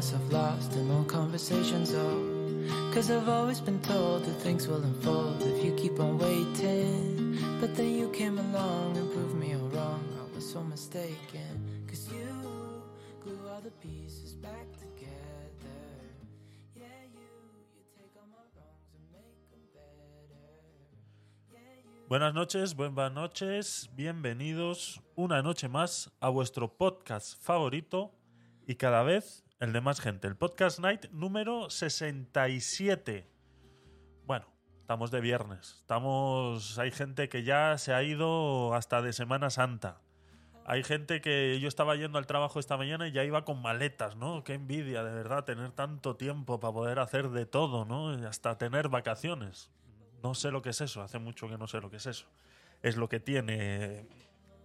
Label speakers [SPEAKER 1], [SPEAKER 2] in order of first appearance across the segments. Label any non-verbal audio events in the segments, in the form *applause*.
[SPEAKER 1] myself lost in long conversations, oh. Cause I've always been told that things will unfold if you keep on waiting. But then you came along and proved me all wrong. I was so mistaken. Cause you glue all the pieces back together. Yeah, you, you take all my wrongs and make them better. Yeah, you.
[SPEAKER 2] Buenas noches, buenas noches, bienvenidos una noche más a vuestro podcast favorito y cada vez el de más gente, el Podcast Night número 67. Bueno, estamos de viernes, estamos hay gente que ya se ha ido hasta de Semana Santa. Hay gente que yo estaba yendo al trabajo esta mañana y ya iba con maletas, ¿no? Qué envidia, de verdad, tener tanto tiempo para poder hacer de todo, ¿no? Hasta tener vacaciones. No sé lo que es eso, hace mucho que no sé lo que es eso. Es lo que tiene,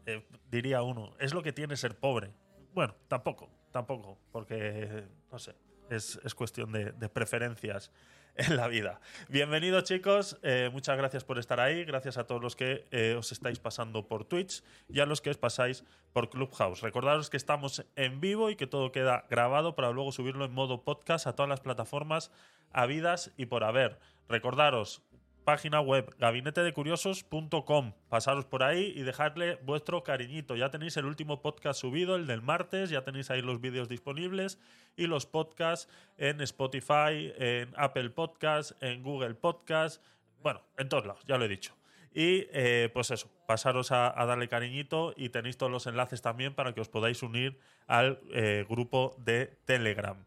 [SPEAKER 2] eh, diría uno, es lo que tiene ser pobre. Bueno, tampoco, tampoco, porque, no sé, es, es cuestión de, preferencias *laughs* en la vida. Bienvenidos chicos, eh, muchas gracias por estar ahí, gracias a todos los que eh, os estáis pasando por Twitch y a los que os pasáis por Clubhouse. Recordaros que estamos en vivo y que todo queda grabado para luego subirlo en modo podcast a todas las plataformas habidas y por haber. Recordaros, página web gabinetedecuriosos.com. Pasaros por ahí y dejadle vuestro cariñito. Ya tenéis el último podcast subido, el del martes, ya tenéis ahí los vídeos disponibles y los podcasts en Spotify, en Apple Podcasts, en Google Podcasts, bueno, en todos lados, ya lo he dicho. Y eh, pues eso, pasaros a, darle cariñito y tenéis todos los enlaces también para que os podáis unir al eh, grupo de Telegram.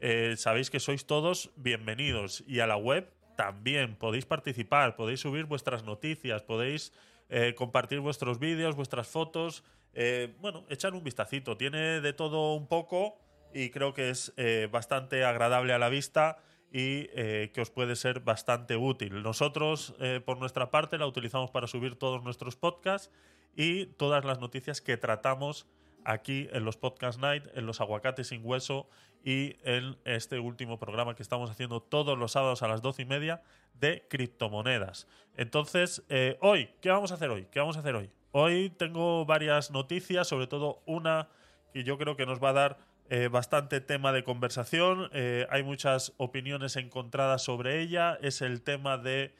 [SPEAKER 2] Eh, sabéis que sois todos bienvenidos y a la web también podéis participar, podéis subir vuestras noticias, podéis eh, compartir vuestros vídeos, vuestras fotos. eh, bueno, echar un vistacito. Tiene de todo un poco y creo que es eh, bastante agradable a la vista y que os puede ser bastante útil. Nosotros, por nuestra parte, la utilizamos para subir todos nuestros podcasts y todas las noticias que tratamos aquí en los Podcast Night, en los Aguacates sin Hueso y en este último programa que estamos haciendo todos los sábados a las doce y media de criptomonedas. Entonces, eh, hoy, ¿qué vamos a hacer hoy? ¿Qué vamos a hacer hoy? Hoy tengo varias noticias, sobre todo una que yo creo que nos va a dar eh, bastante tema de conversación. Eh, hay muchas opiniones encontradas sobre ella. Es el tema de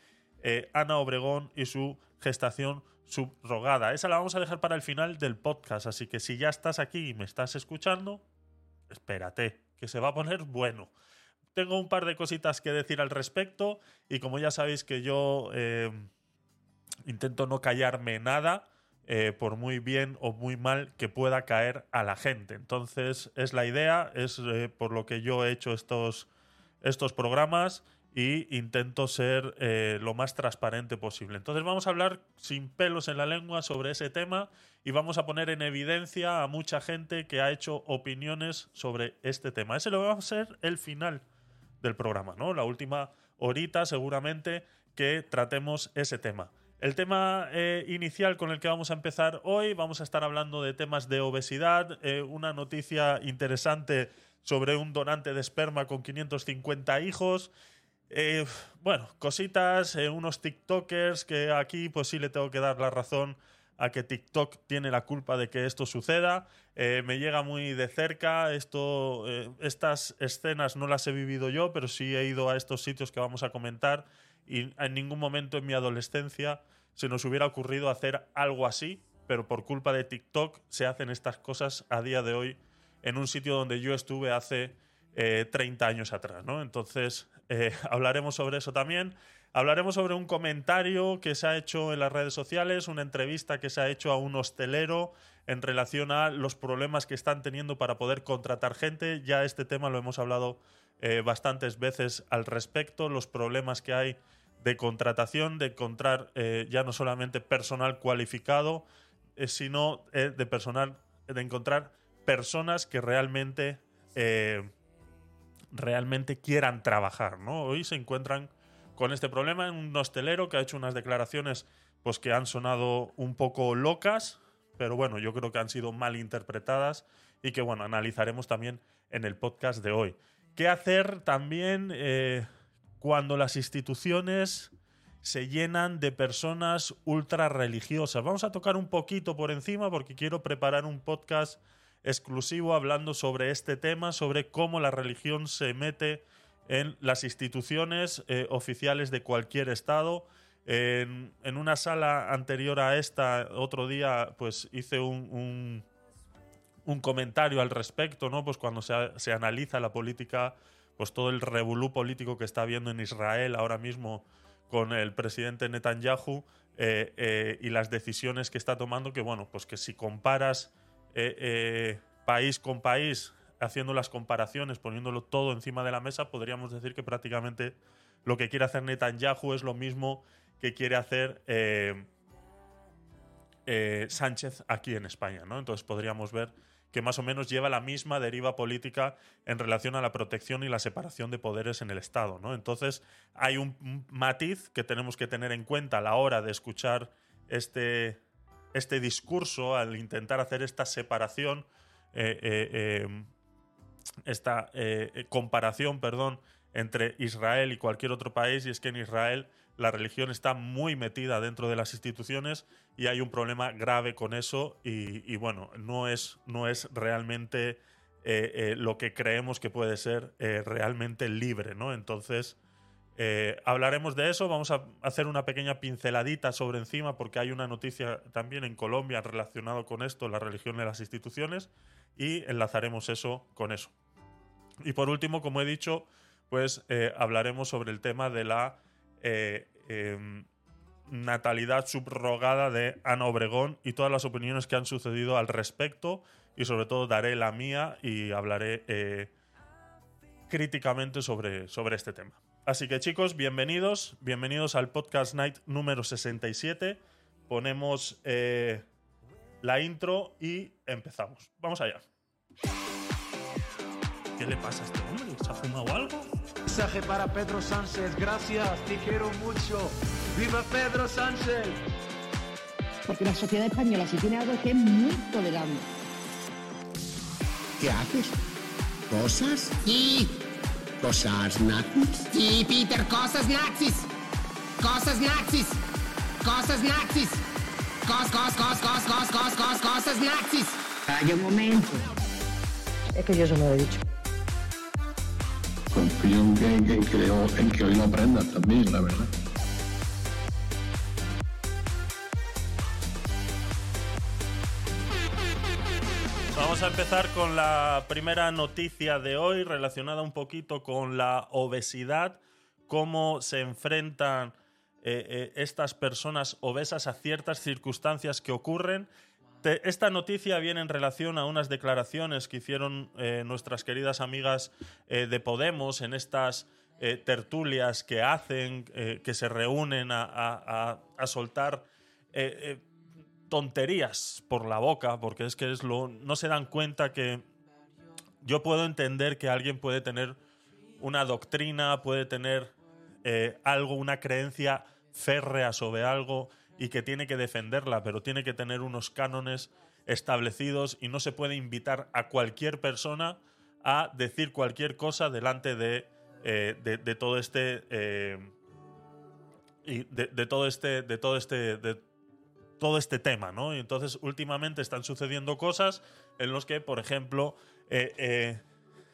[SPEAKER 2] Ana Obregón y su gestación subrogada. Esa la vamos a dejar para el final del podcast, así que si ya estás aquí y me estás escuchando, espérate, que se va a poner bueno. Tengo un par de cositas que decir al respecto y como ya sabéis que yo eh, intento no callarme nada, eh, por muy bien o muy mal que pueda caer a la gente. Entonces es la idea, es eh, por lo que yo he hecho estos, estos programas y intento ser eh, lo más transparente posible. Entonces vamos a hablar sin pelos en la lengua sobre ese tema y vamos a poner en evidencia a mucha gente que ha hecho opiniones sobre este tema. Ese lo va a ser el final del programa, ¿no? La última horita seguramente que tratemos ese tema. El tema eh, inicial con el que vamos a empezar hoy, vamos a estar hablando de temas de obesidad, eh, una noticia interesante sobre un donante de esperma con 550 hijos. Eh, bueno, cositas, eh, unos TikTokers que aquí pues sí le tengo que dar la razón a que TikTok tiene la culpa de que esto suceda. Eh, me llega muy de cerca. Esto, estas escenas no las he vivido yo, pero sí he ido a estos sitios que vamos a comentar y en ningún momento en mi adolescencia se nos hubiera ocurrido hacer algo así, pero por culpa de TikTok se hacen estas cosas a día de hoy en un sitio donde yo estuve hace eh, 30 años atrás, ¿no? Entonces, eh, *laughs* hablaremos sobre eso también. Hablaremos sobre un comentario que se ha hecho en las redes sociales, una entrevista que se ha hecho a un hostelero en relación a los problemas que están teniendo para poder contratar gente. Ya este tema lo hemos hablado eh, bastantes veces al respecto, los problemas que hay de contratación, de encontrar eh, ya no solamente personal cualificado, eh, sino eh, de personal, de encontrar personas que realmente eh, realmente quieran trabajar, ¿no? Hoy se encuentran con este problema en un hostelero que ha hecho unas declaraciones pues que han sonado un poco locas, pero bueno, yo creo que han sido mal interpretadas y que bueno, analizaremos también en el podcast de hoy. ¿Qué hacer también eh, cuando las instituciones se llenan de personas ultra religiosas? Vamos a tocar un poquito por encima porque quiero preparar un podcast exclusivo hablando sobre este tema, sobre cómo la religión se mete en las instituciones eh, oficiales de cualquier estado. En, en, una sala anterior a esta, otro día, pues hice un, un, comentario al respecto, ¿no? Pues cuando se, se, analiza la política, pues todo el revolú político que está habiendo en Israel ahora mismo con el presidente Netanyahu eh, eh, y las decisiones que está tomando, que bueno, pues que si comparas eh, país con país, haciendo las comparaciones, poniéndolo todo encima de la mesa, podríamos decir que prácticamente lo que quiere hacer Netanyahu es lo mismo que quiere hacer eh, eh, Sánchez aquí en España. ¿no? Entonces podríamos ver que más o menos lleva la misma deriva política en relación a la protección y la separación de poderes en el Estado. ¿no? Entonces hay un matiz que tenemos que tener en cuenta a la hora de escuchar este, este discurso, al intentar hacer esta separación, eh, eh, esta eh, comparación, perdón, entre Israel y cualquier otro país, y es que en Israel la religión está muy metida dentro de las instituciones y hay un problema grave con eso y, bueno, no es, no es realmente lo que creemos que puede ser realmente libre, ¿no? Entonces, hablaremos de eso, vamos a hacer una pequeña pinceladita sobre encima porque hay una noticia también en Colombia relacionado con esto, la religión y las instituciones, y enlazaremos eso con eso. Y por último, como he dicho, pues hablaremos sobre el tema de la eh, eh, natalidad subrogada de Ana Obregón y todas las opiniones que han sucedido al respecto y sobre todo daré la mía y hablaré eh, críticamente sobre, sobre este tema. Así que chicos, bienvenidos, bienvenidos al Podcast Night número 67. Ponemos eh, la intro y empezamos. Vamos allá. ¿Qué le pasa a este hombre? ¿Se ha fumado algo?
[SPEAKER 3] mensaje para Pedro Sánchez. Gracias, te quiero mucho. ¡Viva Pedro Sánchez!
[SPEAKER 4] Porque la sociedad española, si tiene algo, es que es muy tolerante.
[SPEAKER 5] ¿Qué haces? ¿Cosas? Sí. ¿Cosas nazis?
[SPEAKER 6] Sí, Peter, cosas nazis. Cosas nazis. Cosas nazis. Cos, cos, cos, cos, cos, cos, cos, cosas nazis.
[SPEAKER 4] Calla un momento. Es que yo eso lo he dicho.
[SPEAKER 5] Confío en que, en, que, en que hoy lo aprendas también, la verdad.
[SPEAKER 2] Vamos a empezar con la primera noticia de hoy relacionada un poquito con la obesidad, cómo se enfrentan eh, eh, estas personas obesas a ciertas circunstancias que ocurren. Esta noticia viene en relación a unas declaraciones que hicieron eh, nuestras queridas amigas de Podemos en estas tertulias que hacen, que se reúnen a, soltar tonterías por la boca, porque es que es lo, no se dan cuenta que yo puedo entender que alguien puede tener una doctrina, puede tener eh, algo, una creencia férrea sobre algo y que tiene que defenderla, pero tiene que tener unos cánones establecidos y no se puede invitar a cualquier persona a decir cualquier cosa delante de, eh, de, todo este eh, y de, todo este de todo este todo este tema, ¿no? Y entonces últimamente están sucediendo cosas en los que, por ejemplo, eh, eh,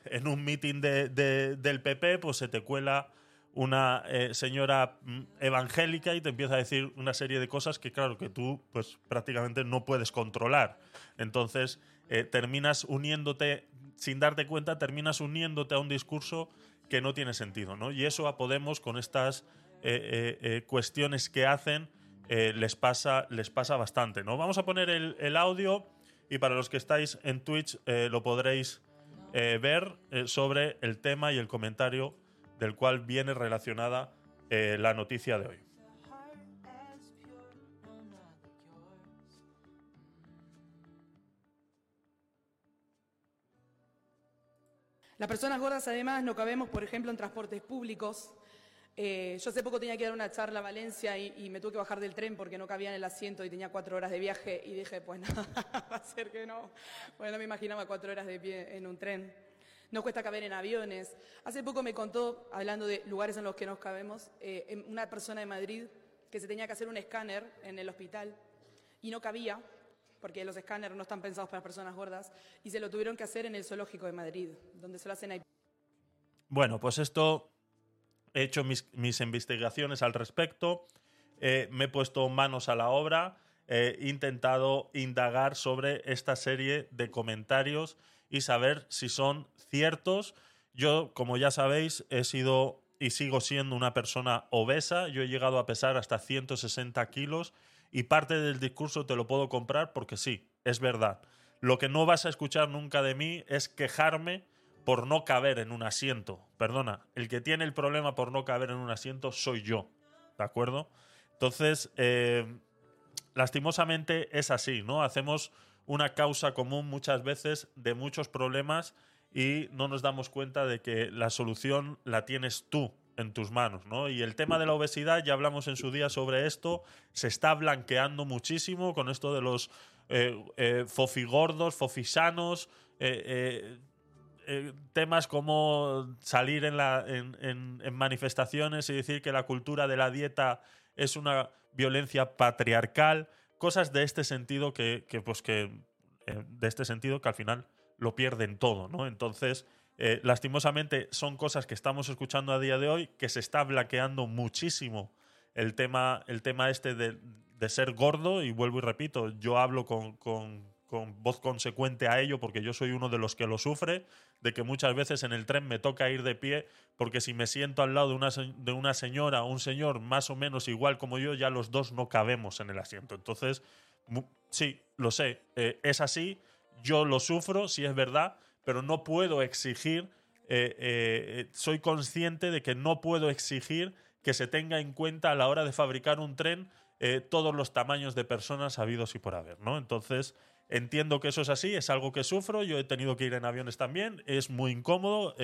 [SPEAKER 2] en un meeting de, de- del PP, pues se te cuela una eh, señora mm, evangélica y te empieza a decir una serie de cosas que, claro, que tú, pues prácticamente no puedes controlar. Entonces, eh, terminas uniéndote, sin darte cuenta, terminas uniéndote a un discurso que no tiene sentido, ¿no? Y eso a Podemos, con estas eh, eh, cuestiones que hacen, eh, les, pasa, les pasa bastante, ¿no? Vamos a poner el, el audio y para los que estáis en Twitch eh, lo podréis eh, ver eh, sobre el tema y el comentario del cual viene relacionada eh, la noticia de hoy.
[SPEAKER 7] Las personas gordas además no cabemos, por ejemplo, en transportes públicos. Eh, yo hace poco tenía que dar una charla a Valencia y, y me tuve que bajar del tren porque no cabía en el asiento y tenía cuatro horas de viaje y dije, pues *laughs* nada, va a ser que no. Bueno, no me imaginaba cuatro horas de pie en un tren. No cuesta caber en aviones. Hace poco me contó, hablando de lugares en los que nos cabemos, eh, em- una persona de Madrid que se tenía que hacer un escáner en el hospital y no cabía porque los escáneres no están pensados para personas gordas, y se lo tuvieron que hacer en el zoológico de Madrid, donde se lo hacen ahí.
[SPEAKER 2] Bueno, pues esto he hecho mis, investigaciones al respecto, eh, me he puesto manos a la obra, he intentado indagar sobre esta serie de comentarios y saber si son ciertos. Yo, como ya sabéis, he sido y sigo siendo una persona obesa. Yo he llegado a pesar hasta 160 kilos y parte del discurso te lo puedo comprar porque sí, es verdad. Lo que no vas a escuchar nunca de mí es quejarme por no caber en un asiento. Perdona, el que tiene el problema por no caber en un asiento soy yo. ¿De acuerdo? Entonces, eh, lastimosamente es así, ¿no? Hacemos una causa común muchas veces de muchos problemas y no nos damos cuenta de que la solución la tienes tú en tus manos, ¿no? Y el tema de la obesidad, ya hablamos en su día sobre esto, se está blanqueando muchísimo con esto de los eh, eh, fofigordos, fofisanos, eh, temas como salir en, manifestaciones y decir que la cultura de la dieta es una violencia patriarcal, cosas de este sentido que, pues que de este sentido que al final lo pierden todo. Entonces, eh, lastimosamente son cosas que estamos escuchando a día de hoy, que se está blanqueando muchísimo el tema, el tema este de, ser gordo, y vuelvo y repito, yo hablo con, con, voz consecuente a ello porque yo soy uno de los que lo sufre, de que muchas veces en el tren me toca ir de pie, porque si me siento al lado de una, de una señora o un señor más o menos igual como yo, ya los dos no cabemos en el asiento. Entonces, sí, lo sé, eh, es así yo lo sufro, si es verdad, pero no puedo exigir, eh, eh, soy consciente de que no puedo exigir que se tenga en cuenta a la hora de fabricar un tren todos los tamaños de personas habidos y por haber, ¿no? Entonces, entiendo que eso es así, es algo que sufro, yo he tenido que ir en aviones también, es muy incómodo,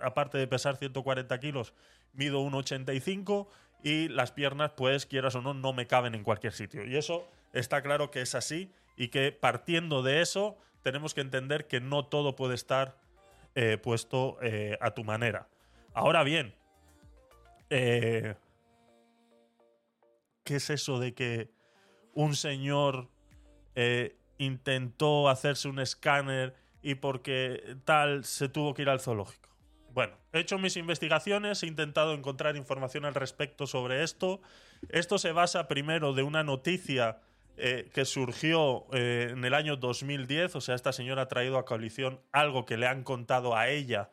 [SPEAKER 2] aparte de pesar 140 kilos, mido 1,85 y las piernas, pues, quieras o no, no me caben en cualquier sitio. Y eso está claro que es así y que partiendo de eso tenemos que entender que no todo puede estar eh, puesto eh, a tu manera. Ahora bien, eh, ¿qué es eso de que un señor intentó hacerse un escáner y porque tal se tuvo que ir al zoológico? Bueno, he hecho mis investigaciones, he intentado encontrar información al respecto sobre esto. Esto se basa primero de una noticia eh, que surgió eh, en el año 2010, o sea, esta señora ha traído a coalición algo que le han contado a ella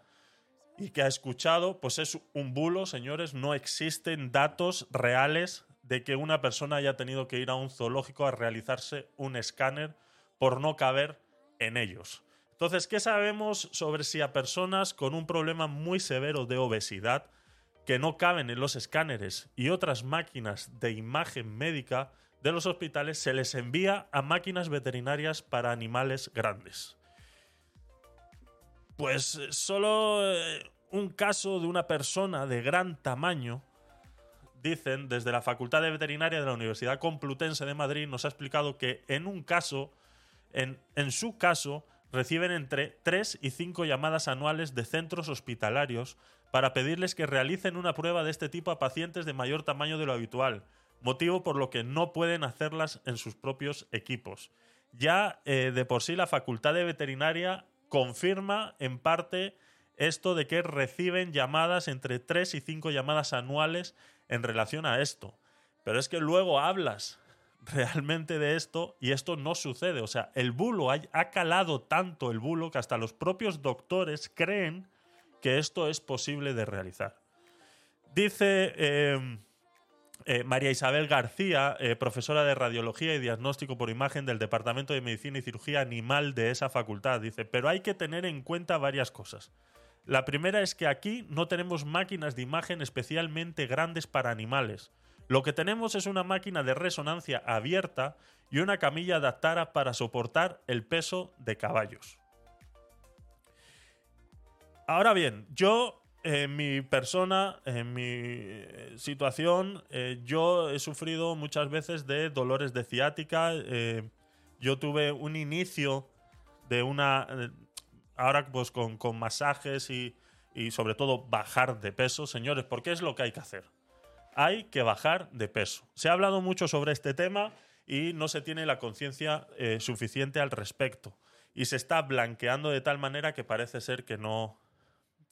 [SPEAKER 2] y que ha escuchado, pues es un bulo, señores, no existen datos reales de que una persona haya tenido que ir a un zoológico a realizarse un escáner por no caber en ellos. Entonces, ¿qué sabemos sobre si a personas con un problema muy severo de obesidad que no caben en los escáneres y otras máquinas de imagen médica de los hospitales se les envía a máquinas veterinarias para animales grandes. Pues eh, solo eh, un caso de una persona de gran tamaño, dicen desde la Facultad de Veterinaria de la Universidad Complutense de Madrid, nos ha explicado que en un caso, en, su caso, reciben entre 3 y 5 llamadas anuales de centros hospitalarios para pedirles que realicen una prueba de este tipo a pacientes de mayor tamaño de lo habitual motivo por lo que no pueden hacerlas en sus propios equipos. Ya eh, de por sí la Facultad de Veterinaria confirma en parte esto de que reciben llamadas entre 3 y 5 llamadas anuales en relación a esto. Pero es que luego hablas realmente de esto y esto no sucede. O sea, el bulo ha, calado tanto el bulo que hasta los propios doctores creen que esto es posible de realizar. Dice eh, eh, María Isabel García, eh, profesora de radiología y diagnóstico por imagen del Departamento de Medicina y Cirugía Animal de esa facultad, dice, pero hay que tener en cuenta varias cosas. La primera es que aquí no tenemos máquinas de imagen especialmente grandes para animales. Lo que tenemos es una máquina de resonancia abierta y una camilla adaptada para soportar el peso de caballos. Ahora bien, yo en mi persona, en mi eh, situación, eh, yo he sufrido muchas veces de dolores de ciática. Eh, yo tuve un inicio de una... ahora pues con, masajes y, y, sobre todo bajar de peso. Señores, ¿por qué es lo que hay que hacer? Hay que bajar de peso. Se ha hablado mucho sobre este tema y no se tiene la conciencia eh, suficiente al respecto. Y se está blanqueando de tal manera que parece ser que no.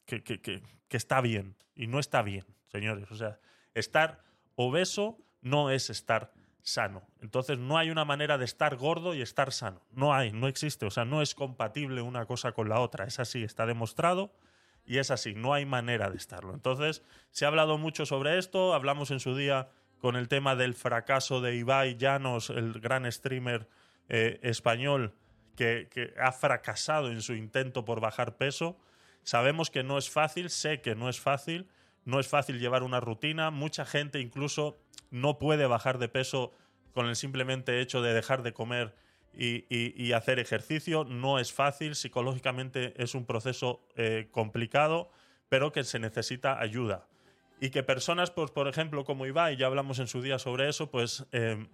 [SPEAKER 2] Que, que- que- está bien. Y no está bien, señores. O sea, estar obeso no es estar sano. Entonces no hay una manera de estar gordo y estar sano. No hay, no existe. O sea, no es compatible una cosa con la otra. Es así, está demostrado y es así, no hay manera de estarlo. Entonces, se ha hablado mucho sobre esto, hablamos en su día con el tema del fracaso de Ibai Llanos, el gran streamer eh, español que, que ha fracasado en su intento por bajar peso. Sabemos que no es fácil, sé que no es fácil, no es fácil llevar una rutina, mucha gente incluso no puede bajar de peso con el simplemente hecho de dejar de comer y, hacer ejercicio. No es fácil, psicológicamente es un proceso eh, complicado, pero que se necesita ayuda. Y que personas, pues, por ejemplo, como Ibai, ya hablamos en su día sobre eso, pues eh,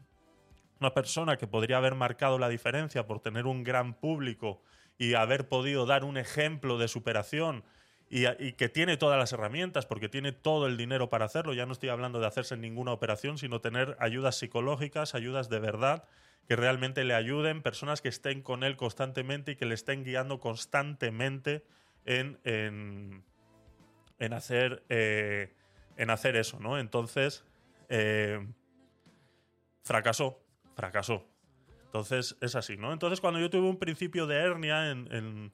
[SPEAKER 2] una persona que podría haber marcado la diferencia por tener un gran público y haber podido dar un ejemplo de superación y, y que tiene todas las herramientas porque tiene todo el dinero para hacerlo. Ya no estoy hablando de hacerse ninguna operación, sino tener ayudas psicológicas, ayudas de verdad que realmente le ayuden, personas que estén con él constantemente y que le estén guiando constantemente en, en, en hacer, eh, en hacer eso, ¿no? Entonces, eh, fracasó, fracasó. Entonces es así, ¿no? Entonces cuando yo tuve un principio de hernia en, en,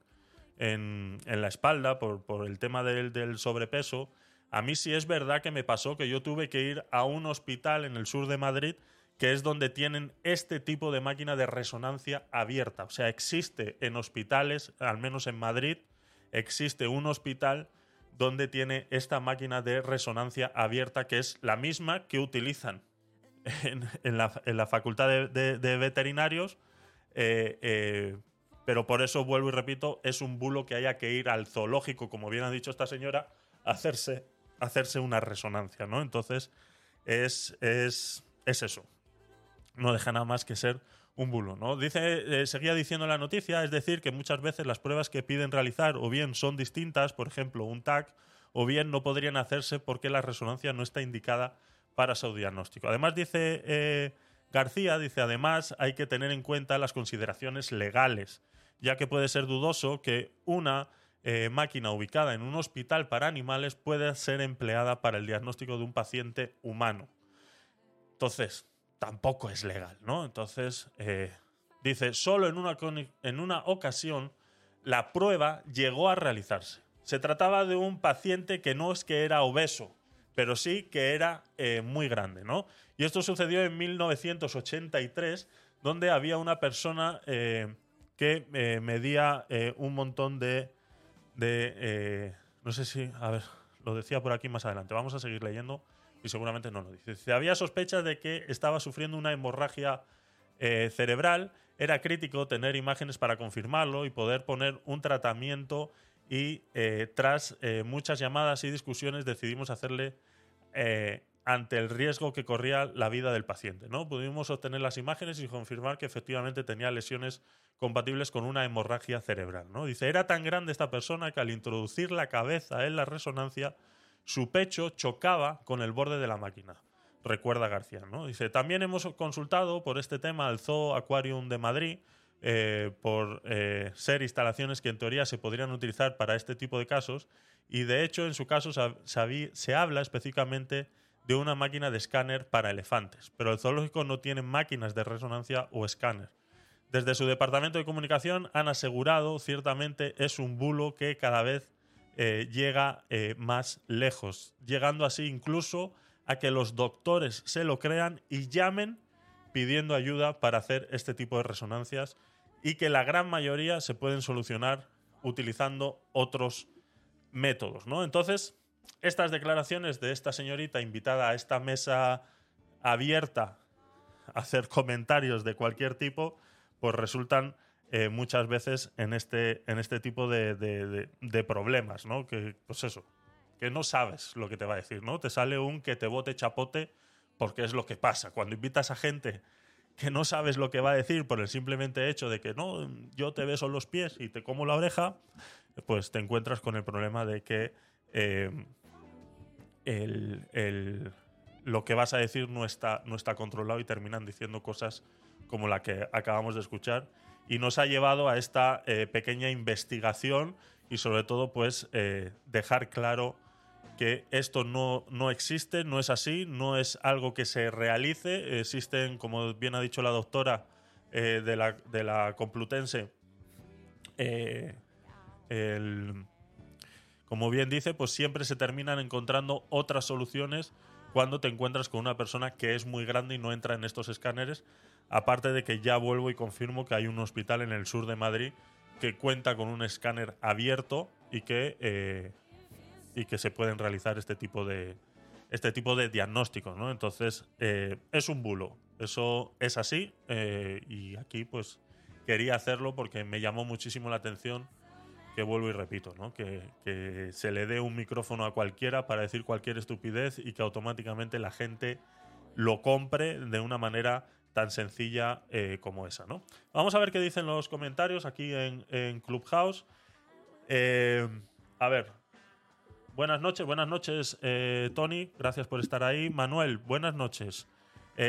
[SPEAKER 2] en- en la espalda por, por el tema del, del sobrepeso, a mí sí es verdad que me pasó que yo tuve que ir a un hospital en el sur de Madrid que es donde tienen este tipo de máquina de resonancia abierta. O sea, existe en hospitales, al menos en Madrid, existe un hospital donde tiene esta máquina de resonancia abierta que es la misma que utilizan *laughs* en, la, facultad de, veterinarios, eh, eh, pero por eso vuelvo y repito, es un bulo que haya que ir al zoológico, como bien ha dicho esta señora, a hacerse, hacerse una resonancia, ¿no? Entonces, es, es, es eso. No deja nada más que ser un bulo, ¿no? Dice, eh, seguía diciendo la noticia, es decir, que muchas veces las pruebas que piden realizar o bien son distintas, por ejemplo, un TAC, o bien no podrían hacerse porque la resonancia no está indicada para su diagnóstico. Además, dice eh, García, dice, además hay que tener en cuenta las consideraciones legales, ya que puede ser dudoso que una eh, máquina ubicada en un hospital para animales pueda ser empleada para el diagnóstico de un paciente humano. Entonces, tampoco es legal, ¿no? Entonces, eh, dice, solo en una, en una ocasión la prueba llegó a realizarse. Se trataba de un paciente que no es que era obeso, pero sí que era eh, muy grande, ¿no? Y esto sucedió en 1983, donde había una persona eh, que medía un montón de... de no sé si... A ver, lo decía por aquí más adelante. Vamos a seguir leyendo y seguramente no lo dice. Dice, había sospechas de que estaba sufriendo una hemorragia eh, cerebral. Era crítico tener imágenes para confirmarlo y poder poner un tratamiento y eh, tras eh, muchas llamadas y discusiones decidimos hacerle ante el riesgo que corría la vida del paciente. ¿no? Pudimos obtener las imágenes y confirmar que efectivamente tenía lesiones compatibles con una hemorragia cerebral. ¿no? Dice, era tan grande esta persona que al introducir la cabeza en la resonancia, su pecho chocaba con el borde de la máquina. Recuerda García. ¿no? Dice, también hemos consultado por este tema al Zoo Aquarium de Madrid, eh, por eh, ser instalaciones que en teoría se podrían utilizar para este tipo de casos, y de hecho en su caso se, habla específicamente de una máquina de escáner para elefantes, pero el zoológico no tiene máquinas de resonancia o escáner. Desde su departamento de comunicación han asegurado, ciertamente es un bulo que cada vez eh, llega eh, más lejos, llegando así incluso a que los doctores se lo crean y llamen pidiendo ayuda para hacer este tipo de resonancias y que la gran mayoría se pueden solucionar utilizando otros métodos, ¿no? Entonces, estas declaraciones de esta señorita invitada a esta mesa abierta a hacer comentarios de cualquier tipo, pues resultan eh, muchas veces en este, en este tipo de, de- de- de problemas, ¿no? Que, pues eso, que no sabes lo que te va a decir, ¿no? Te sale un que te bote chapote porque es lo que pasa. Cuando invitas a gente que no sabes lo que va a decir por el simplemente hecho de que no, yo te beso los pies y te como la oreja, pues te encuentras con el problema de que eh, el, el- lo que vas a decir no está, no está controlado y terminan diciendo cosas como la que acabamos de escuchar. Y nos ha llevado a esta eh, pequeña investigación y sobre todo pues eh, dejar claro que esto no, no existe, no es así, no es algo que se realice. Existen, como bien ha dicho la doctora eh, de, la, de la Complutense, eh, el- como bien dice, pues siempre se terminan encontrando otras soluciones cuando te encuentras con una persona que es muy grande y no entra en estos escáneres. Aparte de que ya vuelvo y confirmo que hay un hospital en el sur de Madrid que cuenta con un escáner abierto y que, eh, y que se pueden realizar este tipo de, este tipo de diagnósticos. ¿no? Entonces, eh, es un bulo. Eso es así. eh, y aquí, pues, quería hacerlo porque me llamó muchísimo la atención que vuelvo y repito, ¿no? que, que se le dé un micrófono a cualquiera para decir cualquier estupidez y que automáticamente la gente lo compre de una manera tan sencilla eh, como esa. ¿no? Vamos a ver qué dicen los comentarios aquí en, Clubhouse. Eh, a ver. Buenas noches, buenas noches, eh, Tony. Gracias por estar ahí. Manuel, buenas noches.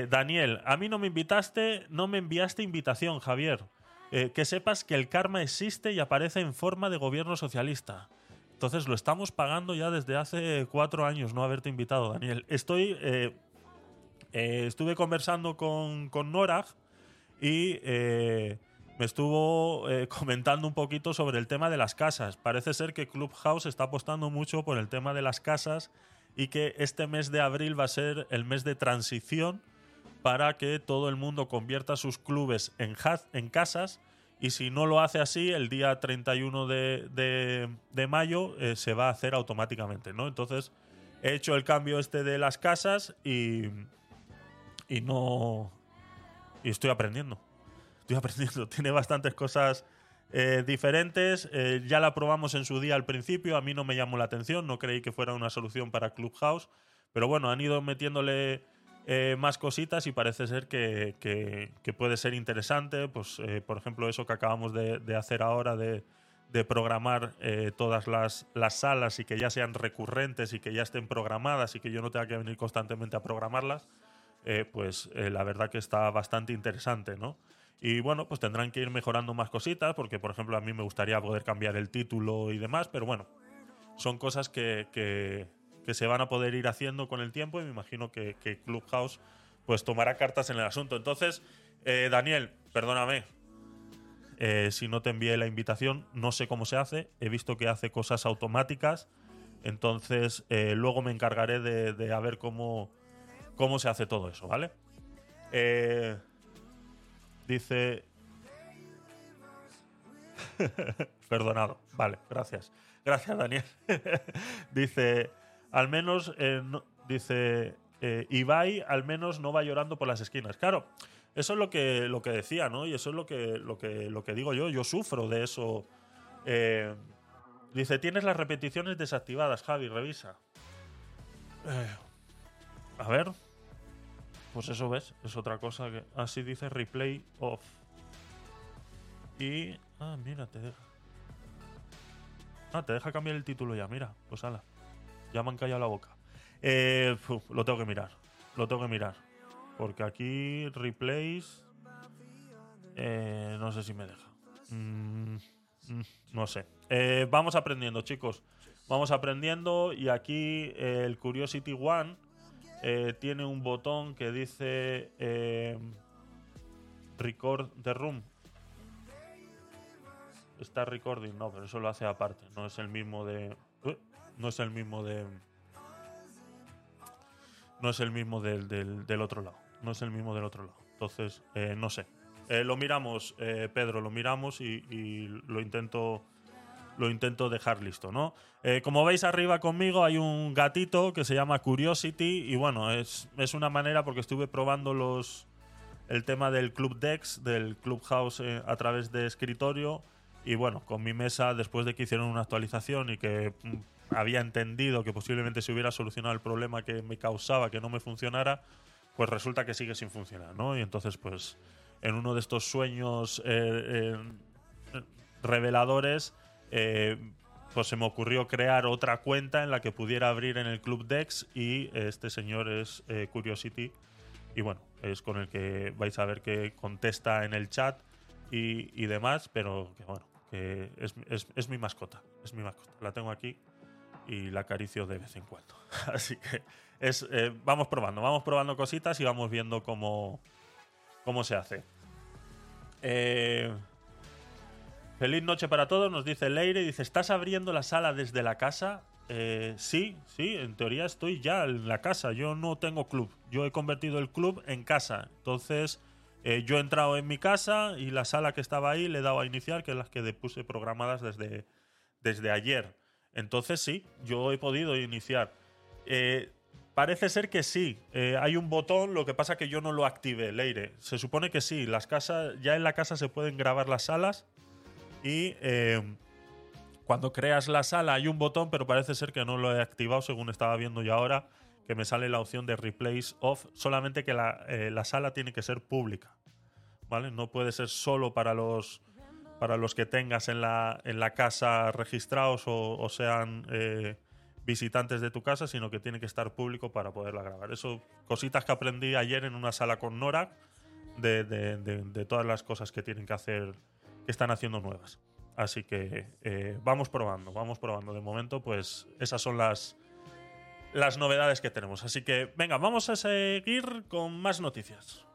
[SPEAKER 2] Daniel, a mí no me invitaste, no me enviaste invitación, Javier. Que sepas que el karma existe y aparece en forma de gobierno socialista. Entonces lo estamos pagando ya desde hace cuatro años no haberte invitado, Daniel. Estoy. Eh, estuve conversando con, con Norag y eh, me estuvo eh, *laughs* comentando un poquito sobre el tema de las casas. Parece ser que Clubhouse está apostando mucho por el tema de las casas y que este mes de abril va a ser el mes de transición para que todo el mundo convierta sus clubes en, en casas y si no lo hace así, el día 31 de, de- de mayo se va a hacer automáticamente, ¿no? Entonces he hecho el cambio este de las casas y, y no... Y estoy aprendiendo. Estoy *laughs* aprendiendo. Tiene bastantes cosas eh, diferentes. Eh, ya la probamos en su día al principio. A mí no me llamó la atención. No creí que fuera una solución para Clubhouse. Pero bueno, han ido metiéndole eh, más cositas y parece ser que, que- puede ser interesante. Pues, por ejemplo, eso que acabamos de, de hacer ahora de, de programar todas las, las salas y que ya sean recurrentes y que ya estén programadas y que yo no tenga que venir constantemente a programarlas, eh, pues eh, la verdad que está bastante interesante, ¿no? Y bueno, pues tendrán que ir mejorando más cositas, porque por ejemplo a mí me gustaría poder cambiar el título y demás, pero bueno, son cosas que, que- que se van a poder ir haciendo con el tiempo y me imagino que, Clubhouse pues tomará cartas en el asunto. Entonces, eh, Daniel, perdóname, si no te envié la invitación, no sé cómo se hace, he visto que hace cosas automáticas, entonces luego me encargaré de, de ver cómo, cómo se hace todo eso, ¿vale? Eh, dice... *laughs* Perdonado, vale, gracias. Gracias, Daniel. *laughs* dice, al menos, eh, dice, eh, Ibai al menos no va llorando por las esquinas. Claro, eso es lo que, lo que decía, ¿no? Y eso es lo que, lo que, lo que digo yo. Yo sufro de eso. Eh, dice, tienes las repeticiones desactivadas, Javi, revisa. Eh, a ver. Pues eso ves, es otra cosa que. Así dice replay off. Y. Ah, mira, te deja. Ah, te deja cambiar el título ya, mira. Pues ala. Ya me han callado la boca. Eh, lo tengo que mirar. Lo tengo que mirar. Porque aquí replays. eh, no sé si me deja. Mm, mm, no sé. Eh, vamos aprendiendo, chicos. Vamos aprendiendo. Y aquí el Curiosity One eh, tiene un botón que dice eh, Record the Room. Está recording, no, pero eso lo hace aparte. No es el mismo de. No es el mismo de. No es el mismo del, del- del otro lado. No es el mismo del otro lado. Entonces, eh, no sé. Eh, lo miramos, eh, Pedro, lo miramos y lo intento. Lo intento dejar listo, ¿no? Eh, como veis arriba conmigo hay un gatito que se llama Curiosity y bueno, es, es una manera porque estuve probando los, el tema del Club Dex, del Clubhouse eh, a través de escritorio. Y bueno, con mi mesa, después de que hicieron una actualización y que mm, había entendido que posiblemente se hubiera solucionado el problema que me causaba que no me funcionara, pues resulta que sigue sin funcionar, ¿no? Y entonces, pues, en uno de estos sueños eh, eh, reveladores, eh, pues se me ocurrió crear otra cuenta en la que pudiera abrir en el Club Dex y este señor es eh, Curiosity y bueno, es con el que vais a ver que contesta en el chat y, demás, pero que bueno, que es, es- es mi mascota, es mi mascota. La tengo aquí y la acaricio de vez en cuando. *laughs* Así que es, eh, vamos probando, vamos probando cositas y vamos viendo cómo, cómo se hace. Eh, feliz noche para todos, nos dice Leire. Dice, ¿estás abriendo la sala desde la casa? Eh, sí, sí, en teoría estoy ya en la casa. Yo no tengo club. Yo he convertido el club en casa. Entonces, eh, yo he entrado en mi casa y la sala que estaba ahí le he dado a iniciar, que es las que puse programadas desde, desde ayer. Entonces, sí, yo he podido iniciar. Eh, parece ser que sí. Hay un botón, lo que pasa que yo no lo activé, Leire. Se supone que sí. Las casas, ya en la casa se pueden grabar las salas y eh, cuando creas la sala hay un botón, pero parece ser que no lo he activado según estaba viendo yo ahora, que me sale la opción de replace off, solamente que la, eh, la sala tiene que ser pública. ¿Vale? No puede ser solo para los para los que tengas en la, en la casa registrados o, sean eh, visitantes de tu casa, sino que tiene que estar público para poderla grabar. Eso, cositas que aprendí ayer en una sala con Nora, de- de todas las cosas que tienen que hacer, que están haciendo nuevas. Así que eh, vamos probando, vamos probando. De momento, pues esas son las, las novedades que tenemos. Así que venga, vamos a seguir con más noticias.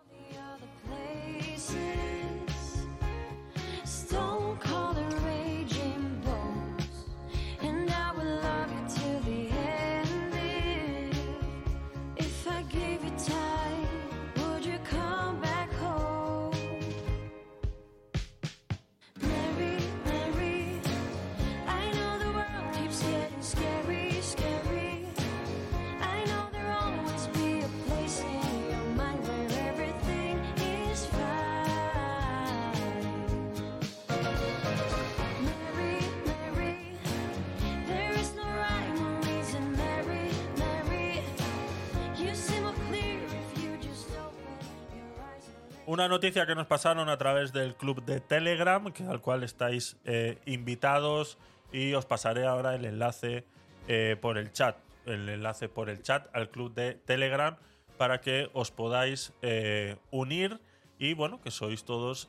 [SPEAKER 2] Una noticia que nos pasaron a través del club de Telegram, que, al cual estáis eh, invitados, y os pasaré ahora el enlace eh, por el chat. El enlace por el chat al club de Telegram para que os podáis eh, unir y bueno, que sois todos,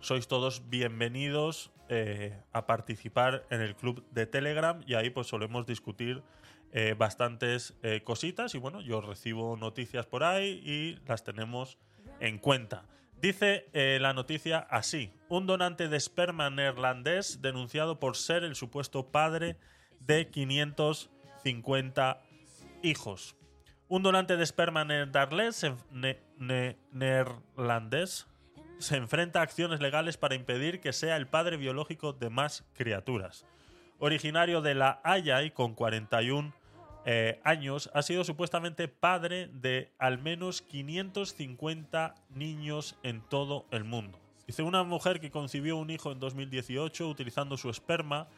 [SPEAKER 2] sois todos bienvenidos a participar en el club de Telegram y ahí pues solemos discutir bastantes cositas y bueno, yo recibo noticias por ahí y las tenemos en cuenta. Dice eh, la noticia así, un donante de esperma neerlandés denunciado por ser el supuesto padre de 550 hijos. Un donante de esperma neerlandés neerlandés se enfrenta a acciones legales para impedir que sea el padre biológico de más criaturas. Originario de La Haya y con 41 eh, años, ha sido supuestamente padre de al menos 550 niños en todo el mundo. Dice una mujer que concibió un hijo en 2018 utilizando su esperma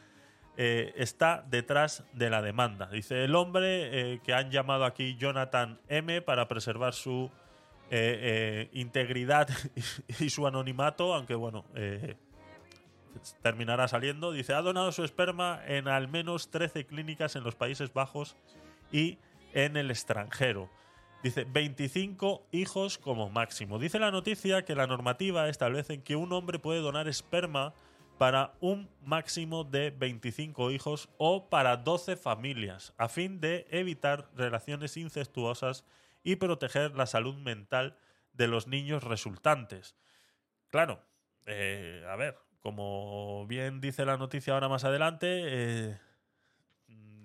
[SPEAKER 2] eh, está detrás de la demanda. Dice el hombre eh, que han llamado aquí Jonathan M para preservar su integridad *laughs* y, su anonimato, aunque bueno, terminará saliendo. Dice, ha donado su esperma en al menos 13 clínicas en los Países Bajos y en el extranjero. Dice 25 hijos como máximo. Dice la noticia que la normativa establece que un hombre puede donar esperma para un máximo de 25 hijos o para 12 familias, a fin de evitar relaciones incestuosas y proteger la salud mental de los niños resultantes. Claro, eh, a ver, como bien dice la noticia ahora más adelante, eh,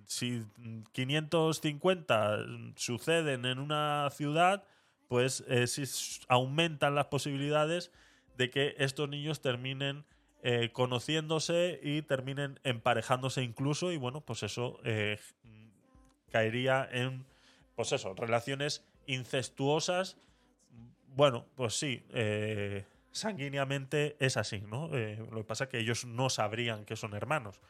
[SPEAKER 2] si mm, 550 suceden en una ciudad, pues eh, sí s- aumentan las posibilidades de que estos niños terminen eh, conociéndose y terminen emparejándose incluso y bueno, pues eso eh, mm, caería en, pues eso, relaciones incestuosas. Bueno, pues sí, eh, sanguíneamente es así, ¿no? Lo que pasa es que ellos no sabrían que son hermanos,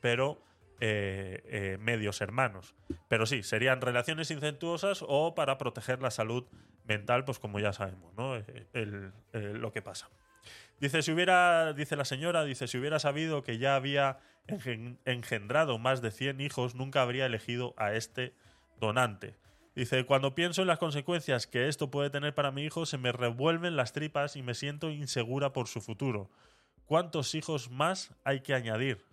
[SPEAKER 2] pero eh, eh, medios hermanos. Pero sí, serían relaciones incestuosas o para proteger la salud mental, pues como ya sabemos, ¿no? Eh, el- lo que pasa. Dice, si hubiera, dice la señora, dice, si hubiera sabido que ya había engen- engendrado más de 100 hijos, nunca habría elegido a este donante. Dice, cuando pienso en las consecuencias que esto puede tener para mi hijo, se me revuelven las tripas y me siento insegura por su futuro. ¿Cuántos hijos más hay que añadir?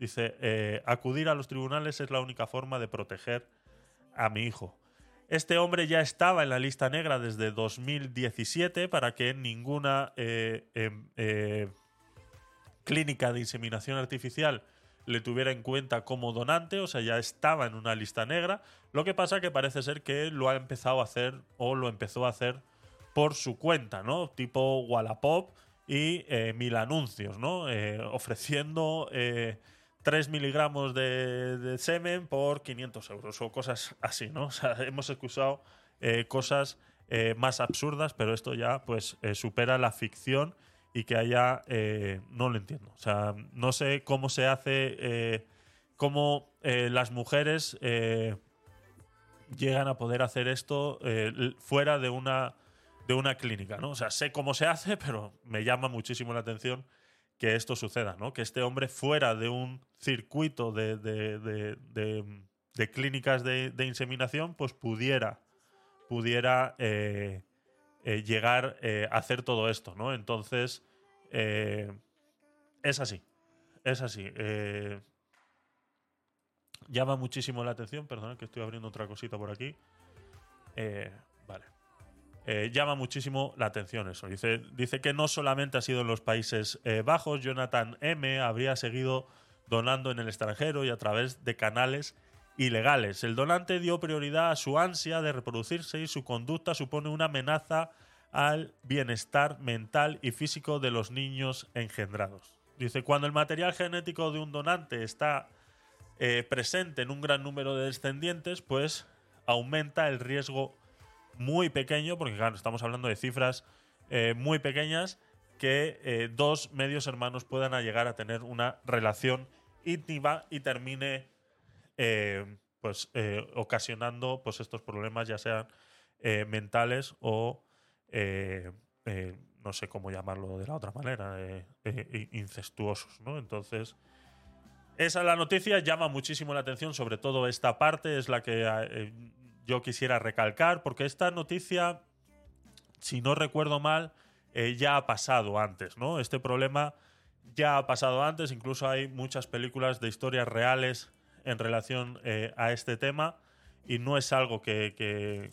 [SPEAKER 2] Dice, "Eh, acudir a los tribunales es la única forma de proteger a mi hijo. Este hombre ya estaba en la lista negra desde 2017 para que ninguna eh, em, eh, clínica de inseminación artificial le tuviera en cuenta como donante, o sea, ya estaba en una lista negra. Lo que pasa que parece ser que lo ha empezado a hacer o lo empezó a hacer por su cuenta, ¿no? Tipo Wallapop y eh, mil anuncios, ¿no? Ofreciendo 3 miligramos de, de semen por 500 euros o cosas así, ¿no? *laughs* O sea, hemos escuchado eh, cosas eh, más absurdas, pero esto ya pues eh, supera la ficción y que eh, no lo entiendo. O sea, no sé cómo se hace, cómo las mujeres llegan a poder hacer esto fuera de una, de una clínica, ¿no? O sea, sé cómo se hace, *laughs* pero me llama muchísimo la atención que esto suceda, ¿no? Que este hombre fuera de un circuito de, de- de- de- clínicas de, inseminación, pues pudiera, pudiera eh, eh, llegar eh, a hacer todo esto, ¿no? Entonces, es así, es así. llama muchísimo la atención, perdón, que estoy abriendo otra cosita por aquí. Eh, llama muchísimo la atención eso. Dice, dice que no solamente ha sido en los Países eh, Bajos, Jonathan M. habría seguido donando en el extranjero y a través de canales ilegales. El donante dio prioridad a su ansia de reproducirse y su conducta supone una amenaza al bienestar mental y físico de los niños engendrados. Dice, cuando el material genético de un donante está eh, presente en un gran número de descendientes, pues aumenta el riesgo muy pequeño, porque claro, estamos hablando de cifras eh, muy pequeñas, que eh, dos medios hermanos puedan llegar a tener una relación íntima y termine eh, pues ocasionando pues estos problemas ya sean mentales o no sé cómo llamarlo de la otra manera incestuosos no entonces esa es la noticia, llama muchísimo la atención, sobre todo esta parte es la que yo quisiera recalcar, porque esta noticia, si no recuerdo mal, eh, ya ha pasado antes, ¿no? Este problema ya ha pasado antes, incluso hay muchas películas de historias reales en relación eh, a este tema, y no es algo que,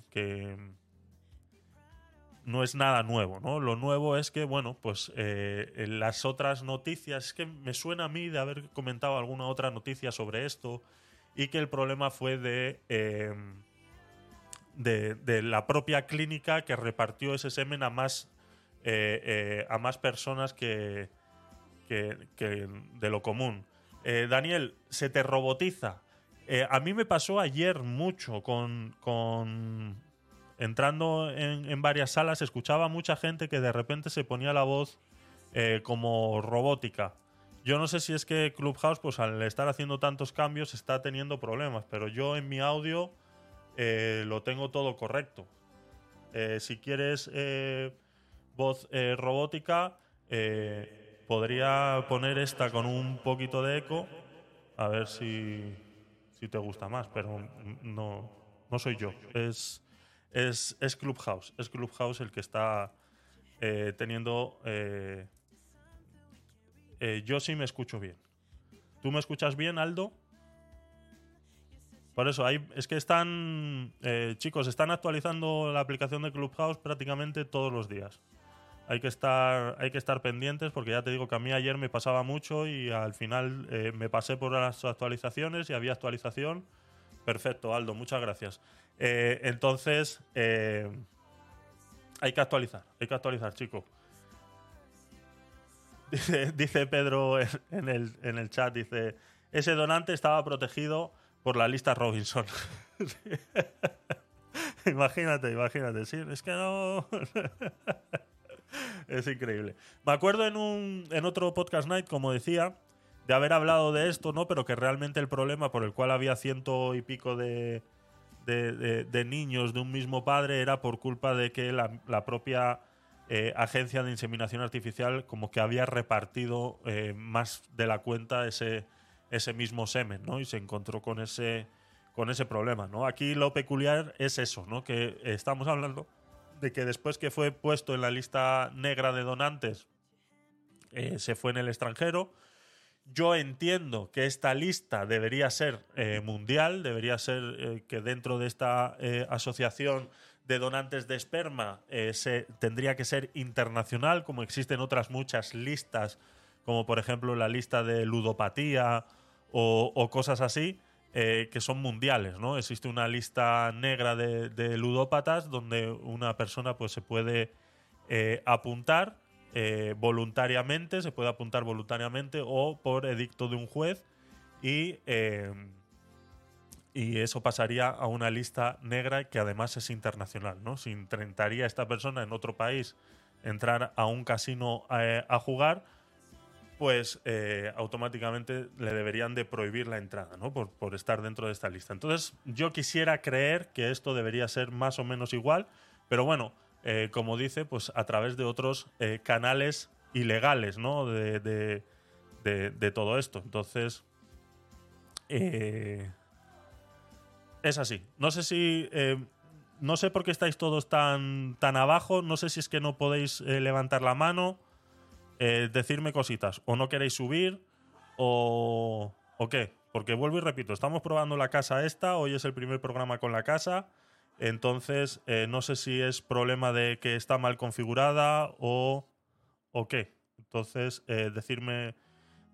[SPEAKER 2] no es nada nuevo, ¿no? Lo nuevo es que, bueno, pues eh, las otras noticias, es que me suena a mí de haber comentado alguna otra noticia sobre esto y que el problema fue de, eh, de, la propia clínica que repartió ese semen a más, eh, eh, a más personas que, que, de lo común. Eh, Daniel, se te robotiza. A mí me pasó ayer mucho con, con entrando en, en varias salas, escuchaba mucha gente que de repente se ponía la voz como robótica. Yo no sé si es que Clubhouse, pues al estar haciendo tantos cambios, está teniendo problemas, pero yo en mi audio eh, lo tengo todo correcto. Eh, si quieres eh, voz robótica, podría poner esta con un poquito de eco, a ver si, si te gusta más, pero no, no soy yo. Es, es, es Clubhouse. Es Clubhouse el que está teniendo. yo sí me escucho bien. ¿Tú me escuchas bien, Aldo? Por eso, es que están. eh, chicos, están actualizando la aplicación de Clubhouse prácticamente todos los días. Hay que, estar, hay que estar pendientes porque ya te digo que a mí ayer me pasaba mucho y al final eh, me pasé por las actualizaciones y había actualización. Perfecto, Aldo, muchas gracias. Eh, entonces, hay que actualizar, hay que actualizar, chico. *laughs* Dice, Pedro en el, en el chat, dice, ese donante estaba protegido por la lista Robinson. *laughs* imagínate, imagínate, sí, es que no... *laughs* es increíble. Me acuerdo en, un, en otro podcast night, como decía, de haber hablado de esto, ¿no? Pero que realmente el problema por el cual había ciento y pico de, de, de- de niños de un mismo padre era por culpa de que la, propia eh, agencia de inseminación artificial como que había repartido eh, más de la cuenta ese, ese mismo semen, ¿no? Y se encontró con ese, con ese problema, ¿no? Aquí lo peculiar es eso, ¿no? Que estamos hablando de que después que fue puesto en la lista negra de donantes, eh, se fue en el extranjero. Yo entiendo que esta lista debería ser eh, mundial, debería ser eh, que dentro de esta asociación de donantes de esperma se, tendría que ser internacional, como existen otras muchas listas, como por ejemplo la lista de ludopatía o, cosas así, eh, que son mundiales, ¿no? Existe una lista negra de, ludópatas donde una persona pues se puede eh, apuntar eh, voluntariamente, se puede apuntar voluntariamente o por edicto de un juez y, y eso pasaría a una lista negra que además es internacional, ¿no? Si intentaría esta persona en otro país entrar a un casino a jugar, pues eh, automáticamente le deberían de prohibir la entrada, ¿no? Por, estar dentro de esta lista. Entonces, yo quisiera creer que esto debería ser más o menos igual, pero bueno, eh, como dice, pues a través de otros eh, canales ilegales, ¿no? De, de- de- de todo esto. Entonces, es así. No sé si... no sé por qué estáis todos tan, tan abajo. No sé si es que no podéis levantar la mano eh, decirme cositas. O no queréis subir, o, o qué. Porque vuelvo y repito, estamos probando la casa esta. Hoy es el primer programa con la casa. Entonces, eh, no sé si es problema de que está mal configurada o, o qué. Entonces, eh, decirme,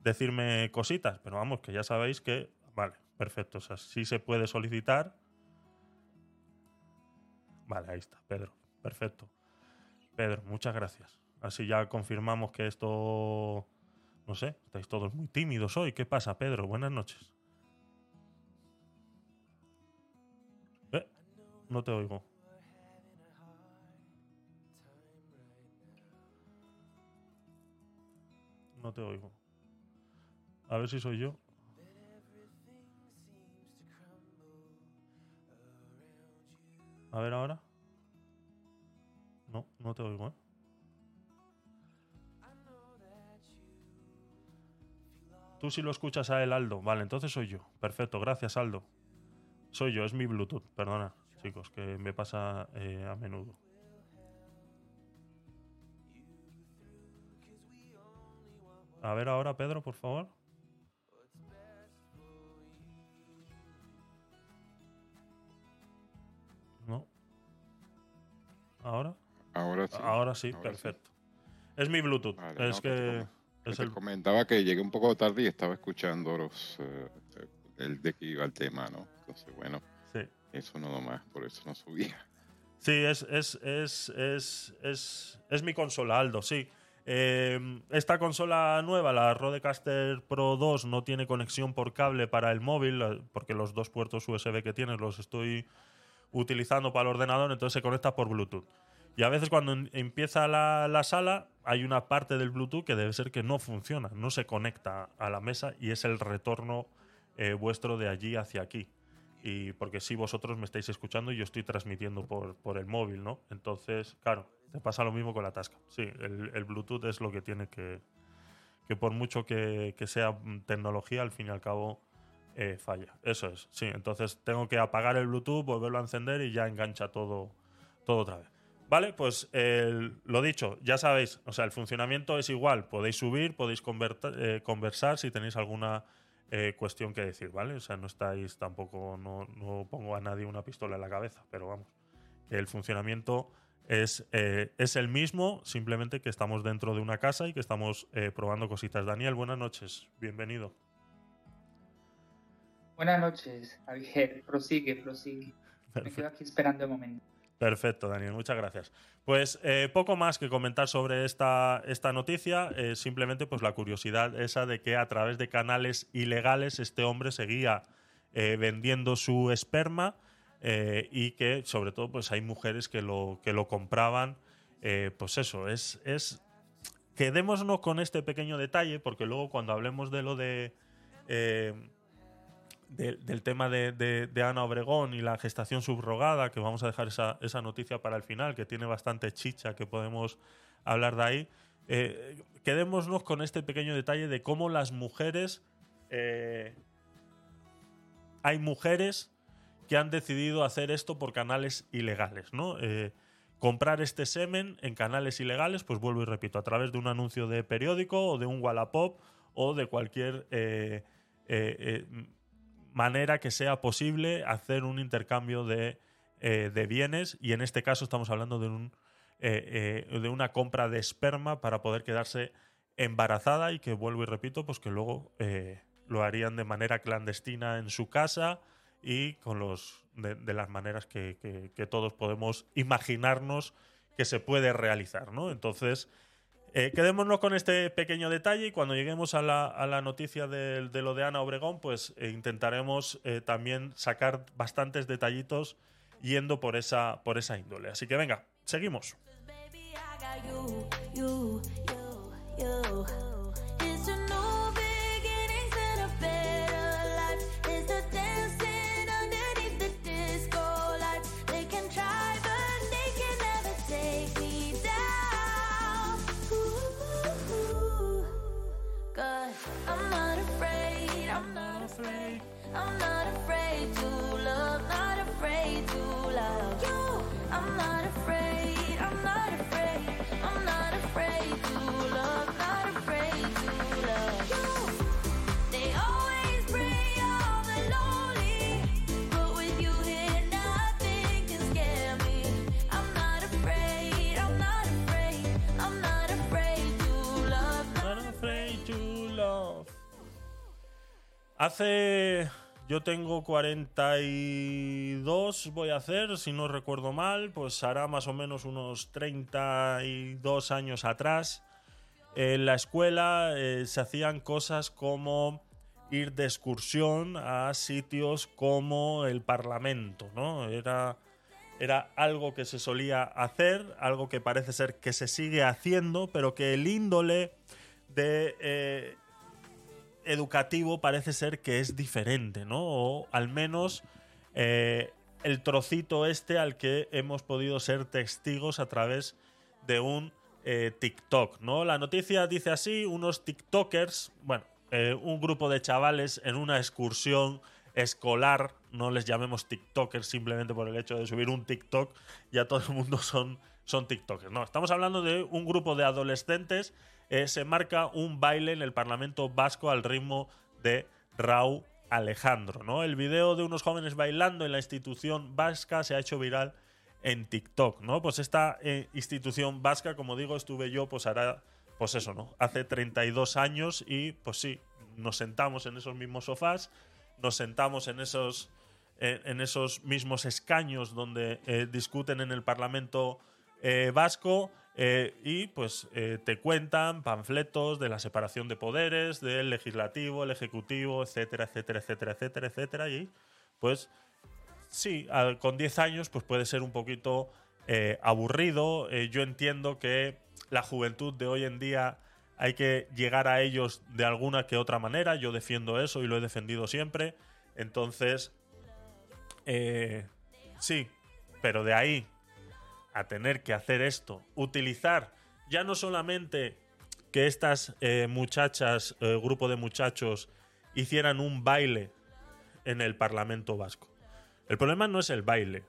[SPEAKER 2] decirme cositas. Pero vamos, que ya sabéis que. Vale, perfecto. O sea, se puede solicitar. Vale, ahí está, Pedro. Perfecto. Pedro, muchas gracias. Así ya confirmamos que esto. No sé, estáis todos muy tímidos hoy. ¿Qué pasa, Pedro? Buenas noches. Eh, no te oigo. No te oigo. A ver si soy yo. A ver ahora. No, no te oigo, ¿eh? Tú sí lo escuchas a él, Aldo. Vale, entonces soy yo. Perfecto, gracias, Aldo. Soy yo, es mi Bluetooth. Perdona, chicos, que me pasa eh, a menudo. A ver ahora, Pedro, por favor. No. ¿Ahora?
[SPEAKER 8] Ahora sí.
[SPEAKER 2] Ahora sí,
[SPEAKER 8] ahora sí.
[SPEAKER 2] perfecto. Es mi Bluetooth.
[SPEAKER 8] Vale,
[SPEAKER 2] es
[SPEAKER 8] no,
[SPEAKER 2] que
[SPEAKER 8] te,
[SPEAKER 2] el,
[SPEAKER 8] comentaba que llegué un poco tarde y estaba escuchando los, eh, el de que iba el tema, ¿no? Entonces, bueno,
[SPEAKER 2] sí.
[SPEAKER 8] eso no más, por eso no subía.
[SPEAKER 2] Sí, es, es, es, es, es, es mi consola, Aldo, sí. Eh, esta consola nueva, la Rodecaster Pro 2, no tiene conexión por cable para el móvil, eh, porque los dos puertos USB que tiene los estoy utilizando para el ordenador, entonces se conecta por Bluetooth. Y a veces cuando em- empieza la, la sala, hay una parte del Bluetooth que debe ser que no funciona, no se conecta a la mesa y es el retorno eh, vuestro de allí hacia aquí. Y porque si vosotros me estáis escuchando y yo estoy transmitiendo por, por el móvil, ¿no? Entonces, claro, te pasa lo mismo con la tasca. Sí, el, Bluetooth es lo que tiene que. Que por mucho que, que sea tecnología, al fin y al cabo eh, falla. Eso es, sí. Entonces tengo que apagar el Bluetooth, volverlo a encender y ya engancha todo, todo otra vez. Vale, pues el- lo dicho, ya sabéis, o sea, el funcionamiento es igual. Podéis subir, podéis eh, conversar si tenéis alguna eh, cuestión que decir, ¿vale? O sea, no estáis tampoco, no, no pongo a nadie una pistola en la cabeza, pero vamos, que el funcionamiento es, eh, es el mismo, simplemente que estamos dentro de una casa y que estamos eh, probando cositas. Daniel, buenas noches, bienvenido.
[SPEAKER 9] Buenas noches, Javier. Prosigue, prosigue. Me quedo aquí esperando un momento.
[SPEAKER 2] Perfecto, Daniel, muchas gracias. Pues eh, poco más que comentar sobre esta, esta noticia, eh, simplemente pues la curiosidad esa de que a través de canales ilegales este hombre seguía eh, vendiendo su esperma y que sobre todo pues hay mujeres que lo, que lo compraban. pues eso, es, es... Quedémonos con este pequeño detalle porque luego cuando hablemos de lo de... de- del tema de, Ana Obregón y la gestación subrogada, que vamos a dejar esa, esa noticia para el final, que tiene bastante chicha, que podemos hablar de ahí. Eh, quedémonos con este pequeño detalle de cómo las mujeres. eh, hay mujeres que han decidido hacer esto por canales ilegales, ¿no? Eh, comprar este semen en canales ilegales, pues vuelvo y repito, a través de un anuncio de periódico o de un Wallapop o de cualquier manera que sea posible hacer un intercambio de, eh, de bienes y en este caso estamos hablando de, un, eh, eh, de una compra de esperma para poder quedarse embarazada y que vuelvo y repito, pues que luego eh, lo harían de manera clandestina en su casa y con los de, de las maneras que, que- que todos podemos imaginarnos que se puede realizar, ¿no? Entonces, eh, quedémonos con este pequeño detalle y cuando lleguemos a la, a la noticia de, de lo de Ana Obregón, pues eh, intentaremos eh, también sacar bastantes detallitos yendo por esa, por esa índole. Así que venga, seguimos. Hace. Yo tengo 42, voy a hacer, si no recuerdo mal, pues hará más o menos unos 32 años atrás. En la escuela eh, se hacían cosas como ir de excursión a sitios como el Parlamento, ¿no? Era, era algo que se solía hacer, algo que parece ser que se sigue haciendo, pero que el índole de eh, educativo parece ser que es diferente, ¿no? O al menos eh, el trocito este al que hemos podido ser testigos a través de un eh, TikTok, ¿no? La noticia dice así, unos TikTokers, bueno, eh, un grupo de chavales en una excursión escolar, no les llamemos TikTokers simplemente por el hecho de subir un TikTok, ya todo el mundo son, son TikTokers, no, estamos hablando de un grupo de adolescentes, eh, se marca un baile en el Parlamento Vasco al ritmo de Raúl Alejandro, ¿no? El video de unos jóvenes bailando en la institución vasca se ha hecho viral en TikTok, ¿no? Pues esta eh, institución vasca, como digo, estuve yo, pues pues eso, ¿no? Hace 32 años y, pues sí, nos sentamos en esos mismos sofás, nos sentamos en esos, eh, en esos mismos escaños donde discuten en el Parlamento vasco eh, y pues eh, te cuentan panfletos de la separación de poderes, del legislativo, el ejecutivo, etcétera, etcétera, etcétera, etcétera, etcétera, y pues sí, con 10 años pues puede ser un poquito eh, aburrido. Yo entiendo que la juventud de hoy en día hay que llegar a ellos de alguna que otra manera. Yo defiendo eso y lo he defendido siempre. Entonces, sí, pero de ahí a tener que hacer esto, utilizar ya no solamente que estas eh, muchachas, eh, grupo de muchachos, hicieran un baile en el Parlamento Vasco. El problema no es el baile.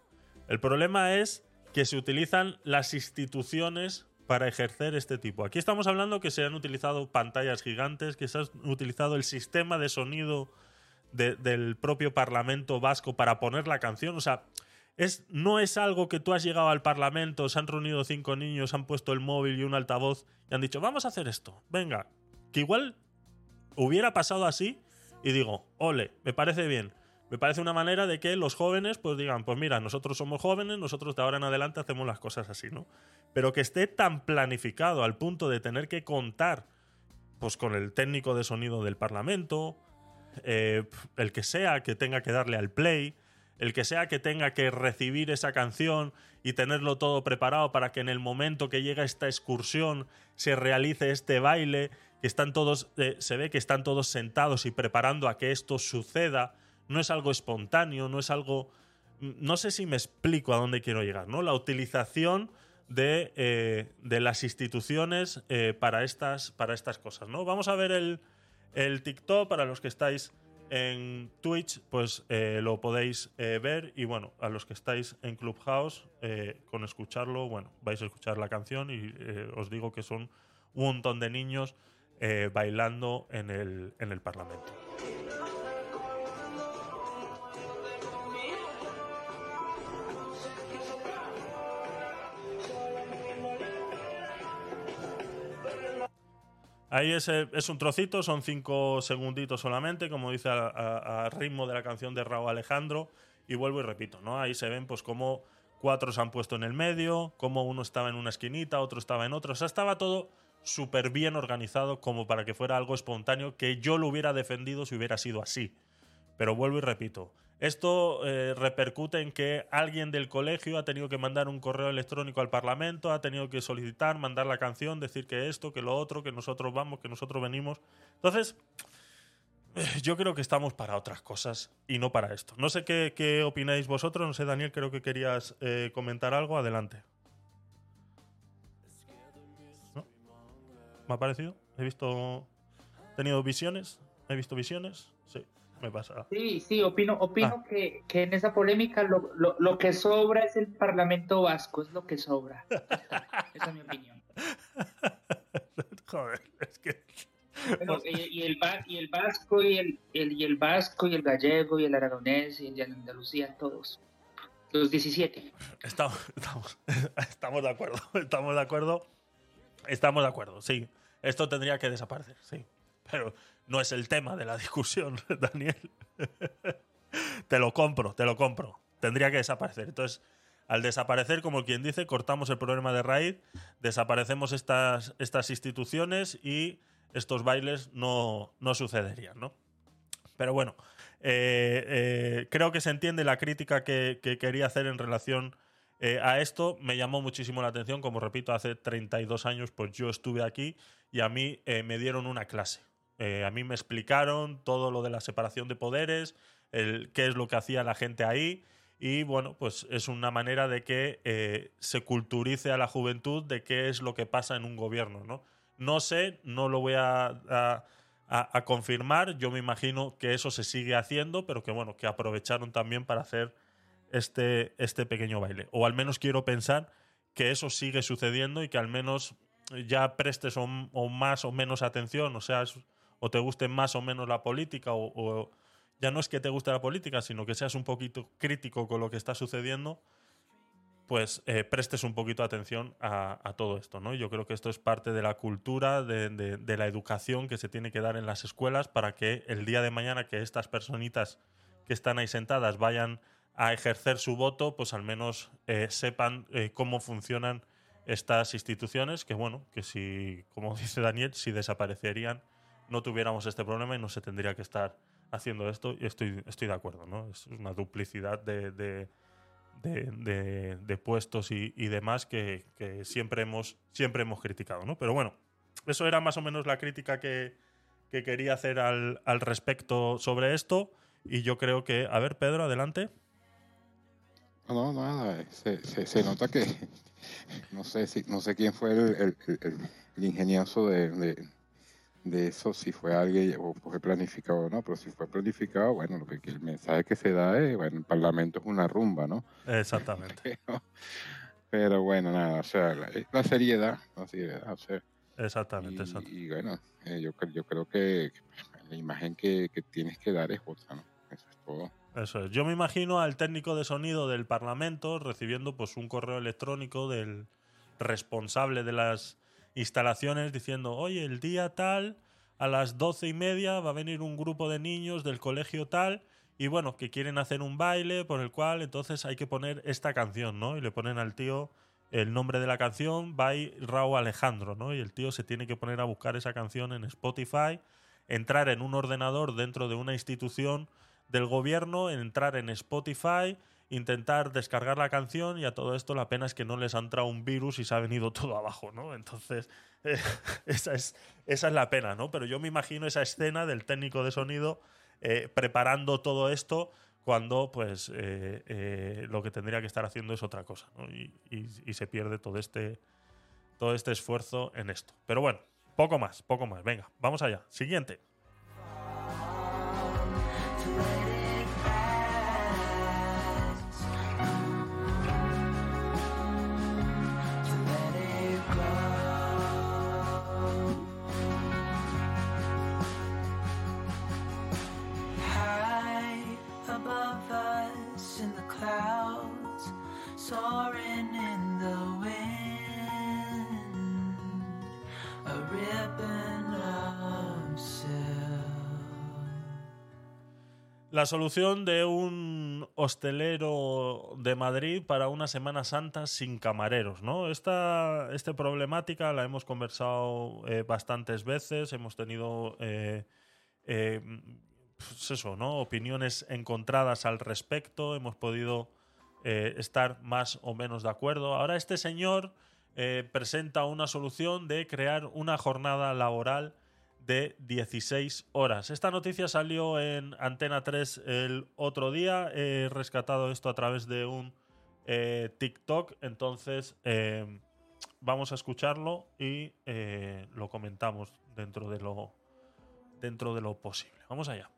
[SPEAKER 2] El problema es que se utilizan las instituciones para ejercer este tipo. Aquí estamos hablando que se han utilizado pantallas gigantes, que se ha utilizado el sistema de sonido de- del propio Parlamento Vasco para poner la canción. O sea, es, no es algo que tú has llegado al Parlamento, se han reunido cinco niños, han puesto el móvil y un altavoz y han dicho, vamos a hacer esto. Venga, que igual hubiera pasado así y digo, ole, me parece bien. Me parece una manera de que los jóvenes pues digan, pues mira, nosotros somos jóvenes, nosotros de ahora en adelante hacemos las cosas así, ¿no? Pero que esté tan planificado al punto de tener que contar pues con el técnico de sonido del Parlamento, eh, el que sea que tenga que darle al play, el que sea que tenga que recibir esa canción y tenerlo todo preparado para que en el momento que llega esta excursión se realice este baile, que están todos, eh, se ve que están todos sentados y preparando a que esto suceda, no es algo espontáneo, no es algo... No sé si me explico a dónde quiero llegar, ¿no? La utilización de, eh, de las instituciones eh, para, estas, para estas cosas, ¿no? Vamos a ver el, el TikTok para los que estáis en Twitch, pues eh, lo podéis eh, ver. Y bueno, a los que estáis en Clubhouse, eh, con escucharlo, bueno, vais a escuchar la canción y os digo que son un montón de niños bailando en el, en el Parlamento. Ahí es, un trocito, son cinco segunditos solamente, como dice a ritmo de la canción de Raúl Alejandro. Y vuelvo y repito, ¿no? Ahí se ven pues cómo cuatro se han puesto en el medio, cómo uno estaba en una esquinita, otro estaba en otra. O sea, estaba todo súper bien organizado como para que fuera algo espontáneo que yo lo hubiera defendido si hubiera sido así. Pero vuelvo y repito, esto eh, repercute en que alguien del colegio ha tenido que mandar un correo electrónico al Parlamento, ha tenido que solicitar, mandar la canción, decir que esto, que lo otro, que nosotros vamos, que nosotros venimos. Entonces, eh, yo creo que estamos para otras cosas y no para esto. No sé qué, opináis vosotros, no sé, Daniel, creo que querías eh, comentar algo, adelante. ¿No? ¿Me ha parecido? He visto... ¿He tenido visiones? ¿He visto visiones? Sí, me pasa.
[SPEAKER 9] Sí, sí, opino, opino
[SPEAKER 2] Ah.
[SPEAKER 9] que, que en esa polémica lo, lo, lo que sobra es el Parlamento Vasco, es lo que sobra. *laughs* Esa es mi opinión. *laughs*
[SPEAKER 2] Joder, es que...
[SPEAKER 9] Bueno, y, y el, y el vasco y el, el- y el vasco y el gallego y el aragonés y el de Andalucía, todos. Los 17.
[SPEAKER 2] Estamos, estamos, *laughs* estamos de acuerdo, estamos de acuerdo, estamos de acuerdo, sí. Esto tendría que desaparecer, sí. Pero no es el tema de la *laughs* discusión, Daniel. *laughs* te lo compro, te lo compro. Tendría que desaparecer. Entonces, al desaparecer, como quien dice, cortamos el problema de raíz, desaparecemos estas, estas instituciones y estos bailes no, no sucederían, ¿no? Pero bueno, eh, eh, creo que se entiende la crítica que, que quería hacer en relación eh, a esto. Me llamó muchísimo la atención, como repito, hace 32 años pues yo estuve aquí y a mí me dieron una clase. Eh, a mí me explicaron todo lo de la separación de poderes, el, qué es lo que hacía la gente ahí y bueno, pues es una manera de que eh, se culturice a la juventud de qué es lo que pasa en un gobierno, ¿no? No sé, no lo voy a, a- confirmar. Yo me imagino que eso se sigue haciendo, pero que bueno, que aprovecharon también para hacer este, este pequeño baile. O al menos quiero pensar que eso sigue sucediendo y que al menos ya prestes o, o más o menos atención, o sea, es- o te guste más o menos la política, o, ya no es que te guste la política, sino que seas un poquito crítico con lo que está sucediendo, pues eh, prestes un poquito atención a, todo esto, ¿no? Yo creo que esto es parte de la cultura, de la educación que se tiene que dar en las escuelas para que el día de mañana que estas personitas que están ahí sentadas vayan a ejercer su voto, pues al menos eh, sepan eh, cómo funcionan estas instituciones, que bueno, que si, como *laughs* dice Daniel, si desaparecerían, no tuviéramos este problema y no se tendría que estar haciendo esto, y estoy, estoy de acuerdo, ¿no? Es una duplicidad de, de- de, puestos y, y demás que, que siempre, hemos, siempre hemos criticado, ¿no? Pero bueno, eso era más o menos la crítica que, que quería hacer al, al respecto sobre esto. Y yo creo que, a ver, Pedro, adelante.
[SPEAKER 8] No, nada, se, se, nota que *laughs* no sé si no sé quién fue el, el, ingenioso de, de eso, si fue alguien o fue planificado o no, pero si fue planificado, bueno, lo que, el mensaje que se da es, bueno, el Parlamento es una rumba, ¿no?
[SPEAKER 2] Exactamente. *laughs*
[SPEAKER 8] Pero, pero bueno, nada, o sea, la, la seriedad, la seriedad, o sea,
[SPEAKER 2] Exactamente,
[SPEAKER 8] y,
[SPEAKER 2] exacto.
[SPEAKER 8] y bueno, eh, yo, yo creo que, que la imagen que, que tienes que dar es otra, ¿no? Eso es todo.
[SPEAKER 2] Eso es. Yo me imagino al técnico de sonido del Parlamento recibiendo pues un correo electrónico del responsable de las instalaciones diciendo, oye, el día tal, a las doce y media va a venir un grupo de niños del colegio tal y bueno, que quieren hacer un baile por el cual entonces hay que poner esta canción, ¿no? Y le ponen al tío el nombre de la canción, by Raúl Alejandro, ¿no? Y el tío se tiene que poner a buscar esa canción en Spotify, entrar en un ordenador dentro de una institución del gobierno, entrar en Spotify, intentar descargar la canción y a todo esto la pena es que no les ha entrado un virus y se ha venido todo abajo, ¿no? Entonces, eh, *laughs* esa, es, esa es la pena, ¿no? Pero yo me imagino esa escena del técnico de sonido eh, preparando todo esto cuando pues eh, lo que tendría que estar haciendo es otra cosa ¿no? y- y se pierde todo este todo este esfuerzo en esto pero bueno poco más poco más venga vamos allá siguiente La solución de un hostelero de Madrid para una Semana Santa sin camareros, ¿no? Esta, esta problemática la hemos conversado eh, bastantes veces, hemos tenido eh, eh, pues eso, ¿no? Opiniones encontradas al respecto, hemos podido estar más o menos de acuerdo. Ahora este señor presenta una solución de crear una jornada laboral de 16 horas. Esta noticia salió en Antena 3 el otro día. He rescatado esto a través de un eh, TikTok. Entonces, eh, vamos a escucharlo y eh, lo comentamos dentro de lo, dentro de lo posible. Vamos allá.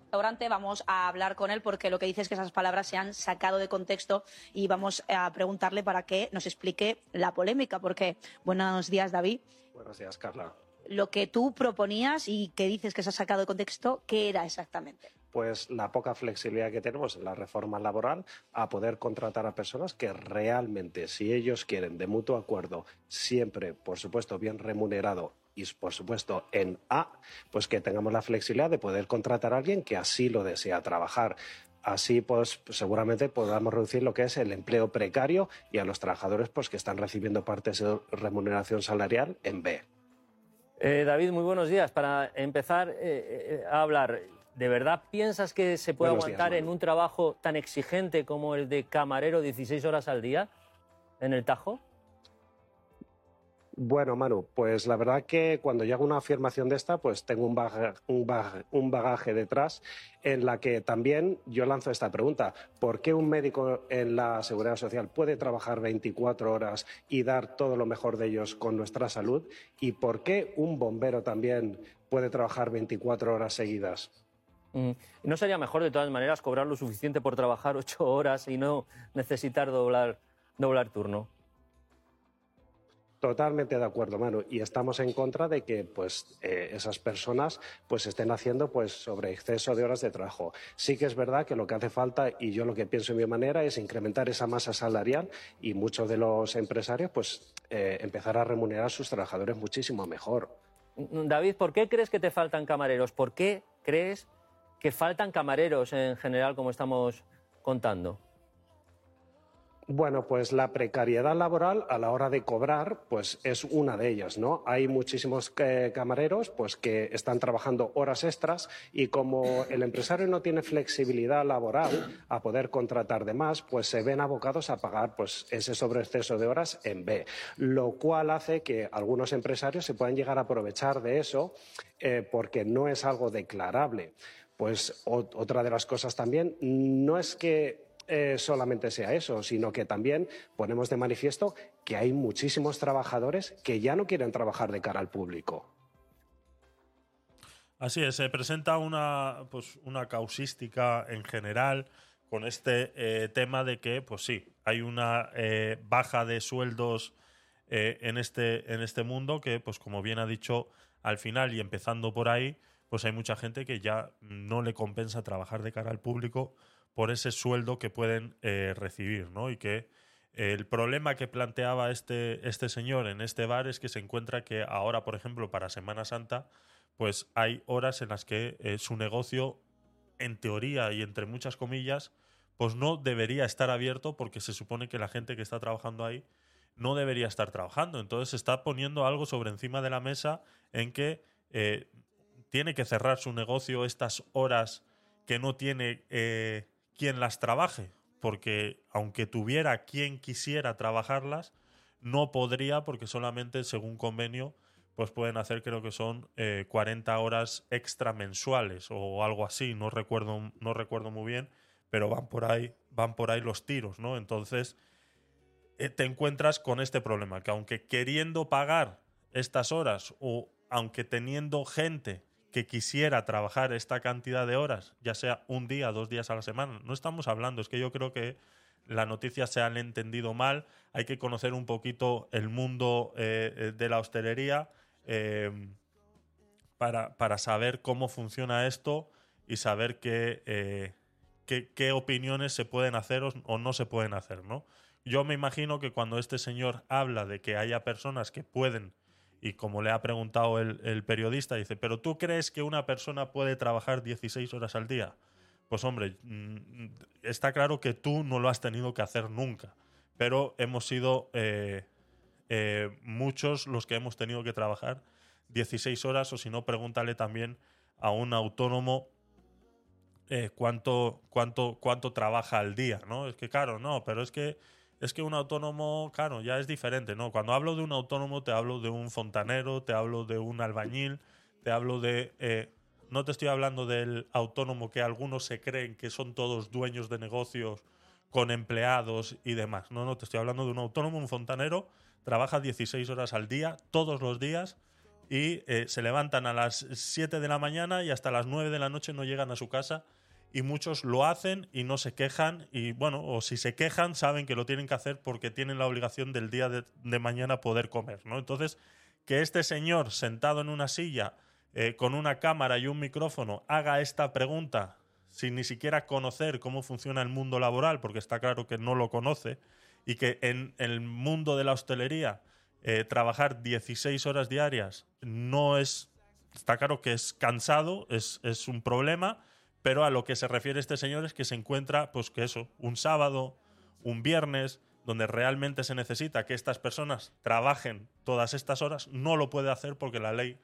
[SPEAKER 10] restaurante, vamos a hablar con él porque lo que dice es que esas palabras se han sacado de contexto y vamos a preguntarle para que nos explique la polémica. Porque, buenos días, David.
[SPEAKER 11] Buenos días, Carla.
[SPEAKER 10] Lo que tú proponías y que dices que se ha sacado de contexto, ¿qué era exactamente?
[SPEAKER 11] Pues la poca flexibilidad que tenemos en la reforma laboral a poder contratar a personas que realmente, si ellos quieren, de mutuo acuerdo, siempre, por supuesto, bien remunerado y, por supuesto, en A, pues que tengamos la flexibilidad de poder contratar a alguien que así lo desea trabajar. Así, pues, seguramente podamos reducir lo que es el empleo precario y a los trabajadores pues, que están recibiendo partes de remuneración salarial en B.
[SPEAKER 12] Eh, David, muy buenos días. Para empezar eh, eh, a hablar, ¿de verdad piensas que se puede
[SPEAKER 11] Buenos días,
[SPEAKER 12] aguantar en un trabajo tan exigente como el de camarero 16 horas al día en el Tajo?
[SPEAKER 11] Bueno, Manu, pues la verdad que cuando yo hago una afirmación de esta, pues tengo un bagaje, un un bagaje detrás en la que también yo lanzo esta pregunta. ¿Por qué un médico en la Seguridad Social puede trabajar 24 horas y dar todo lo mejor de ellos con nuestra salud? ¿Y por qué un bombero también puede trabajar 24 horas seguidas?
[SPEAKER 12] Mm, ¿No sería mejor, de todas maneras, cobrar lo suficiente por trabajar ocho horas y no necesitar doblar, doblar turno?
[SPEAKER 11] Totalmente de acuerdo, Manu. Y estamos en contra de que pues, eh, esas personas pues, estén haciendo pues, sobre exceso de horas de trabajo. Sí que es verdad que lo que hace falta, y yo lo que pienso en mi manera, es incrementar esa masa salarial y muchos de los empresarios pues, eh, empezar a remunerar a sus trabajadores muchísimo mejor.
[SPEAKER 12] David, ¿por qué crees que te faltan camareros? ¿Por qué crees que faltan camareros en general, como estamos contando?
[SPEAKER 11] Bueno, pues la precariedad laboral a la hora de cobrar, pues es una de ellas, ¿no? Hay muchísimos eh, camareros, pues que están trabajando horas extras y como el empresario no tiene flexibilidad laboral a poder contratar de más, pues se ven abocados a pagar, pues ese sobreexceso de horas en B, lo cual hace que algunos empresarios se puedan llegar a aprovechar de eso eh, porque no es algo declarable. Pues otra de las cosas también no es que eh, solamente sea eso, sino que también ponemos de manifiesto que hay muchísimos trabajadores que ya no quieren trabajar de cara al público.
[SPEAKER 2] Así es, se presenta una, pues, una causística en general con este eh, tema de que, pues sí, hay una eh, baja de sueldos en, este, en este mundo que, pues como bien ha dicho al final y empezando por ahí, pues hay mucha gente que ya no le compensa trabajar de cara al público por ese sueldo que pueden eh, recibir, ¿no? Y que el problema que planteaba este, este señor en este bar es que se encuentra que ahora, por ejemplo, para Semana Santa, pues hay horas en las que eh, su negocio, en teoría y entre muchas comillas, pues no debería estar abierto porque se supone que la gente que está trabajando ahí no debería estar trabajando. Entonces está poniendo algo sobre encima de la mesa en que eh, tiene que cerrar su negocio estas horas que no tiene quien las trabaje, porque aunque tuviera quien quisiera trabajarlas, no podría porque solamente según convenio pues pueden hacer, creo que son eh, 40 horas extra mensuales o algo así, no recuerdo, no recuerdo muy bien, pero van por ahí, van por ahí los tiros, ¿no? Entonces, eh, te encuentras con este problema, que aunque queriendo pagar estas horas o aunque teniendo gente que quisiera trabajar esta cantidad de horas, ya sea un día, dos días a la semana, no estamos hablando, es que yo creo que la noticia se han entendido mal, hay que conocer un poquito el mundo eh, eh, de la hostelería eh, para, para saber cómo funciona esto y saber qué, qué, qué opiniones se pueden hacer o no se pueden hacer, ¿no? Yo me imagino que cuando este señor habla de que haya personas que pueden, y como le ha preguntado el, periodista, dice, ¿pero tú crees que una persona puede trabajar 16 horas al día? Pues hombre, mm, está claro que tú no lo has tenido que hacer nunca, pero hemos sido eh, eh, muchos los que hemos tenido que trabajar 16 horas, o si no, pregúntale también a un autónomo eh, cuánto, cuánto, cuánto trabaja al día, ¿no? Es que, claro, no, pero es que es que un autónomo, claro, ya es diferente, ¿no? Cuando hablo de un autónomo, te hablo de un fontanero, te hablo de un albañil, te hablo de. eh, no te estoy hablando del autónomo que algunos se creen que son todos dueños de negocios con empleados y demás. No, no, te estoy hablando de un autónomo, un fontanero, trabaja 16 horas al día, todos los días, y eh, se levantan a las 7 de la mañana y hasta las 9 de la noche no llegan a su casa y muchos lo hacen y no se quejan y bueno, o si se quejan saben que lo tienen que hacer porque tienen la obligación del día de, mañana poder comer, ¿no? Entonces, que este señor sentado en una silla eh, con una cámara y un micrófono haga esta pregunta sin ni siquiera conocer cómo funciona el mundo laboral, porque está claro que no lo conoce, y que en el mundo de la hostelería eh, trabajar 16 horas diarias no es, está claro que es cansado, es, es un problema, pero a lo que se refiere este señor es que se encuentra, pues que eso, un sábado, un viernes, donde realmente se necesita que estas personas trabajen todas estas horas, no lo puede hacer porque la ley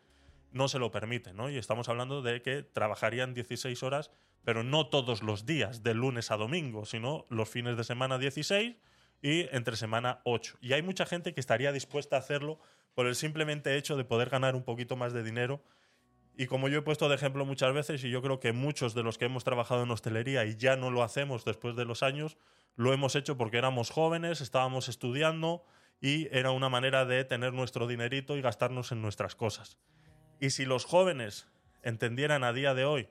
[SPEAKER 2] no se lo permite, ¿no? Y estamos hablando de que trabajarían 16 horas, pero no todos los días, de lunes a domingo, sino los fines de semana 16 y entre semana 8. Y hay mucha gente que estaría dispuesta a hacerlo por el simplemente hecho de poder ganar un poquito más de dinero y como yo he puesto de ejemplo muchas veces, y yo creo que muchos de los que hemos trabajado en hostelería y ya no lo hacemos después de los años, lo hemos hecho porque éramos jóvenes, estábamos estudiando y era una manera de tener nuestro dinerito y gastarnos en nuestras cosas. Y si los jóvenes entendieran a día de hoy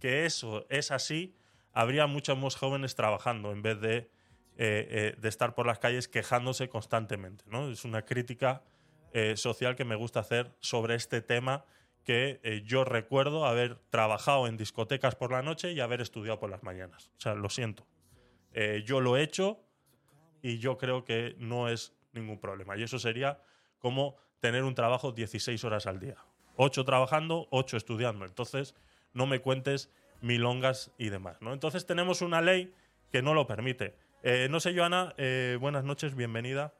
[SPEAKER 2] que eso es así, habría muchos más jóvenes trabajando en vez de, eh, eh, de estar por las calles quejándose constantemente. ¿no? Es una crítica eh, social que me gusta hacer sobre este tema que eh, yo recuerdo haber trabajado en discotecas por la noche y haber estudiado por las mañanas. O sea, lo siento. Eh, yo lo he hecho y yo creo que no es ningún problema. Y eso sería como tener un trabajo 16 horas al día. 8 trabajando, 8 estudiando. Entonces, no me cuentes milongas y demás. ¿no? Entonces, tenemos una ley que no lo permite. Eh, no sé, Joana, eh, buenas noches, bienvenida.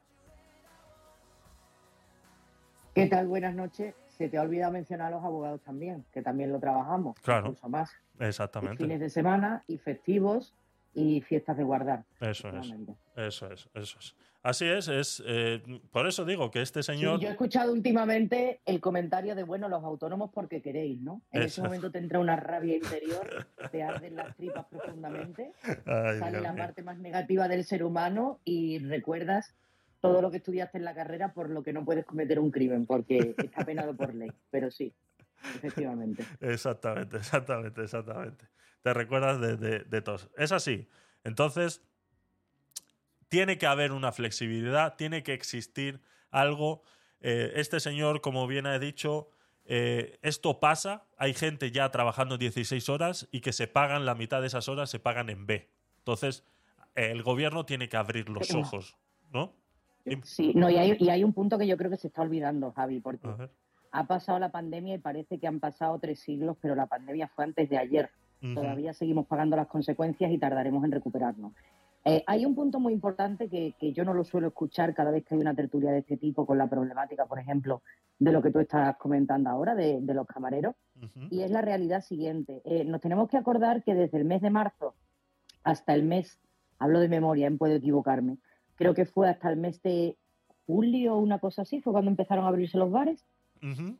[SPEAKER 4] ¿Qué tal? Buenas noches. Se te ha olvidado mencionar a los abogados también, que también lo trabajamos.
[SPEAKER 2] Claro.
[SPEAKER 4] Incluso más.
[SPEAKER 2] Exactamente.
[SPEAKER 4] Fines de semana y festivos y fiestas de guardar.
[SPEAKER 2] Eso es. Eso es, eso es. Así es, es eh, por eso digo que este
[SPEAKER 4] Sí,
[SPEAKER 2] señor.
[SPEAKER 4] yo he escuchado últimamente el comentario de, bueno, los autónomos porque queréis, ¿no? En ese
[SPEAKER 2] Eso.
[SPEAKER 4] momento te entra una rabia interior, te arden las tripas profundamente, *laughs*
[SPEAKER 2] Ay,
[SPEAKER 4] sale
[SPEAKER 2] Dios
[SPEAKER 4] la
[SPEAKER 2] mío.
[SPEAKER 4] parte más negativa del ser humano y recuerdas todo lo que estudiaste en la carrera por lo que no puedes cometer un crimen, porque está penado por ley. Pero sí, efectivamente.
[SPEAKER 2] Exactamente, exactamente, exactamente. Te recuerdas de, de, de todos. Es así. Entonces, tiene que haber una flexibilidad, tiene que existir algo. Eh, este señor, como bien ha dicho, eh, esto pasa. Hay gente ya trabajando 16 horas y que se pagan la mitad de esas horas, se pagan en B. Entonces, el gobierno tiene que abrir los ojos, ¿no?
[SPEAKER 4] Sí, no, y hay, y hay un punto que yo creo que se está olvidando, Javi, porque ha pasado la pandemia y parece que han pasado tres siglos, pero la pandemia fue antes de ayer. Todavía seguimos pagando las consecuencias y tardaremos en recuperarnos. Eh, hay un punto muy importante que, que yo no lo suelo escuchar cada vez que hay una tertulia de este tipo con la problemática, por ejemplo, de lo que tú estás comentando ahora, de, de los camareros, y es la realidad siguiente. Eh, nos tenemos que acordar que desde el mes de marzo hasta el mes, hablo de memoria, puedo equivocarme, creo que fue hasta el mes de julio o una cosa así, fue cuando empezaron a abrirse los bares.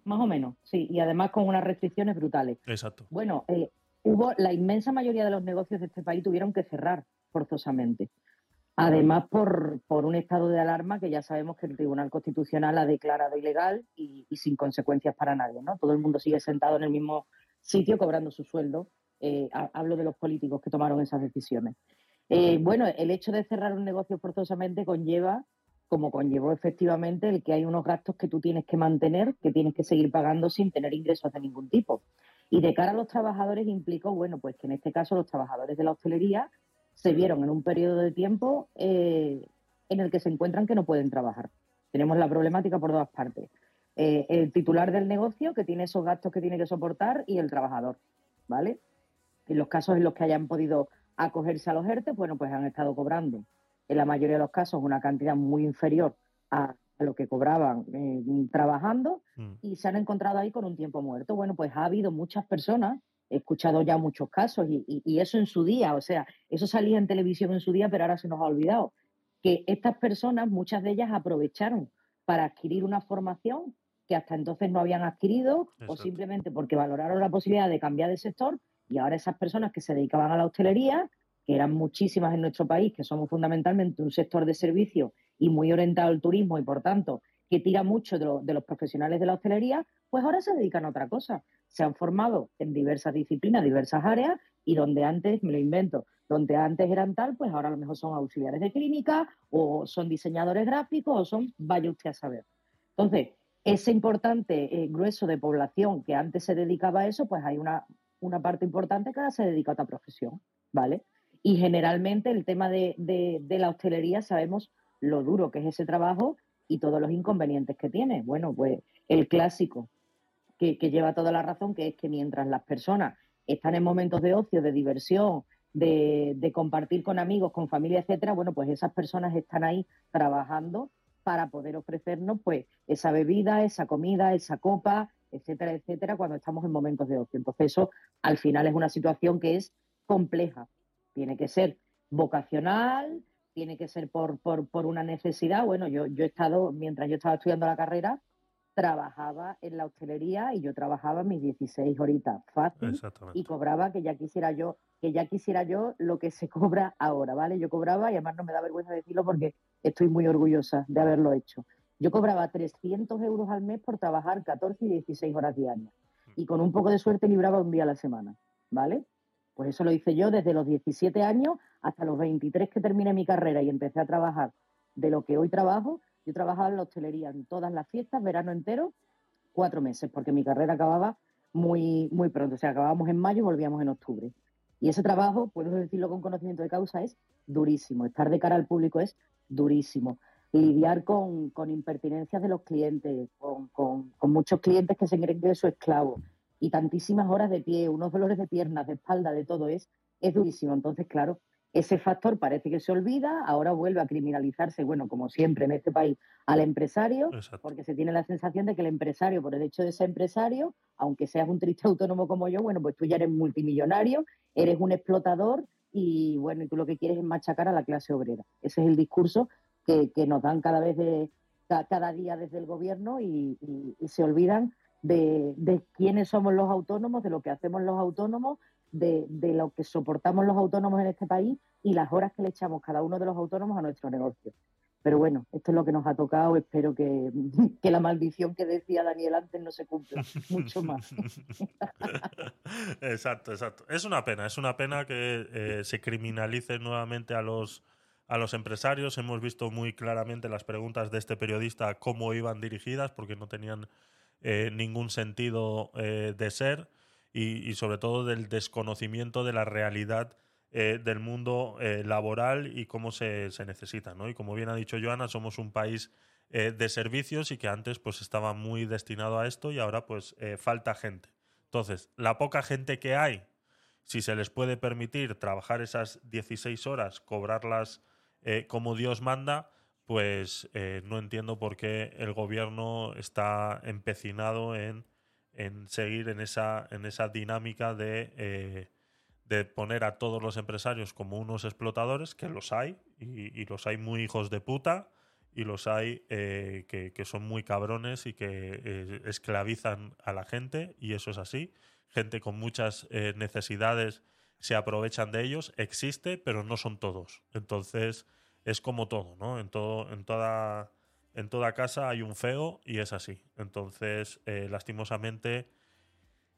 [SPEAKER 4] Más o menos, sí. Y además con unas restricciones brutales.
[SPEAKER 2] Exacto.
[SPEAKER 4] Bueno, eh, hubo la inmensa mayoría de los negocios de este país tuvieron que cerrar forzosamente. Además, por, por un estado de alarma que ya sabemos que el Tribunal Constitucional ha declarado ilegal y, y sin consecuencias para nadie, ¿no? Todo el mundo sigue sentado en el mismo sitio cobrando su sueldo. Eh, ha- hablo de los políticos que tomaron esas decisiones. Eh, bueno, el hecho de cerrar un negocio forzosamente conlleva, como conllevó efectivamente, el que hay unos gastos que tú tienes que mantener, que tienes que seguir pagando sin tener ingresos de ningún tipo. Y de cara a los trabajadores implicó, bueno, pues que en este caso los trabajadores de la hostelería se vieron en un periodo de tiempo eh, en el que se encuentran que no pueden trabajar. Tenemos la problemática por todas partes. Eh, el titular del negocio que tiene esos gastos que tiene que soportar y el trabajador, ¿vale? En los casos en los que hayan podido acogerse a los ERTE, bueno, pues han estado cobrando. En la mayoría de los casos una cantidad muy inferior a, lo que cobraban eh, trabajando y se han encontrado ahí con un tiempo muerto. Bueno, pues ha habido muchas personas, he escuchado ya muchos casos y, y- y eso en su día, o sea, eso salía en televisión en su día, pero ahora se nos ha olvidado, que estas personas, muchas de ellas aprovecharon para adquirir una formación que hasta entonces no habían adquirido o simplemente porque valoraron la posibilidad de cambiar de sector y ahora esas personas que se dedicaban a la hostelería, que eran muchísimas en nuestro país, que somos fundamentalmente un sector de servicio y muy orientado al turismo y por tanto que tira mucho de, lo- de los profesionales de la hostelería, pues ahora se dedican a otra cosa. Se han formado en diversas disciplinas, diversas áreas y donde antes, me lo invento, donde antes eran tal, pues ahora a lo mejor son auxiliares de clínica o son diseñadores gráficos o son, vaya usted a saber. Entonces, ese importante eh, grueso de población que antes se dedicaba a eso, pues hay una, una parte importante que ahora se dedica a otra profesión, ¿vale? Y generalmente el tema de, de- de la hostelería sabemos lo duro que es ese trabajo y todos los inconvenientes que tiene. Bueno, pues el clásico que, que lleva toda la razón, que es que mientras las personas están en momentos de ocio, de diversión, de, de compartir con amigos, con familia, etcétera, bueno, pues esas personas están ahí trabajando para poder ofrecernos pues esa bebida, esa comida, esa copa, etcétera, etcétera, cuando estamos en momentos de ocio. Entonces eso al final es una situación que es compleja. Tiene que ser vocacional, tiene que ser por, por, por una necesidad. Bueno, yo, yo he estado, mientras yo estaba estudiando la carrera, trabajaba en la hostelería y yo trabajaba mis 16 horitas fácil y cobraba que ya quisiera yo que ya quisiera yo lo que se *laughs* cobra ahora, ¿vale? Yo cobraba y además no me da vergüenza decirlo porque estoy muy orgullosa de haberlo hecho. Yo cobraba 300 euros al mes por trabajar 14 y 16 horas diarias y con un poco de suerte libraba un día a la semana, ¿vale? Pues eso lo hice yo desde los 17 años hasta los 23 que terminé mi carrera y empecé a trabajar de lo que hoy trabajo. Yo trabajaba en la hostelería en todas las fiestas, verano entero, cuatro meses, porque mi carrera acababa muy, muy pronto. O sea, acabábamos en mayo y volvíamos en octubre. Y ese trabajo, puedo decirlo con conocimiento de causa, es durísimo. Estar de cara al público es durísimo. Lidiar con, con impertinencias de los clientes, con, con- con muchos clientes que se creen que es su esclavo y tantísimas horas de pie, unos dolores de piernas, de espalda, de todo es, es durísimo. Entonces, claro, ese factor parece que se olvida, ahora vuelve a criminalizarse, bueno, como siempre en este país, al empresario, porque se tiene la sensación de que el empresario, por el hecho de ser empresario, aunque seas un triste autónomo como yo, bueno, pues tú ya eres multimillonario, eres un explotador y bueno, y tú lo que quieres es machacar a la clase obrera. Ese es el discurso que, que nos dan cada vez de, ca- cada día desde el gobierno y, y- y se olvidan de, de quiénes somos los autónomos, de lo que hacemos los autónomos, de, de lo que soportamos los autónomos en este país y las horas que le echamos cada uno de los autónomos a nuestro negocio. Pero bueno, esto es lo que nos ha tocado. Espero que, *laughs* que la maldición que decía Daniel antes no se cumpla *laughs* mucho más.
[SPEAKER 2] exacto, exacto. Es una pena, es una pena que eh, se criminalice nuevamente a los, a los empresarios. Hemos visto muy claramente las preguntas de este periodista cómo iban dirigidas, porque no tenían eh, ningún sentido eh, de ser y, sobre todo del desconocimiento de la realidad eh, del mundo eh, laboral y cómo se, se necesita. ¿no? Y como bien ha dicho Joana, somos un país de servicios y que antes pues estaba muy destinado a esto y ahora pues falta gente. Entonces, la poca gente que hay, si se les puede permitir trabajar esas 16 horas, cobrarlas eh, como Dios manda, pues eh, no entiendo por qué el gobierno está empecinado en, en seguir en esa, en esa dinámica de, eh, de poner a todos los empresarios como unos explotadores, que los hay, y, los hay muy hijos de puta, y los hay que, que son muy cabrones y que esclavizan a la gente, y eso es así. Gente con muchas necesidades se aprovechan de ellos, existe, pero no son todos. Entonces, es como todo, ¿no? En, todo, en, toda, en toda casa hay un feo y es así. Entonces, eh, lastimosamente,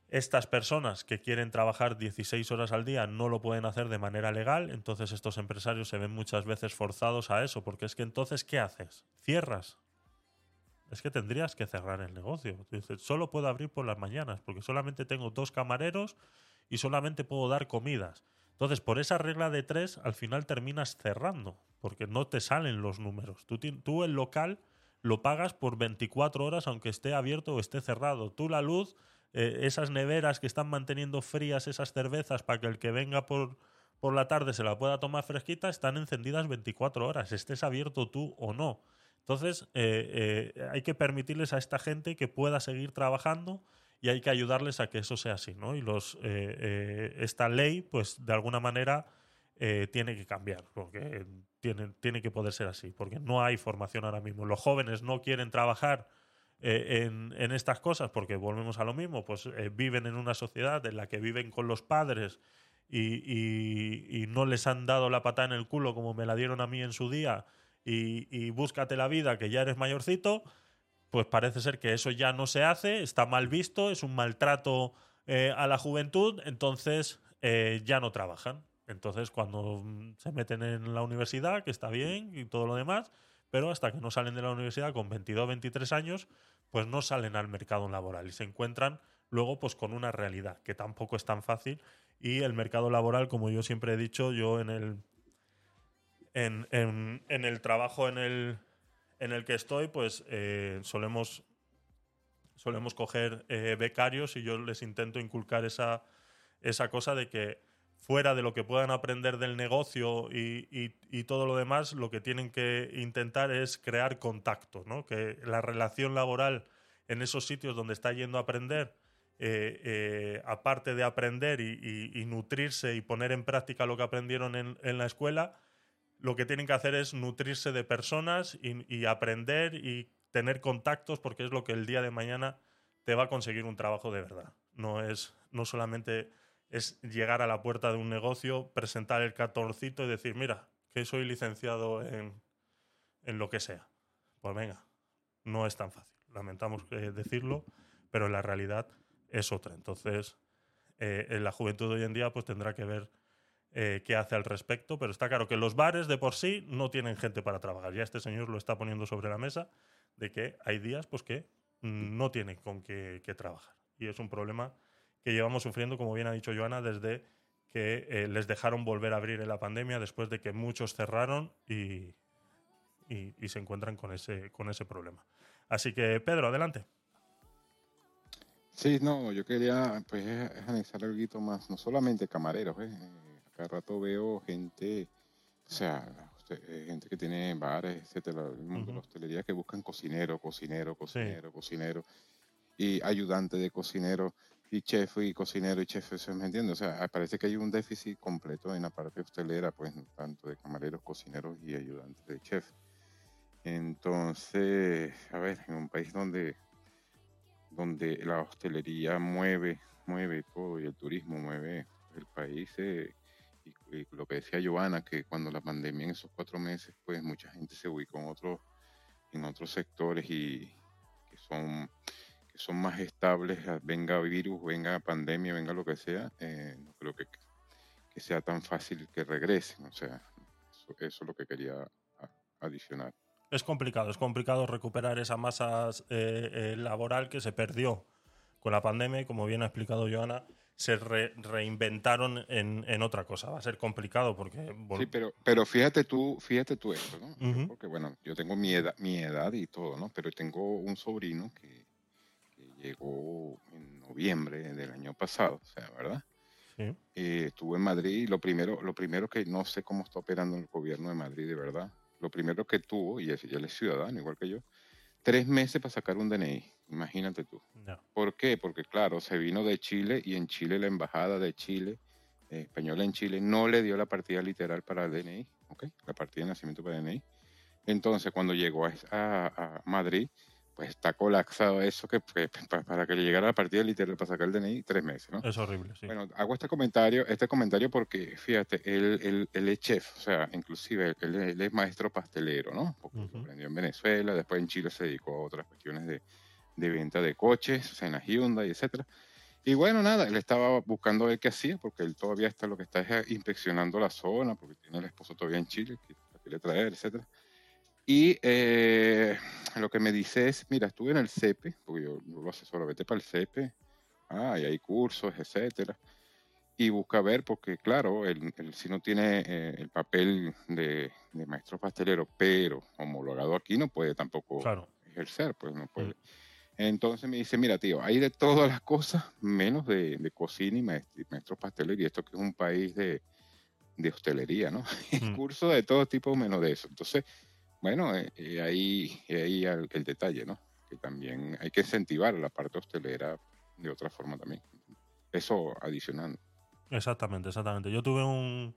[SPEAKER 2] estas personas que quieren trabajar 16 horas al día no lo pueden hacer de manera legal, entonces estos empresarios se ven muchas veces forzados a eso, porque es que entonces, ¿qué haces? ¿Cierras? Es que tendrías que cerrar el negocio. Solo puedo abrir por las mañanas, porque solamente tengo dos camareros y solamente puedo dar comidas. Entonces, por esa regla de tres, al final terminas cerrando, porque no te salen los números. Tú, tú el local lo pagas por 24 horas, aunque esté abierto o esté cerrado. Tú la luz, eh, esas neveras que están manteniendo frías esas cervezas para que el que venga por, por la tarde se la pueda tomar fresquita, están encendidas 24 horas, estés abierto tú o no. Entonces, eh, eh, hay que permitirles a esta gente que pueda seguir trabajando y hay que ayudarles a que eso sea así, ¿no? Y eh, eh, esta ley, pues, de alguna manera eh, tiene que cambiar, porque tiene, tiene que poder ser así, porque no hay formación ahora mismo. Los jóvenes no quieren trabajar en, estas cosas porque volvemos a lo mismo, pues viven en una sociedad en la que viven con los padres y, no les han dado la patada en el culo como me la dieron a mí en su día y búscate la vida que ya eres mayorcito, pues parece ser que eso ya no se hace, está mal visto, es un maltrato eh, a la juventud, entonces eh, ya no trabajan. Entonces cuando mm, se meten en la universidad, que está bien y todo lo demás, pero hasta que no salen de la universidad con 22, 23 años, pues no salen al mercado laboral y se encuentran luego pues con una realidad que tampoco es tan fácil y el mercado laboral, como yo siempre he dicho, yo en el en, en- en el trabajo en el, en el que estoy, pues eh, solemos, solemos coger eh, becarios y yo les intento inculcar esa, esa cosa de que fuera de lo que puedan aprender del negocio y, y- y todo lo demás, lo que tienen que intentar es crear contacto, ¿no? Que la relación laboral en esos sitios donde está yendo a aprender, eh, eh, aparte de aprender y, y- nutrirse y poner en práctica lo que aprendieron en, en la escuela, lo que tienen que hacer es nutrirse de personas y, aprender y tener contactos porque es lo que el día de mañana te va a conseguir un trabajo de verdad. No es no solamente es llegar a la puerta de un negocio, presentar el cartoncito y decir, mira, que soy licenciado en, en lo que sea. Pues venga, no es tan fácil. Lamentamos eh, decirlo, pero la realidad es otra. Entonces, eh, en la juventud de hoy en día pues tendrá que ver eh, qué hace al respecto, pero está claro que los bares de por sí no tienen gente para trabajar. Ya este señor lo está poniendo sobre la mesa de que hay días pues que no tienen con qué, trabajar. Y es un problema que llevamos sufriendo, como bien ha dicho Joana, desde que eh, les dejaron volver a abrir en la pandemia después de que muchos cerraron y, y- se encuentran con ese, con ese problema. Así que, Pedro, adelante.
[SPEAKER 8] Sí, no, yo quería pues eh, analizar algo más, no solamente camareros, ¿eh? Cada rato veo gente, o sea, eh, gente que tiene bares, etcétera, el mundo de la hostelería que buscan cocinero, cocinero, cocinero, cocinero, y ayudante de cocinero, y chef y cocinero y chef, eso me entiende, o sea, parece que hay un déficit completo en la parte hostelera, pues tanto de camareros, cocineros y ayudantes de chef. Entonces, a ver, en un país donde donde la hostelería mueve, mueve todo y el turismo mueve el país. eh, y, y lo que decía Giovanna, que cuando la pandemia en esos cuatro meses, pues mucha gente se ubicó en otros, en otros sectores y que son, que son más estables, ah, venga virus, venga pandemia, venga lo que sea, eh, no creo que, que sea tan fácil que regresen. O sea, eso, eso es lo que quería adicionar.
[SPEAKER 2] Es complicado, es complicado recuperar esa masa eh, eh, laboral que se perdió con la pandemia y como bien ha explicado Joana, se re- reinventaron en, en otra cosa. Va a ser complicado porque...
[SPEAKER 8] Sí, pero, pero fíjate tú, fíjate tú esto, ¿no? Porque bueno, yo tengo mi edad, mi edad y todo, ¿no? Pero tengo un sobrino que, que llegó en noviembre del año pasado, o sea, ¿verdad?
[SPEAKER 2] Sí.
[SPEAKER 8] Eh, estuvo en Madrid y lo primero, lo primero que no sé cómo está operando el gobierno de Madrid, de verdad. Lo primero que tuvo, y es- y él es ciudadano, igual que yo, tres meses para sacar un DNI, imagínate tú. ¿Por qué? Porque claro, se vino de Chile y en Chile la embajada de Chile, eh, española en Chile, no le dio la partida literal para el DNI, ¿ok? La partida de nacimiento para el DNI. Entonces, cuando llegó a, a- a Madrid, pues está colapsado eso que pues, pa- para que le llegara la partida literal para sacar el DNI, tres meses, ¿no?
[SPEAKER 2] Es horrible, sí.
[SPEAKER 8] Bueno, hago este comentario, este comentario porque, fíjate, él, él- él es chef, o sea, inclusive él, él es maestro pastelero, ¿no? Porque aprendió en Venezuela, después en Chile se dedicó a otras cuestiones de, de venta de coches, o sea, en la Hyundai, etcétera. Y bueno, nada, él estaba buscando ver qué hacía, porque él todavía está lo que está es eh, inspeccionando la zona, porque tiene el esposo todavía en Chile, que la quiere traer, etcétera. Y eh, lo que me dice es, mira, estuve en el CEPE, porque yo, yo lo asesoro, vete para el CEPE, ah, y hay cursos, etcétera. Y busca ver, porque claro, él, él sí no tiene eh, el papel de, de maestro pastelero, pero homologado aquí no puede tampoco
[SPEAKER 2] Claro.
[SPEAKER 8] ejercer, pues no puede. Entonces me dice, mira, tío, hay de todas las cosas, menos de, de cocina y maestro, maestro pastelero, y esto que es un país de, de hostelería, ¿no? *laughs* Hay cursos de todo tipo menos de eso. Entonces, bueno, eh, eh, ahí, ahí el, el detalle, ¿no? Que también hay que incentivar la parte hostelera de otra forma también. Eso adicional.
[SPEAKER 2] Exactamente, exactamente. Yo tuve un,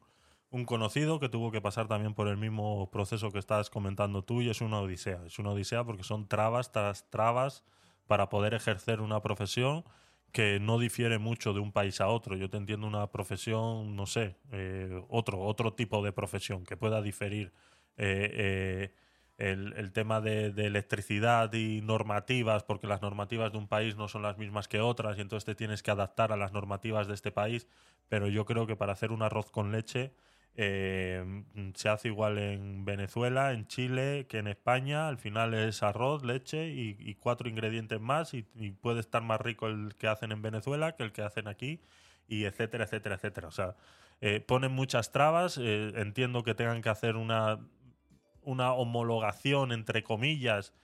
[SPEAKER 2] un conocido que tuvo que pasar también por el mismo proceso que estás comentando tú y es una odisea. Es una odisea porque son trabas tras trabas para poder ejercer una profesión que no difiere mucho de un país a otro. Yo te entiendo una profesión, no sé, eh, otro, otro tipo de profesión que pueda diferir. eh, eh, el, tema de, de electricidad y normativas, porque las normativas de un país no son las mismas que otras y entonces te tienes que adaptar a las normativas de este país, pero yo creo que para hacer un arroz con leche eh, se hace igual en Venezuela, en Chile, que en España. Al final es arroz, leche y, cuatro ingredientes más y, puede estar más rico el que hacen en Venezuela que el que hacen aquí y etcétera, etcétera, etcétera. O sea, eh, ponen muchas trabas. eh, entiendo que tengan que hacer una, una homologación, entre comillas,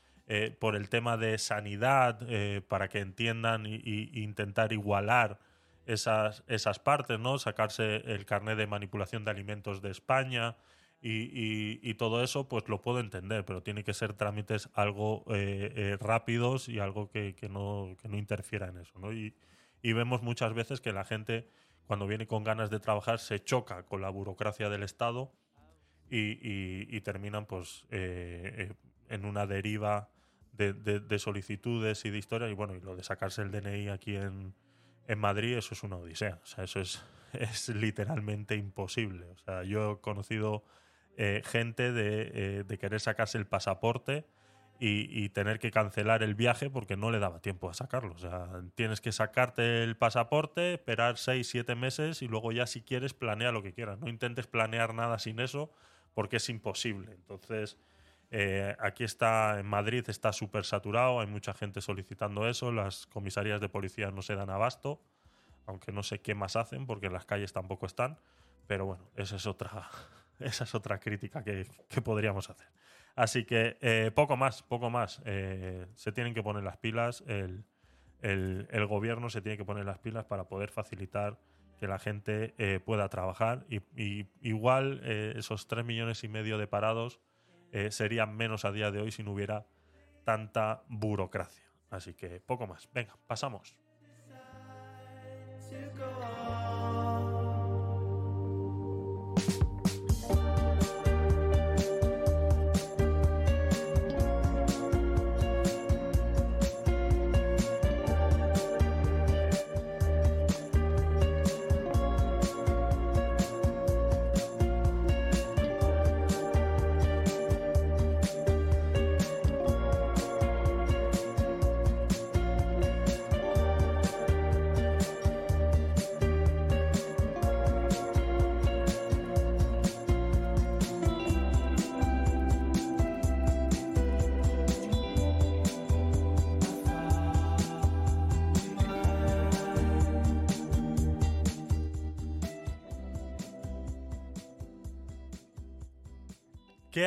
[SPEAKER 2] por el tema de sanidad, para que entiendan y intentar igualar esas, esas partes, ¿no? Sacarse el carnet de manipulación de alimentos de España y, y- y todo eso, pues lo puedo entender, pero tiene que ser trámites algo eh, eh, rápidos y algo que, que no, que no interfiera en eso, ¿no? Y, y vemos muchas veces que la gente, cuando viene con ganas de trabajar, se choca con la burocracia del Estado y, y- terminan pues eh, eh, en una deriva de, de- de solicitudes y de historias y bueno y lo de sacarse el DNI aquí en, en Madrid eso es una odisea o sea eso es, *laughs* es literalmente imposible o sea yo he conocido eh, gente de, eh, de querer sacarse el pasaporte y, y tener que cancelar el viaje porque no le daba tiempo a sacarlo. O sea, tienes que sacarte el pasaporte, esperar seis, siete meses y luego ya si quieres planea lo que quieras. No intentes planear nada sin eso porque es imposible. Entonces, eh, aquí está, en Madrid está súper saturado, hay mucha gente solicitando eso, las comisarías de policía no se dan abasto, aunque no sé qué más hacen porque las calles tampoco están, pero bueno, esa es otra, *laughs* esa es otra crítica que, que podríamos hacer. Así que eh, poco más, poco más. Eh, se tienen que poner las pilas, el, el- el gobierno se tiene que poner las pilas para poder facilitar que la gente eh, pueda trabajar y, y igual eh, esos tres millones y medio de parados eh, serían menos a día de hoy si no hubiera tanta burocracia. Así que poco más. Venga, pasamos.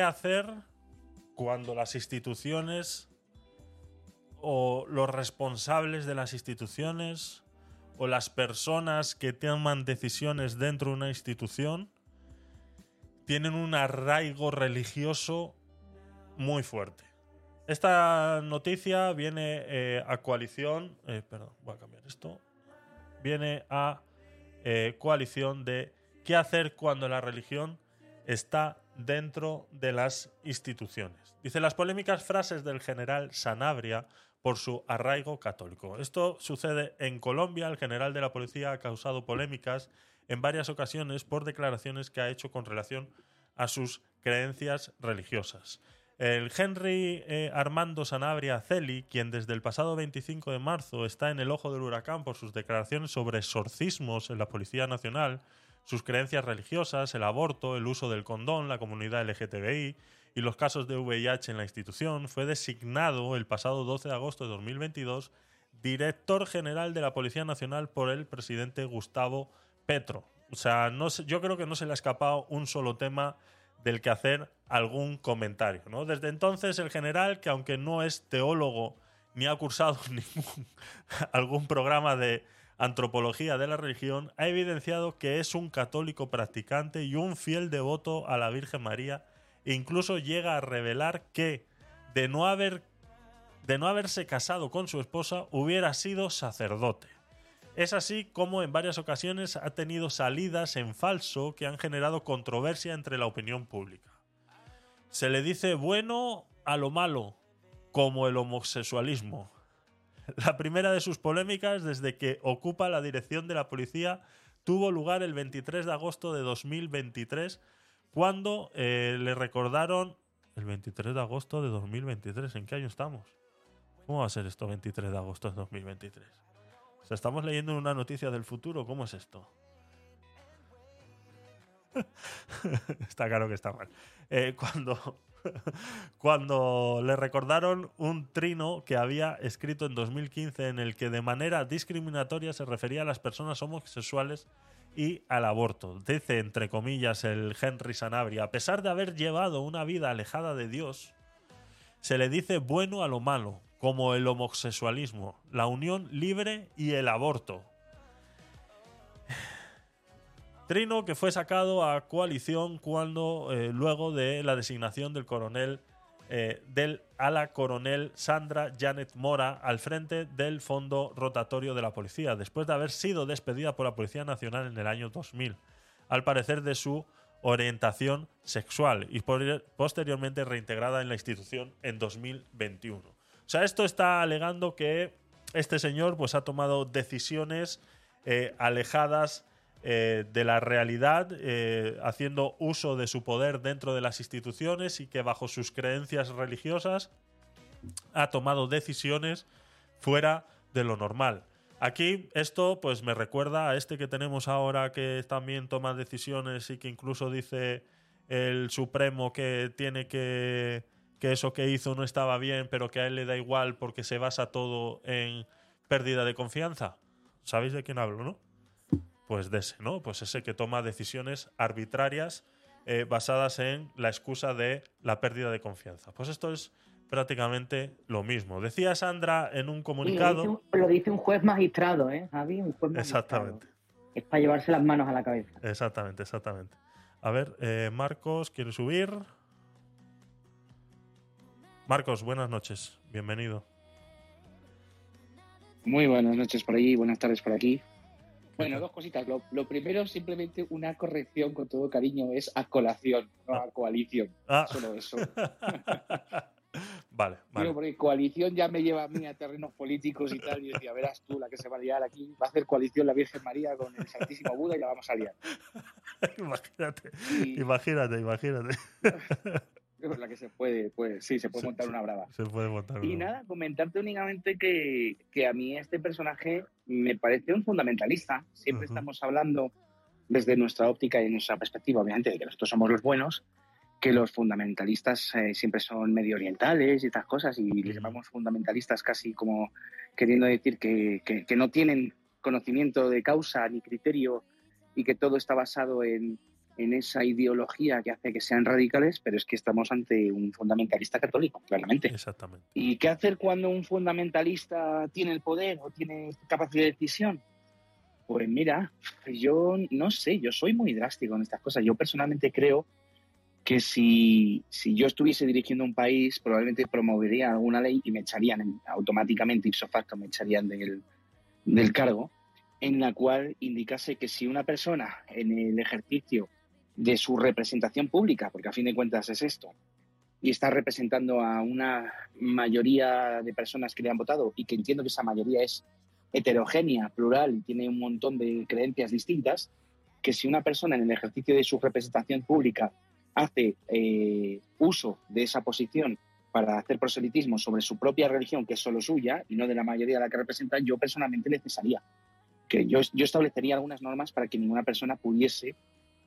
[SPEAKER 2] ¿Qué hacer cuando las instituciones o los responsables de las instituciones o las personas que toman decisiones dentro de una institución tienen un arraigo religioso muy fuerte? Esta noticia viene eh, a coalición, eh, perdón, voy a cambiar esto, viene a eh, coalición de qué hacer cuando la religión está dentro de las instituciones. Dice las polémicas frases del general Sanabria por su arraigo católico. Esto sucede en Colombia. El general de la policía ha causado polémicas en varias ocasiones por declaraciones que ha hecho con relación a sus creencias religiosas. El Henry eh, Armando Sanabria Celi, quien desde el pasado 25 de marzo está en el ojo del huracán por sus declaraciones sobre exorcismos en la Policía Nacional, sus creencias religiosas, el aborto, el uso del condón, la comunidad LGTBI y los casos de VIH en la institución, fue designado el pasado 12 de agosto de 2022 director general de la Policía Nacional por el presidente Gustavo Petro. O sea, no yo creo que no se le ha escapado un solo tema del que hacer algún comentario. Desde entonces, el general, que aunque no es teólogo ni ha cursado *laughs* ningún, algún programa de antropología de la religión, ha evidenciado que es un católico practicante y un fiel devoto a la Virgen María incluso llega a revelar que de no haber de no haberse casado con su esposa hubiera sido sacerdote. Es así como en varias ocasiones ha tenido salidas en falso que han generado controversia entre la opinión pública. Se le dice bueno a lo malo, como el homosexualismo. *laughs* La primera de sus polémicas desde que ocupa la dirección de la policía tuvo lugar el 23 de agosto de 2023, cuando eh, le recordaron el 23 de agosto de 2023. ¿En qué año estamos? ¿Cómo va a ser esto 23 de agosto de 2023? O sea, estamos leyendo una noticia del futuro. ¿Cómo es esto? *laughs* está claro que está mal. Eh, cuando, *laughs* cuando le recordaron un trino que había escrito en 2015 en el que de manera discriminatoria se refería a las personas homosexuales y al aborto. Dice, entre comillas, el Henry Sanabria, a pesar de haber llevado una vida alejada de Dios, se le dice bueno a lo malo, como el homosexualismo, la unión libre y el aborto. Trino que fue sacado a coalición cuando eh, luego de la designación del coronel eh, del ala coronel Sandra Janet Mora al frente del fondo rotatorio de la policía, después de haber sido despedida por la Policía Nacional en el año 2000, al parecer de su orientación sexual y posteriormente reintegrada en la institución en 2021. O sea, esto está alegando que este señor pues, ha tomado decisiones eh, alejadas eh, de la realidad, eh, haciendo uso de su poder dentro de las instituciones y que bajo sus creencias religiosas ha tomado decisiones fuera de lo normal. Aquí esto pues me recuerda a este que tenemos ahora que también toma decisiones y que incluso dice el Supremo que tiene que que eso que hizo no estaba bien, pero que a él le da igual porque se basa todo en pérdida de confianza. ¿Sabéis de quién hablo, no? Pues de ese, ¿no? Pues ese que toma decisiones arbitrarias eh, basadas en la excusa de la pérdida de confianza. Pues esto es prácticamente lo mismo. Decía Sandra en un
[SPEAKER 4] lo,
[SPEAKER 2] comunicado.
[SPEAKER 4] dice un, lo dice un juez magistrado, ¿eh, Javi? Un juez magistrado.
[SPEAKER 2] Exactamente.
[SPEAKER 4] Es para llevarse las manos a la cabeza.
[SPEAKER 2] Exactamente, exactamente. A ver, eh, Marcos, ¿quiere subir? Marcos, buenas noches. Bienvenido.
[SPEAKER 13] Muy buenas noches por allí, buenas tardes por aquí. Bueno, dos cositas. Lo, lo primero, simplemente una corrección con todo cariño, es a colación, no a coalición.
[SPEAKER 2] Ah.
[SPEAKER 13] Solo eso. *laughs*
[SPEAKER 2] Vale,
[SPEAKER 13] Digo,
[SPEAKER 2] vale.
[SPEAKER 13] porque coalición ya me lleva a mí a terrenos políticos y tal, y decía, verás tú la que se va a liar aquí, va a hacer coalición la Virgen María con el Santísimo Buda y la vamos a liar. *laughs*
[SPEAKER 2] imagínate,
[SPEAKER 13] Y-
[SPEAKER 2] imagínate, imagínate. *laughs*
[SPEAKER 13] La que se puede, pues sí, se puede montar una brava.
[SPEAKER 2] Se puede montar.
[SPEAKER 13] Y nada, comentarte únicamente que, que a mí este personaje me parece un fundamentalista. Siempre
[SPEAKER 2] Ujú.
[SPEAKER 13] estamos hablando desde nuestra óptica y nuestra perspectiva, obviamente, de que nosotros somos los buenos, que los fundamentalistas eh, siempre son medio orientales y estas cosas, y les llamamos fundamentalistas casi como queriendo decir que, que- que no tienen conocimiento de causa ni criterio y que todo está basado en, en esa ideología que hace que sean radicales, pero es que estamos ante un fundamentalista católico, claramente.
[SPEAKER 2] Exactamente.
[SPEAKER 13] ¿Y qué hacer cuando un fundamentalista tiene el poder o tiene capacidad de decisión? Pues mira, yo no sé, yo soy muy drástico en estas cosas. Yo personalmente creo que si, si yo estuviese dirigiendo un país, probablemente promovería alguna ley y me echarían en- automáticamente, ipso facto, me echarían del, del cargo, en la cual indicase que si una persona en el ejercicio de su representación pública, porque a fin de cuentas es esto, y está representando a una mayoría de personas que le han votado y que entiendo que esa mayoría es heterogénea, plural y tiene un montón de creencias distintas, que si una persona en el ejercicio de su representación pública hace eh, uso de esa posición para hacer proselitismo sobre su propia religión, que es solo suya y no de la mayoría de la que representa, yo personalmente le. Que yo, yo establecería algunas normas para que ninguna persona pudiese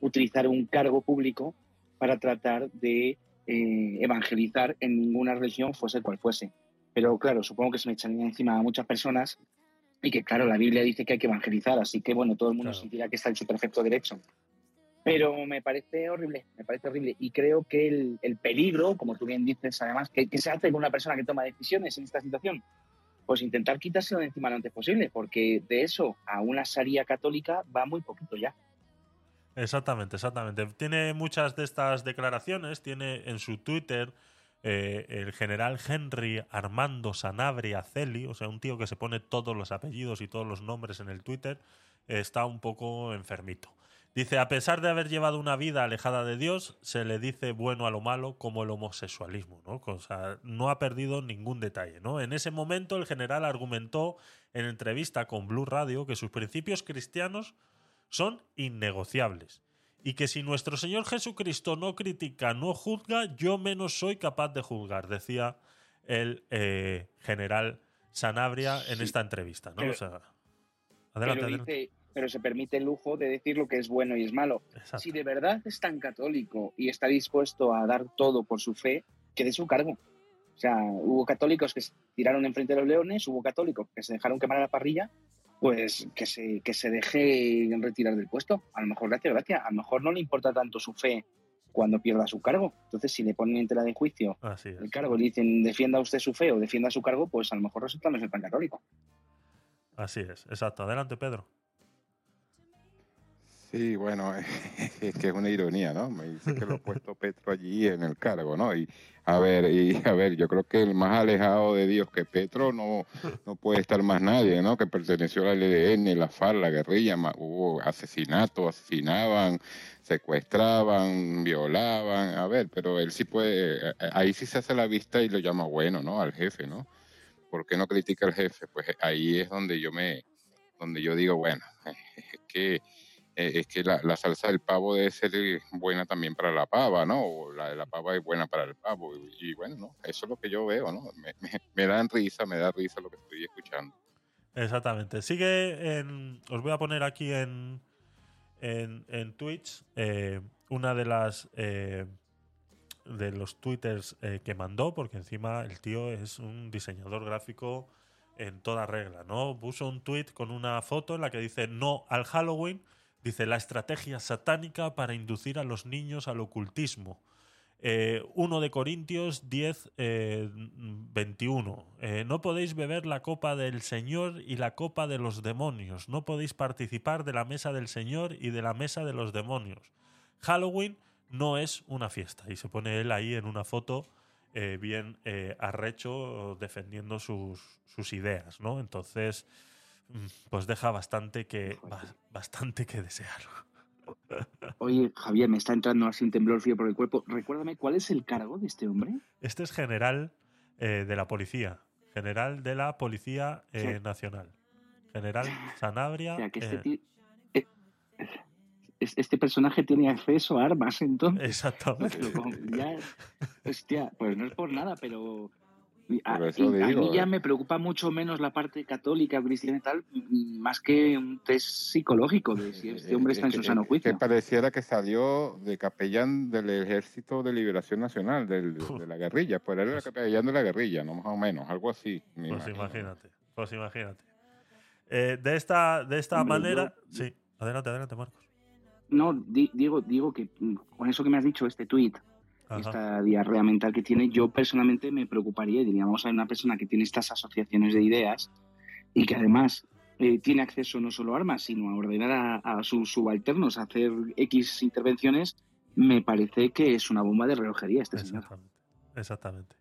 [SPEAKER 13] utilizar un cargo público para tratar de eh, evangelizar en ninguna religión, fuese cual fuese. Pero claro, supongo que se me echaría encima a muchas personas y que, claro, la Biblia dice que hay que evangelizar, así que, bueno, todo el mundo sentirá que está en su perfecto derecho. Pero me parece horrible, me parece horrible. Y creo que el, el peligro, como tú bien dices, además, que, que se hace con una persona que toma decisiones en esta situación, pues intentar quitárselo de encima lo antes posible, porque de eso a una saría católica va muy poquito ya.
[SPEAKER 2] Exactamente, exactamente. Tiene muchas de estas declaraciones, tiene en su Twitter eh, el general Henry Armando Sanabria Celi, o sea, un tío que se pone todos los apellidos y todos los nombres en el Twitter, está un poco enfermito. Dice, a pesar de haber llevado una vida alejada de Dios, se le dice bueno a lo malo como el homosexualismo, ¿no? O sea, no ha perdido ningún detalle, ¿no? En ese momento el general argumentó en entrevista con Blue Radio que sus principios cristianos son innegociables y que si nuestro Señor Jesucristo no critica, no juzga, yo menos soy capaz de juzgar, decía el eh, general Sanabria en esta entrevista, ¿no?
[SPEAKER 13] Pero-
[SPEAKER 2] O sea, adelante,
[SPEAKER 13] pero,
[SPEAKER 2] adelante.
[SPEAKER 13] dice- pero se permite el lujo de decir lo que es bueno y es malo. Si de verdad es tan católico y está dispuesto a dar todo por su fe, que dé su cargo. O sea, hubo católicos que se tiraron enfrente de los leones, hubo católicos que se dejaron quemar a la parrilla, pues que se, que se deje retirar del puesto. A lo mejor le hace gracia, a lo mejor no le importa tanto su fe cuando pierda su cargo. Entonces, si le ponen en tela de juicio el cargo y le dicen defienda usted su fe o defienda su cargo, pues a lo mejor resulta no ser tan católico.
[SPEAKER 2] Así es, exacto. Adelante, Pedro.
[SPEAKER 8] Sí, bueno, *laughs* es que es una ironía, ¿no? Me dice que lo ha puesto Petro allí en el cargo, ¿no? Y a ver, y a ver, yo creo que el más alejado de Dios que Petro no, no puede estar más nadie, ¿no? Que perteneció al EDN, la FARC, la guerrilla, hubo asesinatos, asesinaban, secuestraban, violaban, a ver, pero él sí puede, eh, ahí sí se hace la vista y lo llama bueno, ¿no? Al jefe, ¿no? ¿Por qué no critica al jefe? Pues ahí es donde yo me, donde yo digo, bueno, *laughs* es que eh, es que la, salsa del pavo debe ser eh, buena también para la pava, ¿no? O la de la pava es buena para el pavo. Y, bueno, ¿no? eso es lo que yo veo, ¿no? Me, dan risa, me da risa lo que estoy escuchando.
[SPEAKER 2] Exactamente. Sigue en. Os voy a poner aquí en. En, en Twitch. eh, una de las. de los twitters que mandó, porque encima el tío es un diseñador gráfico en toda regla, ¿no? Puso un tweet con una foto en la que dice no al Halloween, dice la estrategia satánica para inducir a los niños al ocultismo. Eh, 1 de Corintios 10, eh, 21. Eh, no podéis beber la copa del Señor y la copa de los demonios. No podéis participar de la mesa del Señor y de la mesa de los demonios. Halloween no es una fiesta. Y se pone él ahí en una foto eh, bien eh, arrecho defendiendo sus, sus ideas, ¿no? Entonces, pues deja bastante que, ba- bastante que desear. *laughs*
[SPEAKER 13] Oye, Javier, me está entrando así un temblor frío por el cuerpo. Recuérdame, ¿cuál es el cargo de este hombre?
[SPEAKER 2] Este es general eh, de la policía. General de la Policía eh,
[SPEAKER 13] Sí.
[SPEAKER 2] Nacional. General Sanabria. *laughs*
[SPEAKER 13] O sea, que este,
[SPEAKER 2] eh,
[SPEAKER 13] eh, es- este personaje tiene acceso a armas, entonces.
[SPEAKER 2] Exactamente.
[SPEAKER 13] Ya- *laughs* hostia, pues no es por nada, pero a, y a
[SPEAKER 8] digo,
[SPEAKER 13] mí ya
[SPEAKER 8] eh.
[SPEAKER 13] me preocupa mucho menos la parte católica, cristiana y tal, mm, más que un test psicológico de si este hombre está en su
[SPEAKER 8] que-
[SPEAKER 13] sano
[SPEAKER 8] es
[SPEAKER 13] juicio.
[SPEAKER 8] Que pareciera que salió de capellán del Ejército de Liberación Nacional, del- de la guerrilla. Pues era el capellán de la guerrilla, ¿no? Más o menos, algo así. me
[SPEAKER 2] Pues
[SPEAKER 8] imagino.
[SPEAKER 2] imagínate. Pues imagínate. Eh, de esta, de esta
[SPEAKER 13] Hombre,
[SPEAKER 2] manera. Sí, adelante, adelante, Marcos.
[SPEAKER 13] No, di- digo, digo que mm, con eso que me has dicho, este tuit,
[SPEAKER 2] Ajá.
[SPEAKER 13] esta diarrea mental que tiene, yo personalmente me preocuparía y diría, vamos a ver una persona que tiene estas asociaciones de ideas y que además eh, tiene acceso no solo a armas, sino a ordenar a, a sus subalternos a hacer X intervenciones, me parece que es una bomba de relojería este señor.
[SPEAKER 2] Exactamente. Exactamente.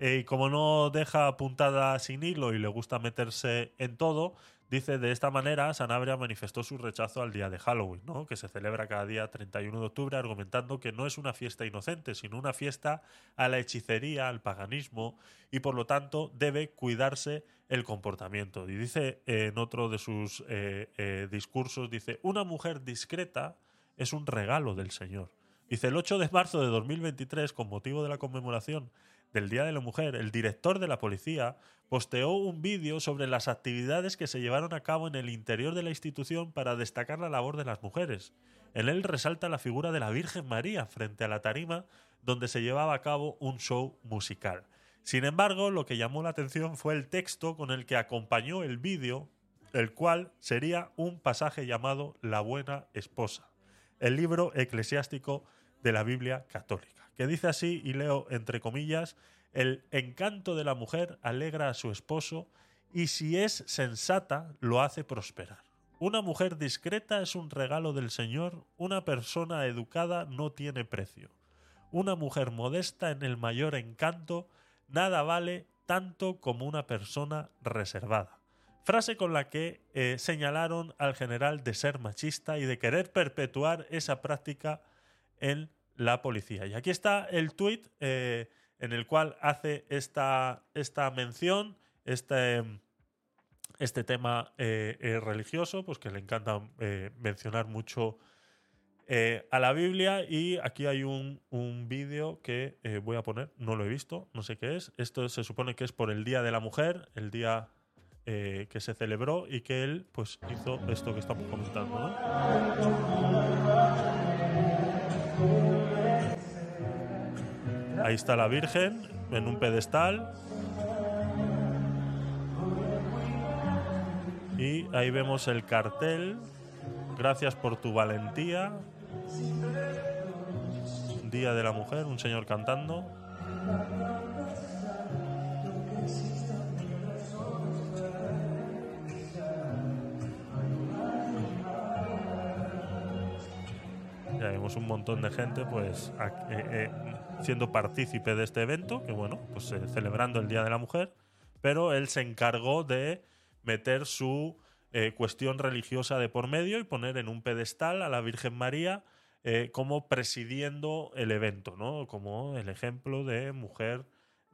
[SPEAKER 2] Eh, y como no deja apuntada sin hilo y le gusta meterse en todo, dice de esta manera Sanabria manifestó su rechazo al día de Halloween, ¿no? que se celebra cada día 31 de octubre, argumentando que no es una fiesta inocente, sino una fiesta a la hechicería, al paganismo, y por lo tanto debe cuidarse el comportamiento. Y dice eh, en otro de sus eh, eh, discursos, dice, una mujer discreta es un regalo del Señor. Dice, el 8 de marzo de 2023, con motivo de la conmemoración del Día de la Mujer, el director de la policía posteó un vídeo sobre las actividades que se llevaron a cabo en el interior de la institución para destacar la labor de las mujeres. En él resalta la figura de la Virgen María frente a la tarima donde se llevaba a cabo un show musical. Sin embargo, lo que llamó la atención fue el texto con el que acompañó el vídeo, el cual sería un pasaje llamado La Buena Esposa, el libro eclesiástico de la Biblia católica, que dice así, y leo entre comillas, el encanto de la mujer alegra a su esposo y si es sensata lo hace prosperar. Una mujer discreta es un regalo del Señor, una persona educada no tiene precio. Una mujer modesta en el mayor encanto nada vale tanto como una persona reservada. Frase con la que eh, señalaron al general de ser machista y de querer perpetuar esa práctica en la policía. Y aquí está el tuit eh, en el cual hace esta, esta mención, este, este tema eh, eh, religioso, pues que le encanta mencionar mucho a la Biblia. Y aquí hay un, un vídeo que voy a poner, no lo he visto, no sé qué es. Esto se supone que es por el Día de la Mujer, el día que se celebró y que él pues hizo esto que estamos comentando. ¿no? Ahí está la Virgen en un pedestal. Y ahí vemos el cartel. Gracias por tu valentía. Día de la Mujer, un señor cantando. Vemos un montón de gente pues eh, eh, siendo partícipe de este evento, que bueno, pues eh, celebrando el Día de la Mujer, pero él se encargó de meter su cuestión religiosa de por medio y poner en un pedestal a la Virgen María como presidiendo el evento, ¿no? Como el ejemplo de mujer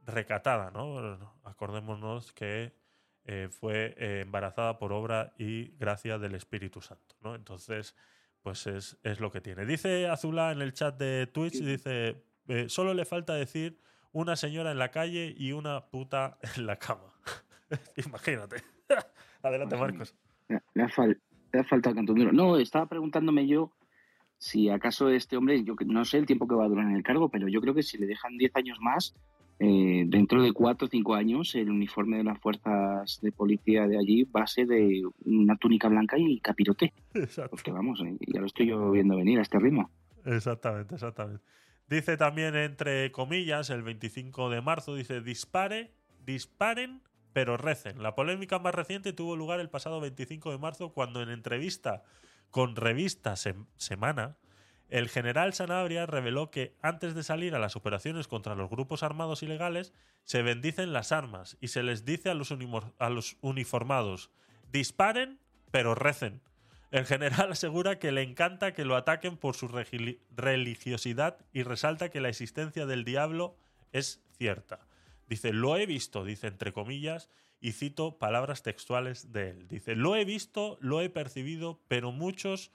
[SPEAKER 2] recatada, ¿no? Acordémonos que fue embarazada por obra y gracia del Espíritu Santo, ¿no? Entonces, pues es, es lo que tiene. Dice Azula en el chat de Twitch, dice, eh, solo le falta decir una señora en la calle y una puta *laughs* en la cama. *laughs* Imagínate. *laughs* Adelante, Marcos.
[SPEAKER 13] Le, ha, fal- faltado. No, estaba preguntándome yo si acaso este hombre, yo no sé el tiempo que va a durar en el cargo, pero yo creo que si le dejan 10 años más, eh, dentro de 4 o 5 años, el uniforme de las fuerzas de policía de allí va a ser de una túnica blanca y capirote. Porque vamos, eh, ya lo estoy yo viendo venir a este ritmo.
[SPEAKER 2] Exactamente, exactamente. Dice también, entre comillas, el 25 de marzo, dice, dispare, disparen, pero recen. La polémica más reciente tuvo lugar el pasado 25 de marzo cuando en entrevista con revista Sem- Semana, el general Sanabria reveló que antes de salir a las operaciones contra los grupos armados ilegales, se bendicen las armas y se les dice a los, a los uniformados, disparen, pero recen. El general *laughs* asegura que le encanta que lo ataquen por su religiosidad y resalta que la existencia del diablo es cierta. Dice, lo he visto, dice entre comillas, y cito palabras textuales de él. Dice, lo he visto, lo he percibido, pero muchos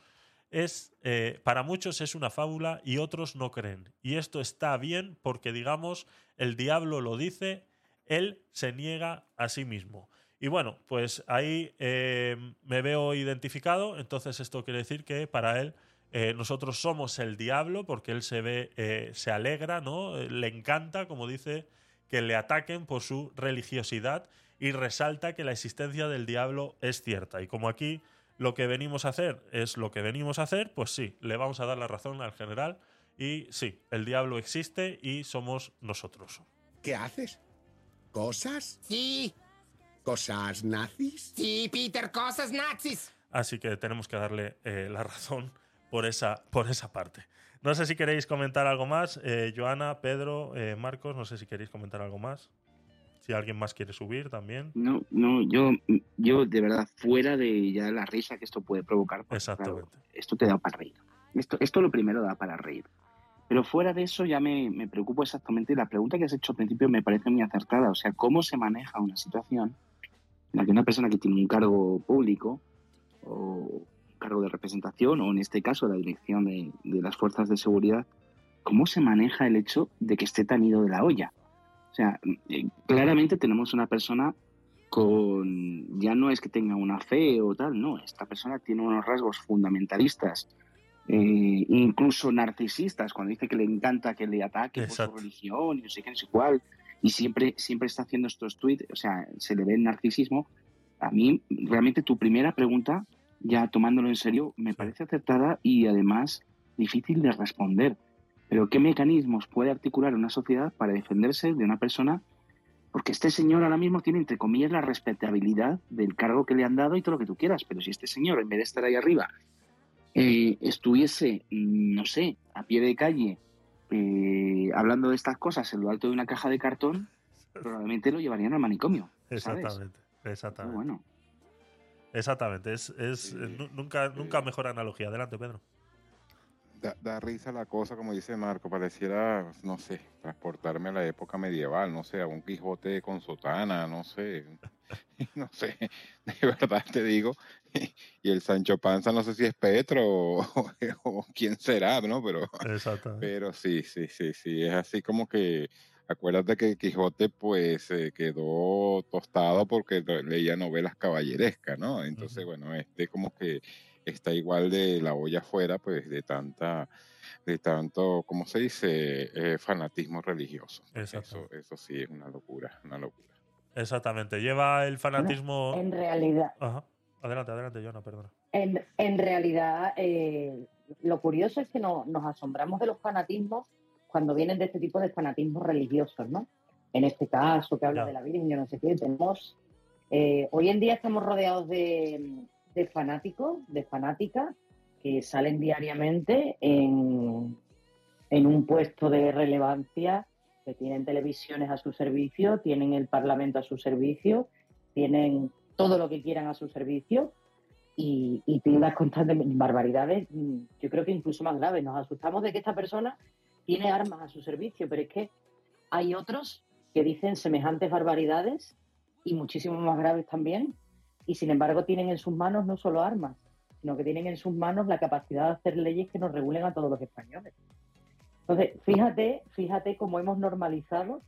[SPEAKER 2] es, eh, para muchos es una fábula y otros no creen. Y esto está bien porque, digamos, el diablo lo dice, él se niega a sí mismo. Y bueno, pues ahí eh, me veo identificado, entonces esto quiere decir que para él eh, nosotros somos el diablo porque él se ve, se alegra, ¿no? Le encanta, como dice, que le ataquen por su religiosidad y resalta que la existencia del diablo es cierta. Y como aquí lo que venimos a hacer es lo que venimos a hacer, pues sí, le vamos a dar la razón al general y sí, el diablo existe y somos nosotros.
[SPEAKER 14] ¿Qué haces? ¿Cosas? Sí. ¿Cosas nazis?
[SPEAKER 6] Sí, Peter, cosas nazis.
[SPEAKER 2] Así que tenemos que darle eh, la razón por esa, por esa parte. No sé si queréis comentar algo más. Eh, Joana, Pedro, eh, Marcos, no sé si queréis comentar algo más. Si alguien más quiere subir también.
[SPEAKER 13] No, no, yo, yo de verdad, fuera de ya la risa que esto puede provocar, porque, claro,
[SPEAKER 2] Exactamente.
[SPEAKER 13] esto te da para reír. Esto, esto lo primero da para reír. Pero fuera de eso ya me, me preocupo exactamente. La pregunta que has hecho al principio me parece muy acertada. O sea, ¿cómo se maneja una situación en la que una persona que tiene un cargo público o un cargo de representación, o en este caso la dirección de, de las fuerzas de seguridad, cómo se maneja el hecho de que esté tan ido de la olla? O sea, eh, claramente tenemos una persona con, ya no es que tenga una fe o tal, no, esta persona tiene unos rasgos fundamentalistas, eh, incluso narcisistas, cuando dice que le encanta que le ataque por su religión y no sé qué, no sé cuál, y siempre, siempre está haciendo estos tweets, o sea, se le ve el narcisismo. A mí, realmente, tu primera pregunta, ya tomándolo en serio, me parece acertada y además difícil de responder. Pero, ¿qué mecanismos puede articular una sociedad para defenderse de una persona? Porque este señor ahora mismo tiene, entre comillas, la respetabilidad del cargo que le han dado y todo lo que tú quieras. Pero si este señor, en vez de estar ahí arriba, eh, estuviese, mm, no sé, a pie de calle, eh, hablando de estas cosas en lo alto de una caja de cartón, probablemente lo llevarían al manicomio. ¿sabes?
[SPEAKER 2] Exactamente. Exactamente.
[SPEAKER 13] Pero bueno.
[SPEAKER 2] Exactamente. Es, es, nu- nunca, nunca mejor analogía. Adelante, Pedro.
[SPEAKER 8] Da, da risa la cosa, como dice Marco, pareciera, no sé, transportarme a la época medieval, no sé, a un Quijote con sotana, no sé, *laughs* no sé, de verdad te digo. *laughs* Y el Sancho Panza, no sé si es Petro o, *laughs* o quién será, ¿no? Pero, pero sí, sí, sí, sí, es así como que, acuérdate que Quijote pues se quedó tostado porque le- leía novelas caballerescas, ¿no? Entonces, bueno, este como que está igual de la olla afuera, pues de tanta, de tanto, ¿cómo se dice? Eh, fanatismo religioso. Eso, eso sí es una locura, una locura.
[SPEAKER 2] Exactamente. Lleva el fanatismo.
[SPEAKER 4] En realidad,
[SPEAKER 2] Ajá. Adelante, adelante, Joana, perdona.
[SPEAKER 4] En, en realidad, eh, lo curioso es que no- nos asombramos de los fanatismos cuando vienen de este tipo de fanatismos religiosos, ¿no? En este caso, que habla
[SPEAKER 2] Ya.
[SPEAKER 4] de la Virgen, yo no sé qué, tenemos... eh, hoy en día estamos rodeados de, de fanáticos, de fanáticas, que salen diariamente en, en un puesto de relevancia, que tienen televisiones a su servicio, tienen el Parlamento a su servicio, tienen todo lo que quieran a su servicio y, y tildas constantemente barbaridades, yo creo que incluso más graves. Nos asustamos de que esta persona tiene armas a su servicio, pero es que hay otros que dicen semejantes barbaridades y muchísimo más graves también, y sin embargo tienen en sus manos no solo armas, sino que tienen en sus manos la capacidad de hacer leyes que nos regulen a todos los españoles. Entonces, fíjate, fíjate cómo hemos normalizado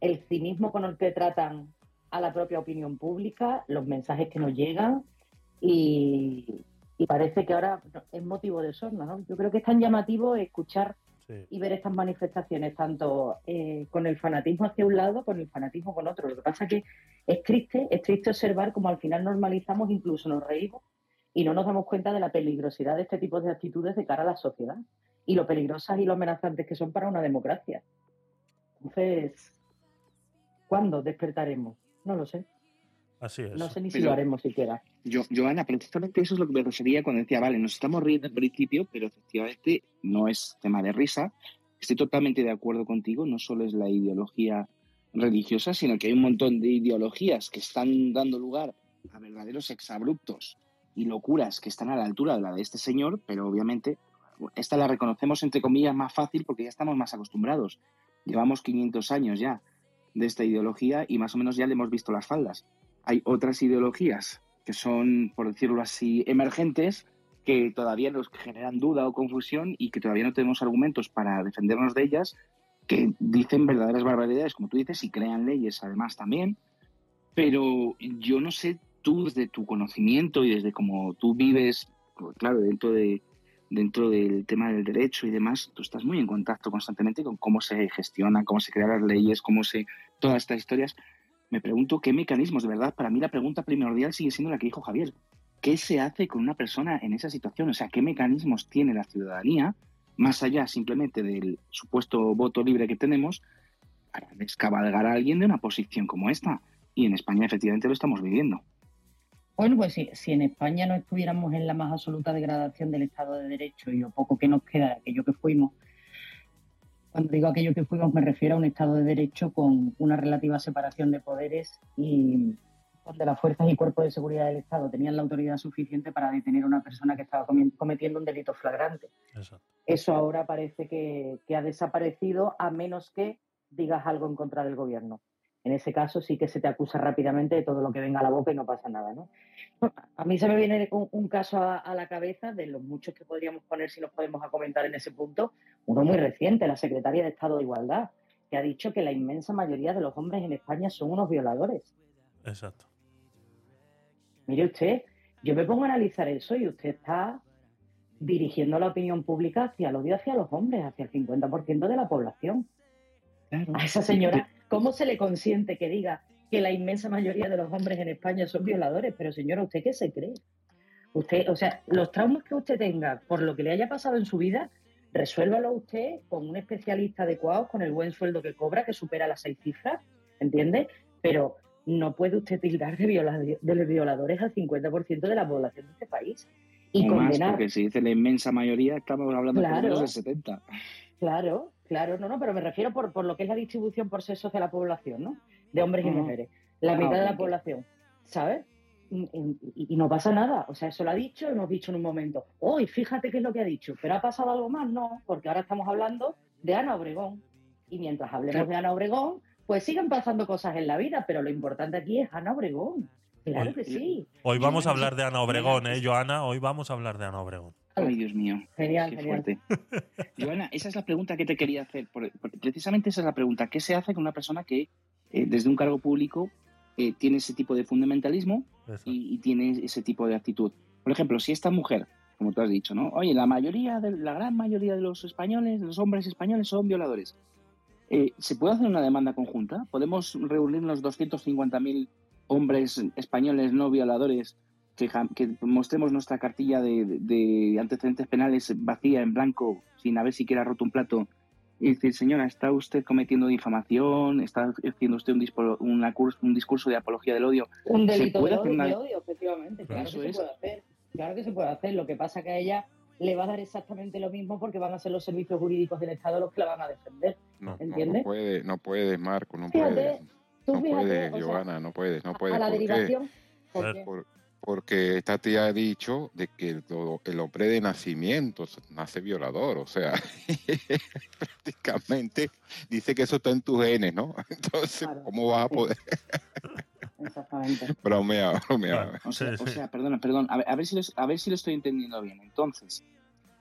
[SPEAKER 4] el cinismo con el que tratan a la propia opinión pública, los mensajes que nos llegan y, parece que ahora es motivo de sorna, ¿no? Yo creo que es tan llamativo escuchar y ver estas manifestaciones, tanto eh, con el fanatismo hacia un lado, con el fanatismo con otro. Lo que pasa que es triste, es triste observar cómo al final normalizamos, incluso nos reímos y no nos damos cuenta de la peligrosidad de este tipo de actitudes de cara a la sociedad y lo peligrosas y lo amenazantes que son para una democracia. Entonces, ¿cuándo despertaremos? No lo sé.
[SPEAKER 2] Así es.
[SPEAKER 4] No sé ni si
[SPEAKER 13] Pero-
[SPEAKER 4] lo haremos siquiera.
[SPEAKER 13] Yo, Joana, precisamente eso es lo que me refería cuando decía, vale, nos estamos riendo al principio, pero efectivamente no es tema de risa. Estoy totalmente de acuerdo contigo, no solo es la ideología religiosa, sino que hay un montón de ideologías que están dando lugar a verdaderos exabruptos y locuras que están a la altura de la de este señor, pero obviamente esta la reconocemos entre comillas más fácil porque ya estamos más acostumbrados. Llevamos 500 años ya de esta ideología y más o menos ya le hemos visto las faldas. Hay otras ideologías que son, por decirlo así, emergentes, que todavía nos generan duda o confusión y que todavía no tenemos argumentos para defendernos de ellas, que dicen verdaderas barbaridades, como tú dices, y crean leyes además también. Pero yo no sé tú desde tu conocimiento y desde cómo tú vives, claro, dentro de dentro del tema del derecho y demás, tú estás muy en contacto constantemente con cómo se gestionan, cómo se crean las leyes, cómo se todas estas historias. Me pregunto qué mecanismos, de verdad, para mí la pregunta primordial sigue siendo la que dijo Javier. ¿Qué se hace con una persona en esa situación? O sea, ¿qué mecanismos tiene la ciudadanía, más allá simplemente del supuesto voto libre que tenemos, para descabalgar a alguien de una posición como esta? Y en España efectivamente lo estamos viviendo.
[SPEAKER 4] Bueno, pues si, en España no estuviéramos en la más absoluta degradación del Estado de Derecho y lo poco que nos queda de aquello que fuimos, cuando digo aquello que fuimos me refiero a un Estado de Derecho con una relativa separación de poderes y donde las fuerzas y cuerpos de seguridad del Estado tenían la autoridad suficiente para detener a una persona que estaba cometiendo un delito flagrante.
[SPEAKER 2] Exacto.
[SPEAKER 4] Eso ahora parece que, que ha desaparecido a menos que digas algo en contra del gobierno. En ese caso sí que se te acusa rápidamente de todo lo que venga a la boca y no pasa nada, ¿no? A mí se me viene un, un caso a, a la cabeza de los muchos que podríamos poner si nos podemos a comentar en ese punto. Uno muy reciente, la secretaria de Estado de Igualdad, que ha dicho que la inmensa mayoría de los hombres en España son unos violadores.
[SPEAKER 2] Exacto.
[SPEAKER 4] Mire usted, yo me pongo a analizar eso y usted está dirigiendo la opinión pública hacia el odio hacia los hombres, hacia el 50% de la población. A esa señora, ¿cómo se le consiente que diga que la inmensa mayoría de los hombres en España son violadores? Pero señora, ¿usted qué se cree? Usted, o sea, los traumas que usted tenga por lo que le haya pasado en su vida, resuélvalo usted con un especialista adecuado, con el buen sueldo que cobra, que supera las seis cifras, ¿entiende? Pero no puede usted tildar de, viola- de violadores al 50% de la población de este país y
[SPEAKER 13] o más,
[SPEAKER 4] condenar.
[SPEAKER 13] porque si dice la inmensa mayoría, estamos hablando
[SPEAKER 4] Claro.
[SPEAKER 13] menos del 70.
[SPEAKER 4] Claro, claro, no, no, pero me refiero por, por lo que es la distribución por sexos de la población, ¿no? De hombres y mujeres. La
[SPEAKER 13] Ah,
[SPEAKER 4] mitad de la población, ¿sabes? Y, y- y no pasa nada, o sea, eso lo ha dicho, hemos dicho en un momento, hoy fíjate qué es lo que ha dicho, pero ha pasado algo más, no, porque ahora estamos hablando de Ana Obregón. Y mientras hablemos de Ana Obregón, pues siguen pasando cosas en la vida, pero lo importante aquí es Ana Obregón. Claro
[SPEAKER 2] Hoy-
[SPEAKER 4] que sí.
[SPEAKER 2] Hoy vamos a hablar de Ana Obregón, ¿eh, Joana? Hoy vamos a hablar de Ana Obregón.
[SPEAKER 13] Ay, Dios mío.
[SPEAKER 4] Genial,
[SPEAKER 13] Qué
[SPEAKER 4] genial.
[SPEAKER 13] fuerte. *laughs* Joana, esa es la pregunta que te quería hacer. precisamente esa es la pregunta. ¿Qué se hace con una persona que eh, desde un cargo público eh, tiene ese tipo de fundamentalismo y, y tiene ese tipo de actitud? Por ejemplo, si esta mujer, como tú has dicho, ¿no? Oye, la mayoría, de, la gran mayoría de los españoles, de los hombres españoles son violadores. Eh, ¿Se puede hacer una demanda conjunta? ¿Podemos reunirnos 250.000 hombres españoles no violadores que, mostremos nuestra cartilla de, de- de antecedentes penales vacía en blanco sin haber siquiera roto un plato y decir, señora, está usted cometiendo difamación, está haciendo usted un, dispo- una curs- un discurso de apología del odio?
[SPEAKER 4] Un
[SPEAKER 13] ¿Se
[SPEAKER 4] delito
[SPEAKER 13] puede
[SPEAKER 4] de
[SPEAKER 13] hacer
[SPEAKER 4] odio,
[SPEAKER 13] una-
[SPEAKER 4] de odio, efectivamente. Claro
[SPEAKER 13] Eso
[SPEAKER 4] que se
[SPEAKER 13] es.
[SPEAKER 4] puede hacer. Claro que se puede hacer. Lo que pasa que a ella le va a dar exactamente lo mismo porque van a ser los servicios jurídicos del Estado los que la van a defender.
[SPEAKER 8] No,
[SPEAKER 4] ¿Entiendes?
[SPEAKER 8] no puede, no puedes, Marco, no
[SPEAKER 4] Fíjate,
[SPEAKER 8] puedes.
[SPEAKER 4] tú
[SPEAKER 8] No
[SPEAKER 4] fíjate,
[SPEAKER 8] puedes,
[SPEAKER 4] sea,
[SPEAKER 8] Giovanna, no puedes, no puedes.
[SPEAKER 4] a la
[SPEAKER 8] ¿Por qué?
[SPEAKER 4] derivación. ¿por
[SPEAKER 2] Ver.
[SPEAKER 4] qué?
[SPEAKER 8] Por- porque esta tía ha dicho de que el, el hombre de nacimiento nace violador, o sea, *laughs* prácticamente dice que eso está en tus genes, ¿no? *laughs* Entonces,
[SPEAKER 4] Claro,
[SPEAKER 8] ¿cómo vas a poder?
[SPEAKER 4] Exactamente. *laughs*
[SPEAKER 8] bromea, bromea.
[SPEAKER 13] O sea,
[SPEAKER 2] Sí,
[SPEAKER 13] o
[SPEAKER 2] sí.
[SPEAKER 13] sea, perdona, perdón, a ver, a ver si los- a ver si lo estoy entendiendo bien. Entonces,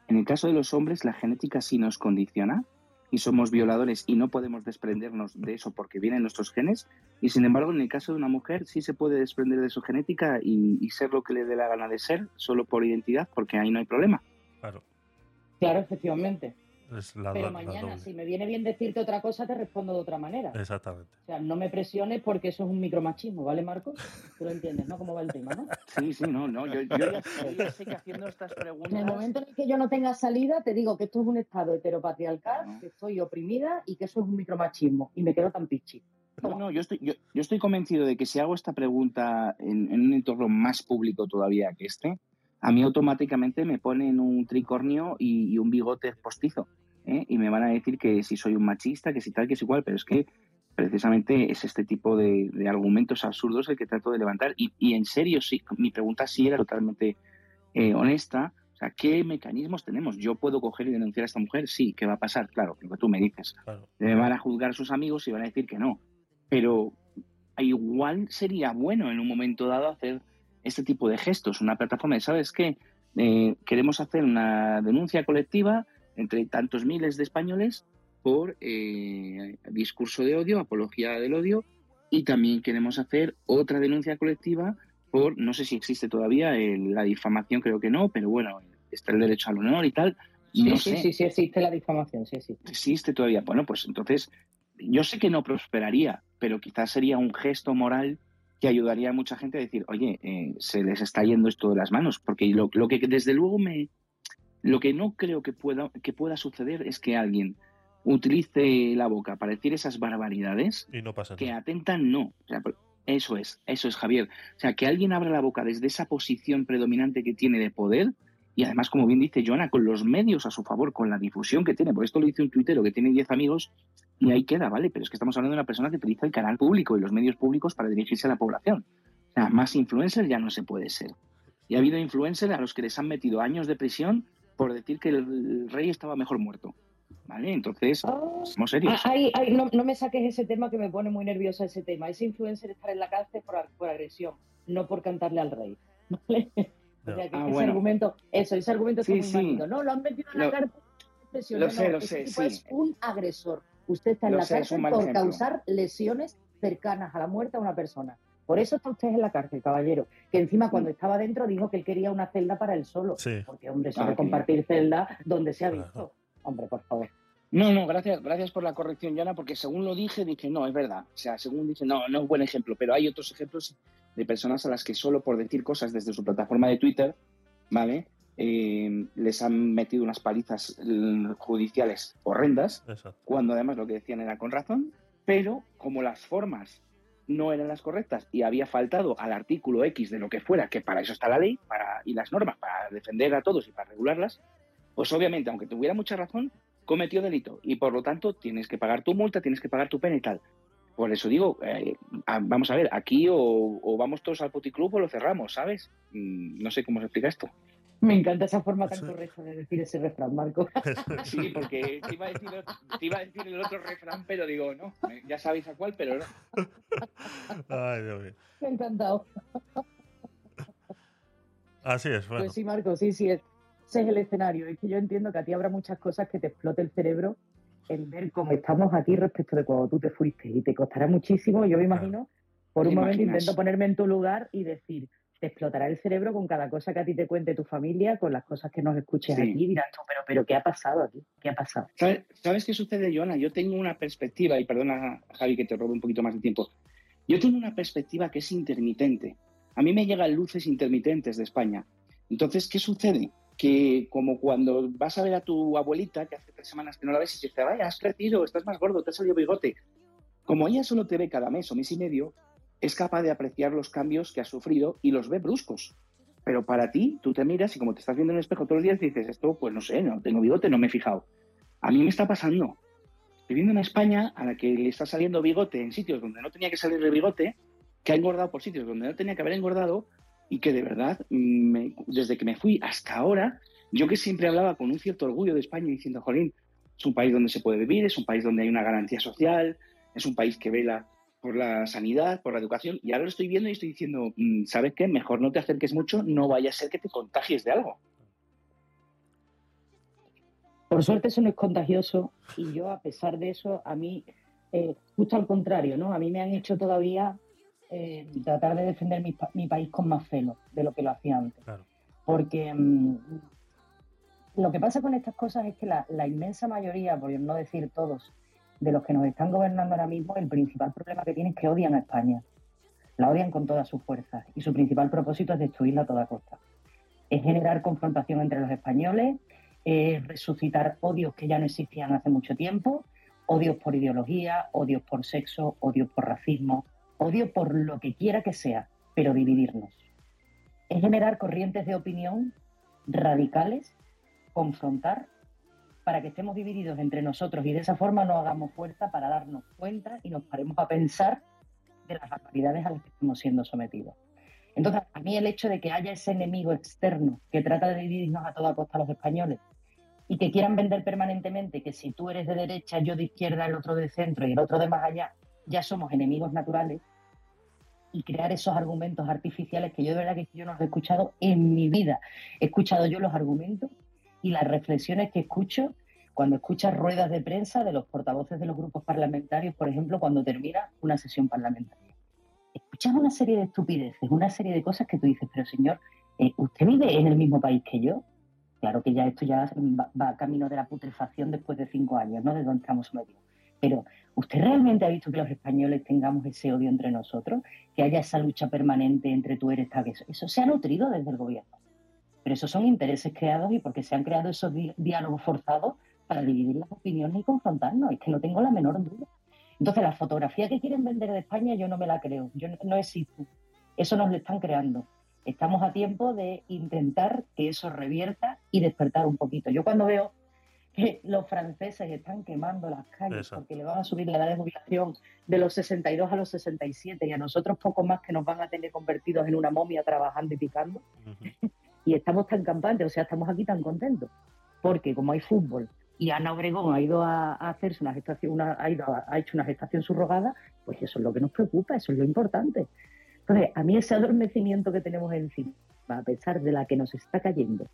[SPEAKER 13] en el caso de los hombres, la genética sí nos condiciona y somos violadores y no podemos desprendernos de eso porque vienen nuestros genes. Y sin embargo, en el caso de una mujer, sí se puede desprender de su genética y, y ser lo que le dé la gana de ser, solo por identidad, porque ahí no hay problema.
[SPEAKER 2] Claro.
[SPEAKER 4] Claro, efectivamente.
[SPEAKER 2] Es la,
[SPEAKER 4] Pero
[SPEAKER 2] la-
[SPEAKER 4] mañana, si me viene bien decirte otra cosa, te respondo de otra manera.
[SPEAKER 2] Exactamente.
[SPEAKER 4] O sea, no me presiones porque eso es un micromachismo, ¿vale, Marco? Tú lo entiendes, ¿no? Cómo va el tema, ¿no?
[SPEAKER 13] Sí, sí, no, no, yo, yo ya, sé que haciendo estas
[SPEAKER 4] En el
[SPEAKER 13] preguntas...
[SPEAKER 4] momento en el que yo no tenga salida, te digo que esto es un estado heteropatriarcal, que estoy oprimida y que eso es un micromachismo. Y me quedo tan pichi.
[SPEAKER 13] No, no, yo estoy, yo, yo estoy convencido de que si hago esta pregunta en, en un entorno más público todavía que este, a mí automáticamente me ponen un tricornio y, y un bigote postizo. ¿eh? Y me van a decir que si soy un machista, que si tal, que es igual, pero es que precisamente es este tipo de, de argumentos absurdos el que trato de levantar. Y, y en serio, sí, mi pregunta sí era totalmente eh, honesta. O sea, ¿qué mecanismos tenemos? ¿Yo puedo coger y denunciar a esta mujer? Sí, ¿qué va a pasar? Claro, lo que tú me dices.
[SPEAKER 2] Claro.
[SPEAKER 13] Me van a juzgar sus amigos y van a decir que no. Pero igual sería bueno en un momento dado hacer este tipo de gestos, una plataforma de, ¿sabes qué? Eh, queremos hacer una denuncia colectiva entre tantos miles de españoles por eh, discurso de odio, apología del odio, y también queremos hacer otra denuncia colectiva por, no sé si existe todavía el- la difamación, creo que no, pero bueno, está el derecho al honor y tal.
[SPEAKER 4] Sí,
[SPEAKER 13] no
[SPEAKER 4] sí,
[SPEAKER 13] sé
[SPEAKER 4] sí, sí, existe la difamación, sí, sí.
[SPEAKER 13] existe todavía. Bueno, pues entonces yo sé que no prosperaría, pero quizás sería un gesto moral que ayudaría a mucha gente a decir, oye, eh, se les está yendo esto de las manos, porque lo, lo que desde luego me, lo que no creo que pueda que pueda suceder es que alguien utilice la boca para decir esas barbaridades
[SPEAKER 2] Y no pasa
[SPEAKER 13] que atentan, no. O sea, Eso es, eso es, Javier. O sea, que alguien abra la boca desde esa posición predominante que tiene de poder y además, como bien dice Joana, con los medios a su favor, con la difusión que tiene, por esto lo dice un tuitero que tiene 10 amigos y ahí queda, ¿vale? Pero es que estamos hablando de una persona que utiliza el canal público y los medios públicos para dirigirse a la población. O sea, más influencer ya no se puede ser. Y ha habido influencers a los que les han metido años de prisión por decir que el rey estaba mejor muerto. ¿Vale? Entonces, somos serios.
[SPEAKER 4] Ah, ay, ay, no, no me saques ese tema que me pone muy nerviosa ese tema. Ese influencer estar en la cárcel por, por agresión, no por cantarle al rey. *laughs* ¿Vale? O sea, que
[SPEAKER 13] Ah,
[SPEAKER 4] ese
[SPEAKER 13] bueno.
[SPEAKER 4] argumento, eso, ese argumento
[SPEAKER 13] Sí,
[SPEAKER 4] está muy
[SPEAKER 13] sí.
[SPEAKER 4] No, lo han metido en la
[SPEAKER 13] Lo-
[SPEAKER 4] cárcel
[SPEAKER 13] lo
[SPEAKER 4] No,
[SPEAKER 13] sé,
[SPEAKER 4] no,
[SPEAKER 13] lo sé, sí.
[SPEAKER 4] es un agresor. Usted está en
[SPEAKER 13] Lo
[SPEAKER 4] la
[SPEAKER 13] sé,
[SPEAKER 4] cárcel por
[SPEAKER 13] ejemplo.
[SPEAKER 4] causar lesiones cercanas a la muerte a una persona. Por eso está usted en la cárcel, caballero. Que encima cuando estaba dentro dijo que él quería una celda para él solo.
[SPEAKER 2] Sí.
[SPEAKER 4] Porque, hombre, eso
[SPEAKER 13] Ah,
[SPEAKER 4] compartir celda donde se ha visto. Hombre, por favor.
[SPEAKER 13] No, no, gracias, gracias por la corrección, Joana, porque según lo dije, dije, no, es verdad. O sea, según dije, no, no es buen ejemplo, pero hay otros ejemplos de personas a las que solo por decir cosas desde su plataforma de Twitter, ¿vale? Eh, les han metido unas palizas mm, judiciales horrendas,
[SPEAKER 2] Exacto.
[SPEAKER 13] cuando además lo que decían era con razón, pero como las formas no eran las correctas y había faltado al artículo X de lo que fuera, que para eso está la ley para, y las normas, para defender a todos y para regularlas, pues obviamente, aunque tuviera mucha razón, cometió delito y por lo tanto tienes que pagar tu multa, tienes que pagar tu pena y tal. Por eso digo, eh, vamos a ver, aquí o, o vamos todos al puticlub o lo cerramos, ¿sabes? Mm, no sé cómo se explica esto.
[SPEAKER 4] Me encanta esa forma tan correcta de decir ese refrán, Marco. *laughs*
[SPEAKER 13] Sí, porque te iba, a decir, te iba a decir el otro refrán, pero digo, no, ya sabéis a cuál, pero no.
[SPEAKER 2] Ay, Dios mío.
[SPEAKER 4] Me ha encantado.
[SPEAKER 2] Así es, bueno.
[SPEAKER 4] Pues sí, Marco, sí, sí, es- ese es el escenario. Es que yo entiendo que a ti habrá muchas cosas que te explote el cerebro en ver cómo estamos aquí respecto de cuando tú te fuiste. Y te costará muchísimo, yo me imagino, por
[SPEAKER 13] ¿Te
[SPEAKER 4] un momento intento ponerme en tu lugar y decir, te explotará el cerebro con cada cosa que a ti te cuente tu familia, con las cosas que nos escuches
[SPEAKER 13] Sí.
[SPEAKER 4] aquí. Dirás tú, pero, pero ¿qué ha pasado aquí? ¿Qué ha pasado?
[SPEAKER 13] ¿Sabes, ¿Sabes qué sucede, Joana? Yo tengo una perspectiva, y perdona, Javi, que te robe un poquito más de tiempo. Yo tengo una perspectiva que es intermitente. A mí me llegan luces intermitentes de España. Entonces, ¿qué sucede? Que como cuando vas a ver a tu abuelita, que hace tres semanas que no la ves, y te dice, vaya, has crecido, estás más gordo, te ha salido bigote. Como ella solo te ve cada mes o mes y medio, es capaz de apreciar los cambios que has sufrido y los ve bruscos. Pero para ti, tú te miras y como te estás viendo en el espejo todos los días, dices, esto, pues no sé, no tengo bigote, no me he fijado. A mí me está pasando. Estoy viendo una España a la que le está saliendo bigote en sitios donde no tenía que salirle bigote, que ha engordado por sitios donde no tenía que haber engordado y que de verdad, mm, desde que me fui hasta ahora, yo que siempre hablaba con un cierto orgullo de España diciendo, Jolín, es un país donde se puede vivir, es un país donde hay una garantía social, es un país que vela por la sanidad, por la educación, y ahora lo estoy viendo y estoy diciendo, mm, ¿sabes qué? Mejor no te acerques mucho, no vaya a ser que te contagies de algo.
[SPEAKER 4] Por suerte eso no es contagioso y yo a pesar de eso, a mí, eh, justo al contrario, ¿no? A mí me han hecho todavía eh, tratar de defender mi, pa- mi país con más celo de lo que lo hacía antes. Porque mm, lo que pasa con estas cosas es que la, la inmensa mayoría, por no decir todos, de los que nos están gobernando ahora mismo, el principal problema que tienen es que odian a España. La odian con todas sus fuerzas y su principal propósito es destruirla a toda costa. Es generar confrontación entre los españoles, eh, resucitar odios que ya no existían hace mucho tiempo, odios por ideología, odios por sexo, odios por racismo, odio por lo que quiera que sea, pero dividirnos. Es generar corrientes de opinión radicales, confrontar, para que estemos divididos entre nosotros y de esa forma no hagamos fuerza para darnos cuenta y nos paremos a pensar de las barbaridades a las que estamos siendo sometidos. Entonces, a mí el hecho de que haya ese enemigo externo que trata de dividirnos a toda costa a los españoles y que quieran vender permanentemente que si tú eres de derecha, yo de izquierda, el otro de centro y el otro de más allá, ya somos enemigos naturales y crear esos argumentos artificiales que yo de verdad que yo no los he escuchado en mi vida. He escuchado yo los argumentos y las reflexiones que escucho cuando escuchas ruedas de prensa de los portavoces de los grupos parlamentarios, por ejemplo, cuando termina una sesión parlamentaria. Escuchas una serie de estupideces, una serie de cosas que tú dices, pero señor, eh, ¿usted vive en el mismo país que yo? Claro que ya esto ya va, va camino de la putrefacción después de cinco años, ¿no? De donde estamos sometidos. Pero, ¿usted realmente ha visto que los españoles tengamos ese odio entre nosotros? Que haya esa lucha permanente entre tú eres tal eso, eso se ha nutrido desde el gobierno. Pero esos son intereses creados y porque se han creado esos di- diálogos forzados para dividir las opiniones y confrontarnos. Es que no tengo la menor duda. Entonces, la fotografía que quieren vender de España yo no me la creo, yo no, no existe. Eso nos lo están creando. Estamos a tiempo de intentar que eso revierta y despertar un poquito. Yo cuando veo que los franceses están quemando las calles porque le van a subir la edad de jubilación de los 62 a los 67 y a nosotros poco más que nos van a tener convertidos en una momia trabajando y picando, *laughs* y estamos tan campantes, o sea, estamos aquí tan contentos, porque como hay fútbol y Ana Obregón ha ido a, hacerse una gestación, una- ha, ido a- hecho una gestación subrogada, pues eso es lo que nos preocupa, eso es lo importante. Entonces, a mí ese adormecimiento que tenemos encima, a pesar de la que nos está cayendo,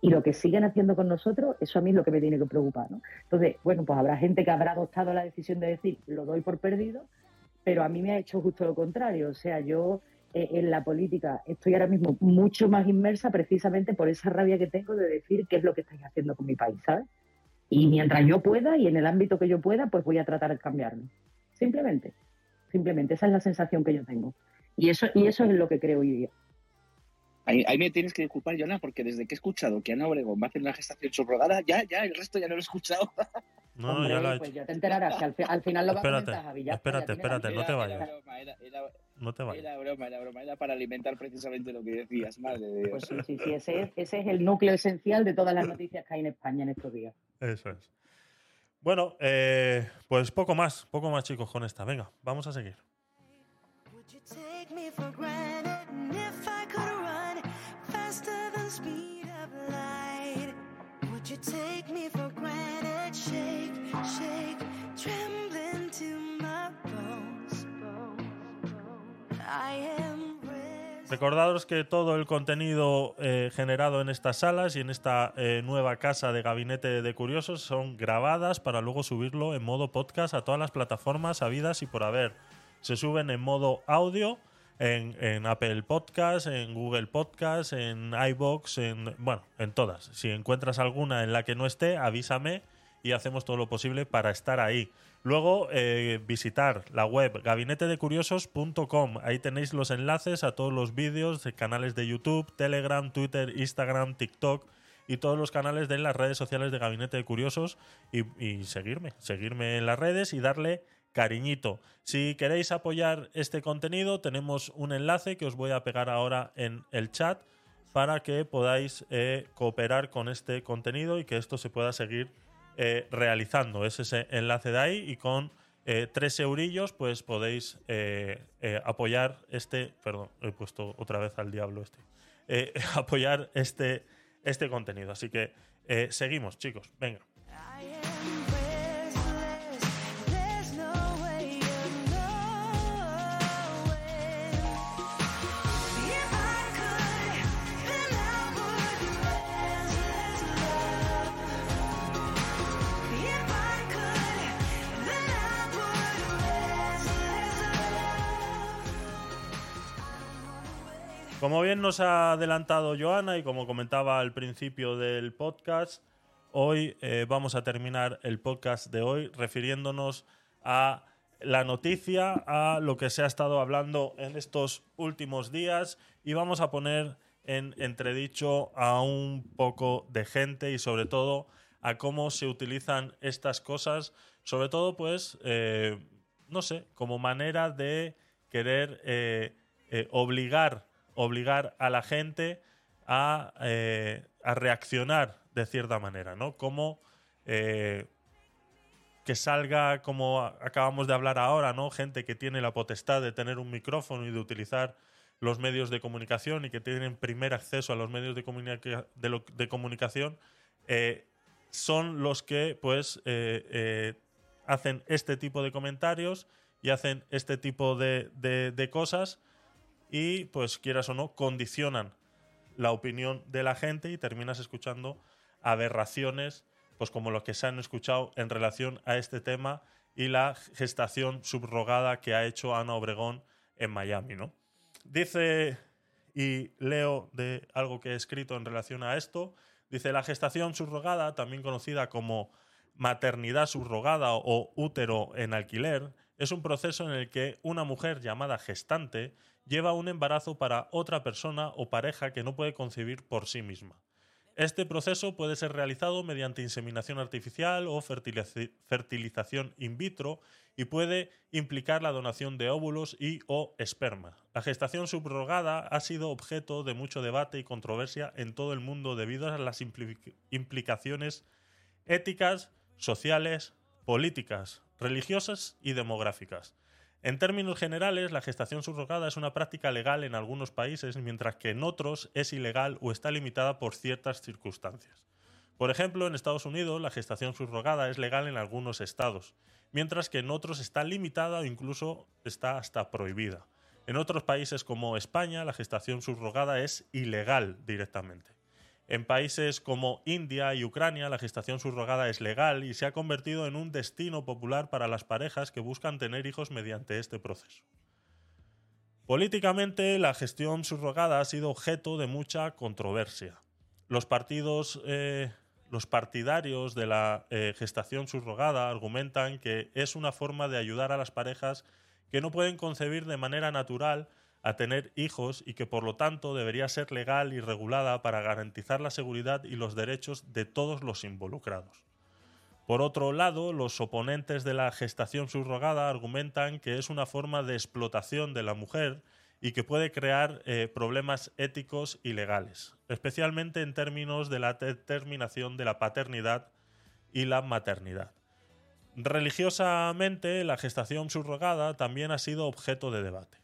[SPEAKER 4] y lo que siguen haciendo con nosotros, eso a mí es lo que me tiene que preocupar, ¿no? Entonces, bueno, pues habrá gente que habrá adoptado la decisión de decir, lo doy por perdido, pero a mí me ha hecho justo lo contrario. O sea, yo en la política estoy ahora mismo mucho más inmersa precisamente por esa rabia que tengo de decir qué es lo que estáis haciendo con mi país, ¿sabes? Y mientras yo pueda y en el ámbito que yo pueda, pues voy a tratar de cambiarlo. Simplemente, simplemente, esa es la sensación que yo tengo. Y eso, y eso es lo que creo hoy día.
[SPEAKER 13] Ahí, ahí me tienes que disculpar, Jonah, porque desde que he escuchado que Ana Obregón va a hacer una gestación subrogada, ya, ya, el resto ya no lo he escuchado. *laughs*
[SPEAKER 2] No,
[SPEAKER 4] Hombre,
[SPEAKER 2] ya lo ha
[SPEAKER 4] pues
[SPEAKER 2] hecho.
[SPEAKER 4] ya te enterarás que al, fi- al final lo va a
[SPEAKER 2] Espérate,
[SPEAKER 4] comentar Javi. ya
[SPEAKER 2] espérate, espérate, no te vayas.
[SPEAKER 13] Era broma, era, era-
[SPEAKER 2] No te vayas.
[SPEAKER 13] era broma, era broma, era para alimentar precisamente lo que decías, madre de Dios.
[SPEAKER 4] Pues sí, sí, sí, ese es, ese es el núcleo esencial de todas las noticias que hay en España en estos días.
[SPEAKER 2] Eso es. Bueno, eh, pues poco más, poco más chicos con esta. Venga, vamos a seguir.
[SPEAKER 15] Take
[SPEAKER 2] Recordaros que todo el contenido eh, generado en estas salas y en esta eh, nueva casa de Gabinete de Curiosos son grabadas para luego subirlo en modo podcast a todas las plataformas habidas y por haber. Se suben en modo audio en, Apple Podcast, en Google Podcast, en iBox, en bueno, en todas. Si encuentras alguna en la que no esté, avísame y hacemos todo lo posible para estar ahí. Luego, eh, visitar la web gabinetedecuriosos.com. Ahí tenéis los enlaces a todos los vídeos de canales de YouTube, Telegram, Twitter, Instagram, TikTok y todos los canales de las redes sociales de Gabinete de Curiosos y seguirme, seguirme en las redes y darle cariñito. Si queréis apoyar este contenido, tenemos un enlace que os voy a pegar ahora en el chat para que podáis eh, cooperar con este contenido y que esto se pueda seguir eh, realizando. Es ese enlace de ahí y con eh, tres eurillos pues podéis apoyar este... Perdón, he puesto otra vez al diablo este. *laughs* Apoyar este, este contenido. Así que seguimos, chicos. Venga. Como bien nos ha adelantado Joana y como comentaba al principio del podcast, hoy eh, vamos a terminar el podcast de hoy refiriéndonos a la noticia, a lo que se ha estado hablando en estos últimos días y vamos a poner en entredicho a un poco de gente y sobre todo a cómo se utilizan estas cosas, sobre todo pues, eh, no sé, como manera de querer eh, obligar, obligar a la gente a, eh, a reaccionar de cierta manera, ¿no? Como eh, que salga, como acabamos de hablar ahora, ¿no? Gente que tiene la potestad de tener un micrófono y de utilizar los medios de comunicación y que tienen primer acceso a los medios de, de comunicación, eh, son los que, pues, hacen este tipo de comentarios y hacen este tipo de- de cosas y, pues, quieras o no, condicionan la opinión de la gente y terminas escuchando aberraciones, pues como lo que se han escuchado en relación a este tema y la gestación subrogada que ha hecho Ana Obregón en Miami, ¿no? Dice, y leo de algo que he escrito en relación a esto, dice, la gestación subrogada, también conocida como maternidad subrogada o útero en alquiler, es un proceso en el que una mujer llamada gestante lleva un embarazo para otra persona o pareja que no puede concebir por sí misma. Este proceso puede ser realizado mediante inseminación artificial o fertilizaci- fertilización in vitro y puede implicar la donación de óvulos y o esperma. La gestación subrogada ha sido objeto de mucho debate y controversia en todo el mundo debido a las impli- implicaciones éticas, sociales, políticas, religiosas y demográficas. En términos generales, la gestación subrogada es una práctica legal en algunos países, mientras que en otros es ilegal o está limitada por ciertas circunstancias. Por ejemplo, en Estados Unidos la gestación subrogada es legal en algunos estados, mientras que en otros está limitada o incluso está hasta prohibida. En otros países como España la gestación subrogada es ilegal directamente. En países como India y Ucrania la gestación subrogada es legal y se ha convertido en un destino popular para las parejas que buscan tener hijos mediante este proceso. Políticamente, la gestión subrogada ha sido objeto de mucha controversia. Los partidos, eh, los partidarios de la eh, gestación subrogada argumentan que es una forma de ayudar a las parejas que no pueden concebir de manera natural a tener hijos y que por lo tanto debería ser legal y regulada para garantizar la seguridad y los derechos de todos los involucrados. Por otro lado, los oponentes de la gestación subrogada argumentan que es una forma de explotación de la mujer y que puede crear eh, problemas éticos y legales, especialmente en términos de la determinación de la paternidad y la maternidad. Religiosamente, la gestación subrogada también ha sido objeto de debate.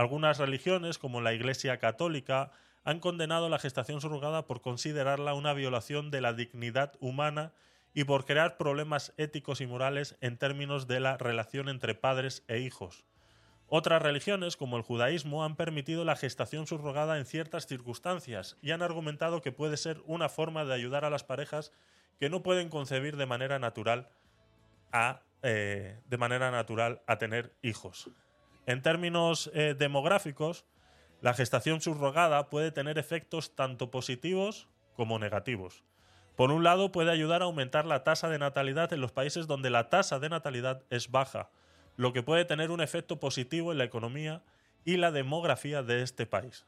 [SPEAKER 2] Algunas religiones, como la Iglesia Católica, han condenado la gestación subrogada por considerarla una violación de la dignidad humana y por crear problemas éticos y morales en términos de la relación entre padres e hijos. Otras religiones, como el judaísmo, han permitido la gestación subrogada en ciertas circunstancias y han argumentado que puede ser una forma de ayudar a las parejas que no pueden concebir de manera natural a, eh, de manera natural a tener hijos. En términos eh, demográficos, la gestación subrogada puede tener efectos tanto positivos como negativos. Por un lado, puede ayudar a aumentar la tasa de natalidad en los países donde la tasa de natalidad es baja, lo que puede tener un efecto positivo en la economía y la demografía de este país.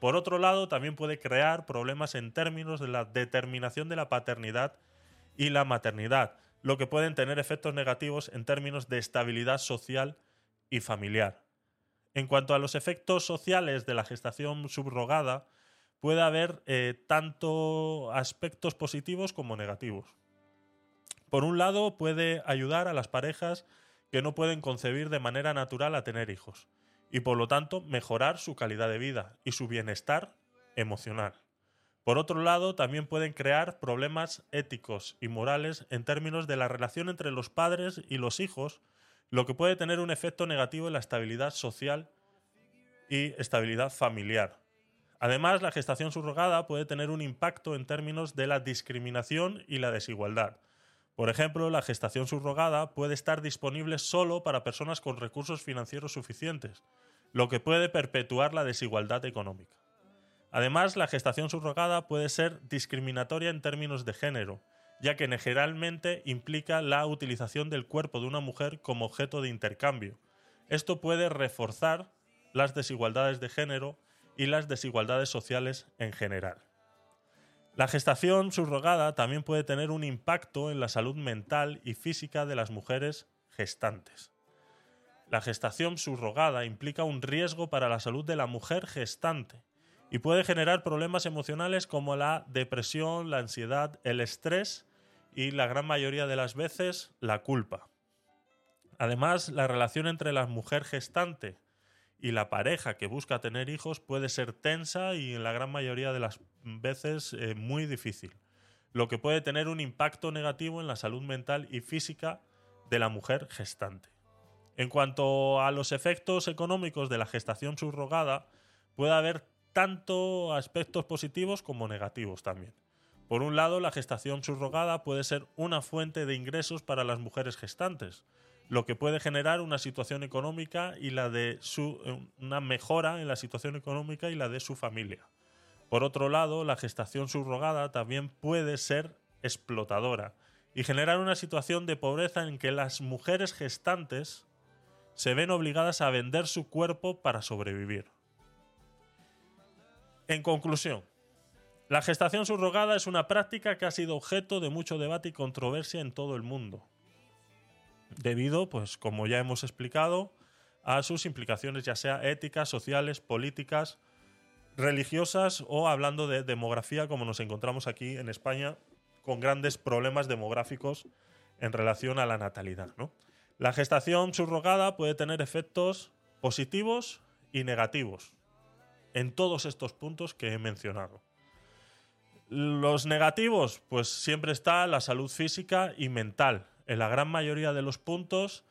[SPEAKER 2] Por otro lado, también puede crear problemas en términos de la determinación de la paternidad y la maternidad, lo que pueden tener efectos negativos en términos de estabilidad social y familiar. En cuanto a los efectos sociales de la gestación subrogada, puede haber eh, tanto aspectos positivos como negativos. Por un lado, puede ayudar a las parejas que no pueden concebir de manera natural a tener hijos y por lo tanto mejorar su calidad de vida y su bienestar emocional. Por otro lado, también pueden crear problemas éticos y morales en términos de la relación entre los padres y los hijos, lo que puede tener un efecto negativo en la estabilidad social y estabilidad familiar. Además, la gestación subrogada puede tener un impacto en términos de la discriminación y la desigualdad. Por ejemplo, la gestación subrogada puede estar disponible solo para personas con recursos financieros suficientes, lo que puede perpetuar la desigualdad económica. Además, la gestación subrogada puede ser discriminatoria en términos de género, ya que generalmente implica la utilización del cuerpo de una mujer como objeto de intercambio. Esto puede reforzar las desigualdades de género y las desigualdades sociales en general. La gestación subrogada también puede tener un impacto en la salud mental y física de las mujeres gestantes. La gestación subrogada implica un riesgo para la salud de la mujer gestante y puede generar problemas emocionales como la depresión, la ansiedad, el estrés y la gran mayoría de las veces la culpa. Además, la relación entre la mujer gestante y la pareja que busca tener hijos puede ser tensa y en la gran mayoría de las veces eh, muy difícil, lo que puede tener un impacto negativo en la salud mental y física de la mujer gestante. En cuanto a los efectos económicos de la gestación subrogada, puede haber tanto aspectos positivos como negativos también. Por un lado, la gestación subrogada puede ser una fuente de ingresos para las mujeres gestantes, lo que puede generar una situación económica y la de su, una mejora en la situación económica y la de su familia. Por otro lado, la gestación subrogada también puede ser explotadora y generar una situación de pobreza en que las mujeres gestantes se ven obligadas a vender su cuerpo para sobrevivir. En conclusión, La gestación subrogada es una práctica que ha sido objeto de mucho debate y controversia en todo el mundo. Debido, pues, como ya hemos explicado, a sus implicaciones ya sea éticas, sociales, políticas, religiosas o hablando de demografía, como nos encontramos aquí en España, con grandes problemas demográficos en relación a la natalidad. La gestación subrogada puede tener efectos positivos y negativos en todos estos puntos que he mencionado. Los negativos, pues siempre está la salud física y mental. En la gran mayoría de los puntos,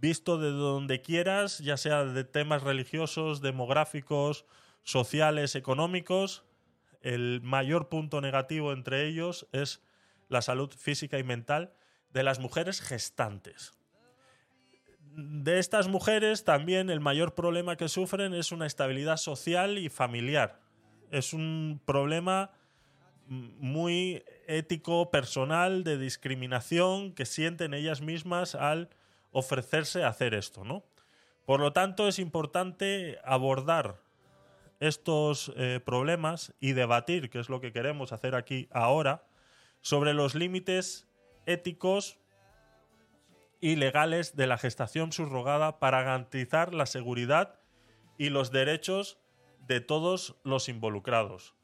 [SPEAKER 2] visto de donde quieras, ya sea de temas religiosos, demográficos, sociales, económicos, el mayor punto negativo entre ellos es la salud física y mental de las mujeres gestantes. De estas mujeres también el mayor problema que sufren es una estabilidad social y familiar. Es un problema muy ético, personal, de discriminación que sienten ellas mismas al ofrecerse a hacer esto, ¿no? Por lo tanto, es importante abordar estos eh, problemas y debatir, que es lo que queremos hacer aquí ahora, sobre los límites éticos y legales de la gestación subrogada para garantizar la seguridad y los derechos de todos los involucrados.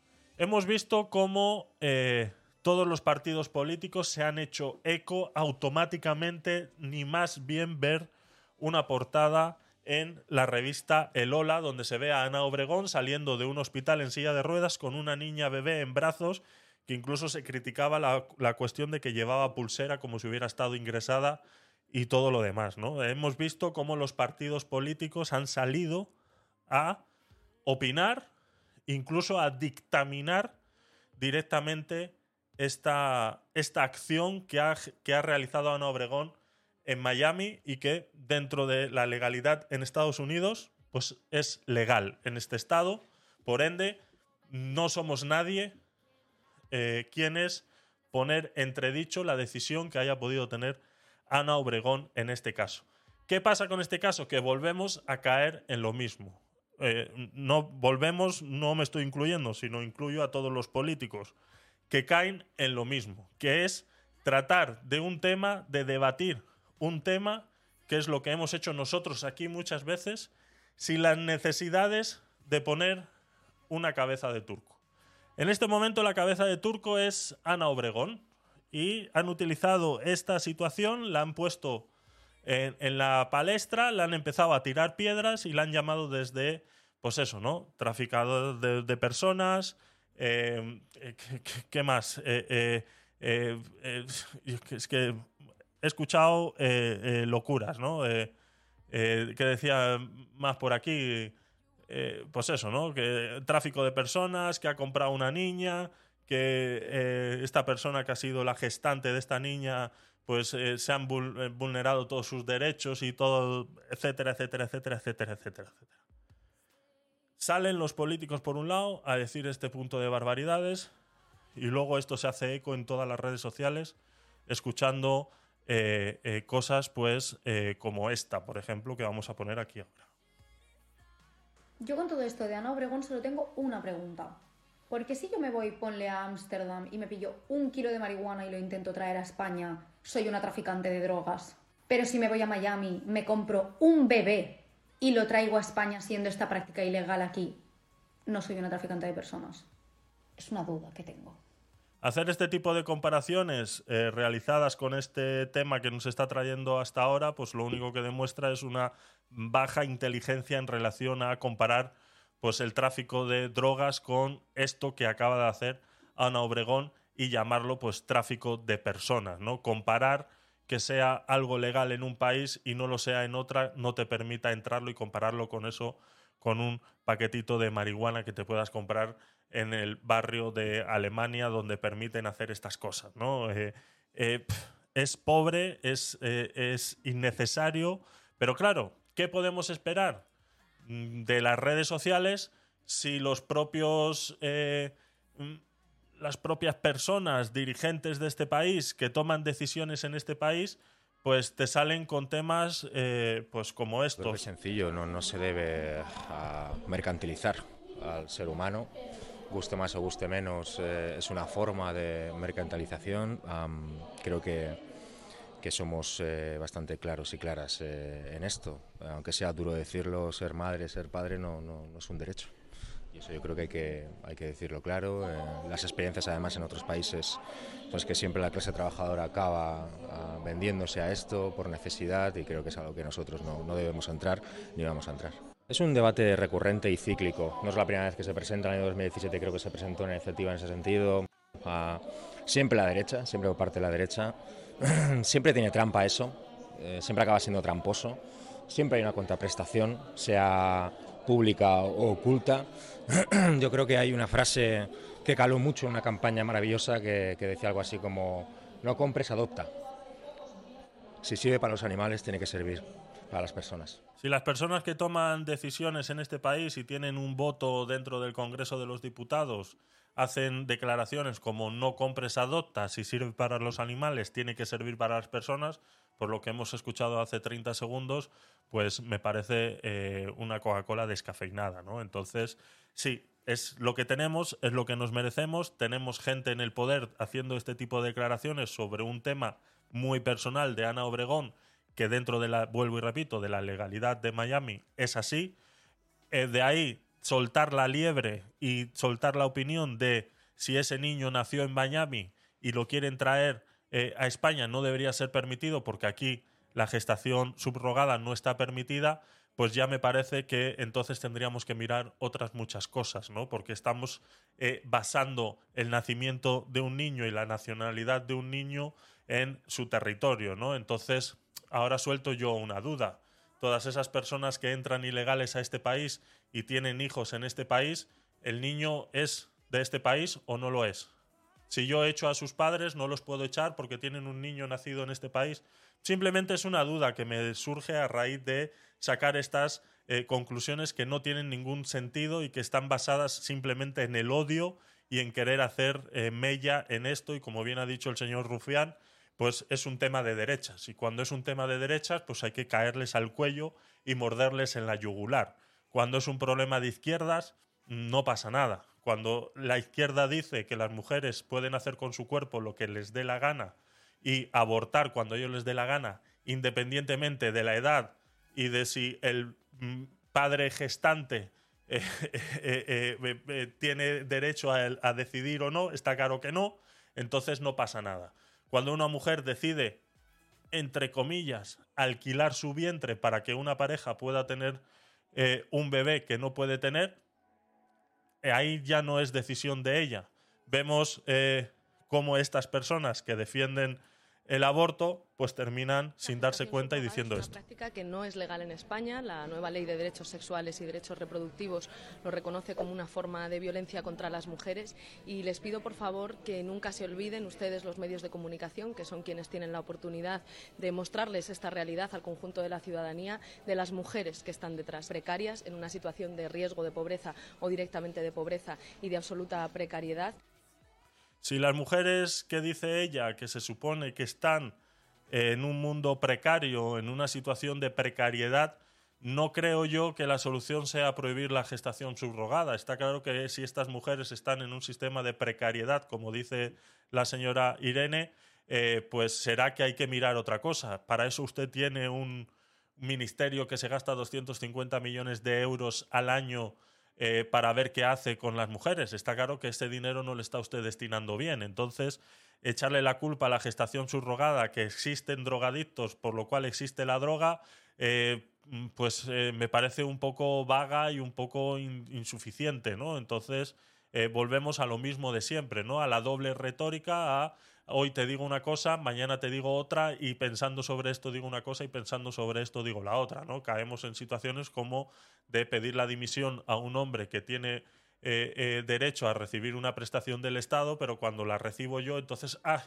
[SPEAKER 2] Hemos visto cómo eh, todos los partidos políticos se han hecho eco automáticamente, ni más bien ver una portada en la revista El Hola, donde se ve a Ana Obregón saliendo de un hospital en silla de ruedas con una niña bebé en brazos, que incluso se criticaba la, la cuestión de que llevaba pulsera como si hubiera estado ingresada y todo lo demás, ¿no? Hemos visto cómo los partidos políticos han salido a opinar, incluso a dictaminar directamente esta, esta acción que ha, que ha realizado Ana Obregón en Miami y que dentro de la legalidad en Estados Unidos, pues es legal en este estado. Por ende, no somos nadie eh, quienes poner entredicho la decisión que haya podido tener Ana Obregón en este caso. ¿Qué pasa con este caso? Que volvemos a caer en lo mismo. Eh, no volvemos, no me estoy incluyendo, sino incluyo a todos los políticos que caen en lo mismo, que es tratar de un tema, de debatir un tema, que es lo que hemos hecho nosotros aquí muchas veces, sin las necesidades de poner una cabeza de turco. En este momento la cabeza de turco es Ana Obregón y han utilizado esta situación, la han puesto en, en la palestra, la han empezado a tirar piedras y la han llamado desde, pues eso, ¿no? Traficador de, personas, eh, ¿qué, más? Eh, eh, es que he escuchado locuras, ¿no? Que decía más por aquí, pues eso, ¿no? Que tráfico de personas, que ha comprado una niña, que esta persona que ha sido la gestante de esta niña, pues se han vul- vulnerado todos sus derechos y todo, etcétera, etcétera, etcétera, etcétera, etcétera, etcétera. Salen los políticos por un lado a decir este punto de barbaridades y luego esto se hace eco en todas las redes sociales, escuchando eh, eh, cosas pues eh, como esta, por ejemplo, que vamos a poner aquí ahora.
[SPEAKER 16] Yo con todo esto de Ana Obregón solo tengo una pregunta. Porque si yo me voy, ponle a Ámsterdam y me pillo un kilo de marihuana y lo intento traer a España, soy una traficante de drogas. Pero si me voy a Miami, me compro un bebé y lo traigo a España siendo esta práctica ilegal aquí, no soy una traficante de personas. Es una duda que tengo.
[SPEAKER 2] Hacer este tipo de comparaciones eh, realizadas con este tema que nos está trayendo hasta ahora, pues lo único que demuestra es una baja inteligencia en relación a comparar pues el tráfico de drogas con esto que acaba de hacer Ana Obregón y llamarlo pues tráfico de personas, ¿no? Comparar que sea algo legal en un país y no lo sea en otra no te permita entrarlo y compararlo con eso con un paquetito de marihuana que te puedas comprar en el barrio de Alemania donde permiten hacer estas cosas, ¿no? Eh, eh, es pobre, es, eh, es innecesario, pero claro, ¿qué podemos esperar mm, de las redes sociales si los propios mm, las propias personas dirigentes de este país que toman decisiones en este país pues te salen con temas eh, pues como
[SPEAKER 17] Creo que es
[SPEAKER 2] estos
[SPEAKER 17] sencillo, no, no se debe ah, mercantilizar al ser humano guste más o guste menos, eh, es una forma de mercantilización. Am, creo que, que somos eh, bastante claros y claras eh, en esto. Aunque sea duro decirlo, ser madre, ser padre no, no- no es un derecho. Y eso yo creo que hay que, hay que decirlo claro. Eh, las experiencias además en otros países, pues que siempre la clase trabajadora acaba ah, vendiéndose a esto por necesidad y creo que es algo que nosotros no, no debemos entrar ni vamos a entrar. Es un debate recurrente y cíclico. No es la primera vez que se presenta. En el año 2017 creo que se presentó una iniciativa en ese sentido. Ah, siempre la derecha, siempre por parte de la derecha. *clears throat* siempre tiene trampa eso. eh, siempre acaba siendo tramposo. Siempre hay una contraprestación, sea pública o oculta. *clears throat* Yo creo que hay una frase que caló mucho una campaña maravillosa que, que decía algo así como, no compres, adopta. Si sirve para los animales, tiene que servir para las personas.
[SPEAKER 2] Si las personas que toman decisiones en este país y tienen un voto dentro del Congreso de los Diputados hacen declaraciones como no compres adopta, si sirve para los animales, tiene que servir para las personas, por lo que hemos escuchado hace 30 segundos, pues me parece eh, una Coca-Cola descafeinada, ¿no? Entonces, sí, es lo que tenemos, es lo que nos merecemos, tenemos gente en el poder haciendo este tipo de declaraciones sobre un tema muy personal de Ana Obregón, que dentro de la, vuelvo y repito, de la legalidad de Miami es así. Eh, de ahí soltar la liebre y soltar la opinión de si ese niño nació en Miami y lo quieren traer eh, a España no debería ser permitido porque aquí la gestación subrogada no está permitida, pues ya me parece que entonces tendríamos que mirar otras muchas cosas, ¿no? Porque estamos eh, basando el nacimiento de un niño y la nacionalidad de un niño en su territorio, ¿no? Entonces, ahora suelto yo una duda. Todas esas personas que entran ilegales a este país y tienen hijos en este país, ¿el niño es de este país o no lo es? Si yo echo a sus padres, no los puedo echar porque tienen un niño nacido en este país. Simplemente es una duda que me surge a raíz de sacar estas eh, conclusiones que no tienen ningún sentido y que están basadas simplemente en el odio y en querer hacer eh, mella en esto. Y como bien ha dicho el señor Rufián, pues es un tema de derechas. Y cuando es un tema de derechas, pues hay que caerles al cuello y morderles en la yugular. Cuando es un problema de izquierdas, no pasa nada. Cuando la izquierda dice que las mujeres pueden hacer con su cuerpo lo que les dé la gana y abortar cuando ellos les dé la gana, independientemente de la edad y de si el mm, padre gestante eh, *laughs* eh, eh, tiene derecho a, decidir o no, está claro que no, entonces no pasa nada. Cuando una mujer decide, entre comillas, alquilar su vientre para que una pareja pueda tener un bebé que no puede tener, ahí ya no es decisión de ella. Vemos cómo estas personas que defienden el aborto, pues terminan sin darse cuenta y diciendo
[SPEAKER 18] Es
[SPEAKER 2] esto.
[SPEAKER 18] una práctica que no es legal en España. La nueva ley de derechos sexuales y derechos reproductivos lo reconoce como una forma de violencia contra las mujeres. Y les pido, por favor, que nunca se olviden ustedes, los medios de comunicación, que son quienes tienen la oportunidad de mostrarles esta realidad al conjunto de la ciudadanía, de las mujeres que están detrás, precarias, en una situación de riesgo de pobreza o directamente de pobreza y de absoluta precariedad.
[SPEAKER 2] Si las mujeres que dice ella, que se supone que están en un mundo precario, en una situación de precariedad, no creo yo que la solución sea prohibir la gestación subrogada. Está claro que si estas mujeres están en un sistema de precariedad, como dice la señora Irene, eh, pues será que hay que mirar otra cosa. Para eso usted tiene un ministerio que se gasta 250 millones de euros al año eh, para ver qué hace con las mujeres. Está claro que ese dinero no le está usted destinando bien. Entonces, echarle la culpa a la gestación subrogada, que existen drogadictos, por lo cual existe la droga, eh, pues eh, me parece un poco vaga y un poco in- insuficiente, ¿no? Entonces, volvemos a lo mismo de siempre, ¿no? A la doble retórica, a hoy te digo una cosa, mañana te digo otra y pensando sobre esto digo una cosa y pensando sobre esto digo la otra, ¿no? Caemos en situaciones como de pedir la dimisión a un hombre que tiene eh, eh, derecho a recibir una prestación del Estado, pero cuando la recibo yo, entonces, ah,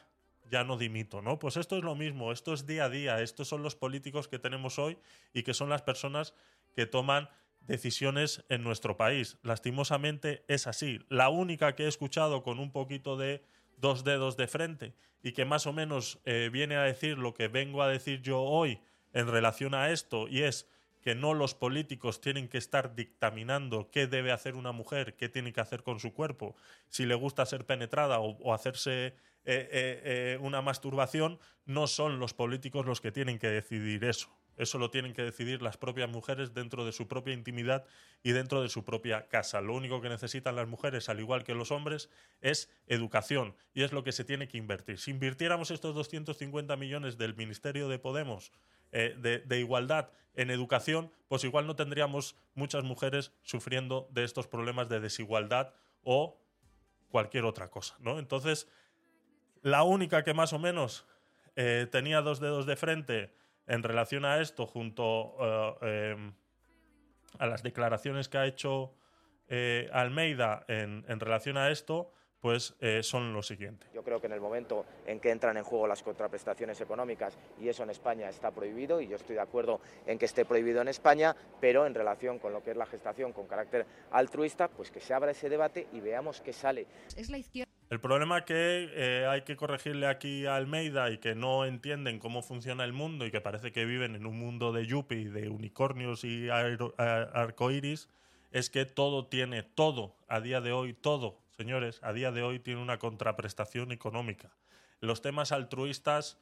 [SPEAKER 2] ya no dimito, ¿no? Pues esto es lo mismo, esto es día a día, estos son los políticos que tenemos hoy y que son las personas que toman decisiones en nuestro país. Lastimosamente es así. La única que he escuchado con un poquito de dos dedos de frente y que más o menos eh, viene a decir lo que vengo a decir yo hoy en relación a esto y es que no los políticos tienen que estar dictaminando qué debe hacer una mujer, qué tiene que hacer con su cuerpo, si le gusta ser penetrada o, hacerse eh, eh, eh, una masturbación, no son los políticos los que tienen que decidir eso. Eso lo tienen que decidir las propias mujeres dentro de su propia intimidad y dentro de su propia casa. Lo único que necesitan las mujeres, al igual que los hombres, es educación y es lo que se tiene que invertir. Si invirtiéramos estos 250 millones del Ministerio de Podemos eh, de, igualdad en educación, pues igual no tendríamos muchas mujeres sufriendo de estos problemas de desigualdad o cualquier otra cosa, ¿no? Entonces, la única que más o menos eh, tenía dos dedos de frente en relación a esto, junto eh, em, a las declaraciones que ha hecho eh, Almeida en, en relación a esto, pues eh, son lo siguiente.
[SPEAKER 19] Yo creo que en el momento en que entran en juego las contraprestaciones económicas, y eso en España está prohibido, y yo estoy de acuerdo en que esté prohibido en España, pero en relación con lo que es la gestación con carácter altruista, pues que se abra ese debate y veamos qué sale.
[SPEAKER 16] Es la izquierda.
[SPEAKER 2] El problema que eh, hay que corregirle aquí a Almeida y que no entienden cómo funciona el mundo y que parece que viven en un mundo de yuppie, de unicornios y aero- a- arcoíris, es que todo tiene, todo, a día de hoy, todo, señores, a día de hoy tiene una contraprestación económica. Los temas altruistas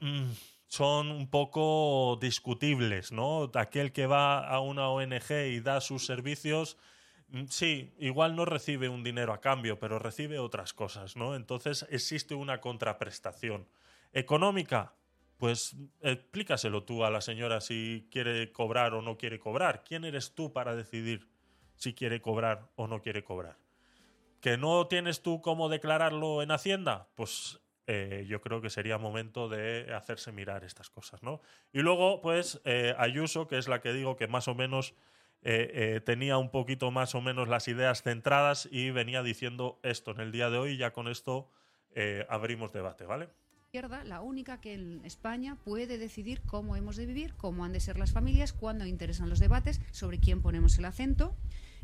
[SPEAKER 2] mm, son un poco discutibles, ¿no? Aquel que va a una ONG y da sus servicios, sí, igual no recibe un dinero a cambio, pero recibe otras cosas, ¿no? Entonces existe una contraprestación. Económica, pues explícaselo tú a la señora si quiere cobrar o no quiere cobrar. ¿Quién eres tú para decidir si quiere cobrar o no quiere cobrar? ¿Que no tienes tú cómo declararlo en Hacienda? Pues eh, yo creo que sería momento de hacerse mirar estas cosas, ¿no? Y luego, pues, eh, Ayuso, que es la que digo que más o menos eh, eh, tenía un poquito más o menos las ideas centradas y venía diciendo esto en el día de hoy. Ya con esto eh, abrimos debate, ¿vale?
[SPEAKER 20] la única que en España puede decidir cómo hemos de vivir, cómo han de ser las familias, cuándo interesan los debates, sobre quién ponemos el acento.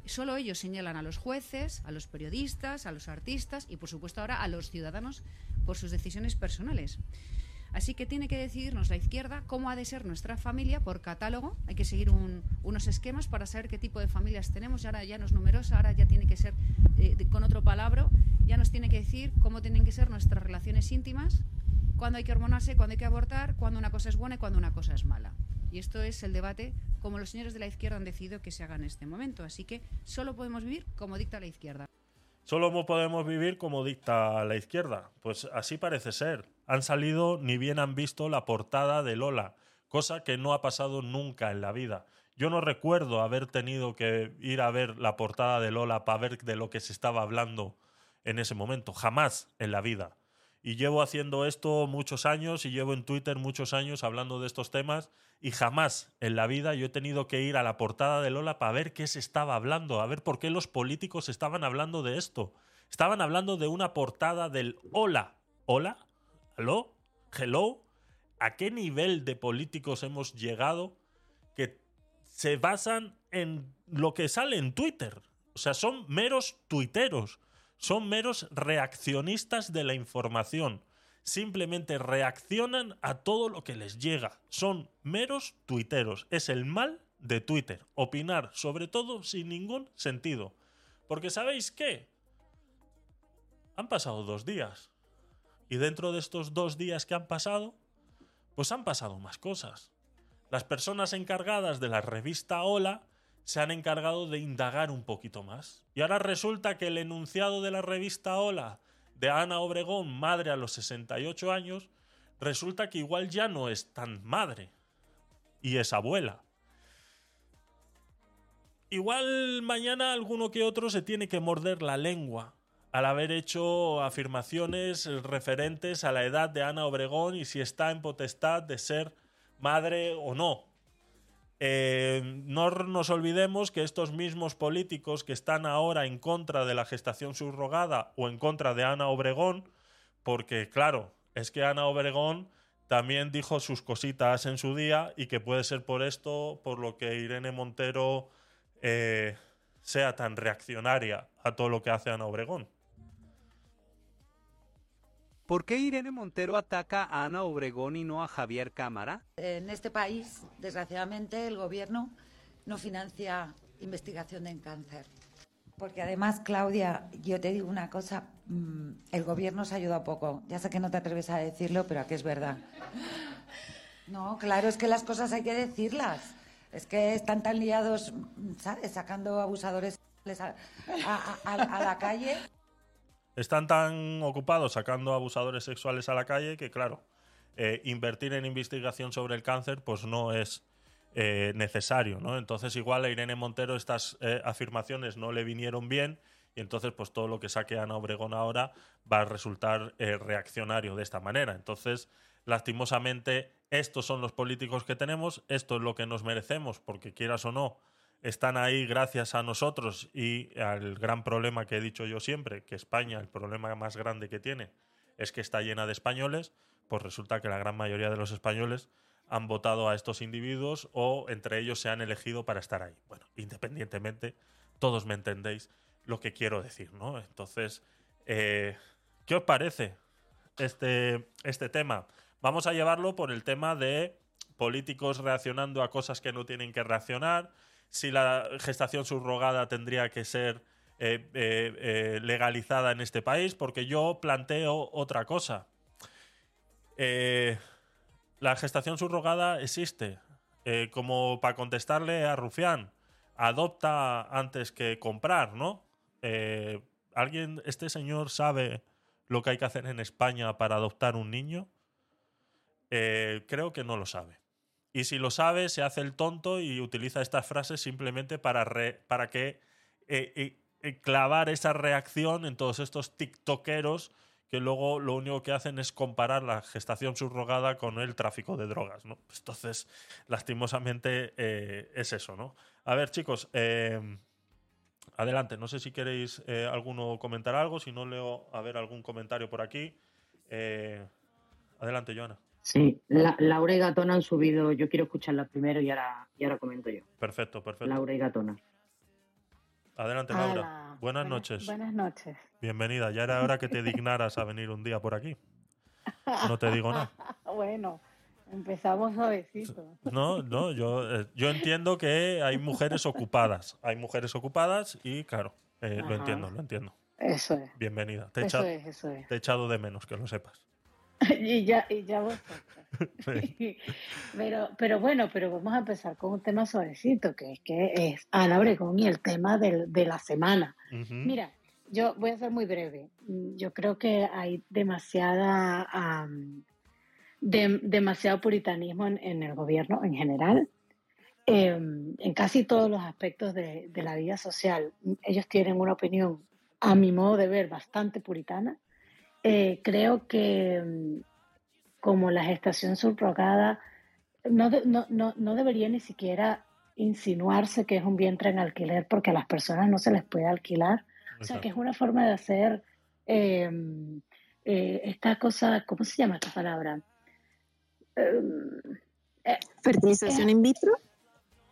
[SPEAKER 20] Solo ellos señalan a los jueces, a los periodistas, a los artistas y, por supuesto, ahora a los ciudadanos por sus decisiones personales. Así que tiene que decidirnos la izquierda cómo ha de ser nuestra familia por catálogo. Hay que seguir un- unos esquemas para saber qué tipo de familias tenemos. Ahora ya no es numerosa, ahora ya tiene que ser eh, con otro palabra. Ya nos tiene que decir cómo tienen que ser nuestras relaciones íntimas, cuándo hay que hormonarse, cuándo hay que abortar, cuándo una cosa es buena y cuándo una cosa es mala. Y esto es el debate como los señores de la izquierda han decidido que se haga en este momento. Así que solo podemos vivir como dicta la izquierda.
[SPEAKER 2] Solo mo- podemos vivir como dicta la izquierda. Pues así parece ser. Han salido ni bien han visto la portada de Lola, cosa que no ha pasado nunca en la vida. Yo no recuerdo haber tenido que ir a ver la portada de Lola para ver de lo que se estaba hablando en ese momento. Jamás en la vida. Y llevo haciendo esto muchos años y llevo en Twitter muchos años hablando de estos temas y jamás en la vida yo he tenido que ir a la portada de Lola para ver qué se estaba hablando, a ver por qué los políticos estaban hablando de esto. Estaban hablando de una portada del Hola. ¿Hola? ¿Aló? ¿Hello? ¿A qué nivel de políticos hemos llegado que se basan en lo que sale en Twitter? O sea, son meros tuiteros son meros reaccionistas de la información. Simplemente reaccionan a todo lo que les llega. Son meros tuiteros. Es el mal de Twitter. Opinar sobre todo sin ningún sentido. Porque ¿sabéis qué? Han pasado dos días. Y dentro de estos dos días que han pasado, pues han pasado más cosas. Las personas encargadas de la revista Hola se han encargado de indagar un poquito más. Y ahora resulta que el enunciado de la revista Hola de Ana Obregón, madre a los 68 años, resulta que igual ya no es tan madre y es abuela. Igual mañana alguno que otro se tiene que morder la lengua al haber hecho afirmaciones referentes a la edad de Ana Obregón y si está en potestad de ser madre o no. Eh, no nos olvidemos que estos mismos políticos que están ahora en contra de la gestación subrogada o en contra de Ana Obregón, porque claro, es que Ana Obregón también dijo sus cositas en su día y que puede ser por esto por lo que Irene Montero eh, sea tan reaccionaria a todo lo que hace Ana Obregón.
[SPEAKER 21] ¿Por qué Irene Montero ataca a Ana Obregón y no a Javier Cámara?
[SPEAKER 22] En este país, desgraciadamente, el gobierno no financia investigación en cáncer. Porque además, Claudia, yo te digo una cosa, mm, el gobierno se ha ayudado poco. Ya sé que no te atreves a decirlo, pero aquí es verdad. No, claro, es que las cosas hay que decirlas. Es que están tan liados, ¿sabes? Sacando abusadores a, a- la calle.
[SPEAKER 2] Están tan ocupados sacando abusadores sexuales a la calle que, claro, eh, invertir en investigación sobre el cáncer pues no es eh, necesario, ¿no? Entonces igual a Irene Montero estas eh, afirmaciones no le vinieron bien y entonces pues todo lo que saque Ana Obregón ahora va a resultar reaccionario de esta manera. Entonces, lastimosamente, estos son los políticos que tenemos, esto es lo que nos merecemos, porque quieras o no, están ahí gracias a nosotros y al gran problema que he dicho yo siempre, que España, el problema más grande que tiene es que está llena de españoles, pues resulta que la gran mayoría de los españoles han votado a estos individuos o entre ellos se han elegido para estar ahí. Bueno, independientemente, todos me entendéis lo que quiero decir, ¿no? Entonces, eh, ¿qué os parece este, este tema? Vamos a llevarlo por el tema de políticos reaccionando a cosas que no tienen que reaccionar, si la gestación subrogada tendría que ser eh, eh, eh, legalizada en este país, porque yo planteo otra cosa. La gestación subrogada existe. Como para contestarle a Rufián, adopta antes que comprar, ¿no? ¿Alguien, este señor sabe lo que hay que hacer en España para adoptar un niño? Creo que no lo sabe. Y si lo sabe, se hace el tonto y utiliza estas frases simplemente para, re- para que eh, eh, eh, clavar esa reacción en todos estos tiktokeros que luego lo único que hacen es comparar la gestación subrogada con el tráfico de drogas, ¿no? Entonces, lastimosamente es eso, ¿no? A ver, chicos, adelante. No sé si queréis alguno comentar algo, si no leo a ver algún comentario por aquí. Adelante, Joana.
[SPEAKER 4] Sí, la, Laura y Gatona han subido, yo quiero escucharla primero y ahora, y ahora comento yo.
[SPEAKER 2] Perfecto, perfecto.
[SPEAKER 4] Laura y Gatona.
[SPEAKER 2] Adelante, Laura.
[SPEAKER 23] Hola,
[SPEAKER 2] Buenas noches.
[SPEAKER 23] Buenas noches.
[SPEAKER 2] Bienvenida. Ya era hora que te dignaras a venir un día por aquí. No te digo nada. *laughs*
[SPEAKER 23] Bueno, empezamos suavecito.
[SPEAKER 2] No, no, yo, eh, yo entiendo que hay mujeres ocupadas. Hay mujeres ocupadas y, claro, eh, lo entiendo, lo entiendo.
[SPEAKER 23] Eso es.
[SPEAKER 2] Bienvenida. Te he,
[SPEAKER 23] Eso
[SPEAKER 2] echa-
[SPEAKER 23] es, eso es.
[SPEAKER 2] te he echado de menos, que lo sepas. *laughs*
[SPEAKER 23] y ya, y ya vos.
[SPEAKER 2] Sí. *laughs* *laughs*
[SPEAKER 23] Pero, pero bueno, pero vamos a empezar con un tema suavecito, que es que es Ana Obregón y el tema del- de la semana. Mira, yo voy a ser muy breve. Yo creo que hay demasiada, dem- demasiado puritanismo en, en el gobierno en general, em, en casi todos los aspectos de, de la vida social. Ellos tienen una opinión, a mi modo de ver, bastante puritana. Eh, creo que mm, como la gestación subrogada no, de- no, no, no debería ni siquiera insinuarse que es un vientre en alquiler porque a las personas no se les puede alquilar. O sea, que es una forma de hacer eh, eh, esta cosa, ¿cómo se llama esta palabra? Eh,
[SPEAKER 24] ¿Fertilización in vitro?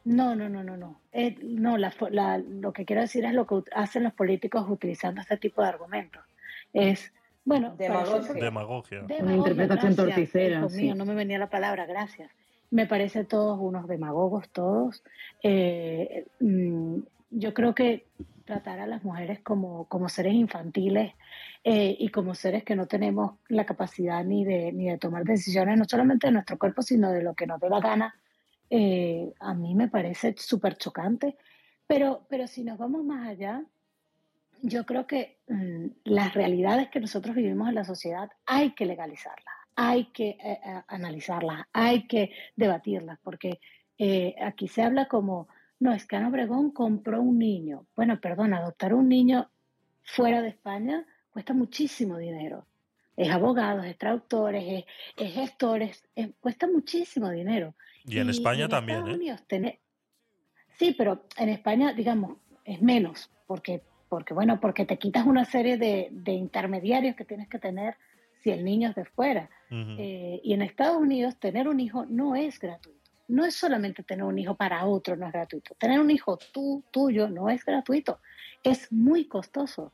[SPEAKER 23] No, no, no, no, no. Eh, no, la fo- la- lo que quiero decir es lo que hacen los políticos utilizando este tipo de argumentos. Es, bueno, parece-
[SPEAKER 2] Demagogia.
[SPEAKER 4] Una interpretación
[SPEAKER 23] gracias,
[SPEAKER 4] torticera,
[SPEAKER 23] hijo
[SPEAKER 4] sí.
[SPEAKER 23] mío, no me venía la palabra, gracias. Me parece todos unos demagogos, todos. Eh, mm, yo creo que tratar a las mujeres como, como seres infantiles eh, y como seres que no tenemos la capacidad ni de, ni de tomar decisiones, no solamente de nuestro cuerpo, sino de lo que nos dé la gana, eh, a mí me parece súper chocante. Pero, pero si nos vamos más allá, yo creo que las realidades que nosotros vivimos en la sociedad hay que legalizarlas, hay que eh, eh, analizarlas, hay que debatirlas, porque eh, aquí se habla como, no, es que Ana Obregón compró un niño. Bueno, perdón, adoptar un niño fuera de España cuesta muchísimo dinero. Es abogados, es traductores, es, es gestores, es- cuesta muchísimo dinero.
[SPEAKER 2] Y en España
[SPEAKER 23] en
[SPEAKER 2] también,
[SPEAKER 23] Estados
[SPEAKER 2] ¿eh?
[SPEAKER 23] Unidos tener- Sí, pero en España, digamos, es menos, porque, porque bueno, porque te quitas una serie de, de intermediarios que tienes que tener si el niño es de fuera. Eh, y en Estados Unidos tener un hijo no es gratuito. No es solamente tener un hijo para otro, no es gratuito. Tener un hijo tú, tuyo, no es gratuito. Es muy costoso.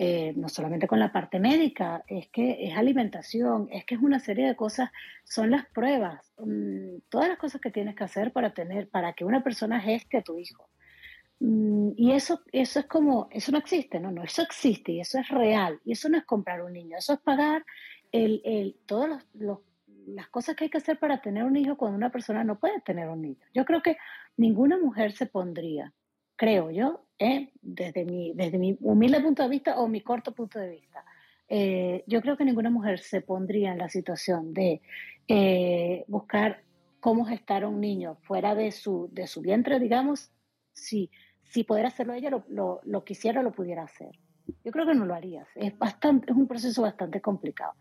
[SPEAKER 23] eh, no solamente con la parte médica, es que es alimentación, es que es una serie de cosas, son las pruebas, mm, todas las cosas que tienes que hacer para tener, para que una persona geste a tu hijo. Mm, Y eso, eso es como, eso no existe, no, no, eso existe y eso es real. Y eso no es comprar un niño, eso es pagar el, el, todas los- las cosas que hay que hacer para tener un hijo cuando una persona no puede tener un niño. Yo creo que ninguna mujer se pondría, creo yo, ¿eh? desde, mi, desde mi humilde punto de vista o mi corto punto de vista, eh, yo creo que ninguna mujer se pondría en la situación de eh, buscar cómo gestar a un niño fuera de su, de su vientre, digamos, si, si poder hacerlo ella, lo, lo, lo quisiera lo pudiera hacer. Yo creo que no lo harías. Es, bastante, es un proceso bastante complicado.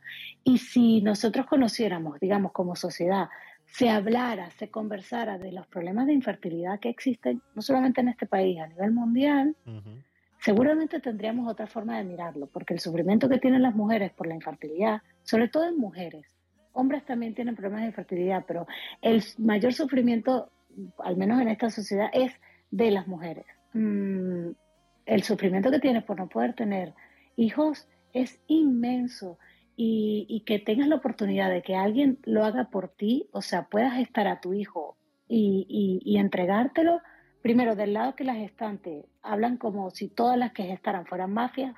[SPEAKER 23] Y si nosotros conociéramos, digamos, como sociedad, se hablara, se conversara de los problemas de infertilidad que existen, no solamente en este país, a nivel mundial, seguramente tendríamos otra forma de mirarlo, porque el sufrimiento que tienen las mujeres por la infertilidad, sobre todo en mujeres, hombres también tienen problemas de infertilidad, pero el mayor sufrimiento, al menos en esta sociedad, es de las mujeres. Mm, el sufrimiento que tienes por no poder tener hijos es inmenso y, y que tengas la oportunidad de que alguien lo haga por ti, o sea, puedas estar a tu hijo y, y- y entregártelo, primero del lado que las gestantes hablan como si todas las que gestaran fueran mafias.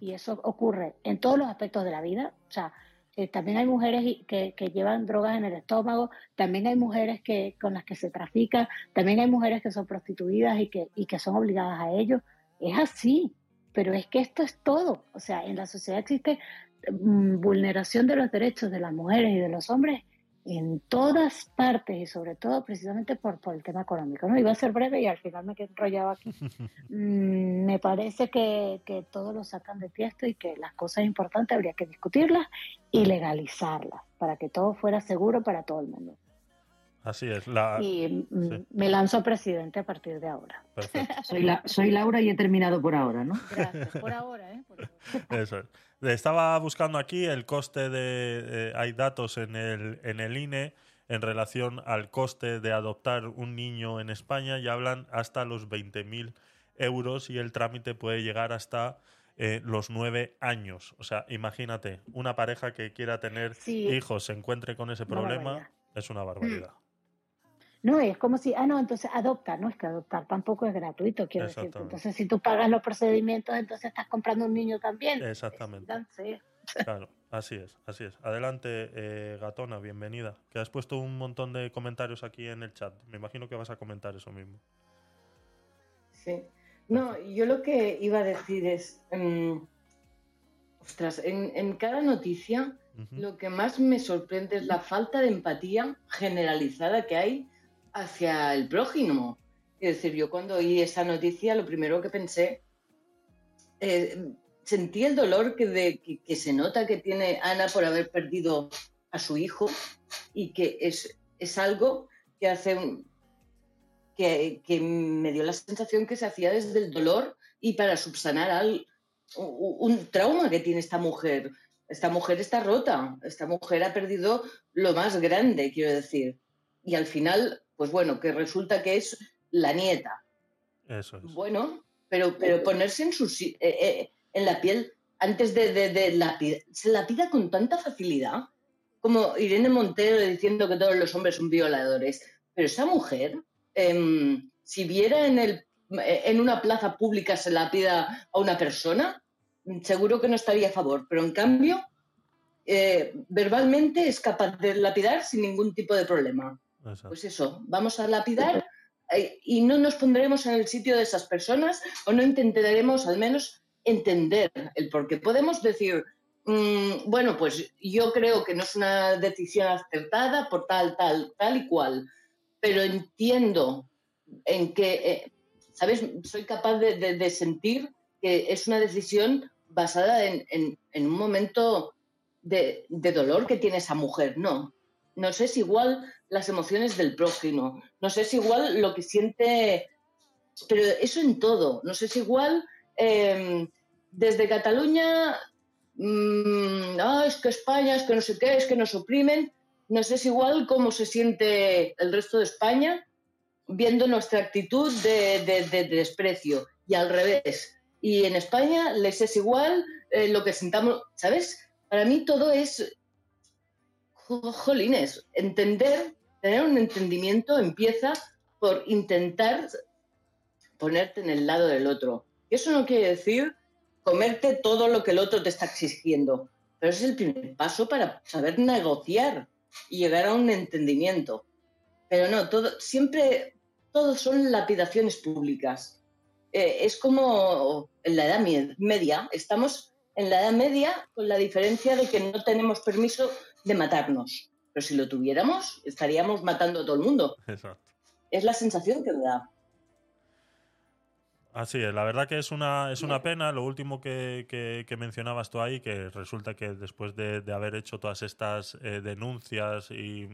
[SPEAKER 23] Y eso ocurre en todos los aspectos de la vida, o sea, eh, también hay mujeres que, que llevan drogas en el estómago, también hay mujeres que, con las que se trafica, también hay mujeres que son prostituidas y que, y que son obligadas a ello. Es así, pero es que esto es todo. O sea, en la sociedad existe mm, vulneración de los derechos de las mujeres y de los hombres en todas partes y sobre todo precisamente por, por el tema económico. ¿no? Iba a ser breve y al final me quedé enrollado aquí. *laughs* Mm, me parece que, que todo lo sacan de tiesto y que las cosas importantes habría que discutirlas y legalizarlas para que todo fuera seguro para todo el mundo.
[SPEAKER 2] Así es. La...
[SPEAKER 23] Y mm,
[SPEAKER 2] sí.
[SPEAKER 23] me lanzo a presidente a partir de ahora.
[SPEAKER 2] Perfecto.
[SPEAKER 25] Soy, la, soy Laura y he terminado por ahora, ¿no?
[SPEAKER 23] Gracias. Por ahora, ¿eh? Por
[SPEAKER 2] Eso es. Estaba buscando aquí el coste de. eh, hay datos en el, en el INE en relación al coste de adoptar un niño en España y hablan hasta los 20.000 euros y el trámite puede llegar hasta eh, los nueve años. O sea, imagínate, una pareja que quiera tener
[SPEAKER 23] Sí.
[SPEAKER 2] hijos se encuentre con ese problema, es una barbaridad.
[SPEAKER 23] No, es como si, ah, no, entonces adopta, no es que adoptar tampoco es gratuito, quiero decir. Entonces, si tú pagas los procedimientos, entonces estás comprando un niño también.
[SPEAKER 2] Exactamente.
[SPEAKER 23] Entonces,
[SPEAKER 2] Claro, así es, así es. Adelante, eh, Gatona, bienvenida. Que has puesto un montón de comentarios aquí en el chat. Me imagino que vas a comentar eso mismo.
[SPEAKER 26] Sí. No, yo lo que iba a decir es, mm, ostras, en, en cada noticia lo que más me sorprende es la falta de empatía generalizada que hay hacia el prójimo. Es decir, yo cuando oí esa noticia, lo primero que pensé, eh, sentí el dolor que, se nota que tiene Ana por haber perdido a su hijo y que es, es algo que hace un- que, que me dio la sensación que se hacía desde el dolor y para subsanar al, un trauma que tiene esta mujer. Esta mujer está rota, esta mujer ha perdido lo más grande, quiero decir. Y al final, pues bueno, que resulta que es la nieta.
[SPEAKER 2] Eso es.
[SPEAKER 26] Bueno, pero, pero ponerse en, su, eh, eh, en la piel antes de, de, de lapidar, se lapida con tanta facilidad, como Irene Montero diciendo que todos los hombres son violadores. Pero esa mujer, em, si viera en, el, en una plaza pública se lapida a una persona, seguro que no estaría a favor. Pero en cambio, eh, verbalmente es capaz de lapidar sin ningún tipo de problema. Pues eso, vamos a lapidar eh, y no nos pondremos en el sitio de esas personas o no intentaremos al menos entender el por qué. Podemos decir, mm, bueno, pues yo creo que no es una decisión acertada por tal, tal, tal y cual, pero entiendo en que, eh, ¿sabes? Soy capaz de, sentir que es una decisión basada en, en- un momento de, de dolor que tiene esa mujer. No, no sé si igual las emociones del prójimo, no sé si igual lo que siente, pero eso en todo, no sé si igual eh, desde Cataluña, mm, ah, es que España, es que no sé qué, es que nos oprimen, no sé si igual cómo se siente el resto de España viendo nuestra actitud de, de- de desprecio y al revés. y en España les es igual eh, lo que sintamos, ¿sabes? Para mí todo es, jolines, entender, tener un entendimiento empieza por intentar ponerte en el lado del otro. Y eso no quiere decir comerte todo lo que el otro te está exigiendo, pero es el primer paso para saber negociar y llegar a un entendimiento. Pero no, todo, siempre, todos son lapidaciones públicas. Eh, es como en la Edad Media, estamos en la Edad Media con la diferencia de que no tenemos permiso de matarnos. Pero si lo tuviéramos, estaríamos matando a todo el mundo.
[SPEAKER 2] Exacto.
[SPEAKER 26] Es la sensación que me da.
[SPEAKER 2] Así es, la verdad que es una, es una pena lo último que, que- que mencionabas tú ahí, que resulta que después de, de haber hecho todas estas eh, denuncias y,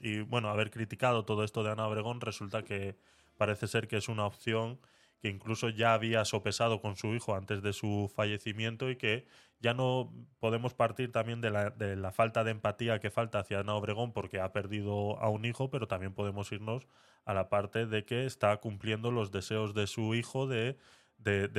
[SPEAKER 2] y, bueno, haber criticado todo esto de Ana Obregón, resulta que parece ser que es una opción incluso ya había sopesado con su hijo antes de su fallecimiento y que ya no podemos partir también de la, falta de empatía que falta hacia Ana Obregón porque ha perdido a un hijo, pero también podemos irnos a la parte de que está cumpliendo los deseos de su hijo de,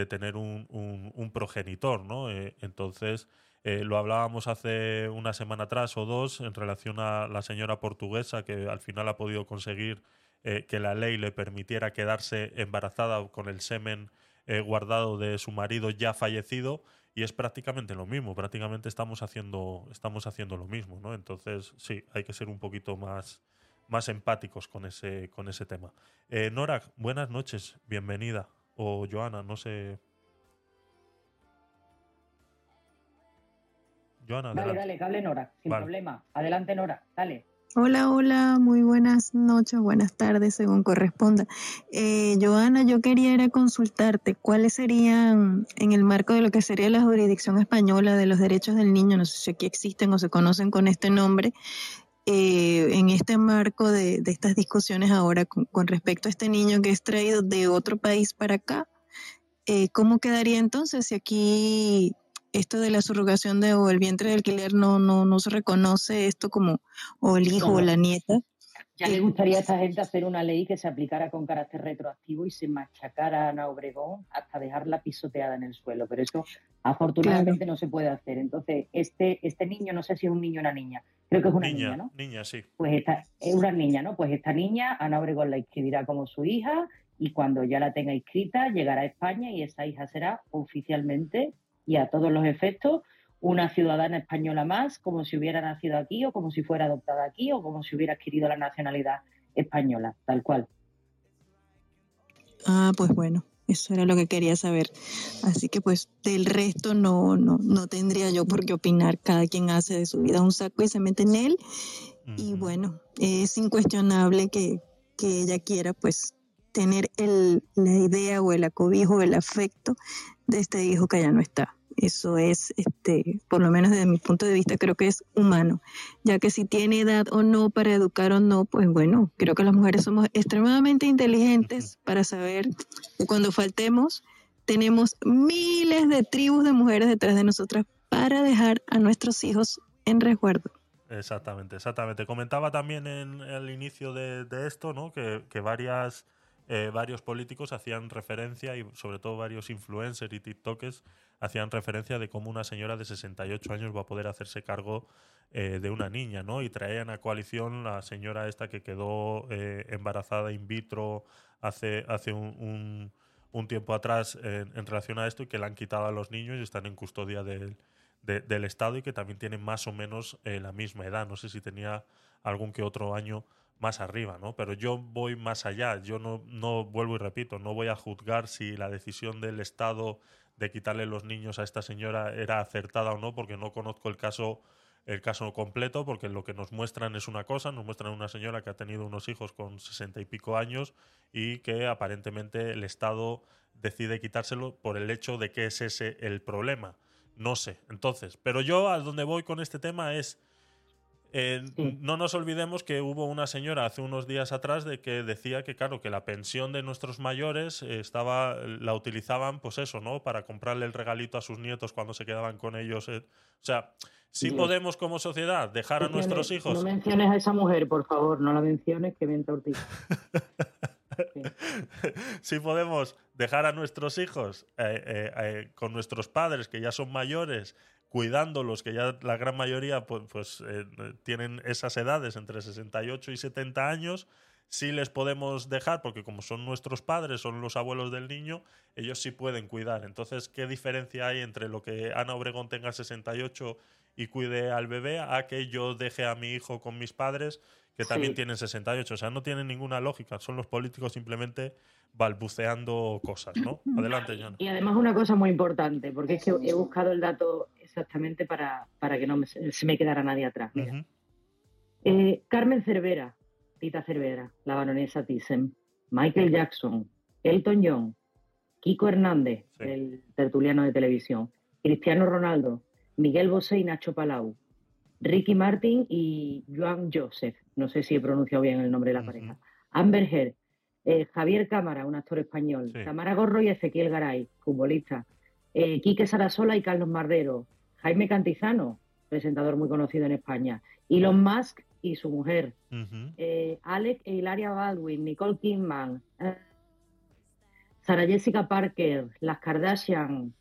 [SPEAKER 2] tener un progenitor, ¿no? Eh, entonces, eh, lo hablábamos hace una semana atrás o dos en relación a la señora portuguesa que al final ha podido conseguir eh, que la ley le permitiera quedarse embarazada con el semen eh, guardado de su marido ya fallecido y es prácticamente lo mismo, prácticamente estamos haciendo, estamos haciendo lo mismo, ¿no? Entonces, sí, hay que ser un poquito más, más empáticos con ese, con ese tema. Eh, Nora, buenas noches, bienvenida. O Joana, no sé. Joana,
[SPEAKER 4] Dale,
[SPEAKER 2] adelante.
[SPEAKER 4] dale, que hable Nora, sin
[SPEAKER 2] Vale.
[SPEAKER 4] problema. Adelante, Nora, dale.
[SPEAKER 27] Hola, hola, muy buenas noches, buenas tardes, según corresponda. Eh, Joana, yo quería era consultarte cuáles serían, en el marco de lo que sería la jurisdicción española de los derechos del niño, no sé si aquí existen o se conocen con este nombre, eh, en este marco de, estas discusiones ahora con, con respecto a este niño que es traído de otro país para acá, eh, ¿cómo quedaría entonces si aquí esto de la subrogación de o el vientre de alquiler no, no, no se reconoce esto como o el hijo o la nieta?
[SPEAKER 4] Ya le gustaría a esta gente hacer una ley que se aplicara con carácter retroactivo y se machacara a Ana Obregón hasta dejarla pisoteada en el suelo, pero eso afortunadamente no se puede hacer. Entonces, este, este niño, no sé si es un niño o una niña, creo que es una niña,
[SPEAKER 2] niña,
[SPEAKER 4] ¿no?
[SPEAKER 2] niña, sí.
[SPEAKER 4] Pues esta, es una niña, ¿no? Pues esta niña, Ana Obregón la inscribirá como su hija y cuando ya la tenga inscrita llegará a España y esa hija será oficialmente y a todos los efectos una ciudadana española más, como si hubiera nacido aquí o como si fuera adoptada aquí o como si hubiera adquirido la nacionalidad española, tal cual.
[SPEAKER 27] Ah, pues bueno, eso era lo que quería saber. Así que pues del resto no, no, no tendría yo por qué opinar. Cada quien hace de su vida un saco y se mete en él. Y bueno, es incuestionable que, que ella quiera pues tener el, la idea o el acobijo o el afecto de este hijo que ya no está. Eso es, este, por lo menos desde mi punto de vista, creo que es humano, ya que si tiene edad o no para educar o no, pues bueno, creo que las mujeres somos extremadamente inteligentes para saber que cuando faltemos tenemos miles de tribus de mujeres detrás de nosotras para dejar a nuestros hijos en resguardo.
[SPEAKER 2] Exactamente, exactamente. Comentaba también en el inicio de, de esto, ¿no? Que, que varias, eh, varios políticos hacían referencia, y sobre todo varios influencers y TikTokers, hacían referencia de cómo una señora de 68 años va a poder hacerse cargo eh, de una niña, ¿no? Y traían a coalición la señora esta que quedó eh, embarazada in vitro hace, hace un, tiempo atrás en, relación a esto y que la han quitado a los niños y están en custodia del, de- del Estado y que también tienen más o menos la misma edad. No sé si tenía algún que otro año más arriba, ¿no? Pero yo voy más allá. Yo no, no vuelvo y repito, no voy a juzgar si la decisión del Estado de quitarle los niños a esta señora era acertada o no, porque no conozco el caso el caso completo, porque lo que nos muestran es una cosa, nos muestran una señora que ha tenido unos hijos con sesenta y pico años y que aparentemente el Estado decide quitárselo por el hecho de que es ese el problema. No sé. Entonces, pero yo a donde voy con este tema es. Eh, No nos olvidemos que hubo una señora hace unos días atrás de que decía que, claro, que la pensión de nuestros mayores eh, estaba, la utilizaban, pues eso, ¿no? Para comprarle el regalito a sus nietos cuando se quedaban con ellos. eh. O sea, si
[SPEAKER 4] Sí.
[SPEAKER 2] podemos como sociedad dejar a nuestros hijos.
[SPEAKER 4] No menciones a esa mujer, por favor, no la menciones, que mienta Ortiz. *laughs*
[SPEAKER 2] si podemos dejar a nuestros hijos eh, eh, eh, con nuestros padres que ya son mayores, cuidándolos, que ya la gran mayoría pues, pues, eh, tienen esas edades entre 68 y 70 años, sí les podemos dejar, porque como son nuestros padres, son los abuelos del niño, ellos sí pueden cuidar. Entonces, ¿qué diferencia hay entre lo que Ana Obregón tenga 68 y cuide al bebé a que yo deje a mi hijo con mis padres que también
[SPEAKER 4] Sí.
[SPEAKER 2] tienen 68? O sea, no tiene ninguna lógica. Son los políticos simplemente balbuceando cosas, ¿no? Adelante, John.
[SPEAKER 4] Y además una cosa muy importante, porque es que he buscado el dato exactamente para, para que no me- se me quedara nadie atrás. Mira. Eh, Carmen Cervera, Tita Cervera, la baronesa Thyssen, Michael Jackson, Elton John, Kiko Hernández, el tertuliano de televisión, Cristiano Ronaldo, Miguel Bosé y Nacho Palau, Ricky Martin y Joan Joseph, no sé si he pronunciado bien el nombre de la pareja, Amber Heard, eh, Javier Cámara, un actor español, Tamara Gorro y Ezequiel Garay, futbolista, eh, Quique Sarasola y Carlos Marrero, Jaime Cantizano, presentador muy conocido en España, Elon Musk y su mujer, eh, Alex e Hilaria Baldwin, Nicole Kidman, eh, Sara Jessica Parker, las Kardashian,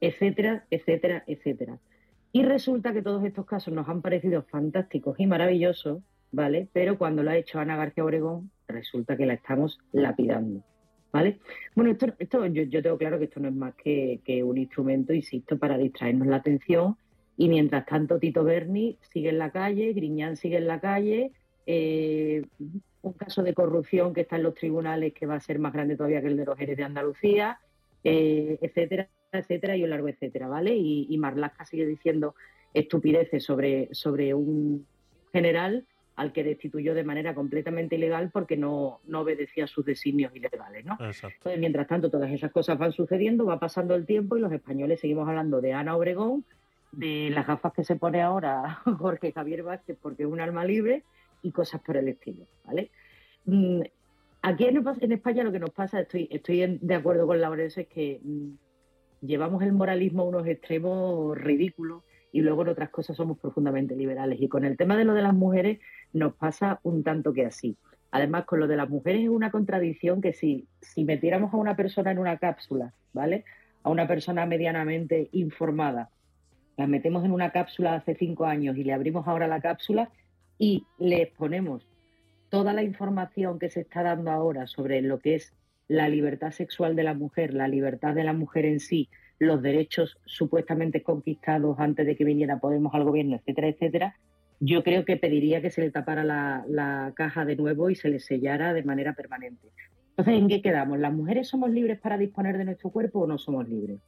[SPEAKER 4] etcétera, etcétera, etcétera. Y resulta que todos estos casos nos han parecido fantásticos y maravillosos, ¿vale? Pero cuando lo ha hecho Ana García Obregón, resulta que la estamos lapidando, ¿vale? Bueno, esto, esto yo, yo tengo claro que esto no es más que, que un instrumento, insisto, para distraernos la atención. Y mientras tanto, Tito Berni sigue en la calle, Griñán sigue en la calle, eh, un caso de corrupción que está en los tribunales que va a ser más grande todavía que el de los Jerez de Andalucía, eh, etcétera, etcétera, y un largo etcétera, ¿vale? Y, y Marlaska sigue diciendo estupideces sobre, sobre un general al que destituyó de manera completamente ilegal porque no, no obedecía sus designios ilegales, ¿no?
[SPEAKER 2] Exacto.
[SPEAKER 4] Entonces, mientras tanto, todas esas cosas van sucediendo, va pasando el tiempo y los españoles seguimos hablando de Ana Obregón, de las gafas que se pone ahora *laughs* Jorge Javier Vázquez porque es un alma libre y cosas por el estilo, ¿vale? Mm, Aquí en, España lo que nos pasa, estoy, estoy de acuerdo con Laurencio, es que mm, llevamos el moralismo a unos extremos ridículos y luego en otras cosas somos profundamente liberales. Y con el tema de lo de las mujeres nos pasa un tanto que así. Además, con lo de las mujeres es una contradicción que si, si metiéramos a una persona en una cápsula, ¿vale? A una persona medianamente informada, la metemos en una cápsula hace cinco años y le abrimos ahora la cápsula y le exponemos toda la información que se está dando ahora sobre lo que es la libertad sexual de la mujer, la libertad de la mujer en sí, los derechos supuestamente conquistados antes de que viniera Podemos al gobierno, etcétera, etcétera, yo creo que pediría que se le tapara la, la caja de nuevo y se le sellara de manera permanente. Entonces, ¿en qué quedamos? ¿Las mujeres somos libres para disponer de nuestro cuerpo o no somos libres?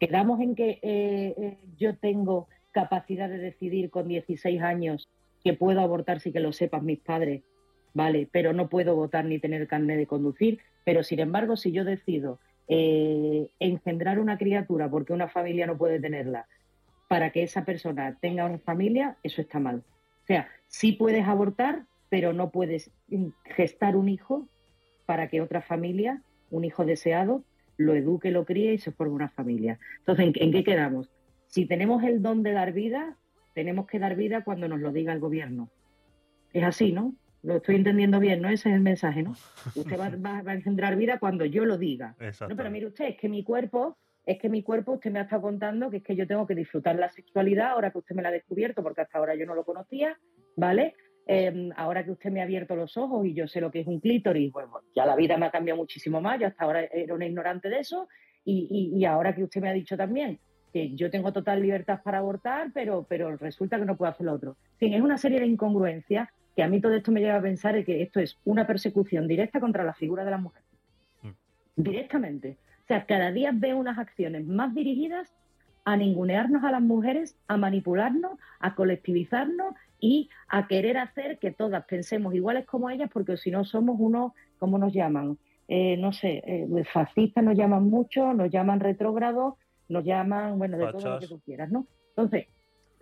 [SPEAKER 4] ¿Quedamos en que eh, eh, yo tengo capacidad de decidir con 16 años que puedo abortar si que lo sepan mis padres, ¿vale? Pero no puedo votar ni tener carnet de conducir. Pero sin embargo, si yo decido eh, engendrar una criatura porque una familia no puede tenerla, para que esa persona tenga una familia, eso está mal. O sea, sí puedes abortar, pero no puedes gestar un hijo para que otra familia, un hijo deseado, lo eduque, lo críe y se forme una familia. Entonces, ¿en, en qué quedamos? Si tenemos el don de dar vida, tenemos que dar vida cuando nos lo diga el gobierno. Es así, ¿no? Lo estoy entendiendo bien, ¿no? Ese es el mensaje, ¿no? *laughs* Usted va, va- va a engendrar vida cuando yo lo diga. No, pero mire usted, es que mi cuerpo, es que mi cuerpo, usted me ha estado contando que es que yo tengo que disfrutar la sexualidad ahora que usted me la ha descubierto, porque hasta ahora yo no lo conocía, ¿vale? Eh, ahora que usted me ha abierto los ojos y yo sé lo que es un clítoris, bueno, ya la vida me ha cambiado muchísimo más, yo hasta ahora era una ignorante de eso, y, y- y ahora que usted me ha dicho también que yo tengo total libertad para abortar, pero, pero resulta que no puedo hacer lo otro. En fin, es una serie de incongruencias que a mí todo esto me lleva a pensar que esto es una persecución directa contra la figura de la mujer. Directamente. O sea, cada día veo unas acciones más dirigidas a ningunearnos a las mujeres, a manipularnos, a colectivizarnos y a querer hacer que todas pensemos iguales como ellas, porque si no somos unos, ¿cómo nos llaman? Eh, no sé, eh, fascistas nos llaman mucho, nos llaman retrógrados, nos llaman, bueno, de todo lo que tú quieras, ¿no? Entonces,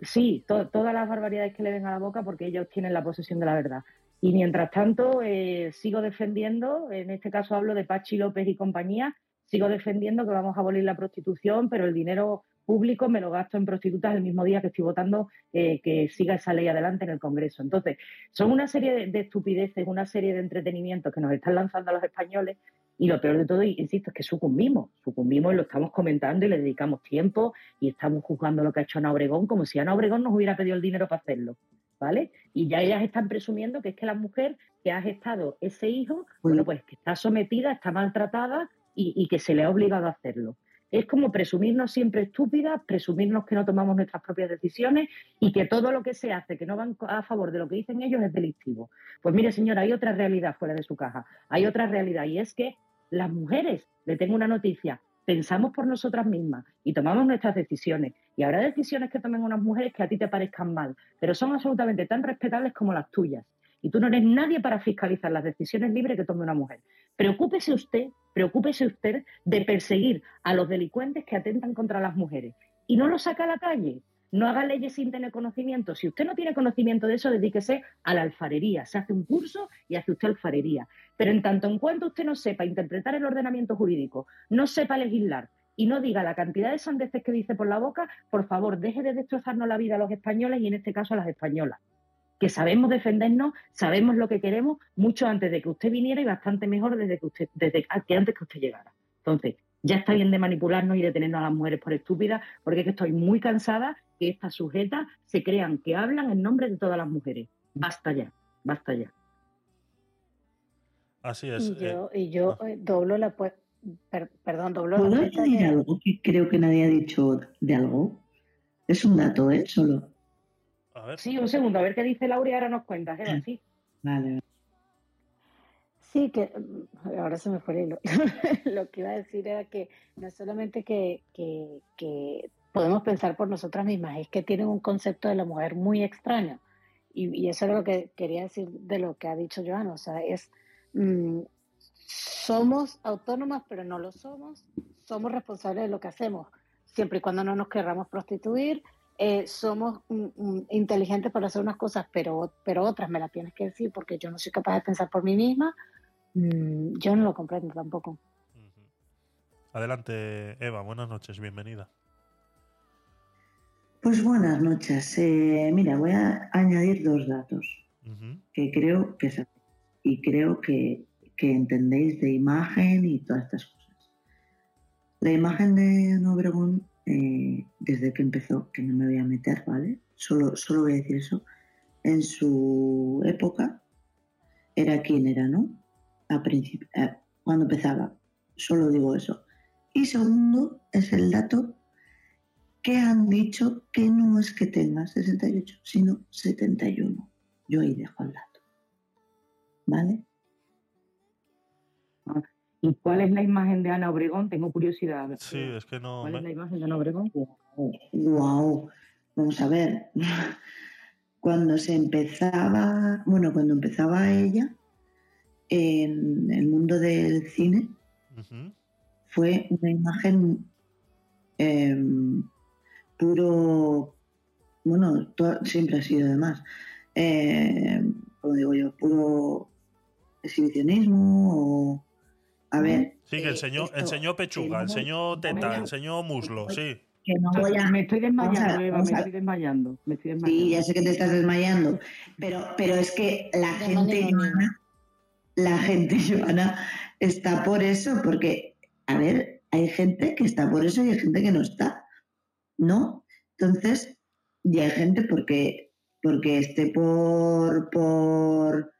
[SPEAKER 4] sí, to- todas las barbaridades que le ven a la boca porque ellos tienen la posesión de la verdad. Y mientras tanto, eh, sigo defendiendo, en este caso hablo de Pachi López y compañía, sigo defendiendo que vamos a abolir la prostitución, pero el dinero público me lo gasto en prostitutas el mismo día que estoy votando eh, que siga esa ley adelante en el Congreso. Entonces, son una serie de, de estupideces, una serie de entretenimientos que nos están lanzando los españoles Y lo peor de todo, insisto, es que sucumbimos, sucumbimos y lo estamos comentando y le dedicamos tiempo y estamos juzgando lo que ha hecho Ana Obregón como si Ana Obregón nos hubiera pedido el dinero para hacerlo, ¿vale? Y ya ellas están presumiendo que es que la mujer que ha gestado ese hijo, bueno, pues que está sometida, está maltratada y, y que se le ha obligado a hacerlo. Es como presumirnos siempre estúpidas, presumirnos que no tomamos nuestras propias decisiones y que todo lo que se hace que no van a favor de lo que dicen ellos es delictivo. Pues mire, señora, hay otra realidad fuera de su caja. Hay otra realidad y es que las mujeres, le tengo una noticia, pensamos por nosotras mismas y tomamos nuestras decisiones. Y habrá decisiones que tomen unas mujeres que a ti te parezcan mal, pero son absolutamente tan respetables como las tuyas. Y tú no eres nadie para fiscalizar las decisiones libres que tome una mujer. Preocúpese usted, preocúpese usted de perseguir a los delincuentes que atentan contra las mujeres. Y no los saca a la calle. No haga leyes sin tener conocimiento. Si usted no tiene conocimiento de eso, dedíquese a la alfarería. Se hace un curso y hace usted alfarería. Pero en tanto en cuanto usted no sepa interpretar el ordenamiento jurídico, no sepa legislar y no diga la cantidad de sandeces que dice por la boca, por favor, deje de destrozarnos la vida a los españoles y en este caso a las españolas que sabemos defendernos, sabemos lo que queremos mucho antes de que usted viniera y bastante mejor desde que usted, desde que antes que usted llegara. Entonces, ya está bien de manipularnos y de tenernos a las mujeres por estúpidas, porque es que estoy muy cansada que estas sujetas se crean que hablan en nombre de todas las mujeres. Basta ya, basta ya.
[SPEAKER 2] Así es.
[SPEAKER 23] Y yo,
[SPEAKER 2] eh,
[SPEAKER 23] y yo eh, doblo la per- perdón, doblo
[SPEAKER 28] ¿Puedo
[SPEAKER 23] la
[SPEAKER 28] añadir
[SPEAKER 23] que-
[SPEAKER 28] algo que creo que nadie ha dicho de algo? Es un dato, ¿eh? Solo.
[SPEAKER 4] Sí, un segundo, a ver qué dice Laura y ahora nos cuentas, Eva, sí.
[SPEAKER 28] Vale.
[SPEAKER 23] Sí, que mm, ahora se me fue el hilo. *laughs* Lo que iba a decir era que no es solamente que, que, que podemos pensar por nosotras mismas, es que tienen un concepto de la mujer muy extraño. Y, y eso es lo que quería decir de lo que ha dicho Joana. O sea, es mm, somos autónomas, pero no lo somos. Somos responsables de lo que hacemos, siempre y cuando no nos querramos prostituir. Eh, somos mm, mm, inteligentes para hacer unas cosas, pero, pero otras me las tienes que decir porque yo no soy capaz de pensar por mí misma. Mm, yo no lo comprendo tampoco.
[SPEAKER 2] Adelante, Eva. Buenas noches, bienvenida.
[SPEAKER 28] Pues buenas noches. Eh, mira, voy a añadir dos datos que creo que sa- y creo que, que entendéis de imagen y todas estas cosas. La imagen de Ana Obregón, eh, desde que empezó, que no me voy a meter, ¿vale? Solo, solo voy a decir eso. En su época era quien era, ¿no? A eh, cuando empezaba. Solo digo eso. Y segundo es el dato que han dicho que no es que tenga 68, sino 71. Yo ahí dejo el dato. ¿Vale?
[SPEAKER 4] ¿Y cuál es la imagen de Ana Obregón? Tengo curiosidad.
[SPEAKER 2] Sí, es que no.
[SPEAKER 4] ¿Cuál
[SPEAKER 2] me-
[SPEAKER 4] es la imagen de Ana Obregón?
[SPEAKER 28] Wow. Vamos a ver. Cuando se empezaba, bueno, cuando empezaba ella en el mundo del cine, fue una imagen em, puro, bueno, siempre ha sido además, em, como digo yo, puro exhibicionismo o, a ver,
[SPEAKER 2] Sí, que enseñó,
[SPEAKER 28] esto-
[SPEAKER 2] enseñó pechuga,
[SPEAKER 28] no-
[SPEAKER 2] enseñó teta, enseñó muslo, sí.
[SPEAKER 28] que no voy a...
[SPEAKER 4] Me estoy desmayando, Eva,
[SPEAKER 28] vamos
[SPEAKER 4] me
[SPEAKER 28] a-
[SPEAKER 4] estoy desmayando. Me estoy desmayando.
[SPEAKER 28] Sí, ya sé que te estás desmayando, pero, pero es que la gente, Joana, la gente, Joana, está por eso, porque, a ver, hay gente que está por eso y hay gente que no está, ¿no? Entonces, y hay gente porque, porque esté por, por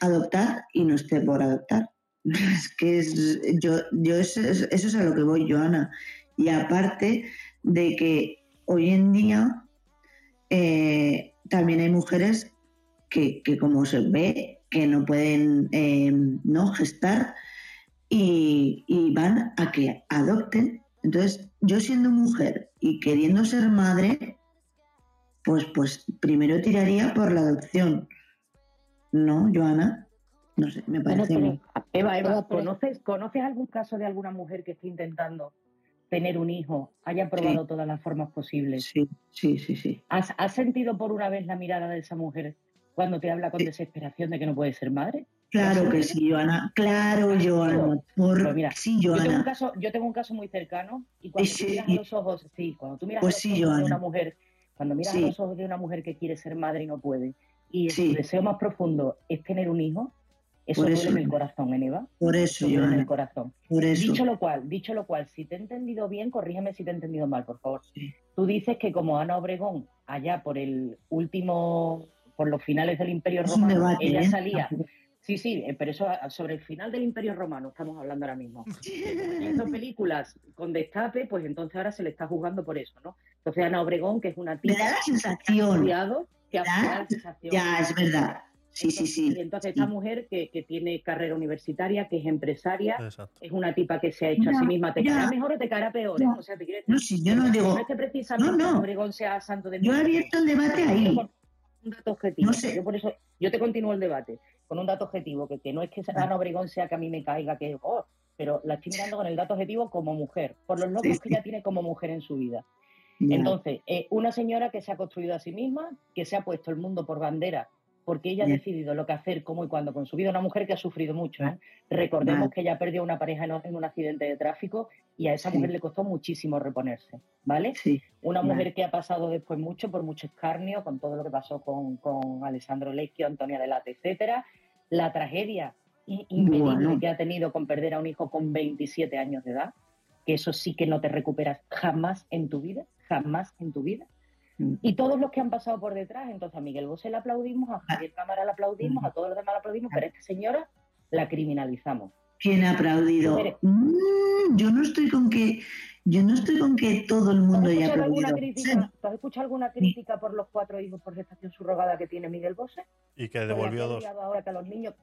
[SPEAKER 28] adoptar y no esté por adoptar. Es que es, yo, yo eso, es- a lo que voy, Joana. Y aparte de que hoy en día eh, también hay mujeres que, que como se ve, que no pueden eh, no gestar y, y van a que adopten. Entonces, yo siendo mujer y queriendo ser madre, pues, pues primero tiraría por la adopción. ¿No, Joana? No sé, me
[SPEAKER 4] Bueno,
[SPEAKER 28] parece...
[SPEAKER 4] pero-
[SPEAKER 28] muy-
[SPEAKER 4] Eva, Eva, ¿conoces, ¿conoces algún caso de alguna mujer que esté intentando tener un hijo, haya probado todas las formas posibles?
[SPEAKER 28] Sí, sí, sí, sí.
[SPEAKER 4] ¿Has, has sentido por una vez la mirada de esa mujer cuando te habla con desesperación de que no puede ser madre?
[SPEAKER 28] Claro
[SPEAKER 4] ¿Lo
[SPEAKER 28] que sí, Joana. Claro, Joana. Por...
[SPEAKER 4] Pues mira,
[SPEAKER 28] sí,
[SPEAKER 4] Yo tengo, un
[SPEAKER 28] Joana.
[SPEAKER 4] caso, yo tengo un caso muy cercano y cuando
[SPEAKER 28] Sí,
[SPEAKER 4] tú miras los ojos, sí, cuando tú miras
[SPEAKER 28] Pues
[SPEAKER 4] los ojos de
[SPEAKER 28] Joana.
[SPEAKER 4] una mujer, cuando miras los ojos de una mujer que quiere ser madre y no puede, y su deseo más profundo es tener un hijo, Eso
[SPEAKER 28] Por eso,
[SPEAKER 4] en el corazón, ¿eh, Eva?
[SPEAKER 28] por eso,
[SPEAKER 4] duele en el corazón.
[SPEAKER 28] Por eso.
[SPEAKER 4] Dicho lo cual, dicho lo cual, si te he entendido bien, corrígeme si te he entendido mal, por favor. Tú dices que como Ana Obregón, allá por el último, por los finales del Imperio
[SPEAKER 28] Es
[SPEAKER 4] Romano,
[SPEAKER 28] debate,
[SPEAKER 4] ella
[SPEAKER 28] ¿eh?
[SPEAKER 4] salía. Sí, sí, eh, pero eso sobre el final del Imperio Romano estamos hablando ahora mismo. *laughs* Hizo películas con destape, pues entonces ahora se le está juzgando por eso, ¿no? Entonces Ana Obregón, que es una tía
[SPEAKER 28] Me da la
[SPEAKER 4] que ha
[SPEAKER 28] sensación.
[SPEAKER 4] estudiado, que ha da la sensación.
[SPEAKER 28] Ya, es verdad. Sí, sí, sí.
[SPEAKER 4] Y entonces esta mujer que, que tiene carrera universitaria, que es empresaria,
[SPEAKER 2] Exacto.
[SPEAKER 4] es una tipa que se ha hecho a sí misma. ¿Te caerá mejor o te caerá peor?
[SPEAKER 28] Ya.
[SPEAKER 4] O sea, te quiero
[SPEAKER 28] No, si yo no digo-
[SPEAKER 4] No es que precisamente
[SPEAKER 28] No, no.
[SPEAKER 4] Obregón sea santo de
[SPEAKER 28] Yo he
[SPEAKER 4] mí.
[SPEAKER 28] abierto el debate ahí.
[SPEAKER 4] Un dato objetivo.
[SPEAKER 28] No sé.
[SPEAKER 4] Yo por eso, yo te continúo el debate con un dato objetivo, que, que no es que
[SPEAKER 28] Ah.
[SPEAKER 4] Ana Obregón sea que a mí me caiga, que oh, pero la estoy mirando con el dato objetivo como mujer, por los logros
[SPEAKER 28] Sí,
[SPEAKER 4] que
[SPEAKER 28] sí.
[SPEAKER 4] ella tiene como mujer en su vida. Entonces, eh, una señora que se ha construido a sí misma, que se ha puesto el mundo por bandera, porque ella ha decidido lo que hacer, cómo y cuándo con su vida. Una mujer que ha sufrido mucho. ¿eh? Recordemos
[SPEAKER 28] Vale.
[SPEAKER 4] que ella perdió una pareja en, un accidente de tráfico y a esa
[SPEAKER 28] Sí.
[SPEAKER 4] mujer le costó muchísimo reponerse. ¿Vale?
[SPEAKER 28] Sí.
[SPEAKER 4] Una
[SPEAKER 28] Vale.
[SPEAKER 4] mujer que ha pasado después mucho por mucho escarnio, con todo lo que pasó con, con Alessandro Lecchio, Antonia Delate, etcétera. La tragedia i- impedible
[SPEAKER 28] Bueno.
[SPEAKER 4] que ha tenido con perder a un hijo con 27 años de edad, que eso sí que no te recuperas jamás en tu vida, jamás en tu vida. Y todos los que han pasado por detrás, entonces a Miguel Bosé le aplaudimos, a Javier Cámara le aplaudimos, a todos los demás le aplaudimos, pero a esta señora la criminalizamos.
[SPEAKER 28] ¿Quién ha aplaudido? Mm, yo no estoy con que yo no estoy con que todo el
[SPEAKER 4] ¿Tú has
[SPEAKER 28] mundo haya aplaudido.
[SPEAKER 4] crítica, ¿tú has escuchado alguna crítica por los cuatro hijos por gestación subrogada que tiene Miguel Bosé?
[SPEAKER 2] Y que devolvió
[SPEAKER 4] que ha
[SPEAKER 2] dos.
[SPEAKER 4] ahora que a los niños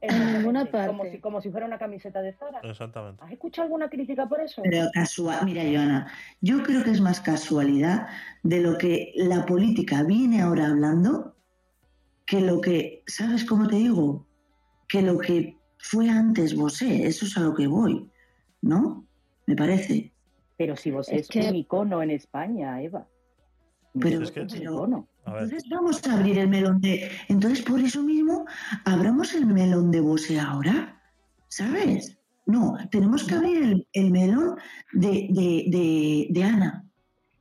[SPEAKER 23] En ninguna
[SPEAKER 4] Exactamente, Como
[SPEAKER 23] parte.
[SPEAKER 4] si, como si fuera una camiseta de Zara.
[SPEAKER 2] Exactamente.
[SPEAKER 4] ¿Has escuchado alguna crítica por eso?
[SPEAKER 28] Pero casual, mira, Joana, yo creo que es más casualidad de lo que la política viene ahora hablando que lo que, ¿sabes cómo te digo? Que lo que fue antes Bosé, eso es a lo que voy, ¿no? Me parece.
[SPEAKER 4] Pero si vos
[SPEAKER 23] Es
[SPEAKER 4] es,
[SPEAKER 23] que-
[SPEAKER 4] un icono en España, Eva.
[SPEAKER 28] Pero,
[SPEAKER 2] Es que-
[SPEAKER 4] un
[SPEAKER 28] pero- entonces vamos a abrir el melón de. Entonces, por eso mismo, abramos el melón de Bosé ahora, ¿sabes? No, tenemos que abrir el, el melón de, de, de, de Ana.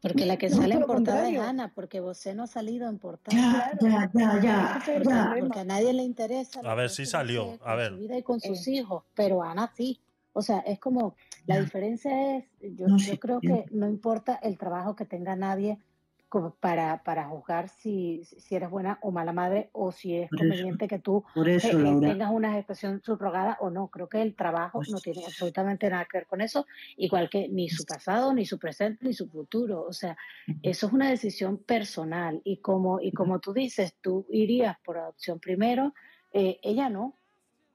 [SPEAKER 23] Porque la que
[SPEAKER 4] No,
[SPEAKER 23] sale en portada es
[SPEAKER 4] contrario.
[SPEAKER 23] Ana, porque Bosé no ha salido en portada.
[SPEAKER 28] Ya, ya, ya, ya,
[SPEAKER 23] es el
[SPEAKER 28] ya.
[SPEAKER 23] Porque a nadie le interesa.
[SPEAKER 2] A ver, sí salió, a
[SPEAKER 23] con
[SPEAKER 2] ver.
[SPEAKER 23] su vida y con sus
[SPEAKER 4] Eh.
[SPEAKER 23] hijos, pero Ana sí. O sea, es como, la diferencia es, yo,
[SPEAKER 28] No,
[SPEAKER 23] yo
[SPEAKER 28] sí,
[SPEAKER 23] creo
[SPEAKER 28] sí.
[SPEAKER 23] que no importa el trabajo que tenga nadie como para, para juzgar si, si eres buena o mala madre o si es
[SPEAKER 28] Por eso,
[SPEAKER 23] conveniente que tú
[SPEAKER 28] eso,
[SPEAKER 23] eh, eh, tengas una expresión subrogada o no. Creo que el trabajo
[SPEAKER 28] Pues
[SPEAKER 23] no tiene absolutamente nada que ver con eso, igual que ni su pasado, ni su presente, ni su futuro. O sea, eso es una decisión personal y como, y como tú dices, tú irías por adopción primero, eh, ella no.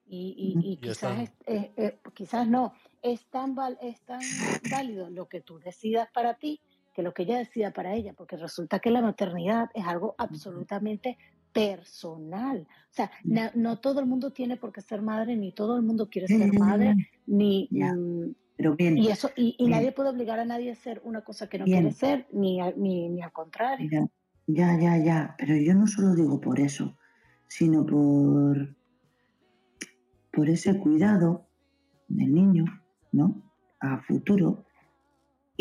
[SPEAKER 23] Y, y- quizás, es- eh, quizás no. Es tan, val- es tan válido lo que tú decidas para ti que lo que ella decida para ella, porque resulta que la maternidad es algo absolutamente personal. O sea, na- no todo el mundo tiene por qué ser madre, ni todo el mundo quiere ser madre, ni... Mm,
[SPEAKER 28] Pero bien,
[SPEAKER 23] y eso y, y
[SPEAKER 28] Bien.
[SPEAKER 23] nadie puede obligar a nadie a hacer una cosa que no
[SPEAKER 28] Bien.
[SPEAKER 23] quiere ser, ni, a- ni, ni al contrario.
[SPEAKER 28] ya, ya, ya, ya. Pero yo no solo digo por eso, sino por, por ese cuidado del niño, ¿no? A futuro.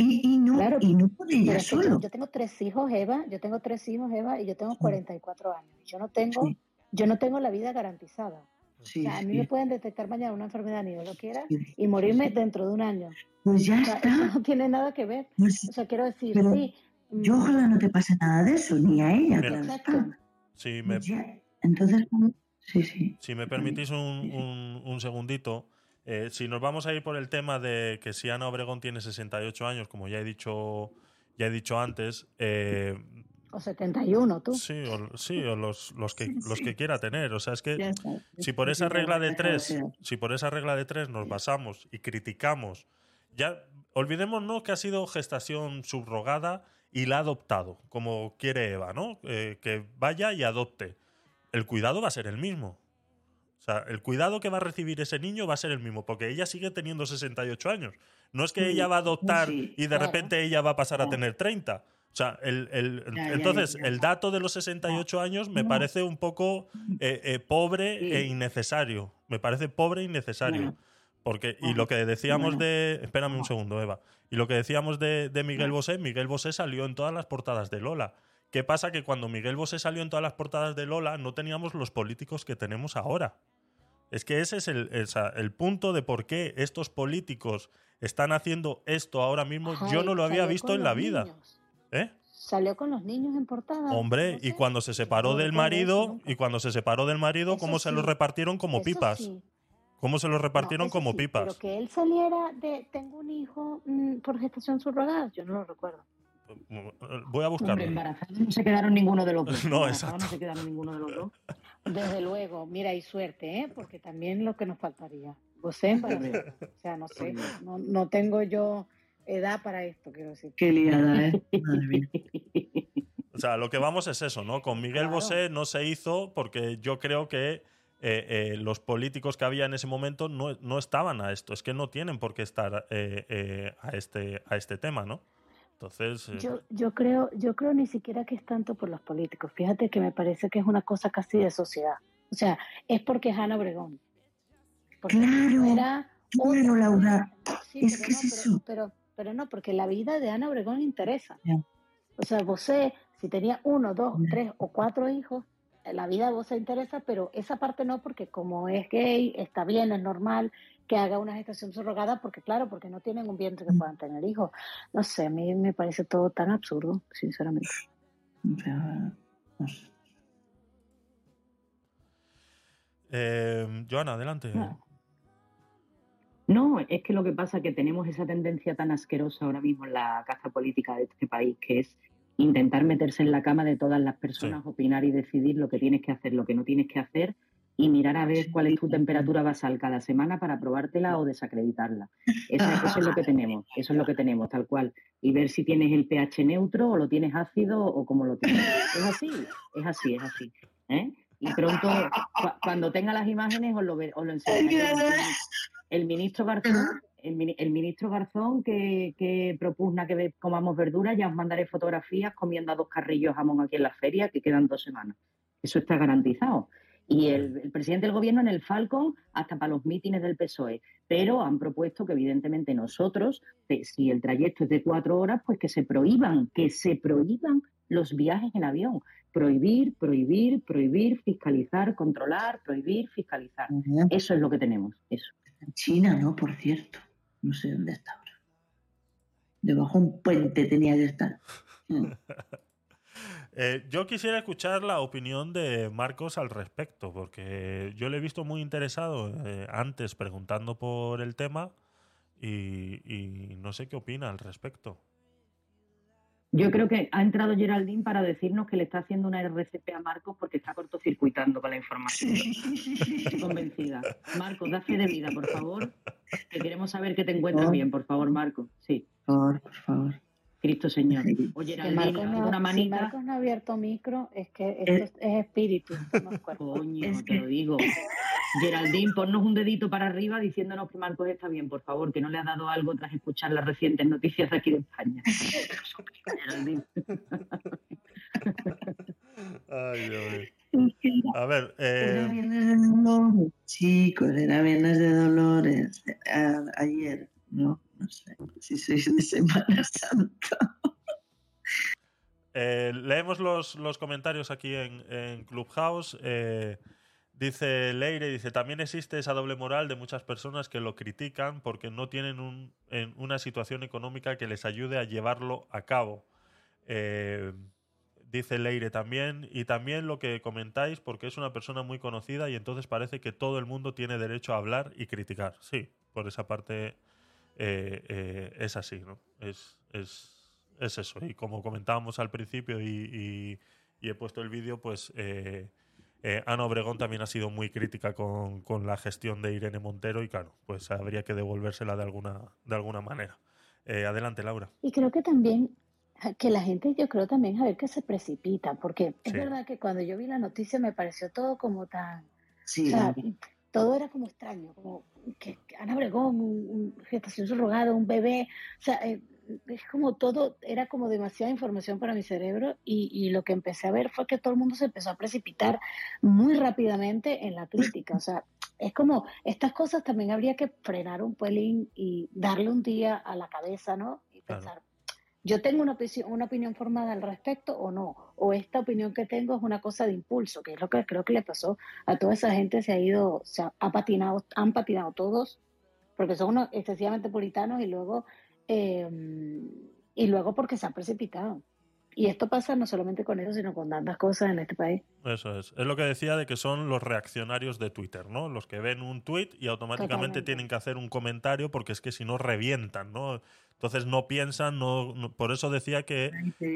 [SPEAKER 28] Y, y no,
[SPEAKER 23] Claro,
[SPEAKER 28] y no por ella solo.
[SPEAKER 23] yo tengo tres hijos, Eva, yo tengo tres hijos, Eva, y yo tengo 44 años. Yo no tengo,
[SPEAKER 28] Sí.
[SPEAKER 23] yo no tengo la vida garantizada.
[SPEAKER 28] Sí,
[SPEAKER 23] o sea, a mí
[SPEAKER 28] sí.
[SPEAKER 23] me pueden detectar mañana una enfermedad ni yo lo quiera
[SPEAKER 28] Sí.
[SPEAKER 23] y morirme dentro de un año.
[SPEAKER 28] Pues ya
[SPEAKER 23] O sea, eso
[SPEAKER 28] está.
[SPEAKER 23] no tiene nada que ver.
[SPEAKER 28] Pues
[SPEAKER 23] O sea, quiero decir,
[SPEAKER 28] Pero
[SPEAKER 23] sí. mm,
[SPEAKER 28] yo ojalá no te pase nada de eso, ni a ella,
[SPEAKER 2] Mira.
[SPEAKER 28] claro
[SPEAKER 23] Exacto.
[SPEAKER 28] está.
[SPEAKER 2] si me,
[SPEAKER 28] Pues ya, Entonces, sí, sí.
[SPEAKER 2] si me permitís un, un- un segundito, eh, si nos vamos a ir por el tema de que si Ana Obregón tiene 68 años, como ya he dicho, ya he dicho antes, eh,
[SPEAKER 23] O 71, tú.
[SPEAKER 2] sí, o, sí, o los, los, que, los que quiera tener. O sea, es que si por esa regla de tres, si por esa regla de tres nos basamos y criticamos, ya olvidémonos que ha sido gestación subrogada y la ha adoptado, como quiere Eva, ¿no? Eh, que vaya y adopte. El cuidado va a ser el mismo. O sea, el cuidado que va a recibir ese niño va a ser el mismo, porque ella sigue teniendo 68 años. No es que
[SPEAKER 28] Sí,
[SPEAKER 2] ella va a adoptar
[SPEAKER 28] sí,
[SPEAKER 2] y de
[SPEAKER 23] claro.
[SPEAKER 2] repente ella va a pasar a tener 30. O sea, el, el-
[SPEAKER 28] Ya, ya,
[SPEAKER 2] entonces,
[SPEAKER 28] ya, ya.
[SPEAKER 2] el dato de los 68 años me parece un poco eh, eh, pobre
[SPEAKER 28] Sí.
[SPEAKER 2] e innecesario. Me parece pobre e innecesario.
[SPEAKER 28] Bueno.
[SPEAKER 2] Porque, y lo que decíamos
[SPEAKER 28] bueno.
[SPEAKER 2] de. Espérame un segundo, Eva. Y lo que decíamos de, de Miguel Bosé, Miguel Bosé salió en todas las portadas de Lola. ¿Qué pasa? Que cuando Miguel Bosé salió en todas las portadas de Lola, no teníamos los políticos que tenemos ahora. Es que ese es el, sea, el punto de por qué estos políticos están haciendo esto ahora mismo.
[SPEAKER 23] Ajá,
[SPEAKER 2] yo no lo había visto en la vida.
[SPEAKER 23] niños.
[SPEAKER 2] ¿Eh?
[SPEAKER 23] Salió con los niños en portada.
[SPEAKER 2] Hombre, y cuando se separó
[SPEAKER 23] no
[SPEAKER 2] del marido, y cuando se separó del marido, ¿cómo se los
[SPEAKER 23] sí.
[SPEAKER 2] repartieron como
[SPEAKER 23] Eso
[SPEAKER 2] pipas?
[SPEAKER 23] sí.
[SPEAKER 2] ¿Cómo se los repartieron
[SPEAKER 23] eso
[SPEAKER 2] como
[SPEAKER 23] sí,
[SPEAKER 2] pipas?
[SPEAKER 23] Pero que él saliera de tengo un hijo mm, por gestación subrogada, yo no lo recuerdo.
[SPEAKER 2] Voy a buscarlo.
[SPEAKER 4] Embarazados no se quedaron ninguno de los dos. *laughs*
[SPEAKER 2] No, exacto.
[SPEAKER 4] no se quedaron ninguno de los dos.
[SPEAKER 23] Desde luego, mira, y suerte, ¿eh? porque también lo que nos faltaría. Vos embarazada. O sea, no sé, no, no tengo yo edad para esto, quiero decir.
[SPEAKER 28] Qué liada, ¿eh? Madre mía.
[SPEAKER 2] O sea, lo que vamos es eso, ¿no? Con Miguel Bosé no se hizo porque yo creo que eh, eh, los políticos que había en ese momento no, no estaban a esto. Es que no tienen por qué estar eh, eh, a, este, a este tema, ¿no? Entonces, eh,
[SPEAKER 23] Yo, yo creo, yo creo ni siquiera que es tanto por los políticos. Fíjate que me parece que es una cosa casi de sociedad. O sea, es porque es Ana Obregón. Porque si
[SPEAKER 28] Claro, Laura.
[SPEAKER 23] Sí,
[SPEAKER 28] Es
[SPEAKER 23] pero
[SPEAKER 28] que
[SPEAKER 23] no,
[SPEAKER 28] es
[SPEAKER 23] pero,
[SPEAKER 28] eso.
[SPEAKER 23] pero, pero no, porque la vida de Ana Obregón interesa. O sea, Bosé, si tenía uno, dos, tres o cuatro hijos, eh, la vida de Bosé interesa, pero esa parte no, porque como es gay, está bien, es normal que haga una gestación subrogada, porque claro, porque no tienen un vientre que puedan tener hijos. No sé, a mí me parece todo tan absurdo, sinceramente.
[SPEAKER 2] eh, Joana, adelante.
[SPEAKER 4] No, es que lo que pasa es que tenemos esa tendencia tan asquerosa ahora mismo en la caza política de este país, que es intentar meterse en la cama de todas las personas, opinar y decidir lo que tienes que hacer, lo que no tienes que hacer y mirar a ver cuál es tu temperatura basal cada semana para probártela o desacreditarla. Eso, eso es lo que *laughs* tenemos, eso es lo que tenemos, tal cual. Y ver si tienes el pH neutro o lo tienes ácido o cómo lo tienes. Es así, es así, es así. ¿eh? Y pronto, cu- cuando tenga las imágenes, os lo, os lo enseñaré. El ministro Garzón, el, mini- el ministro Garzón que, que propugna que comamos verduras, ya os mandaré fotografías comiendo a dos carrillos jamón aquí en la feria, que quedan dos semanas. Eso está garantizado. Y el, el presidente del gobierno en el Falcon, hasta para los mítines del PSOE. Pero han propuesto que, evidentemente, nosotros, que si el trayecto es de cuatro horas, pues que se prohíban, que se prohíban los viajes en avión. Prohibir, prohibir, prohibir, fiscalizar, controlar, prohibir, fiscalizar. Eso es lo que tenemos. Eso.
[SPEAKER 28] China, ¿no? Por cierto. No sé dónde está ahora. Debajo de un puente tenía que estar. *laughs*
[SPEAKER 2] Eh, yo quisiera escuchar la opinión de Marcos al respecto, porque yo le he visto muy interesado eh, antes preguntando por el tema y, y no sé qué opina al respecto.
[SPEAKER 4] Yo creo que ha entrado Geraldine para decirnos que le está haciendo una RCP a Marcos porque está cortocircuitando con la información. Estoy convencida. Marcos, da fe de vida, por favor. Que queremos saber que te encuentras bien, por favor, Marcos. Sí.
[SPEAKER 28] Por favor, por favor.
[SPEAKER 4] Cristo Señor. O
[SPEAKER 23] Si
[SPEAKER 4] Geraldine,
[SPEAKER 23] Marcos, no,
[SPEAKER 4] una
[SPEAKER 23] si
[SPEAKER 4] manita.
[SPEAKER 23] Marcos no ha abierto micro, es que esto es, es espíritu. no es cuerpo.
[SPEAKER 4] Coño, te lo digo. Geraldine, ponnos un dedito para arriba diciéndonos que Marcos está bien, por favor, que no le ha dado algo tras escuchar las recientes noticias de aquí de España. *laughs* Geraldine.
[SPEAKER 2] Ay, Dios mío. A ver,
[SPEAKER 28] Era
[SPEAKER 2] eh,
[SPEAKER 28] viernes de Dolores, chicos, era viernes de Dolores. A- ayer, no, no sé. Si sois de Semana *laughs* Santa.
[SPEAKER 2] eh, leemos los, los comentarios aquí en, en Clubhouse. Eh, dice Leire, dice, también existe esa doble moral de muchas personas que lo critican porque no tienen un- en una situación económica que les ayude a llevarlo a cabo. Eh, dice Leire también, y también lo que comentáis, porque es una persona muy conocida y entonces parece que todo el mundo tiene derecho a hablar y criticar. Sí, por esa parte eh, eh, es así, ¿no? Es, es, es eso. Y como comentábamos al principio y, y- y he puesto el vídeo, pues eh, eh, Ana Obregón también ha sido muy crítica con, con la gestión de Irene Montero y claro, pues habría que devolvérsela de alguna, de alguna manera. Eh, adelante, Laura.
[SPEAKER 23] Y creo que también, que la gente, yo creo también, a ver, que se precipita, porque es
[SPEAKER 2] Sí.
[SPEAKER 23] verdad que cuando yo vi la noticia me pareció todo como tan,
[SPEAKER 28] Sí,
[SPEAKER 23] o sea. Todo era como extraño, como que, Ana Obregón, un, un gestación subrogada, un bebé, o sea, eh, es como todo, era como demasiada información para mi cerebro y, y lo que empecé a ver fue que todo el mundo se empezó a precipitar muy rápidamente en la crítica, o sea, es como, estas cosas también habría que frenar un pelín y darle un día a la cabeza, ¿no? Y
[SPEAKER 2] Claro.
[SPEAKER 23] Yo tengo una, opisi- una opinión formada al respecto o no, o esta opinión que tengo es una cosa de impulso, que es lo que creo que le pasó a toda esa gente, se ha ido, se ha, ha patinado, han patinado todos, porque son unos excesivamente puritanos y luego, eh, y luego porque se han precipitado. Y esto pasa no solamente con eso, sino con tantas cosas en este país.
[SPEAKER 2] Eso es. Es lo que decía de que son los reaccionarios de Twitter, ¿no? Los que ven un tweet y automáticamente
[SPEAKER 23] Totalmente.
[SPEAKER 2] tienen que hacer un comentario porque es que si no revientan, ¿no? Entonces no piensan, no, no- por eso decía que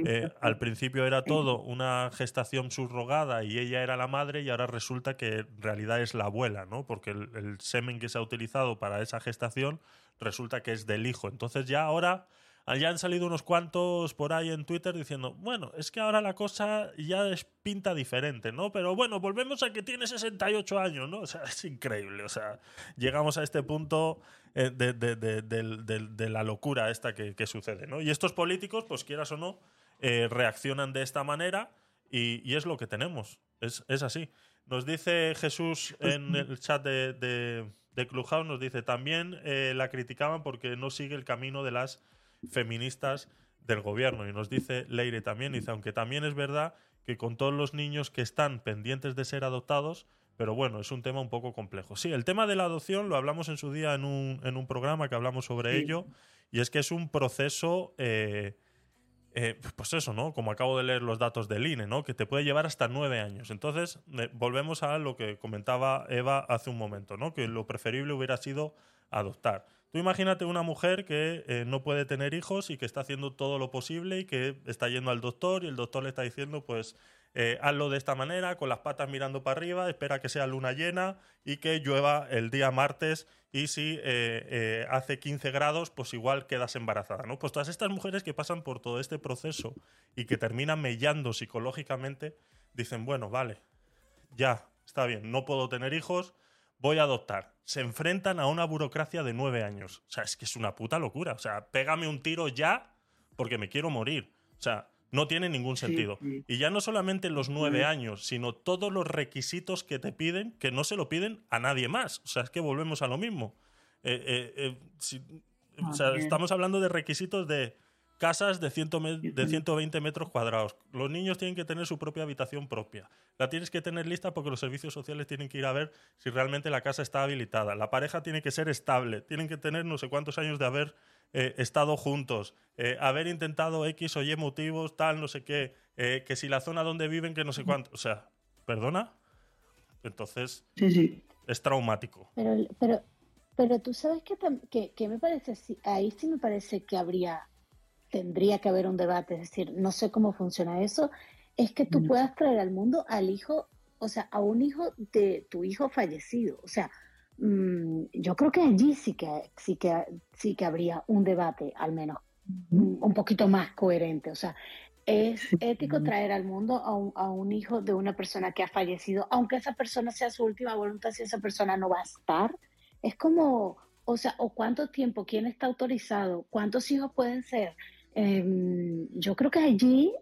[SPEAKER 2] eh, al principio era todo una gestación subrogada y ella era la madre y ahora resulta que en realidad es la abuela, ¿no? Porque el, el semen que se ha utilizado para esa gestación resulta que es del hijo. Entonces ya ahora ya han salido unos cuantos por ahí en Twitter diciendo, bueno, es que ahora la cosa ya es pinta diferente, ¿no? Pero bueno, volvemos a que tiene 68 años, ¿no? O sea, *laughs* es increíble. O sea, llegamos a este punto eh, de, de- la locura esta que, que sucede, ¿no? Y estos políticos, pues quieras o no, eh, reaccionan de esta manera y, y es lo que tenemos. Es, es así. Nos dice Jesús en el chat de, de, de Clubhouse, nos dice, también eh, la criticaban porque no sigue el camino de las feministas del gobierno. Y nos dice Leire también, dice, aunque también es verdad que con todos los niños que están pendientes de ser adoptados, pero bueno, es un tema un poco complejo. Sí, el tema de la adopción lo hablamos en su día en un, en un programa que hablamos sobre
[SPEAKER 29] Sí.
[SPEAKER 2] ello, y es que es un proceso, eh, eh, pues eso, ¿no? Como acabo de leer los datos del INE, ¿no? Que te puede llevar hasta nueve años. Entonces, eh, volvemos a lo que comentaba Eva hace un momento, ¿no? Que lo preferible hubiera sido adoptar. Tú imagínate una mujer que eh, no puede tener hijos y que está haciendo todo lo posible y que está yendo al doctor y el doctor le está diciendo, pues, eh, hazlo de esta manera, con las patas mirando para arriba, espera que sea luna llena y que llueva el día martes y si eh, hace 15 grados, pues igual quedas embarazada, ¿no? Pues todas estas mujeres que pasan por todo este proceso y que terminan mellando psicológicamente, dicen, bueno, vale, ya, está bien, no puedo tener hijos, voy a adoptar. Se enfrentan a una burocracia de nueve años. O sea, es que es una puta locura. O sea, pégame un tiro ya porque me quiero morir. O sea, no tiene ningún sentido.
[SPEAKER 29] sí.
[SPEAKER 2] Y ya no solamente los nueve años, sino todos los requisitos que te piden, que no se lo piden a nadie más. O sea, es que volvemos a lo mismo. Eh, eh, eh, si- o sea,
[SPEAKER 29] También.
[SPEAKER 2] estamos hablando de requisitos de casas de, 100 me- de 120 metros cuadrados. Los niños tienen que tener su propia habitación propia. La tienes que tener lista porque los servicios sociales tienen que ir a ver si realmente la casa está habilitada. La pareja tiene que ser estable. Tienen que tener no sé cuántos años de haber eh, estado juntos. eh, haber intentado X o Y motivos, tal, no sé qué. eh, que si la zona donde viven, que no sé cuánto. O sea, ¿perdona? Entonces,
[SPEAKER 28] Sí, sí.
[SPEAKER 2] es traumático.
[SPEAKER 23] Pero, pero, pero tú sabes que, que, que me parece, ahí sí me parece que habría, tendría que haber un debate, es decir, no sé cómo funciona eso, es que tú puedas traer al mundo al hijo, o sea, a un hijo de tu hijo fallecido, o sea, mm, yo creo que allí sí que, sí que, sí que habría un debate, al menos, mm, un poquito más coherente, o sea, es ético traer al mundo a un, a un hijo de una persona que ha fallecido, aunque esa persona sea su última voluntad, si esa persona no va a estar. Es como, o sea, o cuánto tiempo, quién está autorizado, cuántos hijos pueden ser. Em, yo creo que allí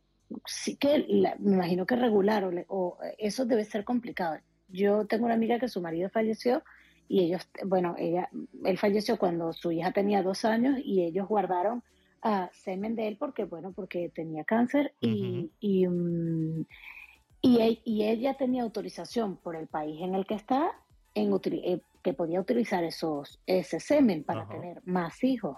[SPEAKER 23] sí que, la- me imagino que regular, o, o eso debe ser complicado. Yo tengo una amiga que su marido falleció y ellos, bueno, ella, él falleció cuando su hija tenía dos años y ellos guardaron semen de él porque, bueno, porque tenía cáncer y, y, mm, y, e- y ella tenía autorización por el país en el que está en eh, que podía utilizar esos, ese semen para tener más hijos.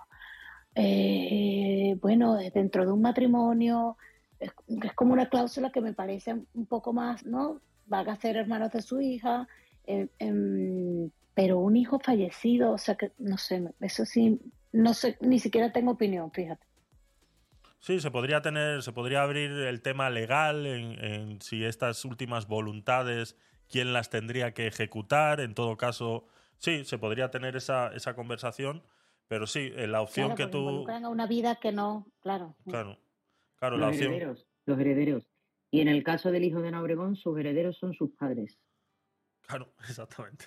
[SPEAKER 23] Eh, bueno, dentro de un matrimonio, es, como una cláusula que me parece un poco más, ¿no? Van a ser hermanos de su hija, eh, em, pero un hijo fallecido, o sea que, no sé, eso sí, no sé, ni siquiera tengo opinión, fíjate.
[SPEAKER 2] Sí, se podría tener, se podría abrir el tema legal en, en si estas últimas voluntades, quién las tendría que ejecutar. En todo caso, sí, se podría tener esa, esa conversación, pero sí, eh, la opción
[SPEAKER 23] Claro,
[SPEAKER 2] que tú.
[SPEAKER 23] involucran a una vida que no, claro.
[SPEAKER 2] Claro, claro, la
[SPEAKER 4] los
[SPEAKER 2] opción.
[SPEAKER 4] herederos, los herederos. Y en el caso del hijo de Ana Obregón, sus herederos son sus padres.
[SPEAKER 2] Claro, *laughs* exactamente.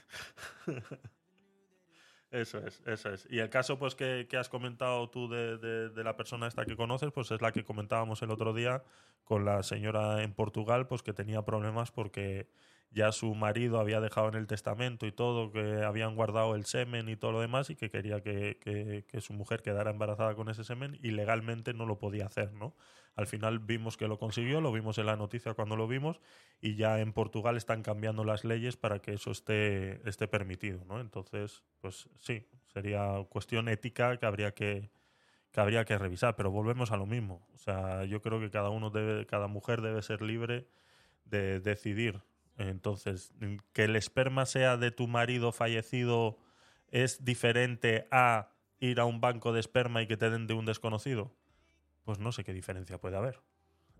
[SPEAKER 2] Eso es, eso es. Y el caso pues que, que has comentado tú de, de- de la persona esta que conoces, pues es la que comentábamos el otro día con la señora en Portugal, pues que tenía problemas porque ya su marido había dejado en el testamento y todo, que habían guardado el semen y todo lo demás y que quería que, que- su mujer quedara embarazada con ese semen y legalmente no lo podía hacer, ¿no? Al final vimos que lo consiguió, lo vimos en la noticia cuando lo vimos y ya en Portugal están cambiando las leyes para que eso esté, esté permitido, ¿no? Entonces, pues sí, sería cuestión ética que habría que, que habría que revisar, pero volvemos a lo mismo. O sea, yo creo que cada uno debe, cada mujer debe ser libre de decidir. Entonces, que el esperma sea de tu marido fallecido es diferente a ir a un banco de esperma y que te den de un desconocido. Pues no sé qué diferencia puede haber.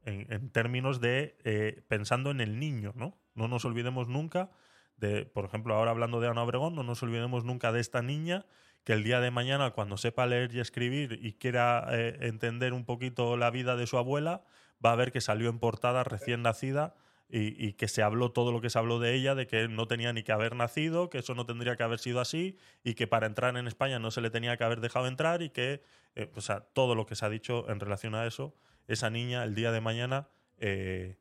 [SPEAKER 2] En, términos de eh, pensando en el niño, ¿no? No nos olvidemos nunca de, por ejemplo, ahora hablando de Ana Obregón, no nos olvidemos nunca de esta niña que el día de mañana, cuando sepa leer y escribir y quiera eh, entender un poquito la vida de su abuela, va a ver que salió en portada recién nacida y, que se habló todo lo que se habló de ella, de que no tenía ni que haber nacido, que eso no tendría que haber sido así y que para entrar en España no se le tenía que haber dejado entrar y que, eh, o sea, todo lo que se ha dicho en relación a eso, esa niña el día de mañana eh,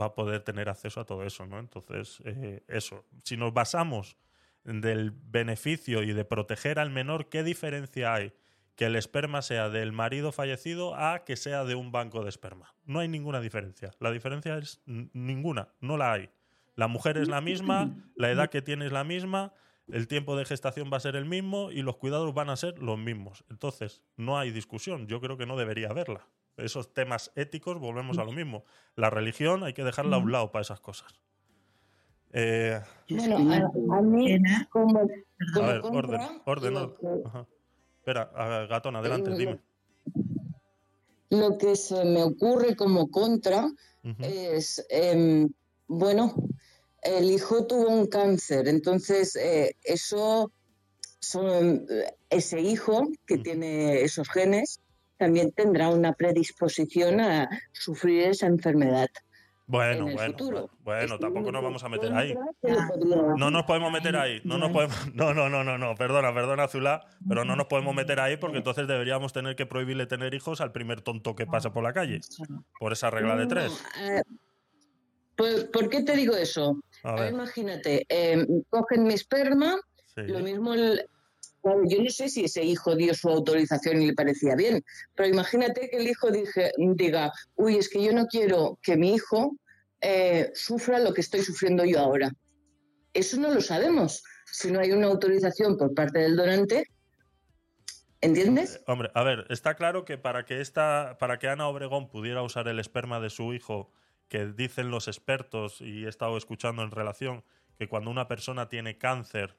[SPEAKER 2] va a poder tener acceso a todo eso, ¿no? Entonces, eh, eso, si nos basamos del beneficio y de proteger al menor, ¿qué diferencia hay? Que el esperma sea del marido fallecido a que sea de un banco de esperma. No hay ninguna diferencia. La diferencia es ninguna, no la hay. La mujer es la misma, la edad que tiene es la misma, el tiempo de gestación va a ser el mismo y los cuidados van a ser los mismos. Entonces, no hay discusión. Yo creo que no debería haberla. Esos temas éticos, volvemos a lo mismo. La religión hay que dejarla a un lado para esas cosas. Eh,
[SPEAKER 26] Bueno, a, a mí, como,
[SPEAKER 2] a ver,
[SPEAKER 26] contra,
[SPEAKER 2] orden, Ajá. Espera, Gatón, adelante,
[SPEAKER 26] Eh,
[SPEAKER 2] dime.
[SPEAKER 26] Lo que se me ocurre como contra es, em, bueno, el hijo tuvo un cáncer, entonces eh, eso, son, ese hijo que tiene esos genes también tendrá una predisposición a sufrir esa enfermedad.
[SPEAKER 2] Bueno,
[SPEAKER 26] en el
[SPEAKER 2] bueno,
[SPEAKER 26] futuro.
[SPEAKER 2] bueno, tampoco nos vamos a meter ahí. No nos podemos meter ahí. No nos podemos. *laughs* No, no, no, no, no. Perdona, perdona, Zula. Pero no nos podemos meter ahí porque entonces deberíamos tener que prohibirle tener hijos al primer tonto que pasa por la calle. Por esa regla de tres.
[SPEAKER 26] Eh, ¿por, por qué te digo eso?
[SPEAKER 2] A
[SPEAKER 26] Ahora
[SPEAKER 2] ver.
[SPEAKER 26] imagínate, eh, cogen mi esperma,
[SPEAKER 2] Sí.
[SPEAKER 26] lo mismo el... yo no sé si ese hijo dio su autorización y le parecía bien, pero imagínate que el hijo dije- diga, uy, es que yo no quiero que mi hijo eh, sufra lo que estoy sufriendo yo ahora. Eso no lo sabemos. Si no hay una autorización por parte del donante, ¿entiendes?
[SPEAKER 2] Hombre, a ver, está claro que para que esta, para que Ana Obregón pudiera usar el esperma de su hijo, que dicen los expertos y he estado escuchando en relación que cuando una persona tiene cáncer,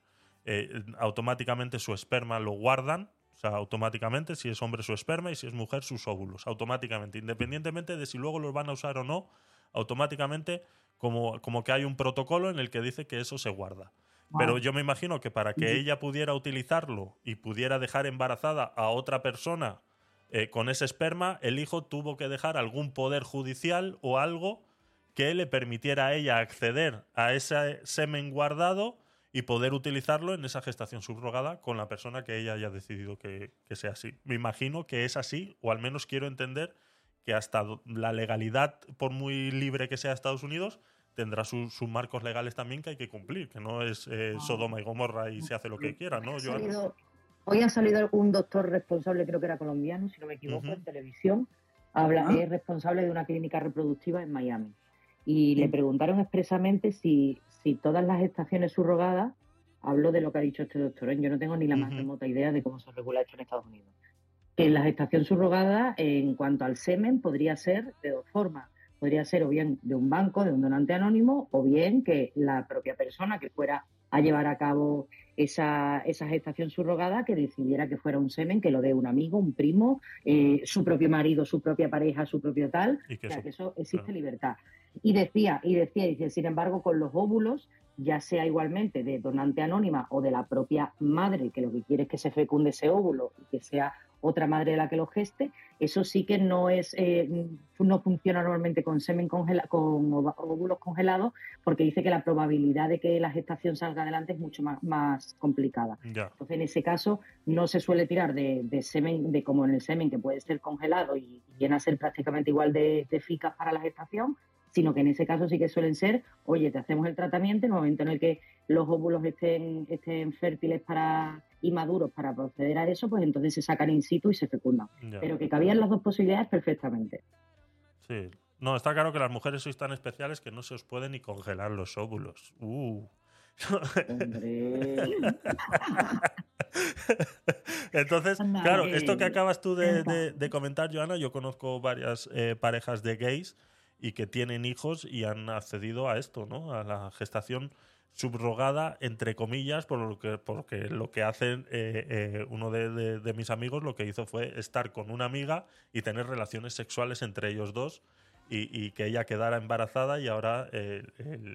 [SPEAKER 2] eh, automáticamente su esperma lo guardan, o sea, automáticamente, si es hombre su esperma y si es mujer sus óvulos, automáticamente, independientemente de si luego los van a usar o no, automáticamente como, como que hay un protocolo en el que dice que eso se guarda. Pero yo me imagino que para que ella pudiera utilizarlo y pudiera dejar embarazada a otra persona eh, con ese esperma, el hijo tuvo que dejar algún poder judicial o algo que le permitiera a ella acceder a ese semen guardado y poder utilizarlo en esa gestación subrogada con la persona que ella haya decidido que, que sea así. Me imagino que es así, o al menos quiero entender que hasta la legalidad, por muy libre que sea Estados Unidos, tendrá su- sus marcos legales también que hay que cumplir, que no es eh, Sodoma y Gomorra y se hace lo que quiera, ¿no?
[SPEAKER 4] Salido- hoy ha salido un doctor responsable, creo que era colombiano, si no me equivoco, en televisión. Habla,
[SPEAKER 2] Ah.
[SPEAKER 4] Es responsable de una clínica reproductiva en Miami. Y le preguntaron expresamente si, si todas las estaciones subrogadas, habló de lo que ha dicho este doctor, ¿eh? yo no tengo ni la más remota idea de cómo se regula esto en Estados Unidos. Que la gestación subrogada, en cuanto al semen, podría ser de dos formas. Podría ser o bien de un banco, de un donante anónimo, o bien que la propia persona que fuera a llevar a cabo esa, esa gestación subrogada, que decidiera que fuera un semen, que lo dé un amigo, un primo, eh, su propio marido, su propia pareja, su propio tal.
[SPEAKER 2] Y que
[SPEAKER 4] O sea,
[SPEAKER 2] eso-
[SPEAKER 4] que eso existe libertad. Y decía, y decía, dice, sin embargo, con los óvulos, ya sea igualmente de donante anónima o de la propia madre, que lo que quiere es que se fecunde ese óvulo y que sea otra madre la que lo geste, eso sí que no es eh, no funciona normalmente con semen congela con óvulos congelados, porque dice que la probabilidad de que la gestación salga adelante es mucho más, más complicada.
[SPEAKER 2] Ya.
[SPEAKER 4] Entonces, en ese caso, no se suele tirar de, de semen, de como en el semen, que puede ser congelado y, y viene a ser prácticamente igual de, de eficaz para la gestación, sino que en ese caso sí que suelen ser, oye, te hacemos el tratamiento, en el momento en el que los óvulos estén, estén fértiles para y maduros para proceder a eso, pues entonces se sacan in situ y se fecundan.
[SPEAKER 2] Ya.
[SPEAKER 4] Pero que cabían las dos posibilidades perfectamente.
[SPEAKER 2] Sí. No, está claro que las mujeres sois tan especiales que no se os pueden ni congelar los óvulos. Uh. *laughs* Entonces,
[SPEAKER 29] Anda,
[SPEAKER 2] claro, esto que acabas tú de,
[SPEAKER 29] anda.
[SPEAKER 2] de- de comentar, Joana, yo conozco varias eh, parejas de gays y que tienen hijos y han accedido a esto, ¿no? A la gestación subrogada, entre comillas, por lo que, porque lo que hacen eh, eh, uno de, de- de mis amigos lo que hizo fue estar con una amiga y tener relaciones sexuales entre ellos dos y, y que ella quedara embarazada y ahora el-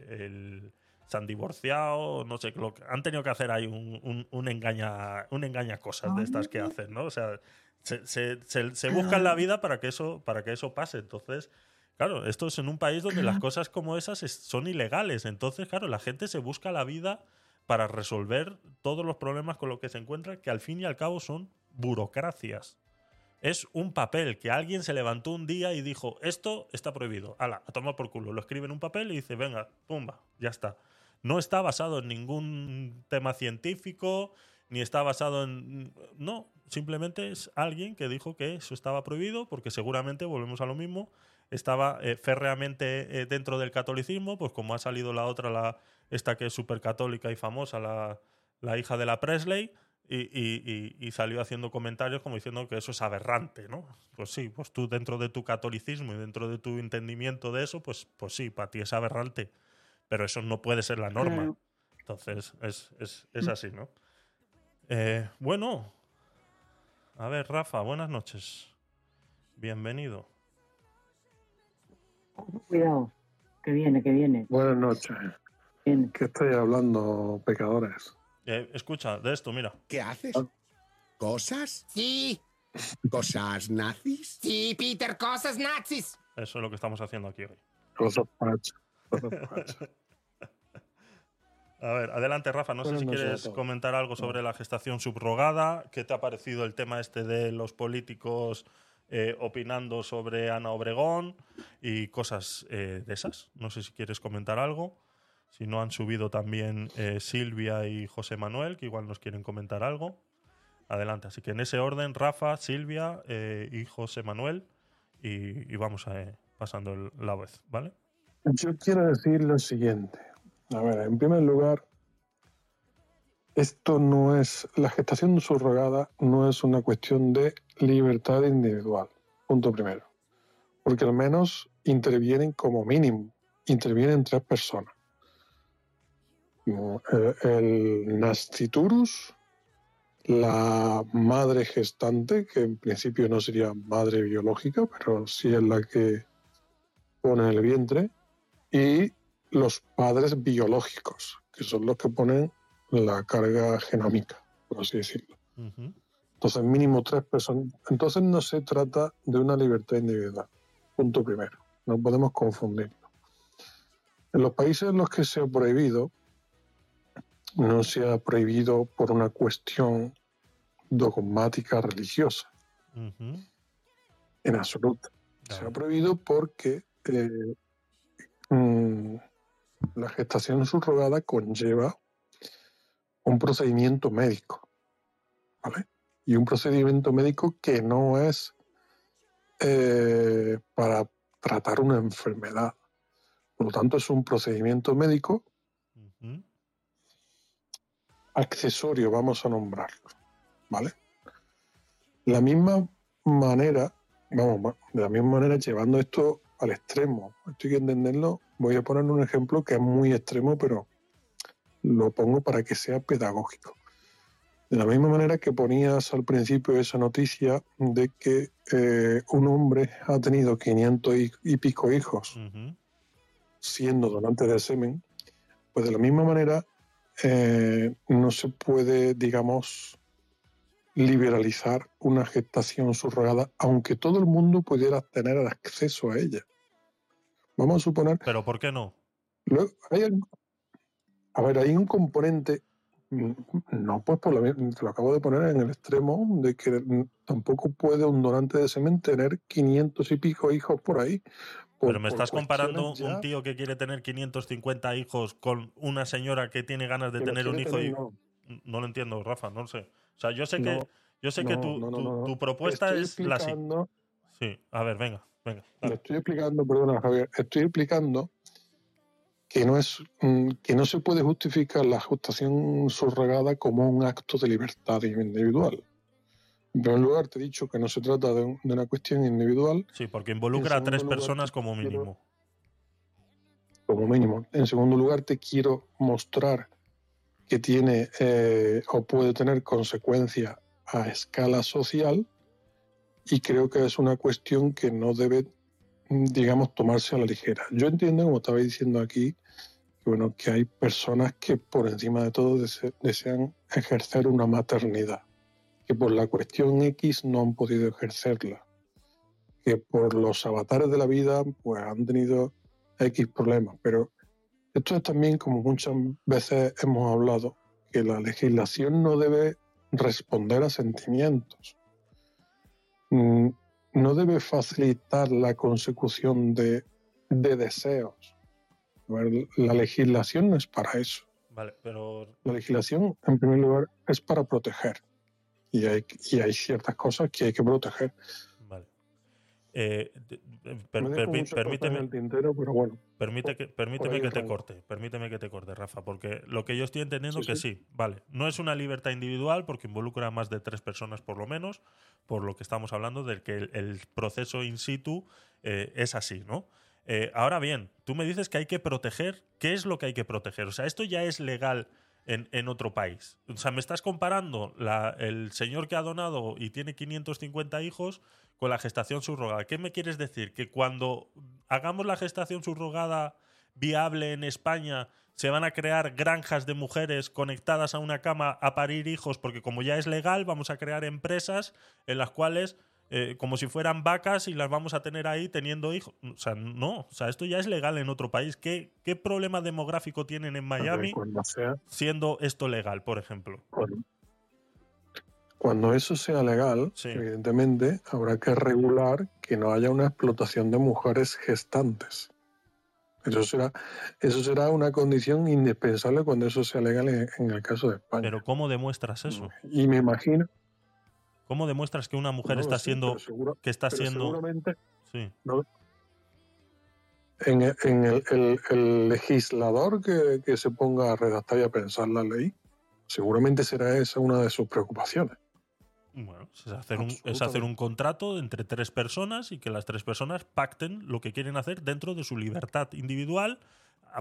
[SPEAKER 2] el- se han divorciado, no sé, lo que- han tenido que hacer ahí un, un, un engaña un engaña cosas de estas que hacen, ¿no? O sea, se, se, se- se buscan la vida para que eso para que eso pase. Entonces, claro, esto es en un país donde las cosas como esas es- son ilegales. Entonces, claro, la gente se busca la vida para resolver todos los problemas con los que se encuentra, que al fin y al cabo son burocracias. Es un papel que alguien se levantó un día y dijo, esto está prohibido. Ala, a tomar por culo. Lo escribe en un papel y dice, venga, pumba, ya está. No está basado en ningún tema científico, ni está basado en... No, simplemente es alguien que dijo que eso estaba prohibido porque seguramente, volvemos a lo mismo, estaba eh, férreamente eh, dentro del catolicismo, pues como ha salido la otra, la, esta que es súper católica y famosa, la, la hija de la Presley, y, y- y- y salió haciendo comentarios como diciendo que eso es aberrante, ¿no? Pues sí, pues tú dentro de tu catolicismo y dentro de tu entendimiento de eso, pues, pues sí, para ti es aberrante, pero eso no puede ser la norma. Entonces, es, es, es así, ¿no? Eh, bueno, a ver, Rafa, buenas noches. Bienvenido.
[SPEAKER 4] Cuidado, que viene, que viene.
[SPEAKER 30] Buenas noches. ¿Qué estáis hablando, pecadores?
[SPEAKER 2] Eh, escucha, de esto, mira.
[SPEAKER 31] ¿Qué haces? ¿Cosas?
[SPEAKER 6] Sí,
[SPEAKER 31] ¿Cosas nazis?
[SPEAKER 6] sí, Peter, cosas nazis.
[SPEAKER 2] Eso es lo que estamos haciendo aquí hoy.
[SPEAKER 30] Cosas pachas. *laughs*
[SPEAKER 2] A ver, adelante, Rafa. No sé si quieres comentar algo sobre la gestación subrogada. ¿Qué te ha parecido el tema este de los políticos eh, opinando sobre Ana Obregón y cosas eh, de esas? No sé si quieres comentar algo. Si no han subido también eh, Silvia y José Manuel, que igual nos quieren comentar algo. Adelante. Así que en ese orden, Rafa, Silvia y José Manuel. Y, vamos a, pasando la voz, ¿vale?
[SPEAKER 30] Yo quiero decir lo siguiente. A ver, en primer lugar, esto no es, la gestación subrogada no es una cuestión de libertad individual. Punto primero. Porque al menos intervienen como mínimo, intervienen tres personas. El, el nasciturus, la madre gestante, que en principio no sería madre biológica, pero sí es la que pone el vientre, y los padres biológicos, que son los que ponen la carga genómica, por así decirlo. Entonces, mínimo tres personas. Entonces, no se trata de una libertad individual. Punto primero. No podemos confundirlo. En los países en los que se ha prohibido, no se ha prohibido por una cuestión dogmática religiosa, en absoluto. Se ha prohibido porque eh, mm, la gestación subrogada conlleva un procedimiento médico, ¿vale? Y un procedimiento médico que no es eh, para tratar una enfermedad. Por lo tanto, es un procedimiento médico accesorio, vamos a nombrarlo, ¿vale? La misma manera, vamos, de la misma manera llevando esto al extremo, esto hay que entenderlo, voy a poner un ejemplo que es muy extremo, pero lo pongo para que sea pedagógico. De la misma manera que ponías al principio esa noticia de que eh, un hombre ha tenido 500 y, y pico hijos siendo donante de semen, pues de la misma manera eh, no se puede, digamos, liberalizar una gestación subrogada, aunque todo el mundo pudiera tener acceso a ella. Vamos a suponer.
[SPEAKER 2] Pero ¿por qué no?
[SPEAKER 30] Luego, hay a ver, hay un componente, no, pues por te lo acabo de poner en el extremo de que tampoco puede un donante de semen tener 500 y pico hijos por ahí,
[SPEAKER 2] Pero me estás comparando
[SPEAKER 30] ya-
[SPEAKER 2] un tío que quiere tener 550 hijos con una señora que tiene ganas de
[SPEAKER 30] Que
[SPEAKER 2] tener un hijo
[SPEAKER 30] tener,
[SPEAKER 2] y
[SPEAKER 30] no.
[SPEAKER 2] no lo entiendo, Rafa, no lo sé. O sea, yo sé
[SPEAKER 30] No,
[SPEAKER 2] que yo sé que tu, tu- propuesta
[SPEAKER 30] Estoy
[SPEAKER 2] es la sí. a ver, venga, venga.
[SPEAKER 30] Lo estoy explicando, perdona Javier, estoy explicando que no es mm, que no se puede justificar la gestación subrogada como un acto de libertad individual. En primer lugar, te he dicho que no se trata de, un- de una cuestión individual,
[SPEAKER 2] Sí, porque involucra a tres
[SPEAKER 30] lugar,
[SPEAKER 2] personas como
[SPEAKER 30] quiero-
[SPEAKER 2] mínimo.
[SPEAKER 30] como mínimo. En segundo lugar, te quiero mostrar que tiene eh, o puede tener consecuencias a escala social y creo que es una cuestión que no debe, digamos, tomarse a la ligera. Yo entiendo, como estaba diciendo aquí, que, bueno, que hay personas que por encima de todo dese- desean ejercer una maternidad, que por la cuestión X no han podido ejercerla, que por los avatares de la vida pues han tenido X problemas, pero esto es también, como muchas veces hemos hablado, que la legislación no debe responder a sentimientos. Mm, No debe facilitar la consecución de, de deseos. La legislación no es para eso.
[SPEAKER 2] Vale, pero
[SPEAKER 30] La legislación, en primer lugar, es para proteger. Y hay, y hay ciertas cosas que hay que proteger.
[SPEAKER 2] Eh, eh, per-
[SPEAKER 30] Me
[SPEAKER 2] permíteme,
[SPEAKER 30] en el tintero, pero bueno.
[SPEAKER 2] Permite que, permíteme que te corte, permíteme que te corte, Rafa, porque lo que yo estoy entendiendo
[SPEAKER 30] Sí,
[SPEAKER 2] que
[SPEAKER 30] sí.
[SPEAKER 2] sí, vale, no es una libertad individual porque involucra a más de tres personas por lo menos, por lo que estamos hablando del que el, el proceso in situ eh, es así, ¿no? Eh, ahora bien, tú me dices que hay que proteger, ¿qué es lo que hay que proteger? O sea, esto ya es legal en, en otro país. O sea, me estás comparando la- el señor que ha donado y tiene 550 hijos con la gestación subrogada. ¿Qué me quieres decir? Que cuando hagamos la gestación subrogada viable en España, se van a crear granjas de mujeres conectadas a una cama a parir hijos, porque como ya es legal, vamos a crear empresas en las cuales, eh, como si fueran vacas, y las vamos a tener ahí teniendo hijos. O sea, no, o sea, esto ya es legal en otro país. ¿Qué, qué problema demográfico tienen en Miami
[SPEAKER 30] sea-
[SPEAKER 2] siendo esto legal, por ejemplo?
[SPEAKER 30] cuando- cuando eso sea legal, evidentemente habrá que regular que no haya una explotación de mujeres gestantes. Eso será, eso será una condición indispensable cuando eso sea legal en, en el caso de España.
[SPEAKER 2] Pero ¿cómo demuestras eso?
[SPEAKER 30] Y me imagino
[SPEAKER 2] ¿Cómo demuestras que una mujer
[SPEAKER 30] No
[SPEAKER 2] está siendo
[SPEAKER 30] seguro-
[SPEAKER 2] que está siendo
[SPEAKER 30] seguramente
[SPEAKER 2] sí.
[SPEAKER 30] ¿no? en, el, en el- el- el legislador que, que se ponga a redactar y a pensar la ley, seguramente será esa una de sus preocupaciones.
[SPEAKER 2] Bueno, es hacer, un, es hacer un contrato entre tres personas y que las tres personas pacten lo que quieren hacer dentro de su libertad individual,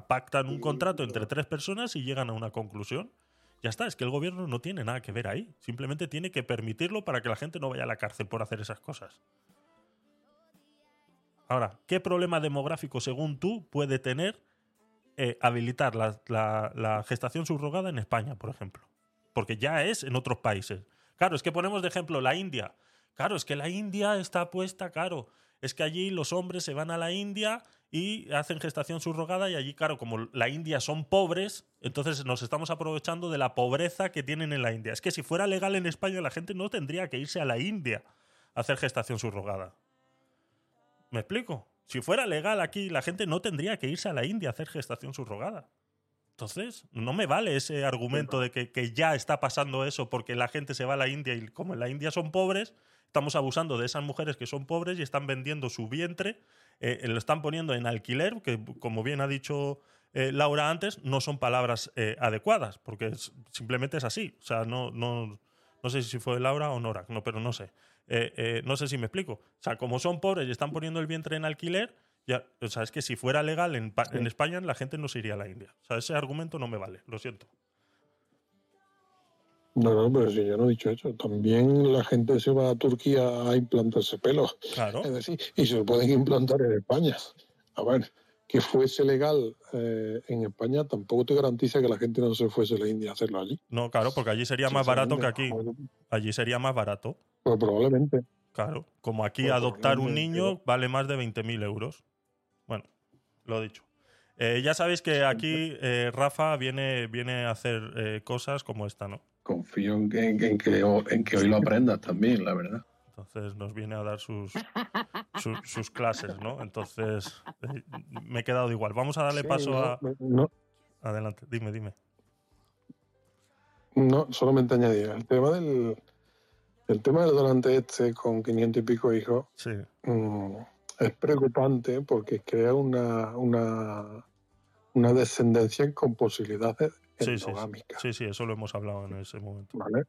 [SPEAKER 2] pactan un contrato entre tres personas y llegan a una conclusión. Ya está, es que el gobierno no tiene nada que ver ahí. Simplemente tiene que permitirlo para que la gente no vaya a la cárcel por hacer esas cosas. Ahora, ¿qué problema demográfico, según tú, puede tener eh, habilitar la, la- la gestación subrogada en España, por ejemplo? Porque ya es en otros países. Claro, es que ponemos de ejemplo la India. Claro, es que la India está puesta, claro. Es que allí los hombres se van a la India y hacen gestación subrogada y allí, claro, como la India son pobres, entonces nos estamos aprovechando de la pobreza que tienen en la India. Es que si fuera legal en España la gente no tendría que irse a la India a hacer gestación subrogada. ¿Me explico? Si fuera legal aquí, la gente no tendría que irse a la India a hacer gestación subrogada. Entonces, no me vale ese argumento de que, que ya está pasando eso porque la gente se va a la India y como en la India son pobres, estamos abusando de esas mujeres que son pobres y están vendiendo su vientre, eh, lo están poniendo en alquiler, que como bien ha dicho eh, Laura antes, no son palabras eh, adecuadas, porque es- simplemente es así. O sea, no, no, no sé si fue Laura o Nora, no, pero no sé. Eh, eh, no sé si me explico. O sea, como son pobres y están poniendo el vientre en alquiler, ya, o sea, es que si fuera legal en, pa- en España, la gente no se iría a la India. O sea, ese argumento no me vale, lo siento.
[SPEAKER 30] No, no, pero si yo no he dicho eso. También la gente se va a Turquía a implantarse pelos.
[SPEAKER 2] Claro.
[SPEAKER 30] Es decir, y se lo pueden implantar en España. A ver, que fuese legal eh, en España tampoco te garantiza que la gente no se fuese a la India a hacerlo allí.
[SPEAKER 2] No, claro, porque allí sería más barato que aquí. Allí sería más barato.
[SPEAKER 30] Pues probablemente.
[SPEAKER 2] Claro, como aquí
[SPEAKER 30] Pues
[SPEAKER 2] adoptar un niño vale más de 20.000 euros. Lo dicho. Eh, ya sabéis que aquí eh, Rafa viene, viene a hacer eh, cosas como esta, ¿no?
[SPEAKER 29] Confío en que, en que, en que hoy lo aprendas también, la verdad.
[SPEAKER 2] entonces nos viene a dar sus, sus, sus clases, ¿no? Entonces eh, me he quedado igual. Vamos a darle
[SPEAKER 30] Sí,
[SPEAKER 2] paso
[SPEAKER 30] no,
[SPEAKER 2] a...
[SPEAKER 30] no,
[SPEAKER 2] Adelante, dime, dime.
[SPEAKER 30] no, solamente añadir, el tema del el tema del donante este con 500 y pico hijos
[SPEAKER 2] Sí.
[SPEAKER 30] mm, es preocupante porque crea una, una, una descendencia con posibilidades
[SPEAKER 2] Sí, sí, sí.
[SPEAKER 30] endogámicas.
[SPEAKER 2] sí, sí, eso lo hemos hablado en ese momento.
[SPEAKER 30] ¿vale?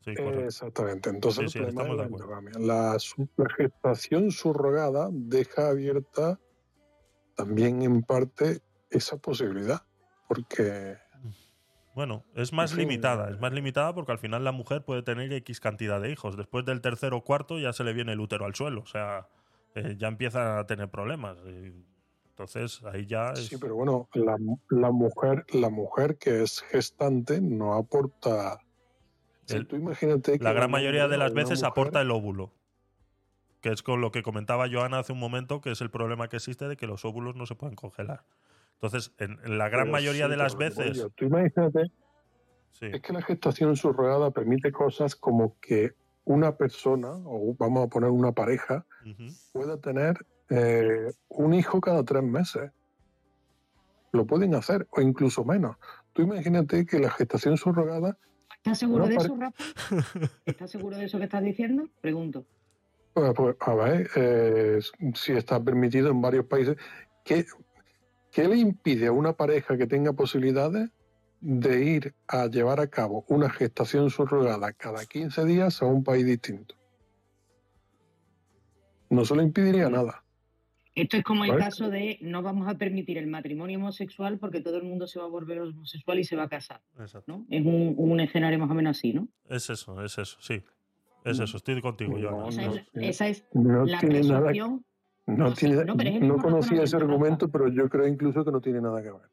[SPEAKER 2] Sí.
[SPEAKER 30] Exactamente. Entonces, el problema es
[SPEAKER 2] de
[SPEAKER 30] la
[SPEAKER 2] acuerdo.
[SPEAKER 30] endogamia. La, su- la gestación subrogada deja abierta también en parte esa posibilidad, porque
[SPEAKER 2] Bueno, es más limitada, es más limitada porque al final la mujer puede tener X cantidad de hijos. Después del tercero o cuarto ya se le viene el útero al suelo, o sea, eh, ya empiezan a tener problemas. entonces ahí ya es...
[SPEAKER 30] sí, pero bueno, la, la mujer, la mujer que es gestante no aporta. Si
[SPEAKER 2] El-
[SPEAKER 30] tú imagínate que
[SPEAKER 2] la gran mayoría de las veces
[SPEAKER 30] mujer-
[SPEAKER 2] aporta el óvulo. Que es con lo que comentaba Joana hace un momento, que es el problema que existe de que los óvulos no se pueden congelar. Entonces, en, en la gran
[SPEAKER 30] Pero
[SPEAKER 2] mayoría
[SPEAKER 30] sí,
[SPEAKER 2] de las veces...
[SPEAKER 30] yo, Tú imagínate,
[SPEAKER 2] Sí.
[SPEAKER 30] es que la gestación subrogada permite cosas como que una persona, o vamos a poner una pareja, pueda tener eh, un hijo cada tres meses. Lo pueden hacer, o incluso menos. Tú imagínate que la gestación subrogada,
[SPEAKER 4] ¿Estás seguro de eso, Rafa? *laughs* ¿Estás seguro de eso que estás diciendo? Pregunto.
[SPEAKER 30] pues, pues, a ver, eh, si está permitido en varios países, ¿qué, qué le impide a una pareja que tenga posibilidades de ir a llevar a cabo una gestación subrogada cada 15 días a un país distinto? No se le impediría nada.
[SPEAKER 4] Esto es como el
[SPEAKER 30] ¿Vale?
[SPEAKER 4] caso de no vamos a permitir el matrimonio homosexual porque todo el mundo se va a volver homosexual y se va a casar.
[SPEAKER 2] Exacto.
[SPEAKER 4] ¿no? Es un, un escenario más o menos así, ¿no?
[SPEAKER 2] Es eso, es eso, sí. Es eso, estoy contigo.
[SPEAKER 4] Esa es, esa es
[SPEAKER 30] No
[SPEAKER 4] la
[SPEAKER 30] tiene nada-
[SPEAKER 4] presunción.
[SPEAKER 30] No, tiene,
[SPEAKER 4] no, pero es el
[SPEAKER 30] no conocía ese argumento, pero yo creo incluso que no tiene nada que ver.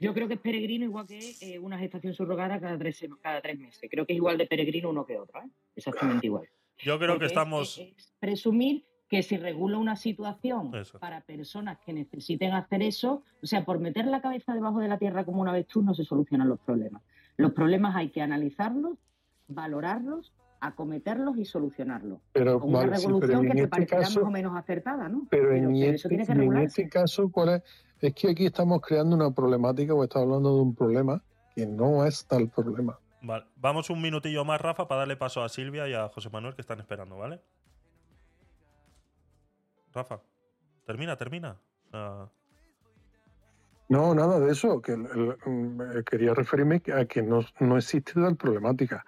[SPEAKER 4] Yo creo que es peregrino igual que eh, una gestación subrogada cada tres, cada tres meses. Creo que es igual de peregrino uno que otro, ¿eh? Exactamente igual.
[SPEAKER 2] Yo creo
[SPEAKER 4] Porque
[SPEAKER 2] que
[SPEAKER 4] es-
[SPEAKER 2] estamos...
[SPEAKER 4] es- es presumir que si regula una situación
[SPEAKER 2] Eso.
[SPEAKER 4] para personas que necesiten hacer eso, o sea, por meter la cabeza debajo de la tierra como una avestruz no se solucionan los problemas. Los problemas hay que analizarlos, valorarlos, acometerlos y solucionarlos.
[SPEAKER 30] Pero,
[SPEAKER 4] Con una
[SPEAKER 30] vale,
[SPEAKER 4] revolución
[SPEAKER 30] pero
[SPEAKER 4] que
[SPEAKER 30] en
[SPEAKER 4] te
[SPEAKER 30] este
[SPEAKER 4] parecerá
[SPEAKER 30] caso-
[SPEAKER 4] más o menos acertada, ¿no?
[SPEAKER 30] Pero, en,
[SPEAKER 4] pero eso
[SPEAKER 30] este,
[SPEAKER 4] tiene que
[SPEAKER 30] en este caso, ¿cuál es? Es que aquí estamos creando una problemática o estamos hablando de un problema que no es tal problema.
[SPEAKER 2] Vale, vamos un minutillo más, Rafa, para darle paso a Silvia y a José Manuel que están esperando, ¿vale? Rafa, termina, termina. Ah,
[SPEAKER 30] No, nada de eso. Que el- el- mm, quería referirme a que no, no existe tal problemática.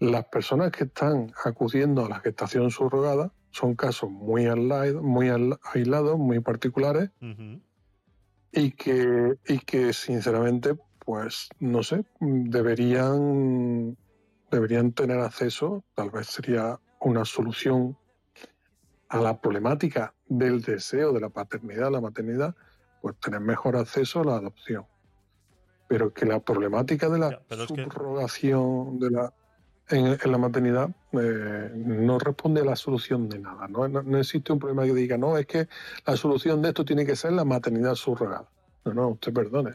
[SPEAKER 30] Las personas que están acudiendo a la gestación subrogada son casos muy, aislados, muy aislados, muy particulares y que, y que sinceramente, pues no sé, deberían, deberían tener acceso, tal vez sería una solución a la problemática del deseo de la paternidad, la maternidad, pues tener mejor acceso a la adopción. Pero que la problemática de la
[SPEAKER 2] que-
[SPEAKER 30] subrogación de la, en, la maternidad eh, no responde a la solución de nada. ¿no? Existe un problema que diga, no, es que la solución de esto tiene que ser la maternidad subrogada. No, no, usted perdone.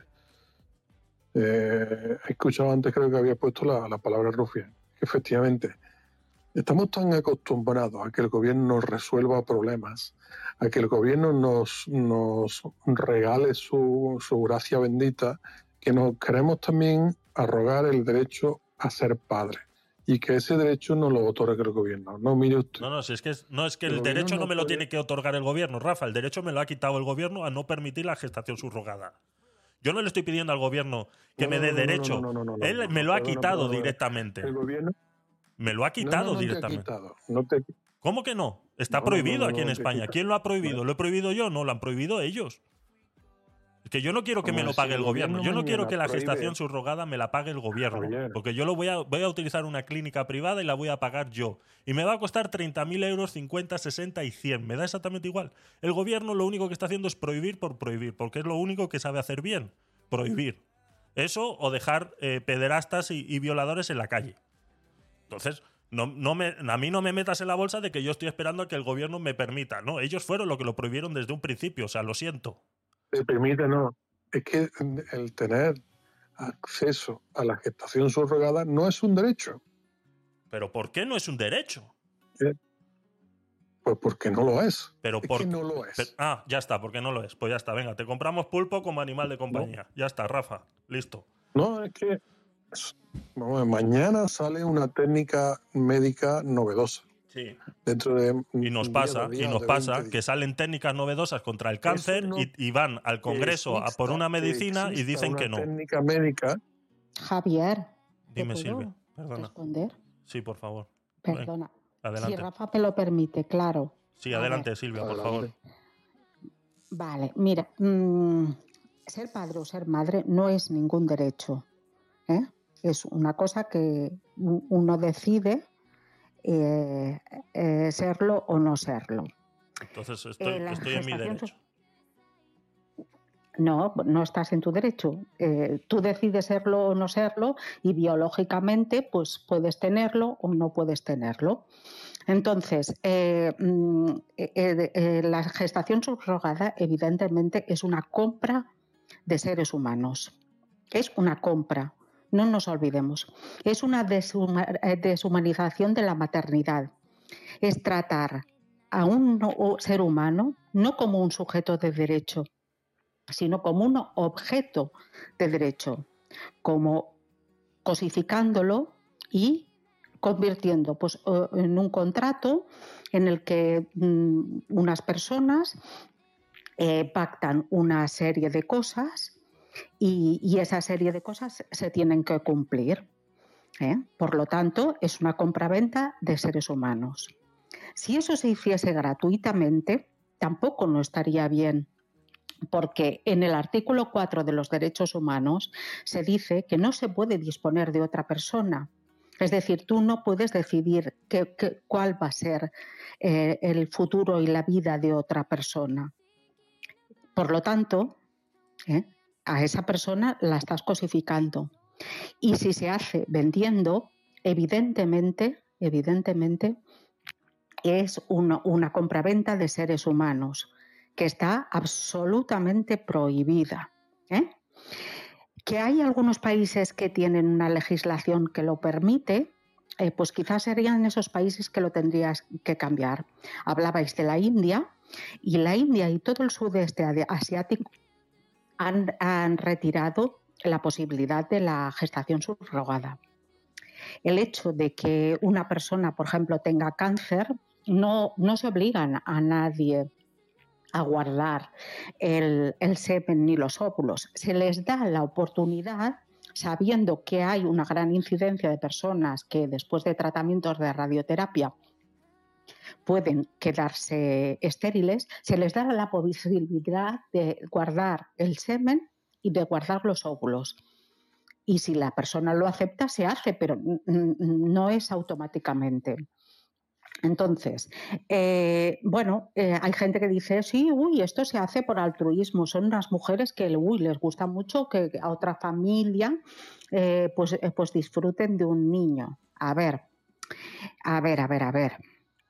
[SPEAKER 30] Eh, he escuchado antes, creo que había puesto la, la palabra rufia. Que efectivamente, estamos tan acostumbrados a que el gobierno nos resuelva problemas, a que el gobierno nos, nos regale su, su gracia bendita, que nos queremos también arrogar el derecho a ser padre y que ese derecho no lo otorgue el gobierno. No, mire usted.
[SPEAKER 2] No, no, si es que, no es que
[SPEAKER 30] El
[SPEAKER 2] derecho no me lo
[SPEAKER 30] puede-
[SPEAKER 2] tiene que otorgar el gobierno, Rafa. El derecho me lo ha quitado el gobierno a no permitir la gestación subrogada. Yo no le estoy pidiendo al gobierno que
[SPEAKER 30] No,
[SPEAKER 2] me dé
[SPEAKER 30] no,
[SPEAKER 2] derecho.
[SPEAKER 30] no, no, no, no,
[SPEAKER 2] Él me lo ha quitado directamente.
[SPEAKER 30] El gobierno
[SPEAKER 2] Me lo ha quitado
[SPEAKER 30] te ha
[SPEAKER 2] directamente.
[SPEAKER 30] quitado, no te-
[SPEAKER 2] ¿Cómo que no? Está prohibido aquí en España. ¿Quién lo ha prohibido? ¿Lo he prohibido yo? No, lo han prohibido ellos. Que yo no quiero que me lo pague
[SPEAKER 30] el
[SPEAKER 2] el gobierno.
[SPEAKER 30] gobierno
[SPEAKER 2] Yo no quiero que la
[SPEAKER 30] prohíbe-
[SPEAKER 2] gestación subrogada me la pague el gobierno. Porque yo lo voy a, voy a utilizar una clínica privada y la voy a pagar yo. Y me va a costar 30.000 euros, 50, 60 y 100. Me da exactamente igual. El gobierno lo único que está haciendo es prohibir por prohibir. Porque es lo único que sabe hacer bien. Prohibir. Eso o dejar eh, pederastas y, y violadores en la calle. Entonces, no, no me, a mí no me metas en la bolsa de que yo estoy esperando a que el gobierno me permita. No, ellos fueron los que lo prohibieron desde un principio. O sea, lo siento.
[SPEAKER 30] Te permite, no. Es que el tener acceso a la gestación subrogada no es un derecho.
[SPEAKER 2] Pero ¿por qué no es un derecho?
[SPEAKER 30] Pues porque no lo es.
[SPEAKER 2] Pero
[SPEAKER 30] Es
[SPEAKER 2] por...
[SPEAKER 30] que no lo es.
[SPEAKER 2] Ah, ya está, porque no lo es. Pues ya está, venga, te compramos pulpo como animal de compañía. Ya está, Rafa, listo.
[SPEAKER 30] No, es que vamos mañana sale una técnica médica novedosa.
[SPEAKER 2] Sí.
[SPEAKER 30] Dentro de
[SPEAKER 2] Y nos pasa, y nos pasa que salen técnicas novedosas contra el cáncer
[SPEAKER 30] no-
[SPEAKER 2] y, y van al Congreso a por
[SPEAKER 30] exista-
[SPEAKER 2] una medicina y
[SPEAKER 30] exista
[SPEAKER 2] dicen
[SPEAKER 30] una
[SPEAKER 2] que no.
[SPEAKER 30] técnica médica
[SPEAKER 29] Javier,
[SPEAKER 2] Dime, Silvia, perdona.
[SPEAKER 29] responder?
[SPEAKER 2] Sí, por favor.
[SPEAKER 29] Perdona.
[SPEAKER 2] Adelante.
[SPEAKER 29] Si Rafa me lo permite, claro.
[SPEAKER 2] Sí, adelante. Silvia, por favor.
[SPEAKER 29] Vale, mira, mm, ser padre o ser madre no es ningún derecho. ¿eh? Es una cosa que uno decide eh, eh, serlo o no serlo.
[SPEAKER 2] Entonces estoy,
[SPEAKER 29] Eh,
[SPEAKER 2] estoy en mi derecho.
[SPEAKER 29] No, no estás en tu derecho. Tú decides serlo o no serlo y biológicamente pues puedes tenerlo o no puedes tenerlo. Entonces, mm, eh, eh, eh, la gestación subrogada evidentemente es una compra de seres humanos. Es una compra, no nos olvidemos. Es una eh, deshumanización de la maternidad. Es tratar a un ser humano no como un sujeto de derecho, sino como un objeto de derecho, como cosificándolo y convirtiendo pues, en un contrato en el que mm, unas personas eh, pactan una serie de cosas y, esa serie de cosas se tienen que cumplir. ¿eh? Por lo tanto, es una compraventa de seres humanos. Si eso se hiciese gratuitamente, tampoco no estaría bien, porque en el artículo 4 de los derechos humanos se dice que no se puede disponer de otra persona. Es decir, tú no puedes decidir qué- qué- cuál va a ser eh, el futuro y la vida de otra persona. Por lo tanto, ¿eh? A esa persona la estás cosificando. Y si se hace vendiendo, evidentemente, evidentemente, es una, compraventa de seres humanos que está absolutamente prohibida. ¿eh? Que hay algunos países que tienen una legislación que lo permite, eh, pues quizás serían esos países que lo tendrías que cambiar. Hablabais de la India y la India y todo el sudeste asiático han, retirado la posibilidad de la gestación subrogada. El hecho de que una persona, por ejemplo, tenga cáncer, no, no se obligan a nadie a guardar el, el semen ni los óvulos. Se les da la oportunidad, sabiendo que hay una gran incidencia de personas que después de tratamientos de radioterapia pueden quedarse estériles, se les da la posibilidad de guardar el semen y de guardar los óvulos. Y si la persona lo acepta, se hace, pero no es automáticamente. Entonces, eh, bueno, eh, hay gente que dice, sí, uy, esto se hace por altruismo. Son unas mujeres que, uy, les gusta mucho que a otra familia eh, pues, pues disfruten de un niño. A ver, a ver, a ver, a ver.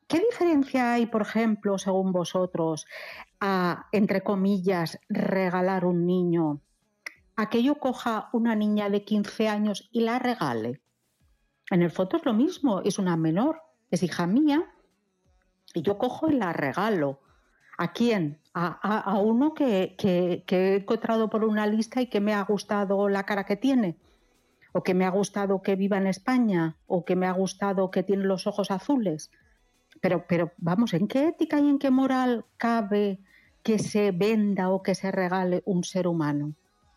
[SPEAKER 29] ¿Qué diferencia hay, por ejemplo, según vosotros, a, entre comillas, regalar un niño a que yo coja una niña de 15 años y la regale? En el fondo es lo mismo, es una menor, es hija mía, y yo cojo y la regalo. ¿A quién? A, a- uno que- que he encontrado por una lista y que me ha gustado la cara que tiene, o que me ha gustado que viva en España, o que me ha gustado que tiene los ojos azules. Pero, pero vamos, ¿en qué ética y en qué moral cabe que se venda o que se regale un ser humano?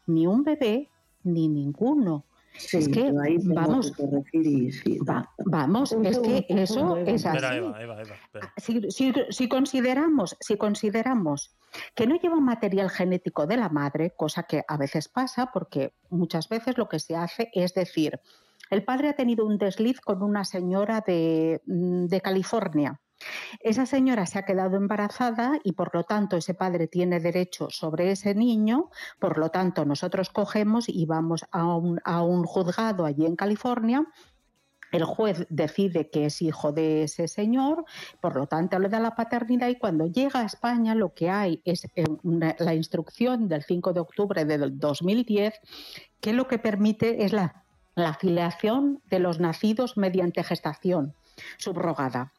[SPEAKER 29] Ni un bebé, ni ninguno. es que,
[SPEAKER 28] ahí
[SPEAKER 29] vamos,
[SPEAKER 28] que corregir y sí.
[SPEAKER 29] va- vamos,
[SPEAKER 28] Un
[SPEAKER 29] es que eso es así.
[SPEAKER 2] Espera, Eva, Eva, Eva. espera.
[SPEAKER 29] Si, si- si consideramos, si consideramos que no lleva material genético de la madre, cosa que a veces pasa porque muchas veces lo que se hace es decir, el padre ha tenido un desliz con una señora de, mm, de California. Esa señora se ha quedado embarazada y por lo tanto ese padre tiene derecho sobre ese niño, por lo tanto nosotros cogemos y vamos a un, juzgado allí en California el juez decide que es hijo de ese señor, por lo tanto le da la paternidad y cuando llega a España lo que hay es eh, la instrucción del 5 de octubre del 2010 que lo que permite es la, la afiliación de los nacidos mediante gestación subrogada.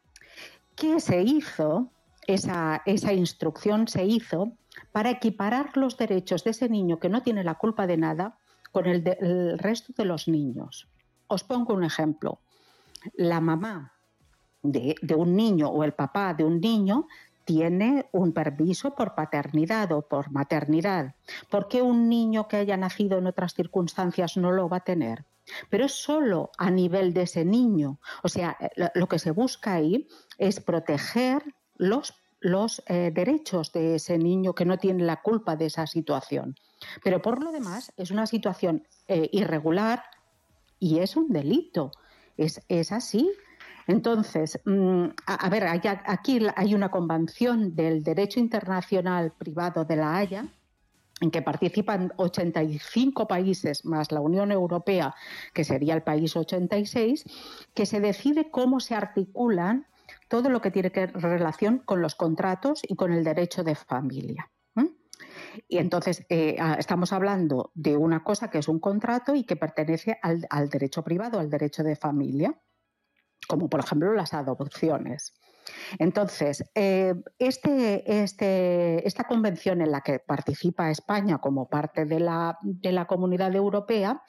[SPEAKER 29] ¿Qué se hizo? esa, esa instrucción se hizo para equiparar los derechos de ese niño que no tiene la culpa de nada con el del resto de los niños. Os pongo un ejemplo. La mamá de, de un niño o el papá de un niño tiene un permiso por paternidad o por maternidad. ¿Por qué un niño que haya nacido en otras circunstancias no lo va a tener? Pero es solo a nivel de ese niño. O sea, eh, lo, que se busca ahí es proteger los, los eh, derechos de ese niño que no tiene la culpa de esa situación. Pero por lo demás es una situación eh, irregular y es un delito. Es, es así. Entonces, mm, a, ver, aquí hay una convención del derecho internacional privado de la Haya en que participan 85 países más la Unión Europea, que sería el país 86, que se decide cómo se articulan todo lo que tiene que relación con los contratos y con el derecho de familia. Y entonces eh, estamos hablando de una cosa que es un contrato y que pertenece al derecho privado, al derecho de familia, como por ejemplo las adopciones. Entonces, eh, este, este- esta convención en la que participa España como parte de la, de la comunidad europea,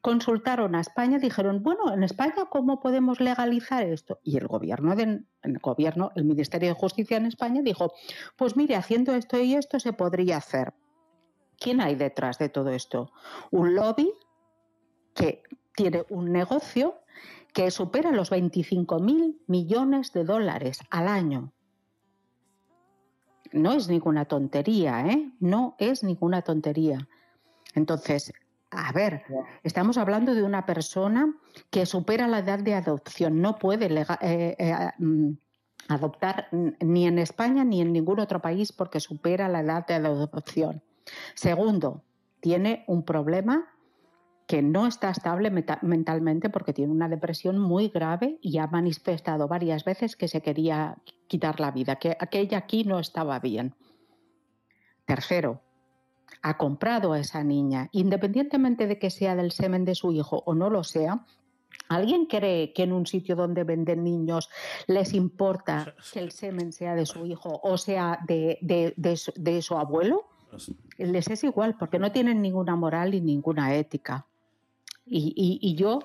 [SPEAKER 29] consultaron a España y dijeron, bueno, en España, ¿cómo podemos legalizar esto? Y el gobierno, de- el gobierno, el Ministerio de Justicia en España dijo, pues mire, haciendo esto y esto se podría hacer. ¿Quién hay detrás de todo esto? Un lobby que tiene un negocio que supera los 25 mil millones de dólares al año. No es ninguna tontería, ¿eh? No es ninguna tontería. Entonces, a ver, estamos hablando de una persona que supera la edad de adopción. No puede eh, eh, mm, adoptar ni en España ni en ningún otro país porque supera la edad de adopción. Segundo, tiene un problema que no está estable mentalmente porque tiene una depresión muy grave y ha manifestado varias veces que se quería quitar la vida, que aquella aquí no estaba bien. Tercero, ha comprado a esa niña, independientemente de que sea del semen de su hijo o no lo sea. ¿Alguien cree que en un sitio donde venden niños les importa que el semen sea de su hijo o sea de, de- de su- de su abuelo? Les es igual, porque no tienen ninguna moral y ninguna ética. Y, y- y yo,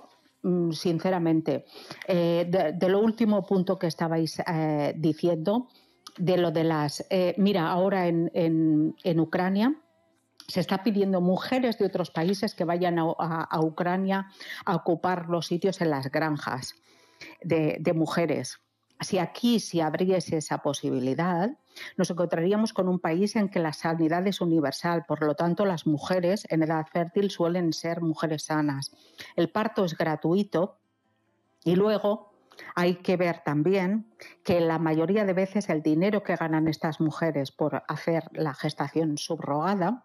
[SPEAKER 29] mm, sinceramente, eh, de, lo último punto que estabais eh, diciendo, de lo de las... eh, mira, ahora en, en- en Ucrania se está pidiendo mujeres de otros países que vayan a, a- Ucrania a ocupar los sitios en las granjas de, de mujeres. Si aquí se abriese esa posibilidad, nos encontraríamos con un país en que la sanidad es universal, por lo tanto las mujeres en edad fértil suelen ser mujeres sanas. El parto es gratuito y luego hay que ver también que la mayoría de veces el dinero que ganan estas mujeres por hacer la gestación subrogada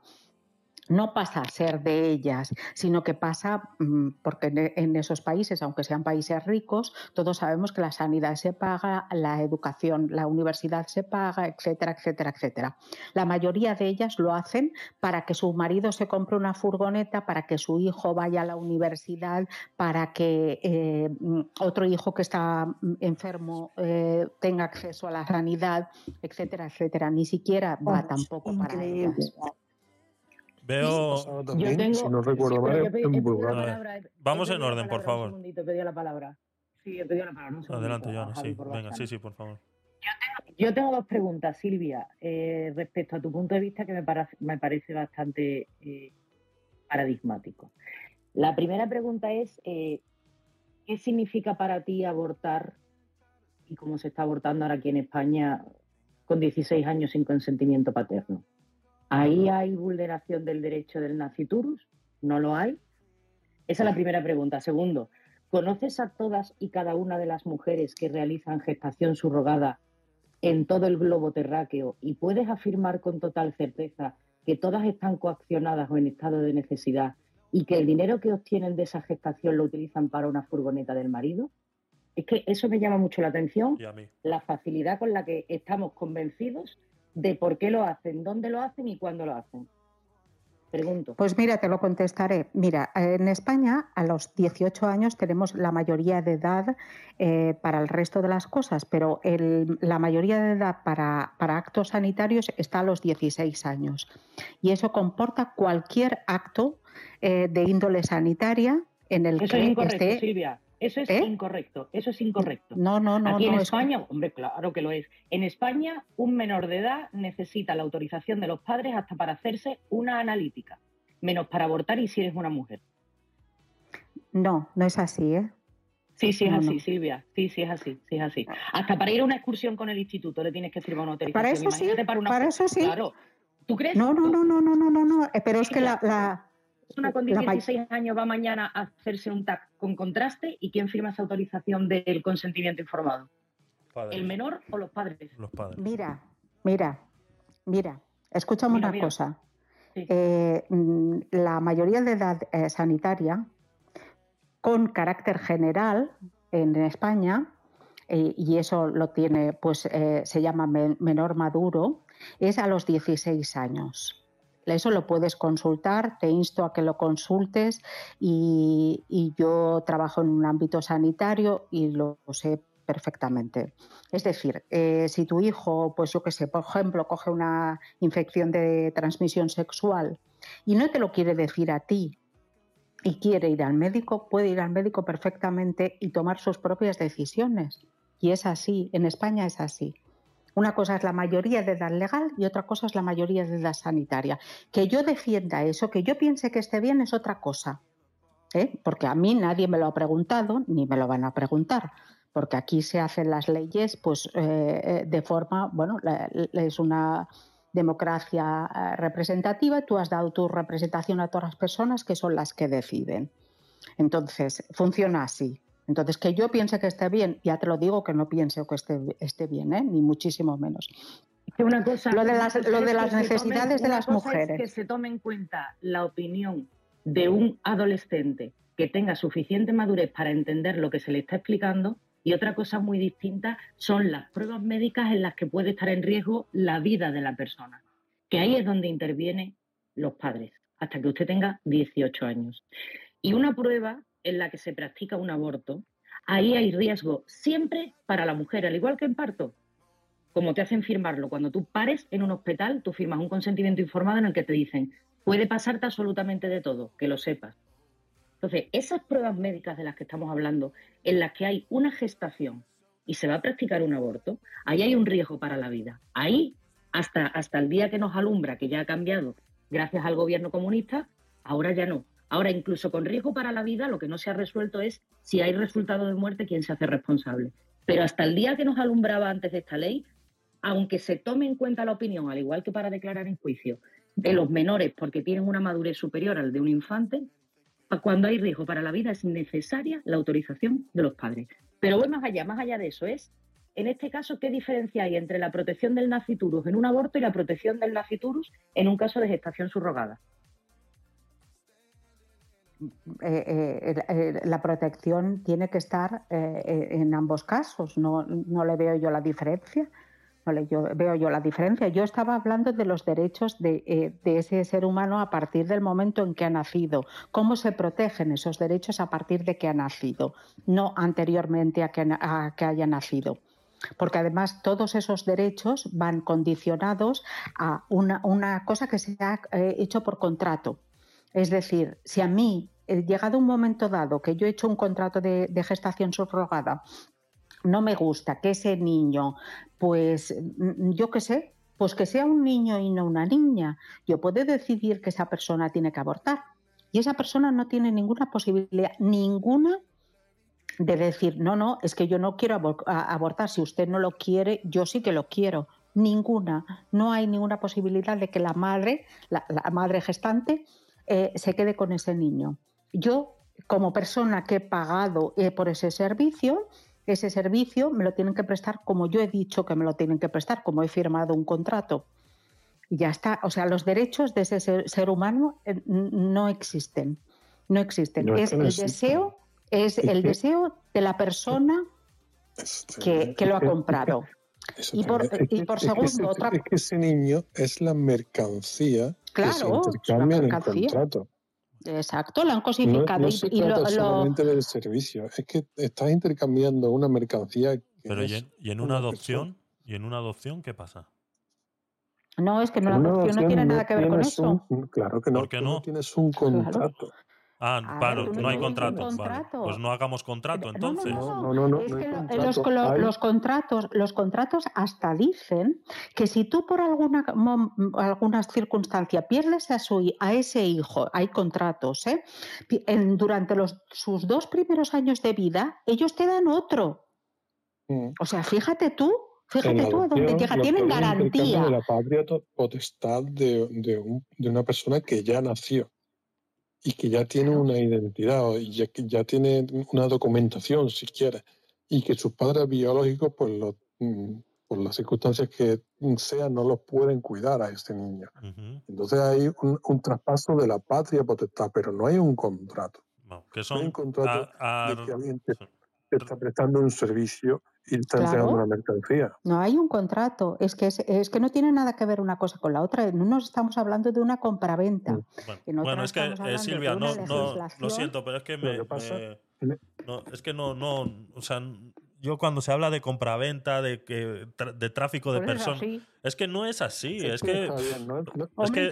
[SPEAKER 29] no pasa a ser de ellas, sino que pasa mm, porque en, en esos países, aunque sean países ricos, todos sabemos que la sanidad se paga, la educación, la universidad se paga, etcétera, etcétera, etcétera. La mayoría de ellas lo hacen para que su marido se compre una furgoneta, para que su hijo vaya a la universidad, para que eh, mm, otro hijo que está mm, enfermo eh, tenga acceso a la sanidad, etcétera, etcétera. Ni siquiera va tampoco para ellas.
[SPEAKER 2] Veo.
[SPEAKER 30] También, si no recuerdo
[SPEAKER 4] Sí,
[SPEAKER 30] mal,
[SPEAKER 4] yo palabra,
[SPEAKER 2] Vamos en orden, por favor.
[SPEAKER 4] Un segundito, he pedido la palabra. Sí, he pedido la palabra. un
[SPEAKER 2] Adelante, Joana. Sí, venga, sí, sí, por favor.
[SPEAKER 4] Yo tengo dos preguntas, Silvia, eh, respecto a tu punto de vista que me, para- me parece bastante eh, paradigmático. La primera pregunta es, eh, ¿qué significa para ti abortar y cómo se está abortando ahora aquí en España con 16 años sin consentimiento paterno? ¿Ahí hay vulneración del derecho del naciturus? ¿No lo hay? Esa es la primera pregunta. Segundo, ¿conoces a todas y cada una de las mujeres que realizan gestación subrogada en todo el globo terráqueo y puedes afirmar con total certeza que todas están coaccionadas o en estado de necesidad y que el dinero que obtienen de esa gestación lo utilizan para una furgoneta del marido? Es que eso me llama mucho la atención,
[SPEAKER 2] Y a mí.
[SPEAKER 4] la facilidad con la que estamos convencidos de por qué lo hacen, dónde lo hacen y cuándo lo hacen. Pregunto.
[SPEAKER 29] Pues mira, te lo contestaré. Mira, en España a los 18 años tenemos la mayoría de edad eh, para el resto de las cosas, pero el- la mayoría de edad para, para actos sanitarios está a los 16 años. Y eso comporta cualquier acto eh, de índole sanitaria en el
[SPEAKER 4] Eso
[SPEAKER 29] que
[SPEAKER 4] es incorrecto,
[SPEAKER 29] esté...
[SPEAKER 4] Silvia. Eso es
[SPEAKER 29] ¿Eh?
[SPEAKER 4] incorrecto. Eso es incorrecto.
[SPEAKER 29] No, no, no,
[SPEAKER 4] Aquí en
[SPEAKER 29] no, es-
[SPEAKER 4] España, hombre, claro que lo es. En España, un menor de edad necesita la autorización de los padres hasta para hacerse una analítica, menos para abortar y si eres una mujer.
[SPEAKER 29] No, no es así, ¿eh?
[SPEAKER 4] Sí, sí es
[SPEAKER 29] No,
[SPEAKER 4] así,
[SPEAKER 29] no.
[SPEAKER 4] Silvia. Sí, sí es así, sí es así. Hasta para ir a una excursión con el instituto le tienes que firmar una autorización.
[SPEAKER 29] Para eso sí,
[SPEAKER 4] para una
[SPEAKER 29] para eso sí.
[SPEAKER 4] Claro. ¿Tú crees?
[SPEAKER 29] No, no, no, no, no, no, no, no. eh, Pero es que la, la,
[SPEAKER 4] Una con
[SPEAKER 29] la may-
[SPEAKER 4] 16 años va mañana a hacerse un TAC con contraste y quién firma esa autorización del consentimiento informado.
[SPEAKER 2] Padres.
[SPEAKER 4] ¿El menor o los padres?
[SPEAKER 2] Los padres.
[SPEAKER 29] Mira, mira, mira, escúchame
[SPEAKER 4] Mira,
[SPEAKER 29] una
[SPEAKER 4] mira.
[SPEAKER 29] cosa.
[SPEAKER 4] Sí.
[SPEAKER 29] Eh, mm, la mayoría de edad eh, sanitaria, con carácter general en España, eh, y eso lo tiene, pues eh, se llama men- menor maduro, es a los 16 años. Eso lo puedes consultar, te insto a que lo consultes y, yo trabajo en un ámbito sanitario y lo sé perfectamente. Es decir, eh, si tu hijo, pues yo qué sé, por ejemplo, coge una infección de transmisión sexual y no te lo quiere decir a ti y quiere ir al médico, puede ir al médico perfectamente y tomar sus propias decisiones. Y es así, en España es así. Una cosa es la mayoría de edad legal y otra cosa es la mayoría de edad sanitaria. Que yo defienda eso, que yo piense que esté bien es otra cosa. ¿eh? Porque a mí nadie me lo ha preguntado ni me lo van a preguntar. Porque aquí se hacen las leyes pues eh, eh, de forma, bueno, es una democracia representativa, tú has dado tu representación a todas las personas que son las que deciden. Entonces, funciona así. Entonces, que yo piense que esté bien, ya te lo digo que no piense que esté, esté bien, ¿eh? ni muchísimo menos.
[SPEAKER 4] Que una cosa,
[SPEAKER 29] lo de las, lo de las necesidades de
[SPEAKER 4] una
[SPEAKER 29] las
[SPEAKER 4] cosa es
[SPEAKER 29] mujeres.
[SPEAKER 4] que se tome en cuenta la opinión de un adolescente que tenga suficiente madurez para entender lo que se le está explicando y otra cosa muy distinta son las pruebas médicas en las que puede estar en riesgo la vida de la persona. Que ahí es donde intervienen los padres, hasta que usted tenga 18 años. Y una prueba en la que se practica un aborto, ahí hay riesgo siempre para la mujer, al igual que en parto como te hacen firmarlo. Cuando tú pares en un hospital, tú firmas un consentimiento informado en el que te dicen, puede pasarte absolutamente de todo, que lo sepas. Entonces, esas pruebas médicas de las que estamos hablando, en las que hay una gestación y se va a practicar un aborto, ahí hay un riesgo para la vida. Ahí, hasta, hasta el día que nos alumbra, que ya ha cambiado gracias al gobierno comunista, ahora ya no. Ahora, incluso con riesgo para la vida, lo que no se ha resuelto es si hay resultado de muerte, quién se hace responsable. Pero hasta el día que nos alumbraba antes de esta ley, aunque se tome en cuenta la opinión, al igual que para declarar en juicio, de los menores porque tienen una madurez superior al de un infante, cuando hay riesgo para la vida es necesaria la autorización de los padres. Pero voy más allá, más allá de eso, es, en este caso, ¿qué diferencia hay entre la protección del naciturus en un aborto y la protección del naciturus en un caso de gestación subrogada?
[SPEAKER 29] Eh, eh, la protección tiene que estar eh, en ambos casos. No, no le veo yo la diferencia. No le yo, veo yo la diferencia. Yo estaba hablando de los derechos de, ese ser humano a partir del momento en que ha nacido. ¿Cómo se protegen esos derechos a partir de que ha nacido? No anteriormente a que, haya nacido. Porque además todos esos derechos van condicionados a una, una cosa que se ha hecho por contrato. Es decir, si a mí, eh, llegado un momento dado que yo he hecho un contrato de, gestación subrogada, no me gusta que ese niño, pues mm, yo qué sé, pues que sea un niño y no una niña, yo puedo decidir que esa persona tiene que abortar. Y esa persona no tiene ninguna posibilidad, ninguna de decir, no, no, es que yo no quiero abortar, si usted no lo quiere, yo sí que lo quiero. Ninguna, no hay ninguna posibilidad de que la madre, la madre gestante, eh, se quede con ese niño. Yo, como persona que he pagado eh, por ese servicio, ese servicio me lo tienen que prestar como yo he dicho que me lo tienen que prestar, como he firmado un contrato. Y ya está. O sea, los derechos de ese ser, ser humano eh, no existen. No existen.
[SPEAKER 30] No es
[SPEAKER 29] el deseo, es el deseo de la persona que, que lo ha comprado. Y por.
[SPEAKER 30] Es
[SPEAKER 29] y
[SPEAKER 30] que-
[SPEAKER 29] por
[SPEAKER 30] es que
[SPEAKER 29] segundo,
[SPEAKER 30] ese-
[SPEAKER 29] otra...
[SPEAKER 30] es que ese niño es la mercancía que se
[SPEAKER 29] Claro, es
[SPEAKER 30] intercambia en el contrato.
[SPEAKER 29] Exacto, la han
[SPEAKER 30] No,
[SPEAKER 29] cosificado.
[SPEAKER 30] no
[SPEAKER 29] y-
[SPEAKER 30] se
[SPEAKER 29] y lo-
[SPEAKER 30] trata
[SPEAKER 29] lo-
[SPEAKER 30] solamente del servicio, es que estás intercambiando una mercancía que
[SPEAKER 2] Pero y
[SPEAKER 30] es
[SPEAKER 2] en, y en una
[SPEAKER 30] una
[SPEAKER 2] adopción, ¿y en una adopción qué pasa?
[SPEAKER 29] No, es que no,
[SPEAKER 30] En
[SPEAKER 29] la
[SPEAKER 30] una
[SPEAKER 29] adopción no
[SPEAKER 30] adopción
[SPEAKER 29] tiene
[SPEAKER 30] no
[SPEAKER 29] nada que ver con eso.
[SPEAKER 30] un- claro que no,
[SPEAKER 2] ¿Por qué no?
[SPEAKER 30] tienes un contrato.
[SPEAKER 2] Ah,
[SPEAKER 29] A ver,
[SPEAKER 2] claro,
[SPEAKER 29] tú no
[SPEAKER 2] no hay contrato. Vale. Pues no hagamos contrato entonces.
[SPEAKER 29] no,
[SPEAKER 30] No, no,
[SPEAKER 29] es que los, contratos, los contratos hasta dicen que si tú por alguna, alguna circunstancia pierdes a, su, a ese hijo, hay contratos, ¿eh? En- durante los, sus dos primeros años de vida, ellos te dan otro. O sea, fíjate tú, fíjate tú a dónde llega. Tienen garantía.
[SPEAKER 30] de la patria potestad de, de, un- de una persona que ya nació y que ya tiene una identidad o- y ya, ya tiene una documentación, si quiere, y que sus padres biológicos, por, lo- mm, por las circunstancias que sean, no los pueden cuidar a este niño. Entonces hay un, un traspaso de la patria potestad, pero no hay un contrato.
[SPEAKER 2] No, que
[SPEAKER 30] No hay
[SPEAKER 2] son
[SPEAKER 30] un contrato
[SPEAKER 2] a- a-
[SPEAKER 30] de que alguien te, te está prestando un servicio y
[SPEAKER 29] Claro.
[SPEAKER 30] mercancía.
[SPEAKER 29] No hay un contrato, es que, es, es que no tiene nada que ver una cosa con la otra. No nos estamos hablando de una compraventa. En otra
[SPEAKER 2] Bueno, es que eh, Silvia, no, no, lo siento, pero es que me,
[SPEAKER 30] que pasa-
[SPEAKER 2] me- no, es que no, no, o sea, yo cuando se habla de compraventa, de que de tráfico de
[SPEAKER 29] es
[SPEAKER 2] personas, es que no es así,
[SPEAKER 30] Es
[SPEAKER 2] es
[SPEAKER 30] que
[SPEAKER 2] que
[SPEAKER 30] está bien, ¿no? No-
[SPEAKER 2] es que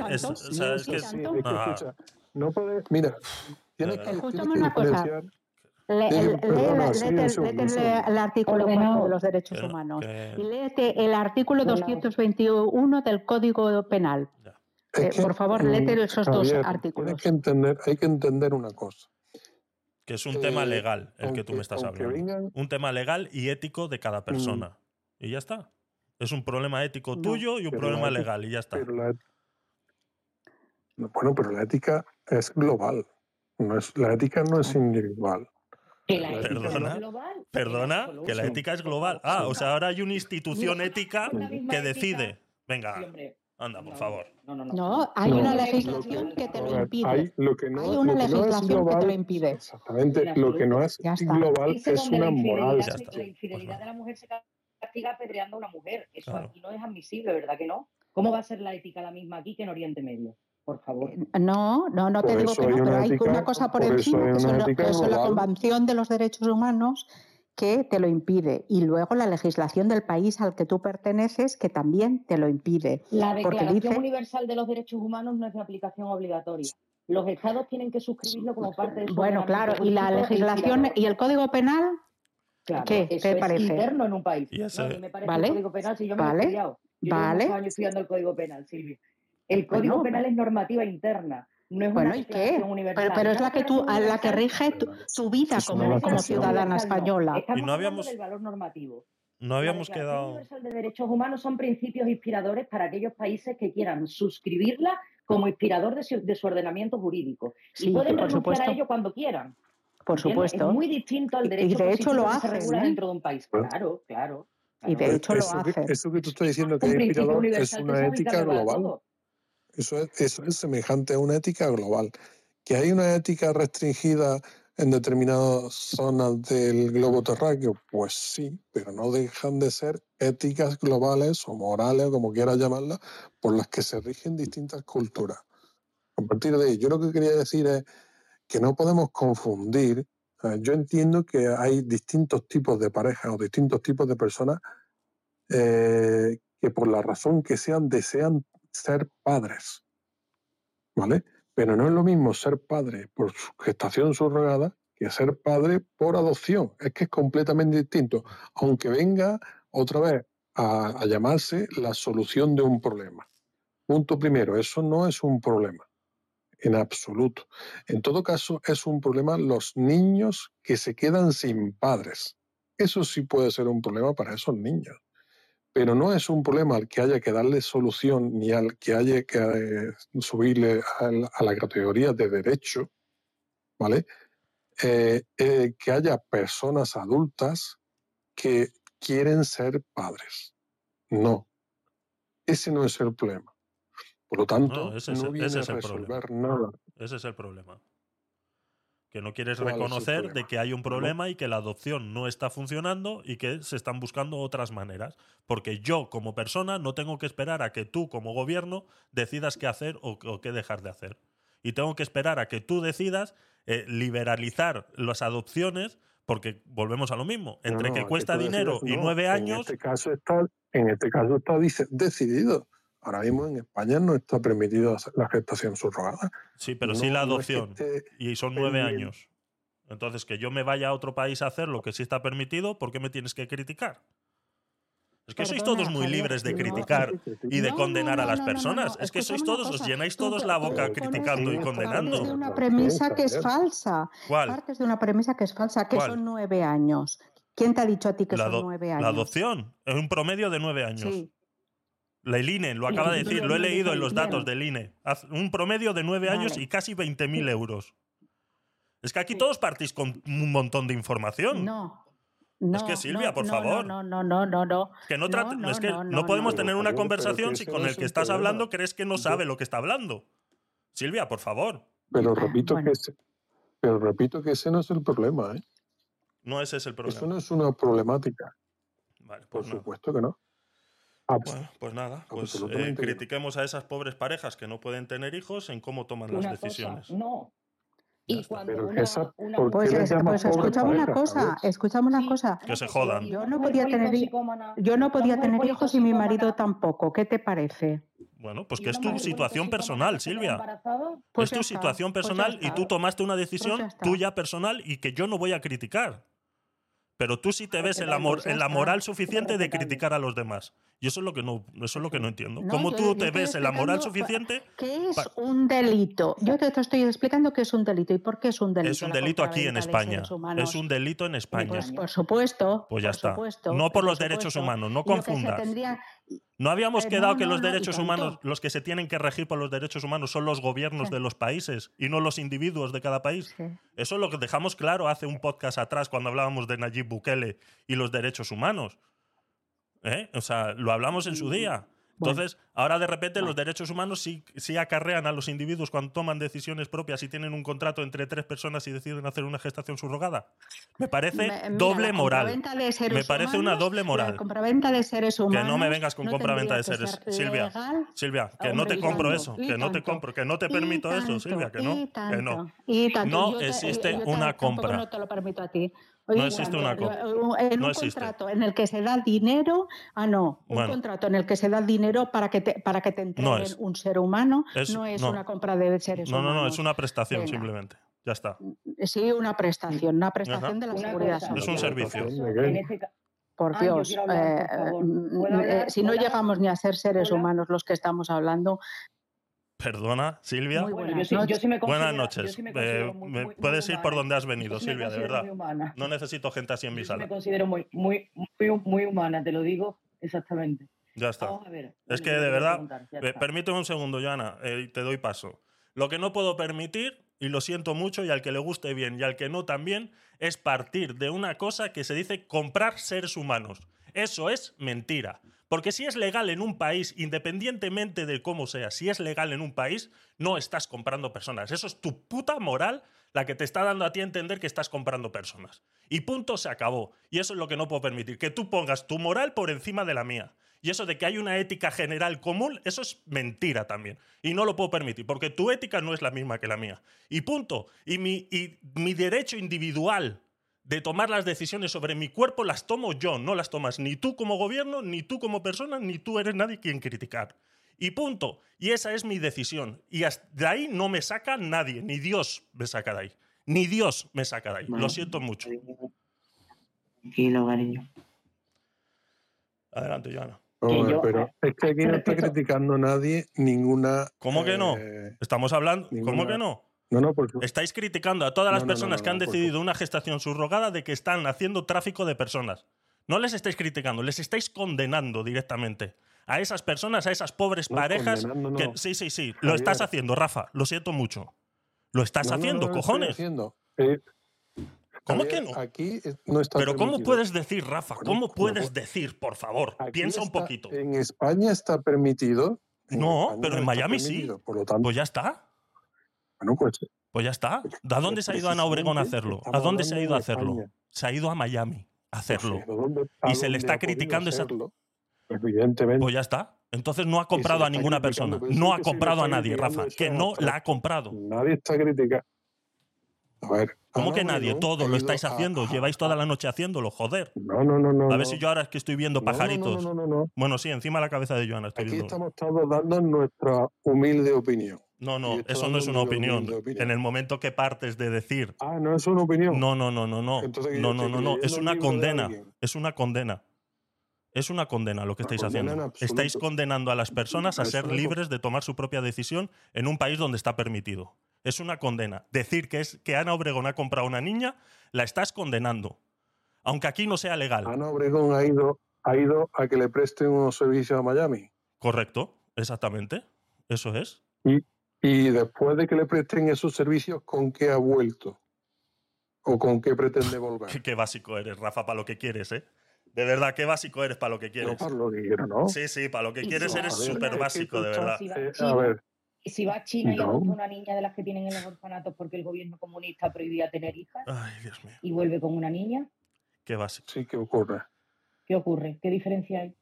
[SPEAKER 30] mira, tienes que,
[SPEAKER 29] Escúchame
[SPEAKER 30] tienes
[SPEAKER 29] una léete- el, artículo
[SPEAKER 23] Ordenado.
[SPEAKER 29] 4 de los derechos humanos
[SPEAKER 2] que-
[SPEAKER 29] y léete el artículo
[SPEAKER 23] Ordenado.
[SPEAKER 29] 221 del Código Penal. Eh,
[SPEAKER 30] que,
[SPEAKER 29] por favor,
[SPEAKER 30] mm,
[SPEAKER 29] léete esos dos
[SPEAKER 30] Javier,
[SPEAKER 29] artículos.
[SPEAKER 30] Tienes que entender, hay que entender una cosa.
[SPEAKER 2] que es un tema
[SPEAKER 30] Eh,
[SPEAKER 2] legal el que tú
[SPEAKER 30] aunque-
[SPEAKER 2] me estás
[SPEAKER 30] aunque
[SPEAKER 2] hablando.
[SPEAKER 30] vengan- Mm.
[SPEAKER 2] Un tema legal y ético de cada persona. Y ya está. Es un problema ético
[SPEAKER 29] No.
[SPEAKER 2] tuyo y un problema
[SPEAKER 30] la
[SPEAKER 2] legal y ya está.
[SPEAKER 30] Pero la, no, bueno, pero la ética es global. No es, la ética no es individual.
[SPEAKER 4] Que la ética
[SPEAKER 2] Perdona,
[SPEAKER 4] es global. en
[SPEAKER 2] Perdona, que la ética es global. Ah, o sea, ahora hay una institución
[SPEAKER 4] No,
[SPEAKER 2] ética que
[SPEAKER 4] ética.
[SPEAKER 2] decide. Venga,
[SPEAKER 4] Sí, hombre.
[SPEAKER 2] anda, por
[SPEAKER 4] No,
[SPEAKER 2] favor.
[SPEAKER 4] No, no, no.
[SPEAKER 29] No, hay
[SPEAKER 30] No,
[SPEAKER 29] una legislación que te lo impide.
[SPEAKER 30] hay lo que no,
[SPEAKER 29] Hay
[SPEAKER 30] lo
[SPEAKER 29] una
[SPEAKER 30] que no es
[SPEAKER 29] legislación que te lo impide.
[SPEAKER 30] exactamente,
[SPEAKER 4] En
[SPEAKER 30] lo que no es global es una
[SPEAKER 4] la
[SPEAKER 30] moral.
[SPEAKER 4] infidelidad, la infidelidad de la mujer se castiga apedreando a una mujer. Eso
[SPEAKER 2] Claro.
[SPEAKER 4] aquí no es admisible, ¿verdad que no? ¿Cómo va a ser la ética la misma aquí que en Oriente Medio? Por favor.
[SPEAKER 29] No, no, no te digo
[SPEAKER 30] eso
[SPEAKER 29] que no,
[SPEAKER 30] hay
[SPEAKER 29] pero
[SPEAKER 30] una
[SPEAKER 29] hay
[SPEAKER 30] ética-
[SPEAKER 29] una cosa por,
[SPEAKER 30] por eso
[SPEAKER 29] encima,
[SPEAKER 30] hay
[SPEAKER 29] que son la. Convención de los Derechos Humanos que te lo impide y luego la legislación del país al que tú perteneces que también te lo impide.
[SPEAKER 4] La Declaración
[SPEAKER 29] dice,
[SPEAKER 4] Universal de los Derechos Humanos no es de aplicación obligatoria. Los estados tienen que suscribirlo como parte de su
[SPEAKER 29] bueno, claro, y la legislación y el Código Penal,
[SPEAKER 4] Claro,
[SPEAKER 29] ¿qué
[SPEAKER 4] eso
[SPEAKER 29] te
[SPEAKER 4] es
[SPEAKER 29] parece?
[SPEAKER 4] interno en un país.
[SPEAKER 2] Y
[SPEAKER 4] No, me parece
[SPEAKER 29] Vale,
[SPEAKER 4] el Código Penal, si yo me he estudiado. Yo llevo
[SPEAKER 29] vale.
[SPEAKER 4] años estudiando el Código Penal, Silvia. El Código
[SPEAKER 29] Bueno,
[SPEAKER 4] Penal es normativa interna, no es
[SPEAKER 29] Bueno,
[SPEAKER 4] una
[SPEAKER 29] ¿y qué?
[SPEAKER 4] universal.
[SPEAKER 29] Pero, pero es la que tú, a la que rige tu, tu vida
[SPEAKER 30] Es
[SPEAKER 29] como, como ciudadana española.
[SPEAKER 4] Estamos
[SPEAKER 2] Y no habíamos-
[SPEAKER 4] del valor normativo.
[SPEAKER 2] No
[SPEAKER 4] La
[SPEAKER 2] habíamos
[SPEAKER 4] Declaración
[SPEAKER 2] quedado.
[SPEAKER 4] Universal de Derechos Humanos son principios inspiradores para aquellos países que quieran suscribirla como inspirador de su, de su ordenamiento jurídico.
[SPEAKER 29] Sí,
[SPEAKER 4] y pueden
[SPEAKER 29] por
[SPEAKER 4] renunciar
[SPEAKER 29] supuesto.
[SPEAKER 4] a ello cuando quieran.
[SPEAKER 29] Por
[SPEAKER 4] ¿entiendes?
[SPEAKER 29] supuesto.
[SPEAKER 4] Es muy distinto al
[SPEAKER 29] Y- y
[SPEAKER 4] derecho
[SPEAKER 29] de hecho lo
[SPEAKER 4] positivo que se regula
[SPEAKER 29] ¿eh?
[SPEAKER 4] dentro de un país. Claro, claro.
[SPEAKER 29] Y de
[SPEAKER 4] claro.
[SPEAKER 29] hecho lo
[SPEAKER 30] eso, que, eso que tú estás diciendo que
[SPEAKER 4] Un
[SPEAKER 30] es inspirador es una ética global. Eso es, eso es semejante a una ética global. Que hay una ética restringida en determinadas zonas del globo terráqueo, pues sí, pero no dejan de ser éticas globales o morales, o como quieras llamarlas, por las que se rigen distintas culturas. A partir de ahí, yo lo que quería decir es que no podemos confundir. Yo entiendo que hay distintos tipos de parejas o distintos tipos de personas eh, que por la razón que sean desean ser padres. ¿Vale? Pero no es lo mismo ser padre por gestación subrogada que ser padre por adopción. Es que es completamente distinto. Aunque venga otra vez a, a llamarse la solución de un problema. Punto primero, eso no es un problema. En absoluto. En todo caso, es un problema los niños que se quedan sin padres. Eso sí puede ser un problema para esos niños pero no es un problema al que haya que darle solución ni al que haya que eh, subirle a la categoría de derecho, ¿vale? Eh, eh, que haya personas adultas que quieren ser padres. No, ese no es el problema. Por lo tanto,
[SPEAKER 2] No, ese
[SPEAKER 30] no,
[SPEAKER 2] es
[SPEAKER 30] viene
[SPEAKER 2] ese
[SPEAKER 30] a
[SPEAKER 2] es
[SPEAKER 30] resolver nada.
[SPEAKER 2] Ese es el problema. Que no quieres
[SPEAKER 30] ¿Cuál es el
[SPEAKER 2] reconocer de que hay un problema y que la adopción no está funcionando y que se están buscando otras maneras. Porque yo, como persona, no tengo que esperar a que tú, como gobierno, decidas qué hacer o, o qué dejar de hacer. Y tengo que esperar a que tú decidas eh, liberalizar las adopciones, porque volvemos a lo mismo. Entre
[SPEAKER 30] no,
[SPEAKER 2] que cuesta dinero
[SPEAKER 30] decidas,
[SPEAKER 2] y nueve
[SPEAKER 30] En
[SPEAKER 2] años,
[SPEAKER 30] este caso está, en este caso está decidido. Ahora mismo en España no está permitido hacer la gestación subrogada.
[SPEAKER 2] Sí, pero
[SPEAKER 30] No-
[SPEAKER 2] sí la
[SPEAKER 30] no es que
[SPEAKER 2] adopción. y son nueve años. Entonces, que yo me vaya a otro país a hacer lo que sí está permitido, ¿por qué me tienes que criticar? Es que sois todos muy libres de
[SPEAKER 29] no,
[SPEAKER 2] criticar y de
[SPEAKER 29] No,
[SPEAKER 2] condenar
[SPEAKER 29] no,
[SPEAKER 2] a las
[SPEAKER 29] no, no,
[SPEAKER 2] personas.
[SPEAKER 29] no,
[SPEAKER 2] Es que sois todos, os llenáis todos la boca criticando y
[SPEAKER 29] Partes de
[SPEAKER 2] condenando.
[SPEAKER 29] una premisa que es falsa.
[SPEAKER 2] ¿Cuál?
[SPEAKER 29] Partes de una premisa que es falsa, que
[SPEAKER 2] ¿Cuál?
[SPEAKER 29] son nueve años. ¿Quién te ha dicho a ti que
[SPEAKER 2] La,
[SPEAKER 29] son nueve
[SPEAKER 2] la
[SPEAKER 29] años?
[SPEAKER 2] adopción es un promedio de nueve años.
[SPEAKER 29] Sí.
[SPEAKER 2] La el INE lo acaba de decir, lo he leído en los datos del INE. Un promedio de nueve años y casi 20.000 euros. Es que aquí todos partís con un montón de información.
[SPEAKER 29] No. No,
[SPEAKER 2] Es que, Silvia, por
[SPEAKER 29] no,
[SPEAKER 2] favor.
[SPEAKER 29] No, no, no, no, no.
[SPEAKER 2] Que no, trate-
[SPEAKER 29] no,
[SPEAKER 2] es que
[SPEAKER 29] no,
[SPEAKER 2] podemos tener una conversación si con el que estás hablando crees que no sabe lo que está hablando. Silvia, por favor.
[SPEAKER 30] Pero repito
[SPEAKER 29] bueno.
[SPEAKER 30] que ese, pero repito que ese no es el problema, ¿eh?
[SPEAKER 2] No ese es el problema.
[SPEAKER 30] Eso no es una problemática.
[SPEAKER 2] Vale,
[SPEAKER 30] Por
[SPEAKER 2] pues nada.
[SPEAKER 30] supuesto que no. Abs-
[SPEAKER 2] Bueno, pues nada, pues
[SPEAKER 30] Absolutamente
[SPEAKER 2] eh, critiquemos a esas pobres parejas que no pueden tener hijos en cómo toman las
[SPEAKER 4] Una cosa,
[SPEAKER 2] decisiones.
[SPEAKER 4] no. Y cuando
[SPEAKER 30] Pero que
[SPEAKER 4] una,
[SPEAKER 30] esa-
[SPEAKER 4] una
[SPEAKER 30] ¿por qué
[SPEAKER 29] Pues, es- pues cosa, escuchame una
[SPEAKER 4] Sí.
[SPEAKER 29] cosa.
[SPEAKER 2] Que se jodan.
[SPEAKER 29] Yo no podía tener, yo no podía tener hijos y mi marido tampoco. ¿Qué te parece?
[SPEAKER 2] Bueno, pues que es tu situación personal, Silvia.
[SPEAKER 29] Pues
[SPEAKER 2] es
[SPEAKER 29] ya
[SPEAKER 2] tu
[SPEAKER 29] está,
[SPEAKER 2] situación
[SPEAKER 29] pues
[SPEAKER 2] personal y tú tomaste una decisión tuya personal y que yo no voy a criticar. Pero tú sí te ves en la, mor- en la moral suficiente de criticar a los demás. Y eso es lo que no, eso es lo que no entiendo.
[SPEAKER 29] No,
[SPEAKER 2] ¿Cómo
[SPEAKER 29] yo-
[SPEAKER 2] tú te ves en la moral suficiente?
[SPEAKER 29] ¿Qué es un delito? Yo te, te estoy explicando qué es un delito y por qué es un delito.
[SPEAKER 2] Es un delito aquí en España. Es un delito en España.
[SPEAKER 29] Pues por supuesto.
[SPEAKER 2] Pues ya
[SPEAKER 29] por
[SPEAKER 2] está.
[SPEAKER 29] supuesto,
[SPEAKER 2] No por los
[SPEAKER 29] supuesto.
[SPEAKER 2] derechos humanos, no
[SPEAKER 29] Y lo
[SPEAKER 2] ¿No habíamos
[SPEAKER 29] Eh,
[SPEAKER 2] quedado
[SPEAKER 29] no,
[SPEAKER 2] que
[SPEAKER 29] no,
[SPEAKER 2] los
[SPEAKER 29] no,
[SPEAKER 2] derechos humanos, los que se tienen que regir por los derechos humanos, son los gobiernos
[SPEAKER 29] Sí.
[SPEAKER 2] de los países y no los individuos de cada país?
[SPEAKER 29] Sí.
[SPEAKER 2] Eso es lo que dejamos claro hace un podcast atrás cuando hablábamos de Nayib Bukele y los derechos humanos. ¿Eh? O sea, lo hablamos en su día. Entonces, ahora de repente los derechos humanos sí, sí acarrean a los individuos cuando toman decisiones propias y tienen un contrato entre tres personas y deciden hacer una gestación subrogada. Me parece
[SPEAKER 29] Me- mira,
[SPEAKER 2] doble moral. Me parece una doble moral.
[SPEAKER 29] La compraventa de seres humanos.
[SPEAKER 2] Que no me vengas con
[SPEAKER 29] no
[SPEAKER 2] compraventa de seres.
[SPEAKER 29] ser
[SPEAKER 2] Silvia,
[SPEAKER 29] legal.
[SPEAKER 2] Silvia, que no te compro
[SPEAKER 29] tanto,
[SPEAKER 2] eso, que no te compro, que no te permito eso, Silvia, que no, que no. No existe una compra.
[SPEAKER 29] No te lo permito a ti.
[SPEAKER 2] No existe una compra.
[SPEAKER 29] En
[SPEAKER 2] No
[SPEAKER 29] un
[SPEAKER 2] existe.
[SPEAKER 29] contrato en el que se da dinero, ah no, un
[SPEAKER 2] Bueno.
[SPEAKER 29] contrato en el que se da dinero para que te, para que te entreguen
[SPEAKER 2] No es.
[SPEAKER 29] un ser humano,
[SPEAKER 2] Es-
[SPEAKER 29] no es
[SPEAKER 2] no.
[SPEAKER 29] una compra de seres
[SPEAKER 2] No, no,
[SPEAKER 29] humanos.
[SPEAKER 2] no, es una prestación
[SPEAKER 29] Venga.
[SPEAKER 2] simplemente. Ya está.
[SPEAKER 29] Sí, una prestación, una prestación de la
[SPEAKER 4] Una
[SPEAKER 29] seguridad
[SPEAKER 4] cosa,
[SPEAKER 2] Es un
[SPEAKER 29] social.
[SPEAKER 2] servicio.
[SPEAKER 4] este
[SPEAKER 29] Por
[SPEAKER 4] yo
[SPEAKER 29] Dios,
[SPEAKER 4] quiero hablar, por
[SPEAKER 29] eh, mm,
[SPEAKER 4] ¿Puedo
[SPEAKER 29] eh,
[SPEAKER 4] hablar?
[SPEAKER 29] si no llegamos ni a ser seres
[SPEAKER 4] Hola.
[SPEAKER 29] humanos los que estamos hablando,
[SPEAKER 2] Perdona, Silvia.
[SPEAKER 29] Muy
[SPEAKER 4] Bueno, yo sí, yo sí me
[SPEAKER 2] Buenas noches.
[SPEAKER 4] sí me
[SPEAKER 2] Eh,
[SPEAKER 4] muy- muy-
[SPEAKER 2] puedes ir por donde has venido,
[SPEAKER 4] Yo sí me
[SPEAKER 2] Silvia, de verdad.
[SPEAKER 4] muy humana.
[SPEAKER 2] No necesito gente así en mi
[SPEAKER 4] Yo sí me
[SPEAKER 2] sala.
[SPEAKER 4] considero muy, muy, muy, muy humana, te lo digo exactamente.
[SPEAKER 2] Ya está.
[SPEAKER 4] Vamos a ver.
[SPEAKER 2] Es que de verdad, eh, permíteme un segundo, Joana, eh, te doy paso. Lo que no puedo permitir, y lo siento mucho, y al que le guste bien y al que no también, es partir de una cosa que se dice comprar seres humanos. Eso es mentira. Porque si es legal en un país, independientemente de cómo sea, si es legal en un país, no estás comprando personas. Eso es tu puta moral la que te está dando a ti a entender que estás comprando personas. Y punto, se acabó. Y eso es lo que no puedo permitir. Que tú pongas tu moral por encima de la mía. Y eso de que hay una ética general común, eso es mentira también. Y no lo puedo permitir, porque tu ética no es la misma que la mía. Y punto. Y mi, y mi derecho individual de tomar las decisiones sobre mi cuerpo las tomo yo, no las tomas ni tú como gobierno, ni tú como persona, ni tú eres nadie quien criticar. Y punto. Y esa es mi decisión. Y hasta de ahí no me saca nadie, ni Dios me saca de ahí. Ni Dios me saca de ahí.
[SPEAKER 28] Vale.
[SPEAKER 2] Lo siento mucho.
[SPEAKER 28] Tranquilo, cariño.
[SPEAKER 2] Adelante, Joana.
[SPEAKER 4] Yo-
[SPEAKER 30] pero es que aquí no está criticando nadie ninguna.
[SPEAKER 2] ¿Cómo que no?
[SPEAKER 30] eh,
[SPEAKER 2] Estamos hablando. ¿Cómo que no?
[SPEAKER 30] No,
[SPEAKER 2] Estáis criticando a todas las
[SPEAKER 30] No, no, no,
[SPEAKER 2] personas
[SPEAKER 30] no,
[SPEAKER 2] que han decidido una gestación subrogada de que están haciendo tráfico de personas. No les estáis criticando, les estáis condenando directamente. A esas personas, a esas pobres
[SPEAKER 30] No,
[SPEAKER 2] parejas. que-
[SPEAKER 30] no.
[SPEAKER 2] sí, sí, sí. Lo estás haciendo, Rafa. Lo siento mucho. Lo estás
[SPEAKER 30] No, no,
[SPEAKER 2] haciendo,
[SPEAKER 30] no lo estoy
[SPEAKER 2] cojones.
[SPEAKER 30] haciendo. Eh,
[SPEAKER 2] ¿Cómo
[SPEAKER 30] Javier,
[SPEAKER 2] que no?
[SPEAKER 30] Aquí eh, no está
[SPEAKER 2] Pero ¿cómo puedes decir, Rafa? ¿Cómo
[SPEAKER 30] ¿cómo
[SPEAKER 2] puedes decir, por favor?
[SPEAKER 30] Aquí
[SPEAKER 2] Piensa un
[SPEAKER 30] está-
[SPEAKER 2] poquito.
[SPEAKER 30] En España está permitido. en
[SPEAKER 2] No,
[SPEAKER 30] España
[SPEAKER 2] pero en Miami sí.
[SPEAKER 30] Por lo tanto,
[SPEAKER 2] Pues ya está.
[SPEAKER 30] Bueno, pues
[SPEAKER 2] Pues ya está. ¿A dónde se ha ido Ana Obregón a hacerlo? ¿A dónde se ha ido a hacerlo? Se ha ido a Miami a hacerlo.
[SPEAKER 30] Sí, ¿a dónde- a
[SPEAKER 2] y se le está criticando esa.
[SPEAKER 30] hacerlo? Evidentemente.
[SPEAKER 2] Pues ya está. Entonces no ha comprado a ninguna persona.
[SPEAKER 30] sí
[SPEAKER 2] No ha comprado a nadie, Rafa. Que no la ha comprado.
[SPEAKER 30] Nadie está criticando. A ver.
[SPEAKER 2] ¿Cómo
[SPEAKER 30] Ana
[SPEAKER 2] que nadie? Todo lo estáis haciendo. Lleváis toda la noche haciéndolo, joder.
[SPEAKER 30] No, no, no, no.
[SPEAKER 2] A ver
[SPEAKER 30] no.
[SPEAKER 2] si yo ahora es que estoy viendo pajaritos.
[SPEAKER 30] no, no, no, no.
[SPEAKER 2] Bueno, sí, encima de la cabeza de Joana estoy
[SPEAKER 30] Aquí
[SPEAKER 2] viendo.
[SPEAKER 30] estamos todos dando nuestra humilde opinión.
[SPEAKER 2] No, no, eso no es una opinión. En el momento que partes de decir.
[SPEAKER 30] Ah, no es una opinión.
[SPEAKER 2] No, no, no, no, no.
[SPEAKER 30] Entonces, ¿que
[SPEAKER 2] No, no, no, no. Es una condena. Es una condena. Es una condena lo que estáis haciendo. Estáis condenando a las personas a ser libres de tomar su propia decisión en un país donde está permitido. Es una condena. Decir que, es, que Ana Obregón ha comprado a una niña, la estás condenando. Aunque aquí no sea legal.
[SPEAKER 30] Ana Obregón ha ido, ha ido a que le presten unos servicios a Miami.
[SPEAKER 2] Correcto, exactamente. Eso es.
[SPEAKER 30] Y, y después de que le presten esos servicios, ¿con qué ha vuelto? ¿O con qué pretende *laughs* volver?
[SPEAKER 2] Qué, qué básico eres, Rafa, para lo que quieres, ¿eh? De verdad, qué básico eres para lo que
[SPEAKER 30] No
[SPEAKER 2] quieres.
[SPEAKER 30] para lo que quiero, ¿no?
[SPEAKER 2] Sí, sí, para lo que
[SPEAKER 4] Y
[SPEAKER 2] quieres eres súper
[SPEAKER 30] es que
[SPEAKER 2] básico, de verdad.
[SPEAKER 4] Si va
[SPEAKER 30] Eh,
[SPEAKER 4] a
[SPEAKER 30] ver,
[SPEAKER 4] y si va a China y
[SPEAKER 30] No.
[SPEAKER 4] adopta una niña de las que tienen en los orfanatos porque el gobierno comunista prohibía tener hijas
[SPEAKER 2] Ay, Dios mío,
[SPEAKER 4] y vuelve con una niña,
[SPEAKER 2] qué básico.
[SPEAKER 30] sí que ocurre.
[SPEAKER 4] ¿qué ocurre? ¿Qué diferencia hay?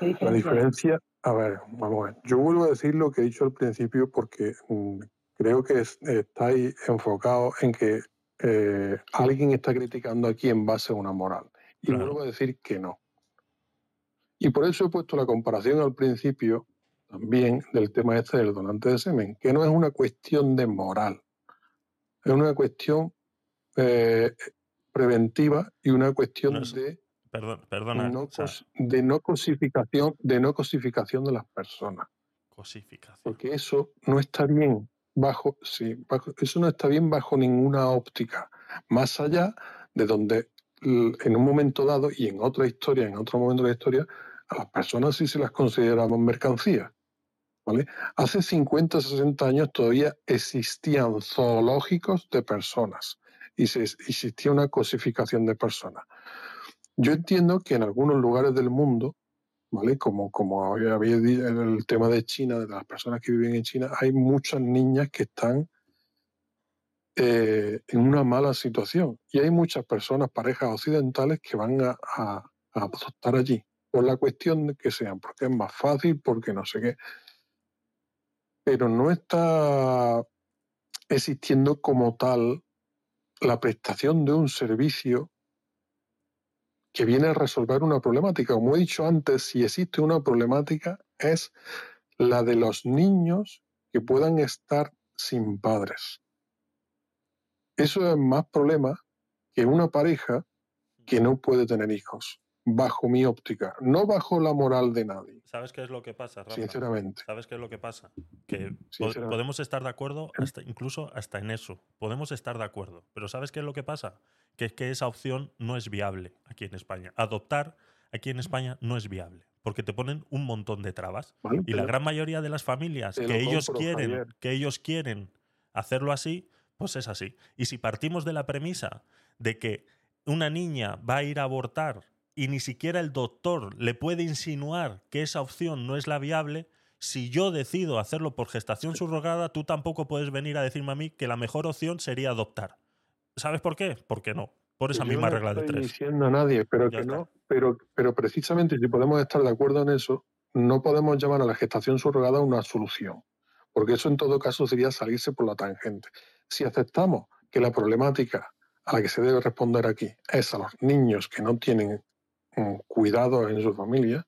[SPEAKER 4] ¿Qué
[SPEAKER 30] La
[SPEAKER 4] diferencia hay?
[SPEAKER 30] A ver, vamos a ver. Yo vuelvo a decir lo que he dicho al principio porque mm, creo que es- estáis enfocados en que eh, alguien está criticando aquí en base a una moral. Y
[SPEAKER 2] Claro.
[SPEAKER 30] vuelvo a decir que no. Y por eso he puesto la comparación al principio también del tema este del donante de semen, que no es una cuestión de moral, es una cuestión eh, preventiva y una cuestión
[SPEAKER 2] No es-
[SPEAKER 30] de
[SPEAKER 2] Perdón, perdona.
[SPEAKER 30] no
[SPEAKER 2] o sea,
[SPEAKER 30] cos- de no cosificación, de no cosificación de las personas,
[SPEAKER 2] cosificación.
[SPEAKER 30] porque eso no está bien bajo, sí, bajo- eso no está bien bajo ninguna óptica, más allá de donde en un momento dado y en otra historia, en otro momento de la historia, a las personas sí se las consideramos mercancías. ¿vale? Hace 50, 60 años todavía existían zoológicos de personas y se, existía una cosificación de personas. Yo entiendo que en algunos lugares del mundo, ¿vale? Como, como había dicho en el tema de China, de las personas que viven en China, hay muchas niñas que están eh, en una mala situación. Y hay muchas personas, parejas occidentales, que van a, a- a adoptar allí, por la cuestión de que sean, porque es más fácil, porque no sé qué. Pero no está existiendo como tal la prestación de un servicio que viene a resolver una problemática. Como he dicho antes, si existe una problemática es la de los niños que puedan estar sin padres. Eso es más problema que una pareja que no puede tener hijos, bajo mi óptica, no bajo la moral de nadie,
[SPEAKER 2] ¿Sabes qué es lo que pasa, Rafa?
[SPEAKER 30] sinceramente.
[SPEAKER 2] ¿Sabes qué es lo que pasa? Que podemos estar de acuerdo hasta, incluso hasta en eso. Podemos estar de acuerdo. Pero ¿sabes qué es lo que pasa? Que es que esa opción no es viable aquí en España. Adoptar aquí en España no es viable. Porque te ponen un montón de trabas.
[SPEAKER 30] Vale,
[SPEAKER 2] Y la gran mayoría de las familias que ellos
[SPEAKER 30] compro,
[SPEAKER 2] quieren, que ellos quieren hacerlo así, pues es así. Y si partimos de la premisa de que una niña va a ir a abortar y ni siquiera el doctor le puede insinuar que esa opción no es la viable, si yo decido hacerlo por gestación subrogada, tú tampoco puedes venir a decirme a mí que la mejor opción sería adoptar. ¿Sabes por qué? Porque no. Por esa
[SPEAKER 30] Yo
[SPEAKER 2] misma
[SPEAKER 30] no
[SPEAKER 2] regla de
[SPEAKER 30] estoy
[SPEAKER 2] tres.
[SPEAKER 30] diciendo a nadie, pero
[SPEAKER 2] Ya
[SPEAKER 30] que
[SPEAKER 2] está.
[SPEAKER 30] no, pero, pero precisamente si podemos estar de acuerdo en eso, no podemos llamar a la gestación subrogada una solución, porque eso en todo caso sería salirse por la tangente. Si aceptamos que la problemática a la que se debe responder aquí es a los niños que no tienen cuidados en su familia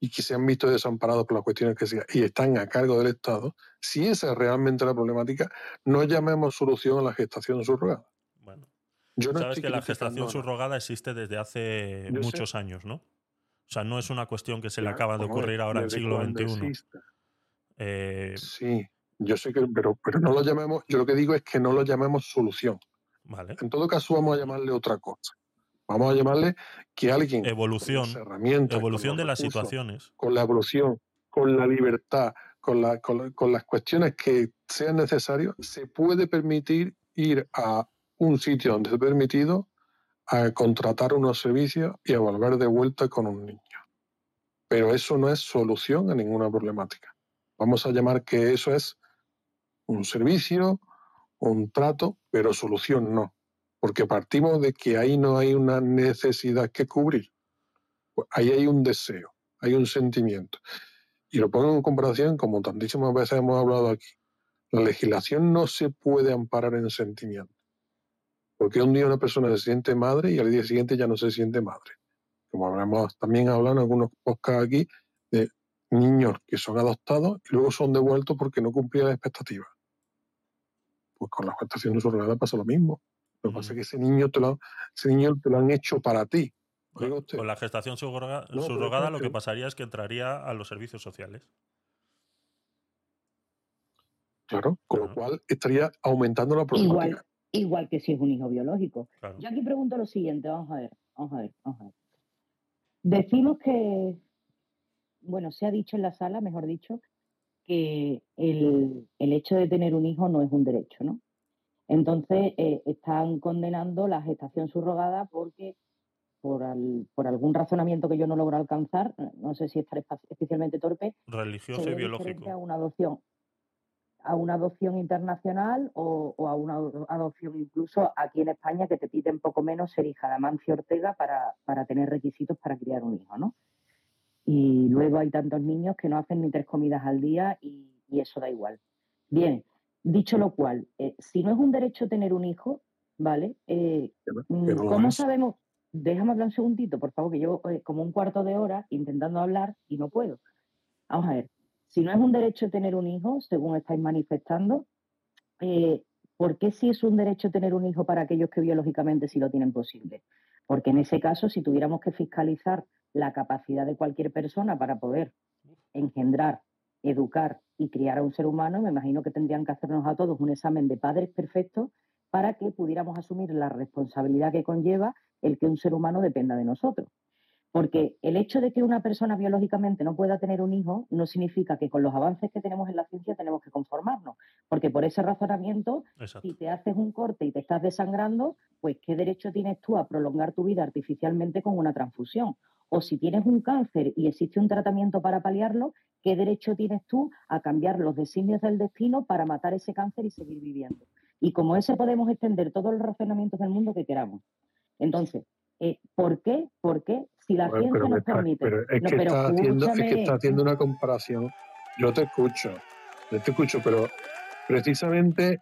[SPEAKER 30] y que se han visto desamparados por las cuestiones que sea y están a cargo del Estado, si esa es realmente la problemática, no llamemos solución a la gestación subrogada.
[SPEAKER 2] Bueno.
[SPEAKER 30] Yo no
[SPEAKER 2] Sabes que la gestación subrogada existe desde hace
[SPEAKER 30] Yo sé.
[SPEAKER 2] muchos años, ¿no? O sea, no es una cuestión que se le acaba de ocurrir ahora en el siglo XXI. Eh,
[SPEAKER 30] Sí, yo sé que, pero, pero no lo llamemos, yo lo que digo es que no lo llamemos solución.
[SPEAKER 2] vale.
[SPEAKER 30] En todo caso, vamos a llamarle otra cosa. Vamos a llamarle que alguien
[SPEAKER 2] Evolución.
[SPEAKER 30] con las herramientas,
[SPEAKER 2] Evolución
[SPEAKER 30] con
[SPEAKER 2] de las situaciones.
[SPEAKER 30] con la evolución, con la libertad, con, la- con la- con las cuestiones que sean necesarias, se puede permitir ir a un sitio donde es permitido a contratar unos servicios y a volver de vuelta con un niño. Pero eso no es solución a ninguna problemática. Vamos a llamar que eso es un servicio, un trato, pero solución no. Porque partimos de que ahí no hay una necesidad que cubrir. Pues ahí hay un deseo, hay un sentimiento. Y lo pongo en comparación, como tantísimas veces hemos hablado aquí. La legislación no se puede amparar en sentimientos. Porque un día una persona se siente madre y al día siguiente ya no se siente madre. Como habremos también hablado en algunos podcasts aquí, de niños que son adoptados y luego son devueltos porque no cumplían las expectativas. Pues con la gestación subrogada pasa lo mismo. Lo que pasa es que ese niño te lo, ese niño te lo han hecho para ti.
[SPEAKER 2] Con,
[SPEAKER 30] usted.
[SPEAKER 2] con la gestación subroga-
[SPEAKER 30] No,
[SPEAKER 2] subrogada
[SPEAKER 30] es
[SPEAKER 2] lo
[SPEAKER 30] que-
[SPEAKER 2] que pasaría es que entraría a los servicios sociales.
[SPEAKER 30] Claro, con lo cual estaría aumentando la problemática.
[SPEAKER 4] Igual, igual que si es un hijo biológico.
[SPEAKER 2] Claro.
[SPEAKER 4] Yo aquí pregunto lo siguiente, vamos a ver, vamos a ver, vamos a ver. Decimos que, bueno, se ha dicho en la sala, mejor dicho, que el, el hecho de tener un hijo no es un derecho, ¿no? Entonces, eh, están condenando la gestación subrogada porque, por, al- por algún razonamiento que yo no logro alcanzar, no sé si estaré especialmente torpe,
[SPEAKER 2] Religioso y biológico.
[SPEAKER 4] a una adopción a una adopción internacional o, o a una ado- adopción incluso aquí en España que te piden poco menos ser hija de Amancio Ortega para, para tener requisitos para criar un hijo, ¿no? Y luego hay tantos niños que no hacen ni tres comidas al día y, y eso da igual. Bien, dicho lo cual, eh, si no es un derecho tener un hijo, ¿vale? Eh, mm,
[SPEAKER 30] no
[SPEAKER 4] ¿Cómo
[SPEAKER 30] es.
[SPEAKER 4] sabemos? Déjame hablar un segundito, por favor, que llevo eh, como un cuarto de hora intentando hablar y no puedo. Vamos a ver, si no es un derecho tener un hijo, según estáis manifestando, eh, ¿por qué sí es un derecho tener un hijo para aquellos que biológicamente sí lo tienen posible? Porque en ese caso, si tuviéramos que fiscalizar la capacidad de cualquier persona para poder engendrar, educar y criar a un ser humano, me imagino que tendrían que hacernos a todos un examen de padres perfectos para que pudiéramos asumir la responsabilidad que conlleva el que un ser humano dependa de nosotros. Porque el hecho de que una persona biológicamente no pueda tener un hijo no significa que con los avances que tenemos en la ciencia tenemos que conformarnos. Porque por ese razonamiento,
[SPEAKER 2] Exacto.
[SPEAKER 4] si te haces un corte y te estás desangrando, pues ¿qué derecho tienes tú a prolongar tu vida artificialmente con una transfusión? O si tienes un cáncer y existe un tratamiento para paliarlo, ¿qué derecho tienes tú a cambiar los designios del destino para matar ese cáncer y seguir viviendo? Y como ese podemos extender todos los razonamientos del mundo que queramos. Entonces, eh, ¿por qué? ¿Por qué? Si la
[SPEAKER 30] Bueno,
[SPEAKER 4] ciencia nos
[SPEAKER 30] está-
[SPEAKER 4] permite.
[SPEAKER 30] pero es,
[SPEAKER 4] No,
[SPEAKER 30] que
[SPEAKER 4] pero
[SPEAKER 30] está haciendo, es que
[SPEAKER 4] escúchame.
[SPEAKER 30] está haciendo una comparación. Yo te escucho, yo te escucho, pero precisamente.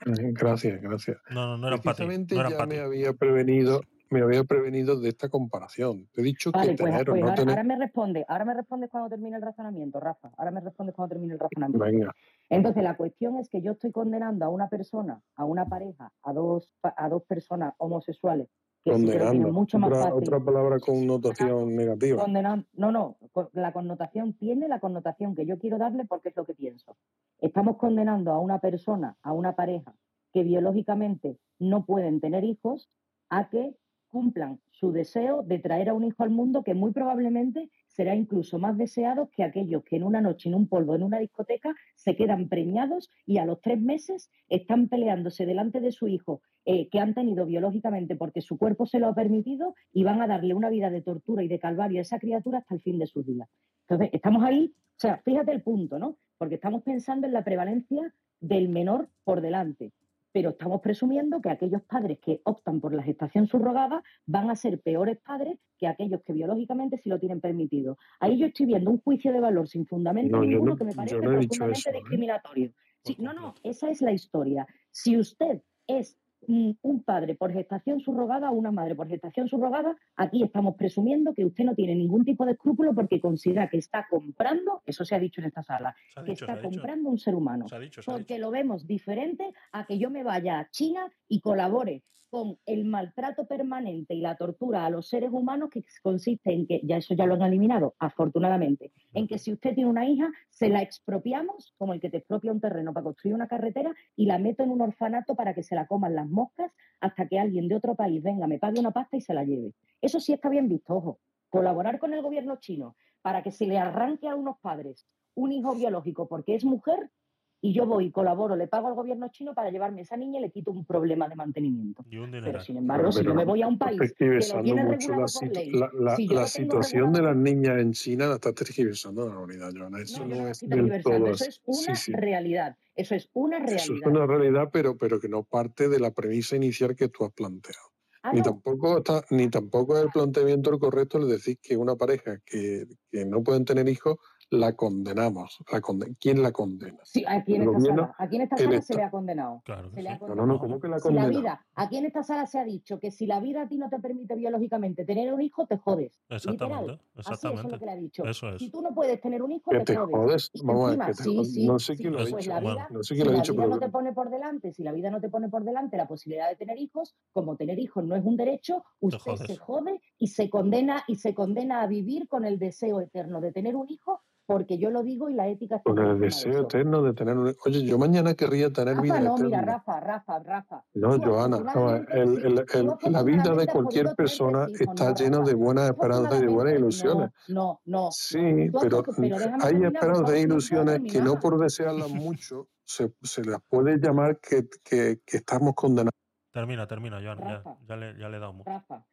[SPEAKER 30] *laughs* Gracias, gracias.
[SPEAKER 2] No, no, no ti.
[SPEAKER 30] Precisamente
[SPEAKER 2] No
[SPEAKER 30] ya
[SPEAKER 2] para
[SPEAKER 30] me había prevenido, me había prevenido de esta comparación. Te he dicho
[SPEAKER 4] Vale,
[SPEAKER 30] que
[SPEAKER 4] pues, pues
[SPEAKER 30] no
[SPEAKER 4] ahora,
[SPEAKER 30] tener.
[SPEAKER 4] ahora me responde, ahora me respondes cuando termine el razonamiento, Rafa. Ahora me respondes cuando termine el razonamiento.
[SPEAKER 30] Venga,
[SPEAKER 4] Entonces, la cuestión es que yo estoy condenando a una persona, a una pareja, a dos, a dos personas homosexuales que sí
[SPEAKER 30] condenando.
[SPEAKER 4] mucho más
[SPEAKER 30] Otra,
[SPEAKER 4] fácil.
[SPEAKER 30] otra palabra con connotación negativa.
[SPEAKER 4] Condenan- no, no, la connotación tiene la connotación que yo quiero darle porque es lo que pienso. Estamos condenando a una persona, a una pareja que biológicamente no pueden tener hijos a que cumplan su deseo de traer a un hijo al mundo que muy probablemente será incluso más deseado que aquellos que en una noche, en un polvo, en una discoteca, se quedan preñados y a los tres meses están peleándose delante de su hijo eh, que han tenido biológicamente porque su cuerpo se lo ha permitido y van a darle una vida de tortura y de calvario a esa criatura hasta el fin de sus días. Entonces, estamos ahí, o sea, fíjate el punto, ¿no? Porque estamos pensando en la prevalencia del menor por delante pero estamos presumiendo que aquellos padres que optan por la gestación subrogada van a ser peores padres que aquellos que biológicamente sí lo tienen permitido. Ahí yo estoy viendo un juicio de valor sin fundamento
[SPEAKER 30] No,
[SPEAKER 4] ninguno
[SPEAKER 30] no-
[SPEAKER 4] que me parece
[SPEAKER 30] no
[SPEAKER 4] profundamente
[SPEAKER 30] eso, ¿eh?
[SPEAKER 4] discriminatorio. Sí, no, no, esa es la historia. Si usted es un padre por gestación subrogada o una madre por gestación subrogada, aquí estamos presumiendo que usted no tiene ningún tipo de escrúpulo porque considera que está comprando, eso se ha dicho en esta sala, que está
[SPEAKER 2] dicho.
[SPEAKER 4] comprando un ser humano.
[SPEAKER 2] Se ha dicho, se ha
[SPEAKER 4] porque lo vemos diferente a que yo me vaya a China y colabore con el maltrato permanente y la tortura a los seres humanos que consiste en que, ya eso ya lo han eliminado, afortunadamente, en que si usted tiene una hija, se la expropiamos, como el que te expropia un terreno para construir una carretera, y la meto en un orfanato para que se la coman las moscas hasta que alguien de otro país venga, me pague una pasta y se la lleve. Eso sí está bien visto, ojo. Colaborar con el gobierno chino para que se le arranque a unos padres un hijo biológico porque es mujer, y yo voy, colaboro, le pago al gobierno chino para llevarme a esa niña y le quito un problema de mantenimiento. Pero sin embargo, si yo me voy a un país que lo
[SPEAKER 30] mucho la,
[SPEAKER 4] por
[SPEAKER 30] situ-
[SPEAKER 4] ley,
[SPEAKER 30] la, la-
[SPEAKER 4] si yo
[SPEAKER 30] la
[SPEAKER 4] lo tengo
[SPEAKER 30] situación de las niñas en China la está tergiversando la realidad, Joana. Eso
[SPEAKER 4] No,
[SPEAKER 30] es del todo
[SPEAKER 4] eso es una
[SPEAKER 30] Sí, sí.
[SPEAKER 4] realidad. Eso es una
[SPEAKER 30] Eso es
[SPEAKER 4] realidad.
[SPEAKER 30] una realidad, pero, pero que no parte de la premisa inicial que tú has planteado.
[SPEAKER 4] Ah,
[SPEAKER 30] Ni
[SPEAKER 4] no.
[SPEAKER 30] tampoco está, ni tampoco es el planteamiento el correcto el decir que una pareja que, que no pueden tener hijos la condenamos. La conde- ¿Quién la condena?
[SPEAKER 4] Sí, aquí en esta sala, aquí en esta
[SPEAKER 30] el
[SPEAKER 4] sala se le ha condenado.
[SPEAKER 2] Claro que
[SPEAKER 4] Se le ha
[SPEAKER 2] sí.
[SPEAKER 30] No,
[SPEAKER 4] condenado.
[SPEAKER 30] no, no, ¿cómo que la
[SPEAKER 4] Si la
[SPEAKER 30] condena?
[SPEAKER 4] vida, aquí en esta sala se ha dicho que si la vida a ti no te permite biológicamente tener un hijo, te jodes.
[SPEAKER 2] Exactamente,
[SPEAKER 4] Literal. Así eso es lo
[SPEAKER 2] exactamente.
[SPEAKER 4] que le ha dicho.
[SPEAKER 2] Eso es.
[SPEAKER 4] Si tú no puedes tener un hijo,
[SPEAKER 30] Que
[SPEAKER 4] te,
[SPEAKER 30] te
[SPEAKER 4] jodes.
[SPEAKER 30] Vamos a ver, No sé
[SPEAKER 4] sí,
[SPEAKER 30] quién lo ha
[SPEAKER 4] pues
[SPEAKER 30] dicho.
[SPEAKER 4] la
[SPEAKER 2] Bueno.
[SPEAKER 4] vida,
[SPEAKER 30] No sé
[SPEAKER 4] si
[SPEAKER 30] quién lo ha
[SPEAKER 4] la vida
[SPEAKER 30] pero
[SPEAKER 4] no te pone por delante, si la vida no te pone por delante la posibilidad de tener hijos, como tener hijos no es un derecho, usted se jode y se condena y se condena a vivir con el deseo eterno de tener un hijo, porque yo lo digo y la ética está
[SPEAKER 30] con
[SPEAKER 4] por
[SPEAKER 30] el deseo eterno de tener un... Oye, yo mañana querría tener
[SPEAKER 4] Rafa,
[SPEAKER 30] vida
[SPEAKER 4] no, mira,
[SPEAKER 30] eterna.
[SPEAKER 4] Rafa, Rafa, Rafa.
[SPEAKER 30] No, Joana,
[SPEAKER 4] afortunadamente,
[SPEAKER 30] el- la vida de cualquier persona
[SPEAKER 4] hijos,
[SPEAKER 30] está
[SPEAKER 4] no,
[SPEAKER 30] llena de buenas esperanzas y de buenas ilusiones.
[SPEAKER 4] no, no, no.
[SPEAKER 30] Sí, pero hay esperanzas e
[SPEAKER 4] no
[SPEAKER 30] ilusiones que no por desearlas mucho se, se las puede llamar que, que, que estamos condenados.
[SPEAKER 2] Termina, termina, Joan. Ya,
[SPEAKER 4] Rafa.
[SPEAKER 2] ya le, ya le he dado mucho.
[SPEAKER 4] Rafa,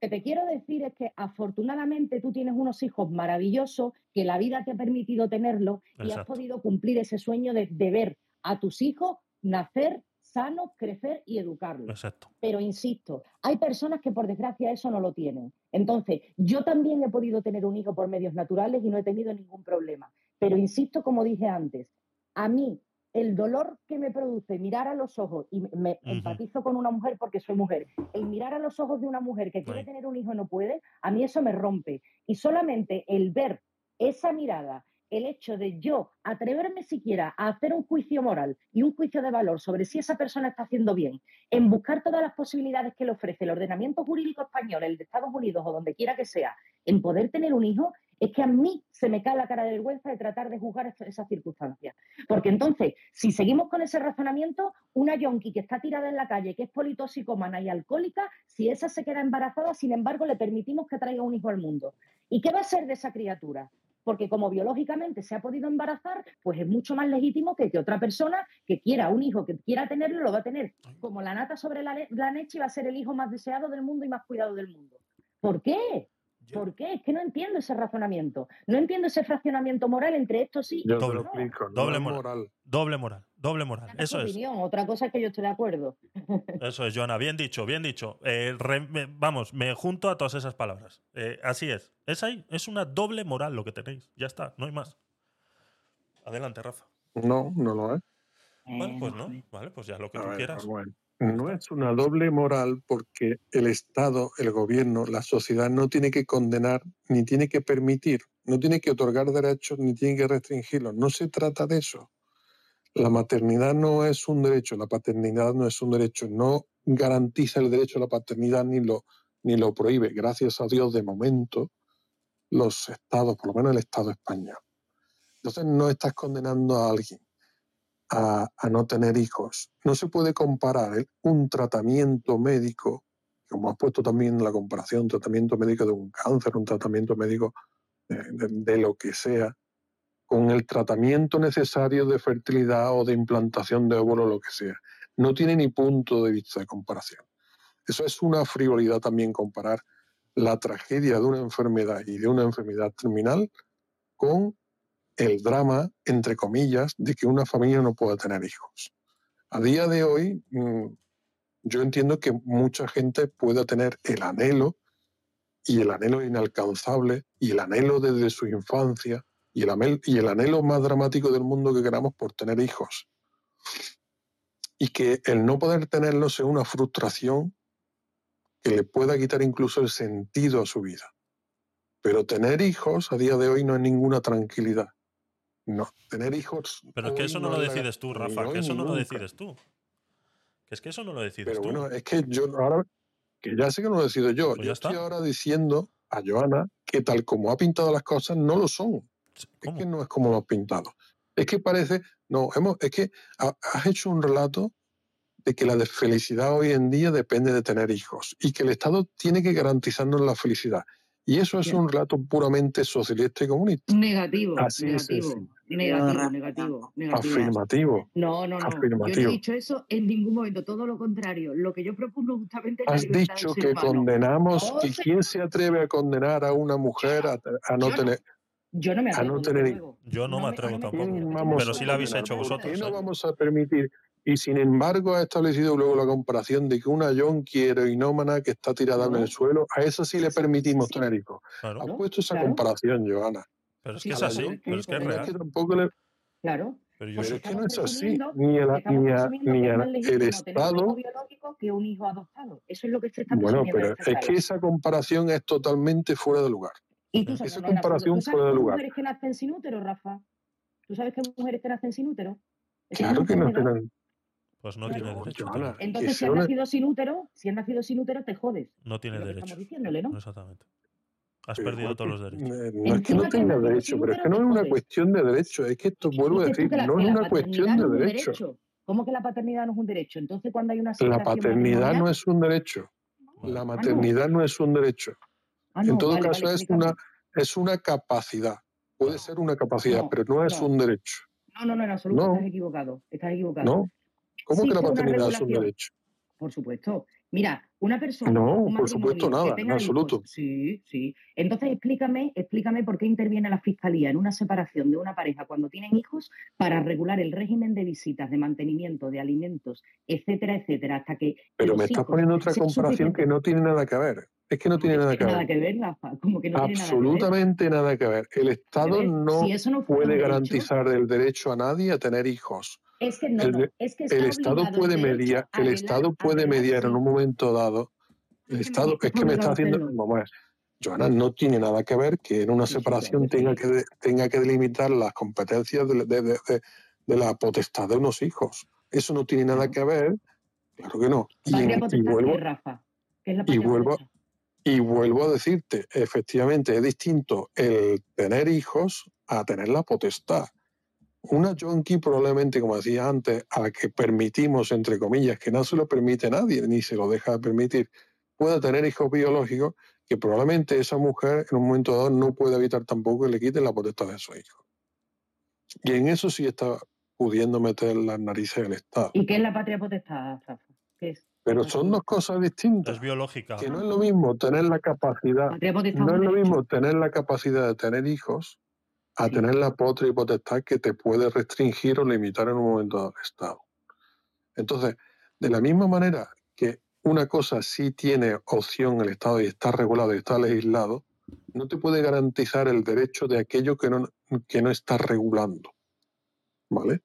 [SPEAKER 4] que te quiero decir es que afortunadamente tú tienes unos hijos maravillosos que la vida te ha permitido tenerlos y has podido cumplir ese sueño de, de ver a tus hijos nacer sanos, crecer y educarlos.
[SPEAKER 2] Exacto.
[SPEAKER 4] Pero insisto, hay personas que por desgracia eso no lo tienen. Entonces, yo también he podido tener un hijo por medios naturales y no he tenido ningún problema. Pero insisto, como dije antes, a mí el dolor que me produce mirar a los ojos, y me empatizo con una mujer porque soy mujer, el mirar a los ojos de una mujer que quiere tener un hijo y no puede, a mí eso me rompe. Y solamente el ver esa mirada, el hecho de yo atreverme siquiera a hacer un juicio moral y un juicio de valor sobre si esa persona está haciendo bien, en buscar todas las posibilidades que le ofrece el ordenamiento jurídico español, el de Estados Unidos o donde quiera que sea, en poder tener un hijo, es que a mí se me cae la cara de vergüenza de tratar de juzgar es- esas circunstancias. Porque entonces, si seguimos con ese razonamiento, una yonki que está tirada en la calle, que es politoxicómana y alcohólica, si esa se queda embarazada, sin embargo, le permitimos que traiga un hijo al mundo. ¿Y qué va a ser de esa criatura? Porque como biológicamente se ha podido embarazar, pues es mucho más legítimo que, que otra persona que quiera un hijo, que quiera tenerlo, lo va a tener. Como la nata sobre la, la leche y va a ser el hijo más deseado del mundo y más cuidado del mundo. ¿Por qué? ¿Por qué? Es que no entiendo ese razonamiento. No entiendo ese fraccionamiento moral entre esto sí y
[SPEAKER 30] Yo lo
[SPEAKER 4] no.
[SPEAKER 30] explico.
[SPEAKER 2] Doble moral.
[SPEAKER 30] moral.
[SPEAKER 2] Doble moral. Doble moral.
[SPEAKER 4] Tu
[SPEAKER 2] Eso es.
[SPEAKER 4] opinión. Otra cosa es que yo estoy de acuerdo. *laughs*
[SPEAKER 2] Eso es, Joana. Bien dicho, bien dicho. Eh, re- me- vamos, me junto a todas esas palabras. Eh, así es. Es ahí. Es una doble moral lo que tenéis. Ya está. No hay más. Adelante, Rafa.
[SPEAKER 30] No, no lo es.
[SPEAKER 2] Vale, pues no. Vale, pues ya lo que
[SPEAKER 30] A
[SPEAKER 2] tú
[SPEAKER 30] ver,
[SPEAKER 2] quieras.
[SPEAKER 30] a ver. No es una doble moral porque el Estado, el gobierno, la sociedad no tiene que condenar ni tiene que permitir, no tiene que otorgar derechos ni tiene que restringirlos. No se trata de eso. La maternidad no es un derecho, la paternidad no es un derecho, no garantiza el derecho a la paternidad ni lo, ni lo prohíbe. Gracias a Dios, de momento, los estados, por lo menos el Estado español. Entonces no estás condenando a alguien a, no tener hijos. No se puede comparar ¿eh? un tratamiento médico, como has puesto también la comparación, tratamiento médico de un cáncer, un tratamiento médico de lo que sea, con el tratamiento necesario de fertilidad o de implantación de óvulo, lo que sea. No tiene ni punto de vista de comparación. Eso es una frivolidad también comparar la tragedia de una enfermedad y de una enfermedad terminal con el drama, entre comillas, de que una familia no pueda tener hijos. A día de hoy, mm, yo entiendo que mucha gente pueda tener el anhelo, y el anhelo inalcanzable, y el anhelo desde su infancia, y el, amel- y el anhelo más dramático del mundo que queramos por tener hijos. Y que el no poder tenerlos sea una frustración que le pueda quitar incluso el sentido a su vida. Pero tener hijos a día de hoy no es ninguna tranquilidad. No, tener hijos.
[SPEAKER 2] Pero es que eso no lo decides tú, Rafa. Que eso no lo decides tú. Que es que eso no lo decides
[SPEAKER 30] Pero
[SPEAKER 2] tú.
[SPEAKER 30] bueno, es que yo ahora, que ya sé que no lo decido yo,
[SPEAKER 2] Pues
[SPEAKER 30] yo estoy
[SPEAKER 2] está.
[SPEAKER 30] ahora diciendo a Joana que tal como ha pintado las cosas no lo son. Es que no es como lo has pintado. Es que parece, no, hemos, es que ha- has hecho un relato de que la felicidad hoy en día depende de tener hijos y que el Estado tiene que garantizarnos la felicidad. Y eso es un relato puramente socialista y comunista.
[SPEAKER 25] Negativo,
[SPEAKER 30] Así es
[SPEAKER 25] negativo.
[SPEAKER 4] Negativo.
[SPEAKER 30] Afirmativo.
[SPEAKER 4] No, no, no. Yo no he dicho eso en ningún momento, todo lo contrario. Lo que yo propongo justamente es la
[SPEAKER 30] Has dicho que
[SPEAKER 4] humano.
[SPEAKER 30] condenamos
[SPEAKER 4] No,
[SPEAKER 30] y quién se atreve a condenar a una mujer a, a no
[SPEAKER 4] yo no.
[SPEAKER 30] tener
[SPEAKER 4] Yo no me
[SPEAKER 30] a
[SPEAKER 4] atrevo,
[SPEAKER 30] no tener.
[SPEAKER 2] Yo no me atrevo tampoco. Pero sí lo habéis hecho
[SPEAKER 30] ¿Por
[SPEAKER 2] vosotros.
[SPEAKER 30] qué no
[SPEAKER 2] ¿eh?
[SPEAKER 30] vamos a permitir? Y sin embargo ha establecido luego la comparación de que una yonki heroinómana que está tirada en el suelo, a esa sí le permitimos tener hijos.
[SPEAKER 2] Claro.
[SPEAKER 30] Has puesto esa
[SPEAKER 4] claro.
[SPEAKER 30] comparación, Joana.
[SPEAKER 2] Pero es
[SPEAKER 4] Sí,
[SPEAKER 2] que es
[SPEAKER 30] A
[SPEAKER 2] así. Pero es que es real.
[SPEAKER 30] que tampoco le-
[SPEAKER 4] Claro.
[SPEAKER 2] Pero yo
[SPEAKER 30] pero
[SPEAKER 2] sí.
[SPEAKER 30] es que no es así. Ni, el,
[SPEAKER 4] Estamos
[SPEAKER 30] ni, a- ni a- el Estado.
[SPEAKER 4] hijo biológico que un hijo adoptado. Eso es lo que se está
[SPEAKER 30] Bueno, pero es que esa comparación es totalmente fuera de lugar.
[SPEAKER 4] Y tú sabes,
[SPEAKER 30] esa
[SPEAKER 4] absoluto.
[SPEAKER 30] comparación
[SPEAKER 4] ¿Tú sabes
[SPEAKER 30] fuera de
[SPEAKER 4] que hay
[SPEAKER 30] lugar.
[SPEAKER 4] mujeres que nacen sin útero, Rafa? ¿Tú sabes que hay mujeres que nacen sin útero?
[SPEAKER 30] Claro que tienen.
[SPEAKER 2] Pues no
[SPEAKER 4] Claro.
[SPEAKER 2] tiene derecho.
[SPEAKER 4] Entonces, si has nacido sin útero, si has nacido sin útero, te jodes.
[SPEAKER 2] No tiene derecho.
[SPEAKER 4] estamos diciéndole, ¿no?
[SPEAKER 2] Exactamente. Has
[SPEAKER 30] Pero
[SPEAKER 2] perdido todos los derechos.
[SPEAKER 30] eh, No es que no
[SPEAKER 4] Encima que
[SPEAKER 30] tenga
[SPEAKER 4] nacido
[SPEAKER 30] derecho, pero es que no es una cuestión de derecho. Es que esto, vuelvo a decir, no es una cuestión de derecho.
[SPEAKER 4] ¿Cómo que la paternidad no es un derecho? Entonces, cuando hay una
[SPEAKER 30] La paternidad no es un derecho. La maternidad no es un derecho.
[SPEAKER 4] Ah, no,
[SPEAKER 30] En todo
[SPEAKER 4] vale,
[SPEAKER 30] caso
[SPEAKER 4] vale,
[SPEAKER 30] es una es una capacidad. Puede ser una capacidad, pero no es un derecho.
[SPEAKER 4] No, no, no, en absoluto, estás equivocado. Estás equivocado.
[SPEAKER 30] ¿No? ¿Cómo
[SPEAKER 4] Sí
[SPEAKER 30] que la paternidad es un derecho?
[SPEAKER 4] Por supuesto. Mira, una persona,
[SPEAKER 30] No,
[SPEAKER 4] un
[SPEAKER 30] por supuesto nada, en
[SPEAKER 4] hijos,
[SPEAKER 30] absoluto.
[SPEAKER 4] sí, sí. Entonces explícame, explícame por qué interviene la fiscalía en una separación de una pareja cuando tienen hijos para regular el régimen de visitas, de mantenimiento, de alimentos, etcétera, etcétera, hasta que
[SPEAKER 30] Pero me estás poniendo otra comparación que no tiene nada que ver. Es que no tiene nada que
[SPEAKER 4] nada
[SPEAKER 30] ver.
[SPEAKER 4] que ver, Rafa, como que no tiene nada que ver.
[SPEAKER 30] Absolutamente nada que ver. El Estado no
[SPEAKER 4] si eso no fuera un
[SPEAKER 30] puede
[SPEAKER 4] derecho-
[SPEAKER 30] garantizar el derecho a nadie a tener hijos.
[SPEAKER 4] Es que no,
[SPEAKER 30] el,
[SPEAKER 4] es que está
[SPEAKER 30] el Estado puede mediar, el Estado puede mediar en un momento dado. El Estado es que me está haciendo, vamos a ver, Joana, no tiene nada que ver que en una separación tenga que tenga que delimitar las competencias de, de- de- de- de la potestad de unos hijos. Eso no tiene nada que ver, claro que no. Y, en- vuelvo,
[SPEAKER 4] ¿qué, Rafa? ¿Qué es la
[SPEAKER 30] y vuelvo? Y vuelvo a decirte, efectivamente es distinto el tener hijos a tener la potestad. Una yonki probablemente, como decía antes, a la que permitimos, entre comillas, que no se lo permite nadie, ni se lo deja de permitir, pueda tener hijos biológicos, que probablemente esa mujer en un momento dado no puede evitar tampoco que le quiten la potestad de su hijo. Y en eso sí está pudiendo meter las narices el Estado.
[SPEAKER 4] ¿Y qué es la patria potestad, Rafa? ¿Qué es?
[SPEAKER 30] Pero son dos cosas distintas.
[SPEAKER 2] Es biológica.
[SPEAKER 30] Que no es lo mismo tener la capacidad, no
[SPEAKER 4] es
[SPEAKER 30] lo mismo tener la capacidad de tener hijos a tener la potestad y potestad que te puede restringir o limitar en un momento dado el Estado. Entonces, de la misma manera que una cosa sí tiene opción el Estado y está regulado y está legislado, no te puede garantizar el derecho de aquello que no, que no está regulando. ¿Vale?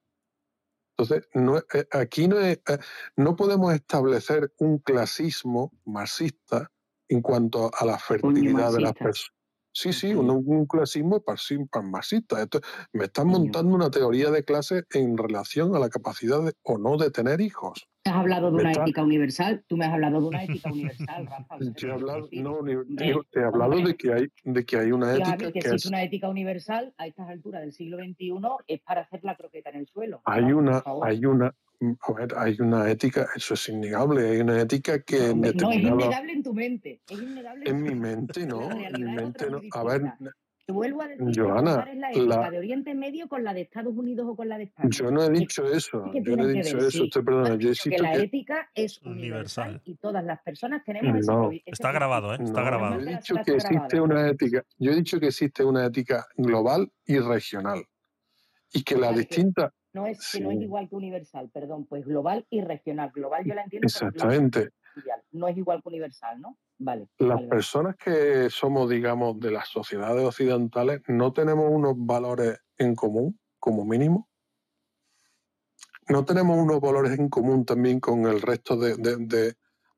[SPEAKER 30] Entonces, no, eh, aquí no, es, eh, no podemos establecer un clasismo marxista en cuanto a la fertilidad de las personas. Sí, sí, un, un clasismo marxista. Esto, me están montando una teoría de clase en relación a la capacidad de- o no de tener hijos.
[SPEAKER 4] Has hablado de
[SPEAKER 30] Me
[SPEAKER 4] una
[SPEAKER 30] está-
[SPEAKER 4] ética universal. Tú me has hablado de una ética *laughs* universal, Rafa.
[SPEAKER 30] He hablado, no, ni- te he hablado de que hay, de que hay una ética
[SPEAKER 4] que
[SPEAKER 30] que
[SPEAKER 4] existe
[SPEAKER 30] es,
[SPEAKER 4] una ética universal a estas alturas del siglo XXI es para hacer la croqueta en el suelo.
[SPEAKER 30] hay una, hay una, a ver, hay una ética, eso es innegable, hay una ética que en
[SPEAKER 4] no, es innegable en tu mente. Es innegable
[SPEAKER 30] en mi *laughs* mente no, en mi mente A ver,
[SPEAKER 4] distinta. Te vuelvo a decir que
[SPEAKER 30] Joana,
[SPEAKER 4] compares la de Oriente Medio con la de Estados Unidos o con la de España.
[SPEAKER 30] yo no he dicho eso,
[SPEAKER 4] ¿Qué
[SPEAKER 30] yo no he dicho
[SPEAKER 4] ver?
[SPEAKER 30] eso,
[SPEAKER 4] Sí.
[SPEAKER 30] usted perdona, yo he
[SPEAKER 4] dicho que la
[SPEAKER 30] que
[SPEAKER 4] ética es universal,
[SPEAKER 2] Universal.
[SPEAKER 4] y todas las personas tenemos
[SPEAKER 30] no,
[SPEAKER 4] ese
[SPEAKER 2] Está grabado, ¿eh? Está
[SPEAKER 30] no,
[SPEAKER 2] grabado.
[SPEAKER 30] yo he dicho que existe
[SPEAKER 4] grabada.
[SPEAKER 30] una ética, yo he dicho que existe una ética global y regional y que la
[SPEAKER 4] Vale, que
[SPEAKER 30] distinta,
[SPEAKER 4] No es, que no es
[SPEAKER 30] Sí.
[SPEAKER 4] igual que universal, perdón, pues global y regional. Global yo la entiendo, pero
[SPEAKER 30] exactamente,
[SPEAKER 4] mundial. no es igual que universal, ¿no? Vale.
[SPEAKER 30] las
[SPEAKER 4] vale.
[SPEAKER 30] personas que somos, digamos, de las sociedades occidentales, no tenemos unos valores en común, como mínimo. No tenemos unos valores en común también con el resto de, de- de-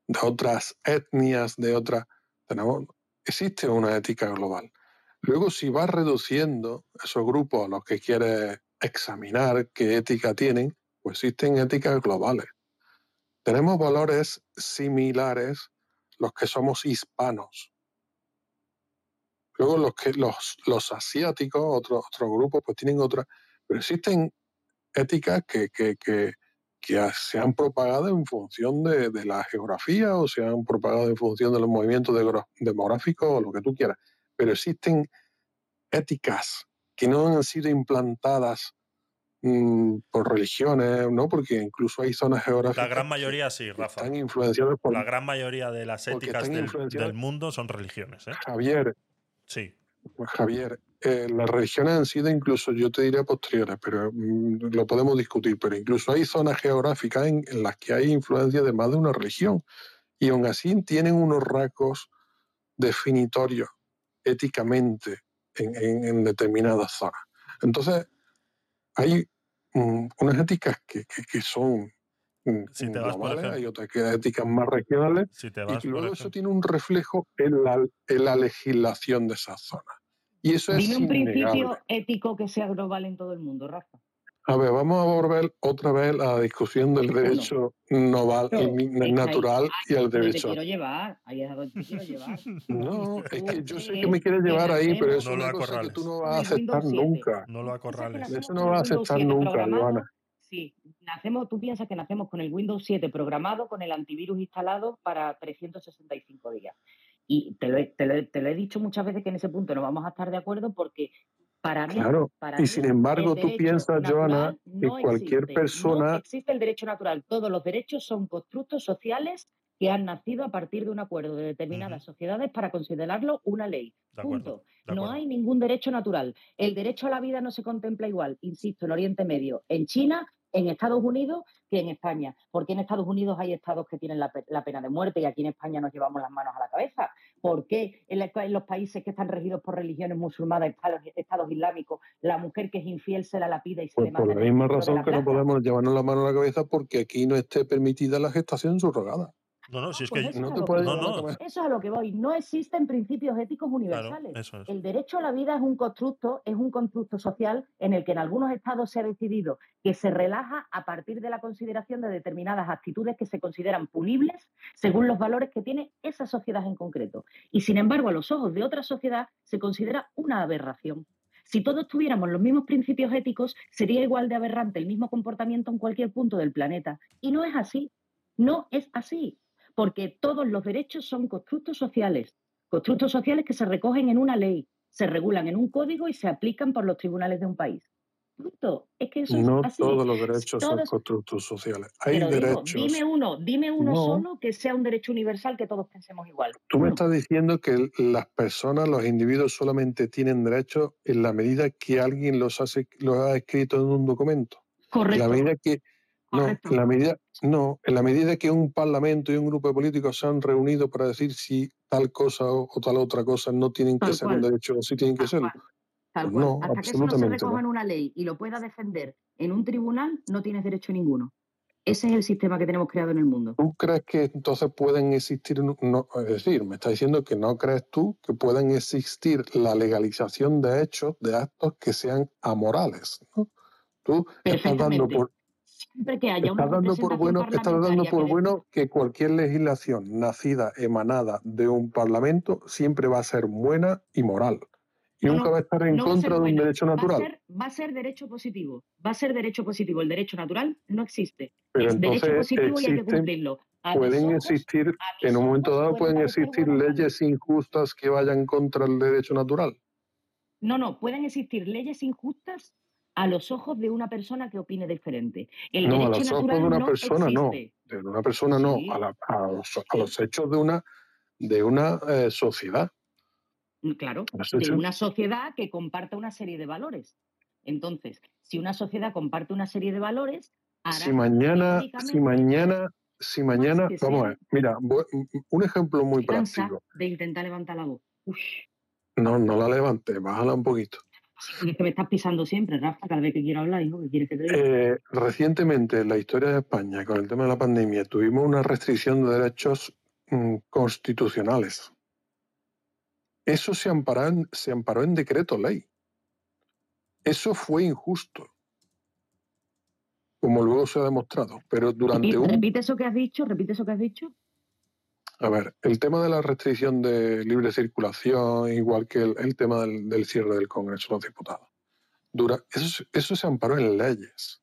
[SPEAKER 30] de otras etnias, de otras. Tenemos, existe una ética global. Luego, si vas reduciendo esos grupos a los que quieres examinar qué ética tienen, pues existen éticas globales. Tenemos valores similares los que somos hispanos. Luego los que los, los asiáticos, otros otros grupos, pues tienen otras. Pero existen éticas que, que, que, que se han propagado en función de, de la geografía o se han propagado en función de los movimientos demográficos o lo que tú quieras. Pero existen éticas que no han sido implantadas mm, por religiones, ¿no? Porque incluso hay zonas
[SPEAKER 2] La
[SPEAKER 30] geográficas
[SPEAKER 2] gran mayoría sí, Rafa.
[SPEAKER 30] están influenciadas por
[SPEAKER 2] La gran mayoría de las éticas del, del mundo son religiones, ¿eh?
[SPEAKER 30] Javier.
[SPEAKER 2] Sí.
[SPEAKER 30] Javier, eh, las religiones han sido incluso, yo te diría posteriores, pero mm, lo podemos discutir, pero incluso hay zonas geográficas en, en las que hay influencia de más de una religión y aún así tienen unos rasgos definitorios éticamente en, en- en determinadas zonas. Entonces, hay mm, unas éticas que, que- que son mm,
[SPEAKER 2] Si te vas, por
[SPEAKER 30] globales,
[SPEAKER 2] ejemplo-
[SPEAKER 30] hay otras que éticas más regionales,
[SPEAKER 2] Si te
[SPEAKER 30] y
[SPEAKER 2] vas,
[SPEAKER 30] luego eso tiene un reflejo en la, en la legislación de esas zonas. Y eso es
[SPEAKER 4] un principio ético que sea global en todo el mundo, Rafa.
[SPEAKER 30] A ver, vamos a volver otra vez a la discusión del derecho noval,
[SPEAKER 4] No, ahí-
[SPEAKER 30] natural y el
[SPEAKER 4] Donde te
[SPEAKER 30] derecho.
[SPEAKER 4] quiero llevar, ahí es a donde te quiero *laughs* llevar.
[SPEAKER 30] No, es que yo sé que me quieres llevar ahí, pero eso es una cosa que tú no vas a aceptar
[SPEAKER 4] Windows 7.
[SPEAKER 30] nunca.
[SPEAKER 2] No lo acorrales.
[SPEAKER 30] Eso no vas a aceptar
[SPEAKER 4] 7
[SPEAKER 30] nunca, Joana.
[SPEAKER 4] Sí, nacemos, tú piensas que nacemos con el Windows 7 programado, con el antivirus instalado para 365 días. Y te lo, he, te, lo he, te lo he dicho muchas veces que en ese punto no vamos a estar de acuerdo porque para mí,
[SPEAKER 30] Claro,
[SPEAKER 4] para
[SPEAKER 30] y
[SPEAKER 4] mí,
[SPEAKER 30] sin embargo tú piensas, Joana, que
[SPEAKER 4] no
[SPEAKER 30] cualquier
[SPEAKER 4] existe.
[SPEAKER 30] persona
[SPEAKER 4] No existe el derecho natural. Todos los derechos son constructos sociales que han nacido a partir de un acuerdo de determinadas sociedades para considerarlo una ley.
[SPEAKER 2] De acuerdo,
[SPEAKER 4] Punto.
[SPEAKER 2] de
[SPEAKER 4] No
[SPEAKER 2] acuerdo.
[SPEAKER 4] hay ningún derecho natural. El derecho a la vida no se contempla igual, insisto, en Oriente Medio, en China, en Estados Unidos que en España. Porque en Estados Unidos hay estados que tienen la, pe- la pena de muerte y aquí en España nos llevamos las manos a la cabeza. ¿Por qué en, la- en los países que están regidos por religiones musulmanas, estados, estados islámicos, la mujer que es infiel se la lapida y se
[SPEAKER 30] Pues
[SPEAKER 4] le
[SPEAKER 30] por
[SPEAKER 4] mata
[SPEAKER 30] la
[SPEAKER 4] en el
[SPEAKER 30] misma razón
[SPEAKER 4] la
[SPEAKER 30] que no podemos llevarnos la mano a la cabeza porque aquí no esté permitida la gestación subrogada.
[SPEAKER 2] No, no, si es
[SPEAKER 4] Pues
[SPEAKER 2] que.
[SPEAKER 4] eso,
[SPEAKER 30] no
[SPEAKER 4] es a
[SPEAKER 30] te
[SPEAKER 4] lo
[SPEAKER 30] puedes
[SPEAKER 4] voy.
[SPEAKER 30] cabeza.
[SPEAKER 4] Eso es a lo que voy. No existen principios éticos universales.
[SPEAKER 2] eso es.
[SPEAKER 4] El derecho a la vida es un constructo, es un constructo social en el que en algunos estados se ha decidido que se relaja a partir de la consideración de determinadas actitudes que se consideran punibles según los valores que tiene esa sociedad en concreto. Y sin embargo, a los ojos de otra sociedad se considera una aberración. Si todos tuviéramos los mismos principios éticos, sería igual de aberrante el mismo comportamiento en cualquier punto del planeta. Y no es así. No es así. Porque todos los derechos son constructos sociales. Constructos sociales que se recogen en una ley, se regulan en un código y se aplican por los tribunales de un país. Punto. Es que eso
[SPEAKER 30] No
[SPEAKER 4] es así.
[SPEAKER 30] todos los derechos son constructos sociales. Hay
[SPEAKER 4] Pero digo,
[SPEAKER 30] derechos.
[SPEAKER 4] dime uno, dime uno
[SPEAKER 30] No.
[SPEAKER 4] solo que sea un derecho universal que todos pensemos igual.
[SPEAKER 30] Tú me estás diciendo que las personas, los individuos solamente tienen derechos en la medida que alguien los, hace, los ha escrito en un documento. En la
[SPEAKER 4] Correcto.
[SPEAKER 30] medida que no, en la medida no, en la medida que un parlamento y un grupo de políticos se han reunido para decir si tal cosa o, o tal otra cosa no tienen que
[SPEAKER 4] Tal
[SPEAKER 30] ser
[SPEAKER 4] cual.
[SPEAKER 30] un derecho o sí tienen que serlo. Pues no,
[SPEAKER 4] Hasta que eso no se recoja en una ley y lo pueda defender en un tribunal, no tienes derecho ninguno. Ese es el sistema que tenemos creado en el mundo.
[SPEAKER 30] ¿Tú crees que entonces pueden existir, no, es decir, me está diciendo que no crees tú que puedan existir la legalización de hechos, de actos que sean amorales? ¿no? Tú estás dando por,
[SPEAKER 4] Siempre que haya una
[SPEAKER 30] estás dando por bueno, dando por
[SPEAKER 4] que
[SPEAKER 30] bueno que cualquier legislación nacida, emanada de un parlamento, siempre va a ser buena y moral. Y
[SPEAKER 4] No,
[SPEAKER 30] nunca va a estar en
[SPEAKER 4] no
[SPEAKER 30] contra de un derecho
[SPEAKER 4] Va a
[SPEAKER 30] natural.
[SPEAKER 4] ser- Va a ser derecho positivo. Va a ser derecho positivo. El derecho natural no existe.
[SPEAKER 30] Pero
[SPEAKER 4] es derecho
[SPEAKER 30] entonces
[SPEAKER 4] positivo y hay que
[SPEAKER 30] existen-
[SPEAKER 4] cumplirlo. A
[SPEAKER 30] pueden
[SPEAKER 4] ojos,
[SPEAKER 30] existir, en un momento dado pueden existir leyes injustas que vayan contra el derecho natural.
[SPEAKER 4] No, no, pueden existir leyes injustas a los ojos de una persona que opine diferente. El
[SPEAKER 30] no, a los ojos de una
[SPEAKER 4] no
[SPEAKER 30] persona no, de una persona no,
[SPEAKER 4] Sí.
[SPEAKER 30] a, la- a los, a los hechos de una, de una eh, sociedad.
[SPEAKER 4] Claro,
[SPEAKER 30] Los
[SPEAKER 4] de
[SPEAKER 30] hechos-
[SPEAKER 4] una sociedad que comparta una serie de valores. Entonces, si una sociedad comparte una serie de valores, hará
[SPEAKER 30] Si mañana, si mañana, si mañana, vamos a
[SPEAKER 4] sean-
[SPEAKER 30] ver, mira, voy- un ejemplo muy práctico.
[SPEAKER 4] de intentar levantar la voz. Uy,
[SPEAKER 30] No, no la levantes, bájala un poquito.
[SPEAKER 4] Es que me estás pisando siempre, Rafa, cada vez que quiero hablar, hijo, ¿qué quieres que te diga?
[SPEAKER 30] Eh, recientemente en la historia de España, con el tema de la pandemia, tuvimos una restricción de derechos mm, constitucionales. Eso se amparó, en, se amparó en decreto ley. Eso fue injusto, como luego se ha demostrado. Pero durante
[SPEAKER 4] repite,
[SPEAKER 30] un...
[SPEAKER 4] repite eso que has dicho, repite eso que has dicho.
[SPEAKER 30] A ver, el tema de la restricción de libre circulación, igual que el, el tema del, del cierre del Congreso de los Diputados. Dura, eso, eso se amparó en leyes.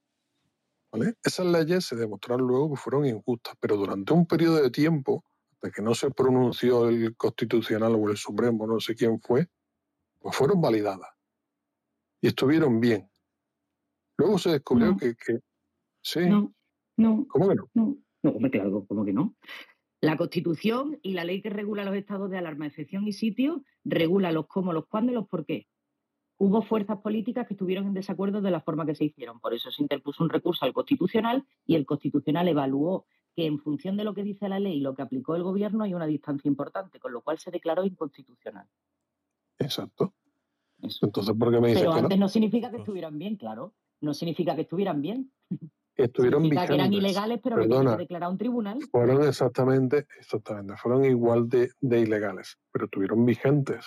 [SPEAKER 30] ¿vale? Esas leyes se demostraron luego que fueron injustas, pero durante un periodo de tiempo, hasta que no se pronunció el Constitucional o el Supremo, no sé quién fue, pues fueron validadas. y estuvieron bien. Luego se descubrió
[SPEAKER 4] No.
[SPEAKER 30] que, que- sí.
[SPEAKER 4] No, no.
[SPEAKER 30] ¿Cómo que no?
[SPEAKER 4] No, no, hombre, claro, ¿cómo que no? La Constitución y la ley que regula los estados de alarma, excepción y sitio, regula los cómo, los cuándo y los por qué. Hubo fuerzas políticas que estuvieron en desacuerdo de la forma que se hicieron. Por eso se interpuso un recurso al Constitucional y el Constitucional evaluó que en función de lo que dice la ley y lo que aplicó el gobierno hay una distancia importante, con lo cual se declaró inconstitucional.
[SPEAKER 30] Exacto. Entonces, ¿por qué me dices
[SPEAKER 4] Pero
[SPEAKER 30] que no?
[SPEAKER 4] antes no significa que estuvieran bien, claro. No significa que estuvieran bien.
[SPEAKER 30] Estuvieron
[SPEAKER 4] Significa que eran
[SPEAKER 30] vigentes.
[SPEAKER 4] ilegales, pero
[SPEAKER 30] Perdona,
[SPEAKER 4] que declarar un tribunal.
[SPEAKER 30] fueron exactamente, exactamente, fueron igual de, de ilegales, pero estuvieron vigentes,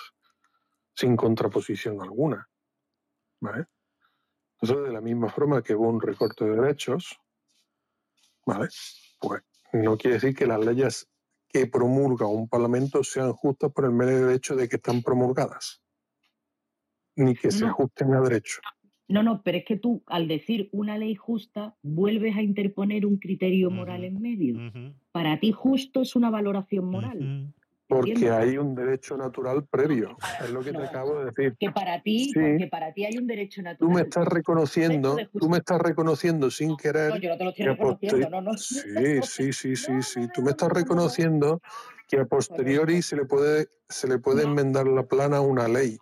[SPEAKER 30] sin contraposición alguna. ¿Vale? Entonces, de la misma forma que hubo un recorte de derechos, ¿vale? Pues no quiere decir que las leyes que promulga un parlamento sean justas por el mero hecho de que están promulgadas, ni que se ajusten a derecho.
[SPEAKER 4] No, no, pero es que tú, al decir una ley justa, vuelves a interponer un criterio moral en medio. Para ti, justo es una valoración moral.
[SPEAKER 30] Porque hay un derecho natural previo, es lo que te acabo de decir.
[SPEAKER 4] Que para ti,
[SPEAKER 30] Sí.
[SPEAKER 4] porque para ti hay un derecho
[SPEAKER 30] Tú
[SPEAKER 4] natural.
[SPEAKER 30] me estás reconociendo, tú me estás reconociendo sin querer.
[SPEAKER 4] No, yo no te lo estoy
[SPEAKER 30] que
[SPEAKER 4] reconociendo, no, no.
[SPEAKER 30] Sí, sí, *laughs* sí, sí, sí. Tú me estás reconociendo que a posteriori se le puede, se le puede enmendar la plana a una ley.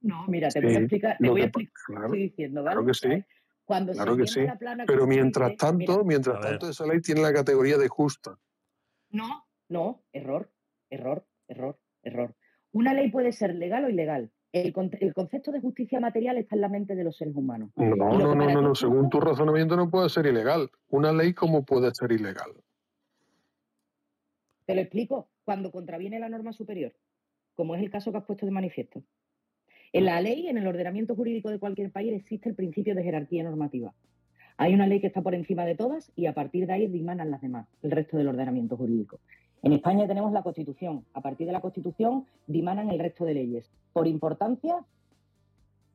[SPEAKER 4] No, mira, te voy a explicar, te
[SPEAKER 30] lo
[SPEAKER 4] voy a explicar lo que
[SPEAKER 30] claro,
[SPEAKER 4] estoy diciendo, ¿vale?
[SPEAKER 30] Claro que sí.
[SPEAKER 4] Cuando
[SPEAKER 30] Claro
[SPEAKER 4] se
[SPEAKER 30] que sí.
[SPEAKER 4] la plana
[SPEAKER 30] Pero mientras tanto,
[SPEAKER 4] mira,
[SPEAKER 30] mientras tanto, esa ley tiene la categoría de justa.
[SPEAKER 4] No, no, error, error, error, error. Una ley puede ser legal o ilegal. El, con- el concepto de justicia material está en la mente de los seres humanos.
[SPEAKER 30] No, no, no, no, no. Según tu razonamiento no puede ser ilegal. Una ley, ¿cómo puede ser ilegal?
[SPEAKER 4] Te lo explico. Cuando contraviene la norma superior, como es el caso que has puesto de manifiesto. En la ley, en el ordenamiento jurídico de cualquier país, existe el principio de jerarquía normativa. Hay una ley que está por encima de todas y a partir de ahí dimanan las demás, el resto del ordenamiento jurídico. En España tenemos la Constitución. A partir de la Constitución dimanan el resto de leyes. Por importancia,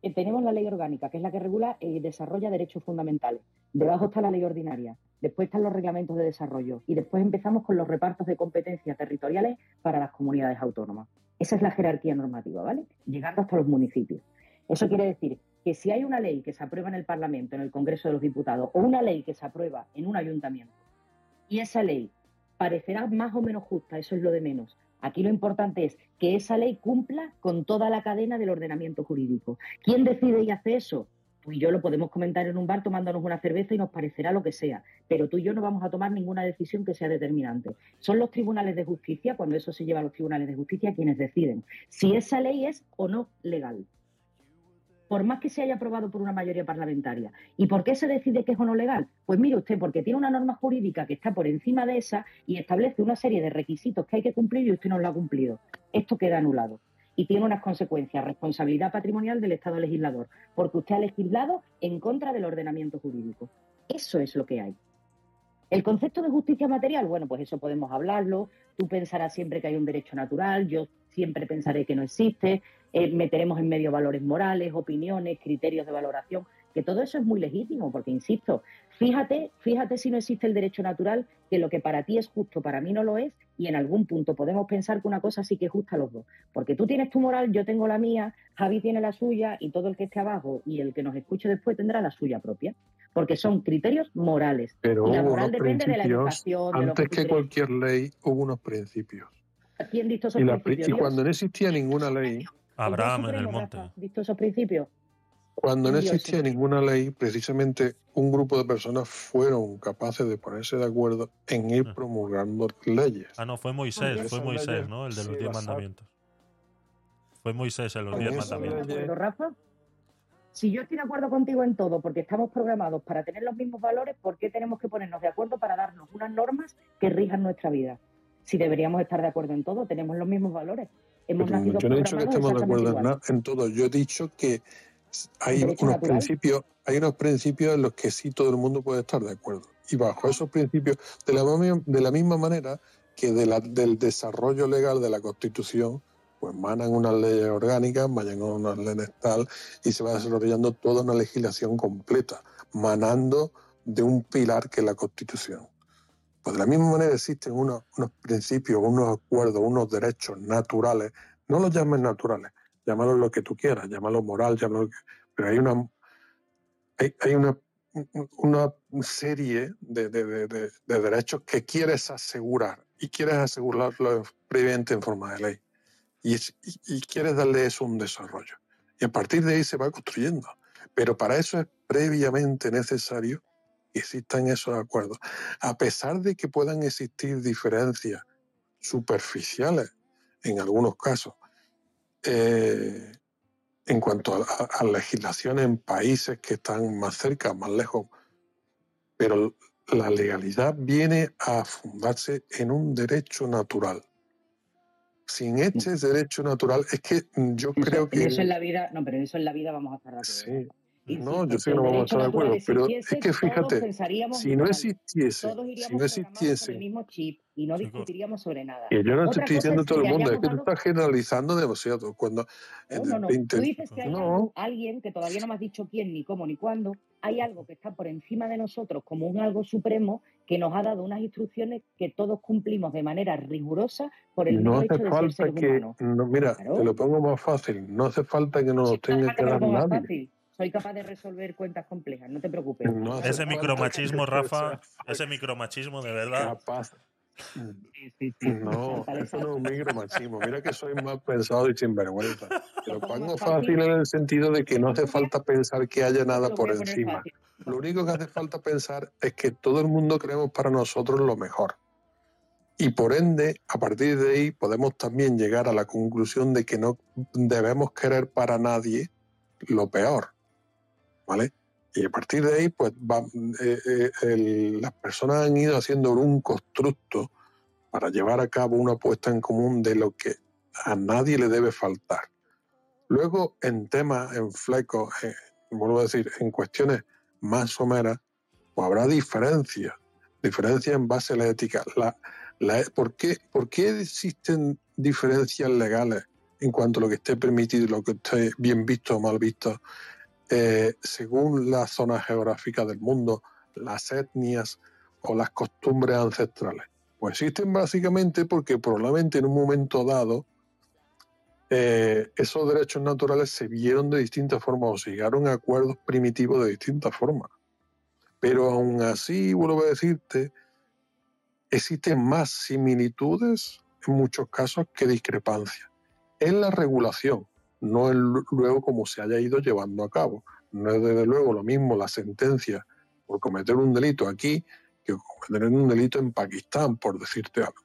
[SPEAKER 4] eh, tenemos la ley orgánica, que es la que regula y desarrolla derechos fundamentales. Debajo está la ley ordinaria. Después están los reglamentos de desarrollo. Y después empezamos con los repartos de competencias territoriales para las comunidades autónomas. Esa es la jerarquía normativa, ¿vale? Llegando hasta los municipios. Eso quiere decir que si hay una ley que se aprueba en el Parlamento, en el Congreso de los Diputados, o una ley que se aprueba en un ayuntamiento, y esa ley parecerá más o menos justa, eso es lo de menos. Aquí lo importante es que esa ley cumpla con toda la cadena del ordenamiento jurídico. ¿Quién decide y hace eso? Tú y yo lo podemos comentar en un bar tomándonos una cerveza y nos parecerá lo que sea, pero tú y yo no vamos a tomar ninguna decisión que sea determinante. Son los tribunales de justicia, cuando eso se lleva a los tribunales de justicia, quienes deciden si esa ley es o no legal por más que se haya aprobado por una mayoría parlamentaria. ¿Y por qué se decide que es o no legal? Pues mire usted, porque tiene una norma jurídica que está por encima de esa y establece una serie de requisitos que hay que cumplir y usted no lo ha cumplido. Esto queda anulado. Y tiene unas consecuencias, responsabilidad patrimonial del Estado legislador, porque usted ha legislado en contra del ordenamiento jurídico. Eso es lo que hay. El concepto de justicia material, bueno, pues eso podemos hablarlo. Tú pensarás siempre que hay un derecho natural, yo siempre pensaré que no existe. Eh, meteremos en medio valores morales, opiniones, criterios de valoración, que todo eso es muy legítimo, porque insisto, fíjate, fíjate si no existe el derecho natural, que lo que para ti es justo, para mí no lo es, y en algún punto podemos pensar que una cosa sí que es justa a los dos. Porque tú tienes tu moral, yo tengo la mía, Javi tiene la suya, y todo el que esté abajo y el que nos escuche después tendrá la suya propia. Porque son criterios morales.
[SPEAKER 30] Pero
[SPEAKER 4] y la moral depende de la educación, de
[SPEAKER 30] antes
[SPEAKER 4] que
[SPEAKER 30] cualquier ley, hubo unos principios.
[SPEAKER 4] ¿Quién dictó esos
[SPEAKER 30] Y, la
[SPEAKER 4] principios?
[SPEAKER 30] y cuando no existía ninguna ley,
[SPEAKER 2] Abraham en el monte.
[SPEAKER 4] ¿Dictó esos principios?
[SPEAKER 30] Cuando no existía ninguna ley, precisamente un grupo de personas fueron capaces de ponerse de acuerdo en ir promulgando leyes.
[SPEAKER 2] Ah, no, fue Moisés, fue Moisés, ¿no? El de los diez mandamientos. Fue Moisés en los diez mandamientos.
[SPEAKER 4] ¿De acuerdo, Rafa? Si yo estoy de acuerdo contigo en todo, porque estamos programados para tener los mismos valores, ¿por qué tenemos que ponernos de acuerdo para darnos unas normas que rijan nuestra vida? Si deberíamos estar de acuerdo en todo, tenemos los mismos valores. Hemos nacido
[SPEAKER 30] yo no he dicho que estemos de acuerdo en, en todo. Yo he dicho que hay unos
[SPEAKER 4] natural.
[SPEAKER 30] principios, hay unos principios en los que sí todo el mundo puede estar de acuerdo. Y bajo esos principios, de la, de la misma manera que de la- del desarrollo legal de la Constitución, pues manan unas leyes orgánicas, manan unas leyes tal, y se va desarrollando toda una legislación completa, manando de un pilar que es la Constitución. Pues de la misma manera existen unos, unos principios, unos acuerdos, unos derechos naturales, no los llamen naturales, llámalo lo que tú quieras, llámalo moral, llámalo pero hay una hay, hay una, una serie de, de- de- de- de derechos que quieres asegurar y quieres asegurarlo previamente en forma de ley y- y quieres darle eso un desarrollo. Y a partir de ahí se va construyendo. Pero para eso es previamente necesario que existan esos acuerdos. A pesar de que puedan existir diferencias superficiales en algunos casos, eh, en cuanto a, a- a legislaciones en países que están más cerca, más lejos, pero la legalidad viene a fundarse en un derecho natural. Sin este derecho natural, es que yo creo
[SPEAKER 4] En
[SPEAKER 30] que...
[SPEAKER 4] eso en la vida, no, pero en eso en la vida vamos a acuerdo.
[SPEAKER 30] Sí. No, yo sé que no vamos a estar de acuerdo, pero
[SPEAKER 4] existiese,
[SPEAKER 30] es que fíjate, si no existiese, si no
[SPEAKER 4] con el
[SPEAKER 30] existiese,
[SPEAKER 4] mismo chip y no discutiríamos sobre nada.
[SPEAKER 30] que yo no te estoy diciendo
[SPEAKER 4] es
[SPEAKER 30] todo el mundo, es que tú estás generalizando demasiado. Cuando
[SPEAKER 4] No, no,
[SPEAKER 30] el
[SPEAKER 4] no.
[SPEAKER 30] 20
[SPEAKER 4] Tú dices que hay alguien que todavía no me has dicho quién, ni cómo, ni cuándo. Hay algo que está por encima de nosotros como un algo supremo que nos ha dado unas instrucciones que todos cumplimos de manera rigurosa por el
[SPEAKER 30] no hace
[SPEAKER 4] hecho de ser
[SPEAKER 30] falta
[SPEAKER 4] seres
[SPEAKER 30] que,
[SPEAKER 4] humanos.
[SPEAKER 30] no, mira,
[SPEAKER 4] Claro.
[SPEAKER 30] te lo pongo más fácil, no hace falta que nos lo tenga que
[SPEAKER 4] que
[SPEAKER 30] dar nadie.
[SPEAKER 4] Soy capaz de resolver cuentas complejas, no te preocupes.
[SPEAKER 30] No
[SPEAKER 2] Ese micromachismo, Rafa, ese micromachismo de verdad.
[SPEAKER 30] capaz. No, eso no es un micromachismo. Mira que soy más pensado y sinvergüenza. Te lo pongo fácil en el sentido de que no hace falta pensar que haya nada por encima. Lo único que hace falta pensar es que todo el mundo queremos para nosotros lo mejor. Y por ende, a partir de ahí podemos también llegar a la conclusión de que no debemos querer para nadie lo peor. ¿Vale? Y a partir de ahí, pues eh, eh, las personas han ido haciendo un constructo para llevar a cabo una puesta en común de lo que a nadie le debe faltar. Luego, en temas, en flecos, eh, vuelvo a decir, en cuestiones más someras, pues habrá diferencias, diferencias en base a la ética. La, la- ¿por, qué, ¿Por qué existen diferencias legales en cuanto a lo que esté permitido y lo que esté bien visto o mal visto, eh, según la zona geográfica del mundo, las etnias o las costumbres ancestrales? Pues existen básicamente porque probablemente en un momento dado eh, esos derechos naturales se vieron de distintas formas o se llegaron a acuerdos primitivos de distintas formas. Pero aún así, vuelvo a decirte, existen más similitudes en muchos casos que discrepancias. En la regulación, no lu- luego como se haya ido llevando a cabo. No es desde luego lo mismo la sentencia por cometer un delito aquí que cometer un delito en Pakistán, por decirte algo.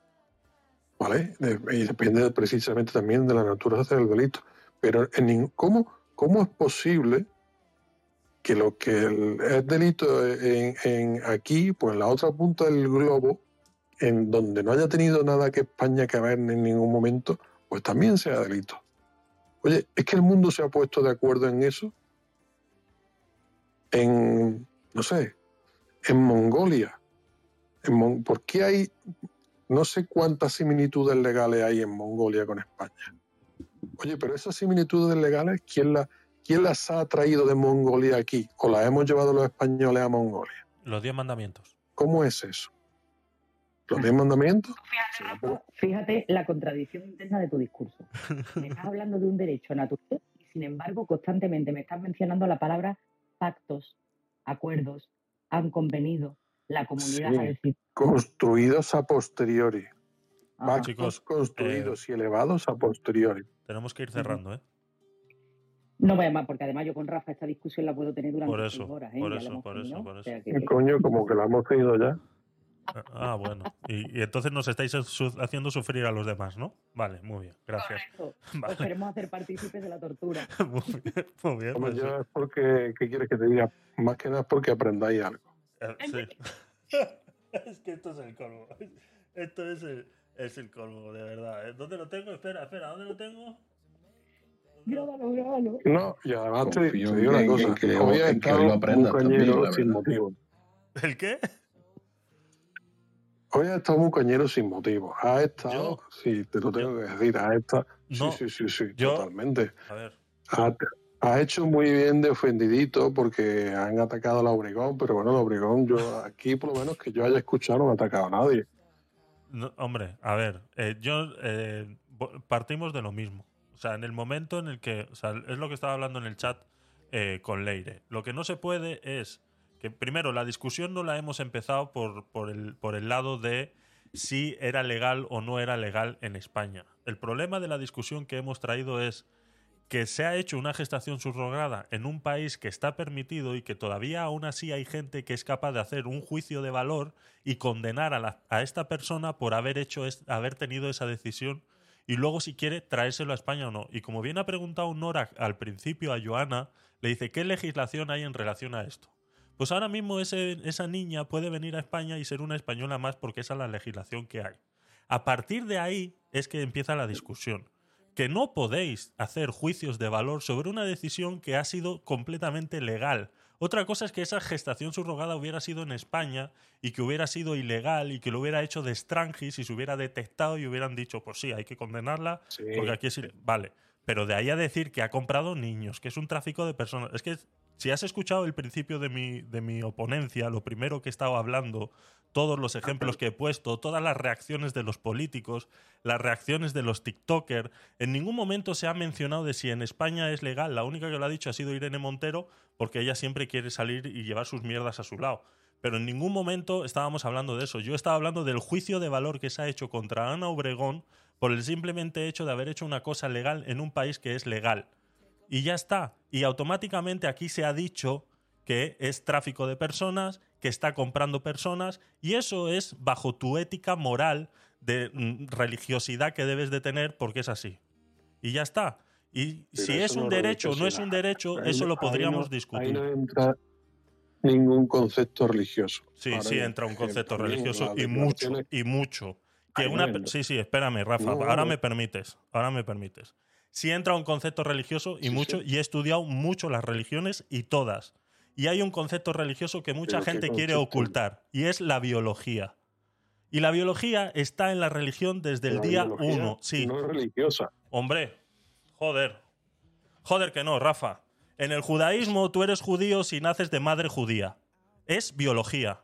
[SPEAKER 30] ¿Vale? Y depende precisamente también de la naturaleza del delito. Pero en ¿cómo, ¿cómo es posible que lo que es delito en aquí, pues en la otra punta del globo, en donde no haya tenido nada que España que ver en ningún momento, pues también sea delito? Oye, ¿es que el mundo se ha puesto de acuerdo en eso? En, no sé, en Mongolia. En Mon- ¿Por qué hay, no sé cuántas similitudes legales hay en Mongolia con España? Oye, pero esas similitudes legales, ¿quién, la- quién las ha traído de Mongolia aquí? ¿O las hemos llevado los españoles a Mongolia?
[SPEAKER 2] Los diez mandamientos.
[SPEAKER 30] ¿Cómo es eso? ¿Los diez mandamientos?
[SPEAKER 4] Fíjate la contradicción interna de tu discurso. Me estás *laughs* hablando de un derecho natural y, sin embargo, constantemente me estás mencionando la palabra pactos, acuerdos, han convenido, la comunidad
[SPEAKER 30] Sí,
[SPEAKER 4] ha decidido.
[SPEAKER 30] construidos a posteriori.
[SPEAKER 4] Ajá.
[SPEAKER 30] Pactos
[SPEAKER 2] Chicos,
[SPEAKER 30] construidos y elevados a posteriori.
[SPEAKER 2] Tenemos que ir cerrando, ¿eh?
[SPEAKER 4] No voy a más, porque además yo con Rafa esta discusión la puedo tener durante
[SPEAKER 2] Por eso,
[SPEAKER 4] horas. ¿eh?
[SPEAKER 2] por eso, por eso, por
[SPEAKER 4] o
[SPEAKER 2] eso.
[SPEAKER 4] sea que-
[SPEAKER 30] ¿Qué coño? Como que la hemos tenido ya.
[SPEAKER 2] Ah, bueno. Y, y entonces nos estáis su- haciendo sufrir a los demás, ¿no? Vale, muy bien. Gracias. *laughs* Vale.
[SPEAKER 4] Os queremos hacer partícipes de la tortura. *laughs*
[SPEAKER 2] Muy bien, muy bien,
[SPEAKER 30] Hombre,
[SPEAKER 2] pues
[SPEAKER 30] yo
[SPEAKER 2] sí.
[SPEAKER 30] es porque, ¿qué quieres que te diga? Más que nada es porque aprendáis algo.
[SPEAKER 2] Eh, sí. *laughs* es que esto es el colmo. Esto es el, es el colmo, de verdad. ¿eh? ¿Dónde lo tengo? Espera, espera, ¿dónde lo tengo?
[SPEAKER 4] Grábalo, grábalo.
[SPEAKER 30] No, y además te, digo una cosa.
[SPEAKER 32] que
[SPEAKER 30] ha
[SPEAKER 32] en que hoy lo aprendas también, la
[SPEAKER 30] sin motivo.
[SPEAKER 2] ¿El qué?
[SPEAKER 30] Hoy ha estado muy cañero sin motivo. Ha estado, sí, te lo tengo que decir, ha estado.
[SPEAKER 2] No,
[SPEAKER 30] sí, sí, sí, sí,
[SPEAKER 2] yo-
[SPEAKER 30] totalmente.
[SPEAKER 2] A ver.
[SPEAKER 30] Ha, ha hecho muy bien de ofendidito porque han atacado a la Obregón, pero bueno, la Obregón, yo *laughs* aquí por lo menos que yo haya escuchado, no ha atacado a nadie.
[SPEAKER 2] No, hombre, a ver, eh, yo eh, partimos de lo mismo. O sea, en el momento en el que. O sea, es lo que estaba hablando en el chat eh, con Leire. Lo que no se puede es que, primero, la discusión no la hemos empezado por, por, el, por el lado de si era legal o no era legal en España. El problema de la discusión que hemos traído es que se ha hecho una gestación subrogada en un país que está permitido y que todavía aún así hay gente que es capaz de hacer un juicio de valor y condenar a, esta persona por haber hecho haber tenido esa decisión y luego si quiere traérselo a España o no. Y como bien ha preguntado Nora al principio a Joana, le dice ¿qué legislación hay en relación a esto? Pues ahora mismo ese- esa niña puede venir a España y ser una española más porque esa es la legislación que hay. A partir de ahí es que empieza la discusión. Que no podéis hacer juicios de valor sobre una decisión que ha sido completamente legal. Otra cosa es que esa gestación subrogada hubiera sido en España y que hubiera sido ilegal y que lo hubiera hecho de extranjis y se hubiera detectado y hubieran dicho, pues sí, hay que condenarla porque aquí es... ile-". Vale, pero de ahí a decir que ha comprado niños, que es un tráfico de personas. Es que si has escuchado el principio de mi, de mi oponencia, lo primero que he estado hablando, todos los ejemplos que he puesto, todas las reacciones de los políticos, las reacciones de los TikTokers, en ningún momento se ha mencionado de si en España es legal. La única que lo ha dicho ha sido Irene Montero, porque ella siempre quiere salir y llevar sus mierdas a su lado. Pero en ningún momento estábamos hablando de eso. Yo estaba hablando del juicio de valor que se ha hecho contra Ana Obregón por el simplemente hecho de haber hecho una cosa legal en un país que es legal. Y ya está. Y automáticamente aquí se ha dicho que es tráfico de personas, que está comprando personas, y eso es bajo tu ética moral de mm, religiosidad que debes de tener porque es así. Y ya está. Y
[SPEAKER 30] Pero
[SPEAKER 2] si es un
[SPEAKER 30] no
[SPEAKER 2] derecho o no es un derecho,
[SPEAKER 30] Ahí
[SPEAKER 2] eso lo
[SPEAKER 30] ahí
[SPEAKER 2] podríamos
[SPEAKER 30] no-
[SPEAKER 2] discutir.
[SPEAKER 30] Ahí no entra ningún concepto religioso.
[SPEAKER 2] Sí,
[SPEAKER 30] Ahora
[SPEAKER 2] sí
[SPEAKER 30] bien,
[SPEAKER 2] entra un
[SPEAKER 30] eh,
[SPEAKER 2] concepto religioso y mucho, y mucho. Que una sí, sí, espérame, Rafa, ahora me permites, ahora me permites. Sí entra un concepto religioso y mucho, y he estudiado mucho las religiones y todas. Y hay un concepto religioso que mucha
[SPEAKER 30] ¿Pero qué
[SPEAKER 2] gente quiere ocultar, y es la biología. Y la biología está en la religión desde el día uno. Sí.
[SPEAKER 30] No es religiosa.
[SPEAKER 2] Hombre, joder. Joder que no, Rafa. En el judaísmo tú eres judío si naces de madre judía. Es biología.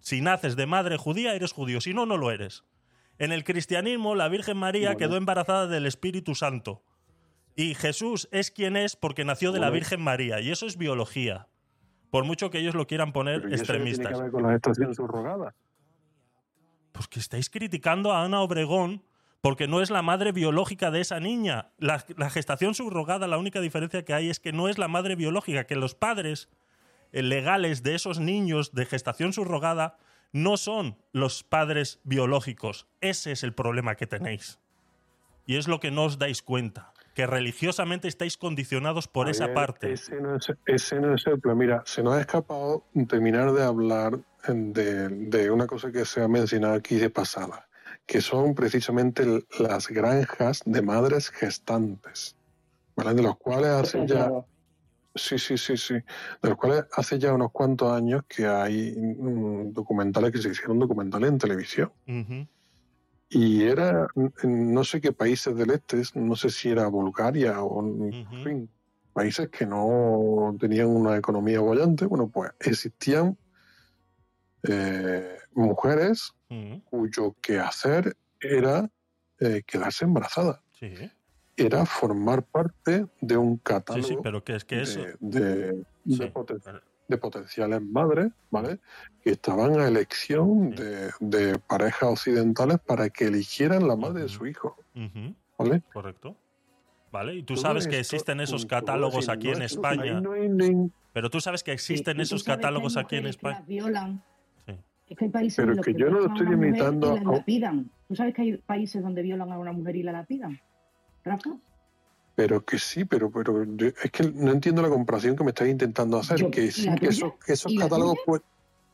[SPEAKER 2] Si naces de madre judía, eres judío. Si no, no lo eres. En el cristianismo, la Virgen María
[SPEAKER 30] Bueno.
[SPEAKER 2] quedó embarazada del Espíritu Santo. Y Jesús es quien es porque nació de la. Virgen María. Y eso es biología. Por mucho que ellos lo quieran poner
[SPEAKER 30] Pero ¿y eso qué tiene
[SPEAKER 2] extremistas.
[SPEAKER 30] que ver con la gestación subrogada?
[SPEAKER 2] Pues que estáis criticando a Ana Obregón porque no es la madre biológica de esa niña. La, la gestación subrogada, la única diferencia que hay es que no es la madre biológica, que los padres eh, legales de esos niños de gestación subrogada no son los padres biológicos. Ese es el problema que tenéis. Y es lo que no os dais cuenta, que religiosamente estáis condicionados por esa parte.
[SPEAKER 30] Ese no, es, ese no es el plan. Mira, se nos ha escapado terminar de hablar de, de una cosa que se ha mencionado aquí de pasada, que son precisamente las granjas de madres gestantes, ¿vale? De los cuales hace ya... Sí, sí, sí, sí. De los cuales hace ya unos cuantos años que hay mm, documentales que se hicieron documentales en televisión.
[SPEAKER 2] Ujú.
[SPEAKER 30] Y era, no sé qué países del este, no sé si era Bulgaria o, en fin, países que no tenían una economía bollante. Bueno, pues existían eh, mujeres
[SPEAKER 2] Ujú.
[SPEAKER 30] cuyo quehacer era eh, quedarse embarazadas.
[SPEAKER 2] Sí.
[SPEAKER 30] Era formar parte de un catálogo
[SPEAKER 2] sí, pero que es que eso.
[SPEAKER 30] de, de- de poten- de potenciales madres, ¿vale? Que estaban a elección de, de parejas occidentales para que eligieran la madre de su hijo. ¿vale?
[SPEAKER 2] Correcto. Vale, y tú sabes que existen esos catálogos aquí en
[SPEAKER 30] es-
[SPEAKER 2] España. Pero tú sabes que existen esos catálogos aquí en España.
[SPEAKER 25] violan. Es que hay países
[SPEAKER 30] Pero
[SPEAKER 25] en los
[SPEAKER 30] que
[SPEAKER 25] que
[SPEAKER 30] yo no lo estoy
[SPEAKER 25] una mujer
[SPEAKER 30] imitando
[SPEAKER 25] y la
[SPEAKER 30] a-
[SPEAKER 25] lapidan. ¿Tú sabes que hay países donde violan a una mujer y la lapidan? Rafa.
[SPEAKER 30] Pero que sí, pero, pero yo- es que no entiendo la comparación que me estás intentando hacer.
[SPEAKER 25] Yo-
[SPEAKER 30] que
[SPEAKER 25] ¿y
[SPEAKER 30] sí,
[SPEAKER 25] la
[SPEAKER 30] que
[SPEAKER 25] tuya?
[SPEAKER 30] esos, que esos
[SPEAKER 25] ¿Y la
[SPEAKER 30] catálogos,
[SPEAKER 25] tuya?
[SPEAKER 30] pues,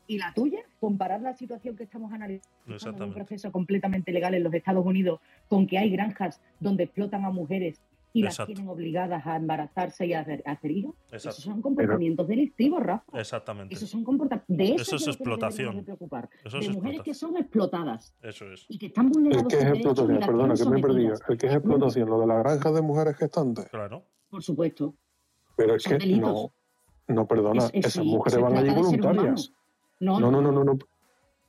[SPEAKER 25] ¿Y la tuya? Comparar la situación que estamos analizando en un proceso completamente legal en los Estados Unidos con que hay granjas donde explotan a mujeres y las tienen obligadas a embarazarse y a hacer, a hacer hijos.
[SPEAKER 2] Exacto.
[SPEAKER 25] Esos son comportamientos delictivos, Rafa.
[SPEAKER 2] Exactamente.
[SPEAKER 25] Esos son comportamientos. De eso,
[SPEAKER 2] Eso es
[SPEAKER 25] que
[SPEAKER 2] explotación.
[SPEAKER 25] de preocupar.
[SPEAKER 2] Eso
[SPEAKER 25] de
[SPEAKER 2] es
[SPEAKER 25] mujeres
[SPEAKER 2] explotación.
[SPEAKER 25] que son explotadas
[SPEAKER 2] Eso es.
[SPEAKER 25] y que están
[SPEAKER 30] el
[SPEAKER 25] vulnerados
[SPEAKER 30] que es explotación,
[SPEAKER 25] las
[SPEAKER 30] perdona, que me he perdido. El que es explotación, lo de la granja de mujeres gestantes.
[SPEAKER 2] Claro.
[SPEAKER 25] Por supuesto.
[SPEAKER 30] Pero es
[SPEAKER 25] Son
[SPEAKER 30] que
[SPEAKER 25] delitos.
[SPEAKER 30] no, no, perdona,
[SPEAKER 25] Es- es-
[SPEAKER 30] esas
[SPEAKER 25] sí,
[SPEAKER 30] mujeres van allí voluntarias.
[SPEAKER 25] humanos. No,
[SPEAKER 30] No, no, no, no, no.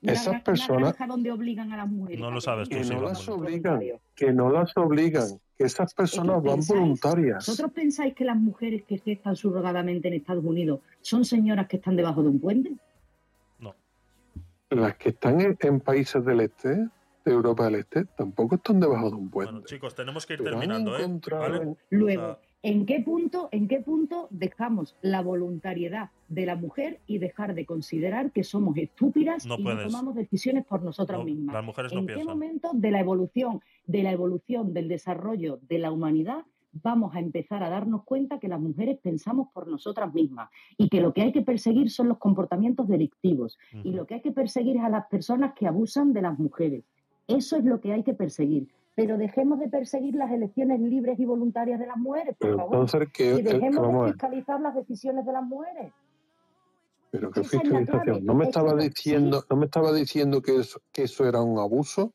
[SPEAKER 30] Esas personas
[SPEAKER 4] granja donde obligan a las mujeres.
[SPEAKER 2] No lo sabes tú,
[SPEAKER 30] que
[SPEAKER 2] sí,
[SPEAKER 30] no las obligan, que no las obligan, que esas personas van
[SPEAKER 4] pensáis-
[SPEAKER 30] voluntarias.
[SPEAKER 4] ¿Vosotros pensáis que las mujeres que gestan subrogadamente en Estados Unidos son señoras que están debajo de un puente?
[SPEAKER 30] Las que están en, en países del este, de Europa del Este, tampoco están debajo de un puente.
[SPEAKER 2] Bueno, chicos, tenemos que ir terminando, ¿eh?
[SPEAKER 4] Luego,
[SPEAKER 2] O sea,
[SPEAKER 4] ¿en qué punto, en qué punto dejamos la voluntariedad de la mujer y dejar de considerar que somos estúpidas
[SPEAKER 2] No
[SPEAKER 4] y
[SPEAKER 2] puedes.
[SPEAKER 4] no tomamos decisiones por nosotras
[SPEAKER 2] No,
[SPEAKER 4] mismas?
[SPEAKER 2] las mujeres no
[SPEAKER 4] ¿En qué
[SPEAKER 2] piensan.
[SPEAKER 4] momento de la evolución, de la evolución, del desarrollo de la humanidad vamos a empezar a darnos cuenta que las mujeres pensamos por nosotras mismas y que lo que hay que perseguir son los comportamientos delictivos y lo que hay que perseguir es a las personas que abusan de las mujeres. Eso es lo que hay que perseguir. Pero dejemos de perseguir las elecciones libres y voluntarias de las mujeres, por
[SPEAKER 30] Pero
[SPEAKER 4] favor.
[SPEAKER 30] entonces, ¿qué-
[SPEAKER 4] y
[SPEAKER 30] qué-
[SPEAKER 4] dejemos de fiscalizar las decisiones de las mujeres.
[SPEAKER 30] Pero qué
[SPEAKER 4] Esa
[SPEAKER 30] fiscalización. No me estaba diciendo, no me estaba diciendo que eso, que eso era un abuso.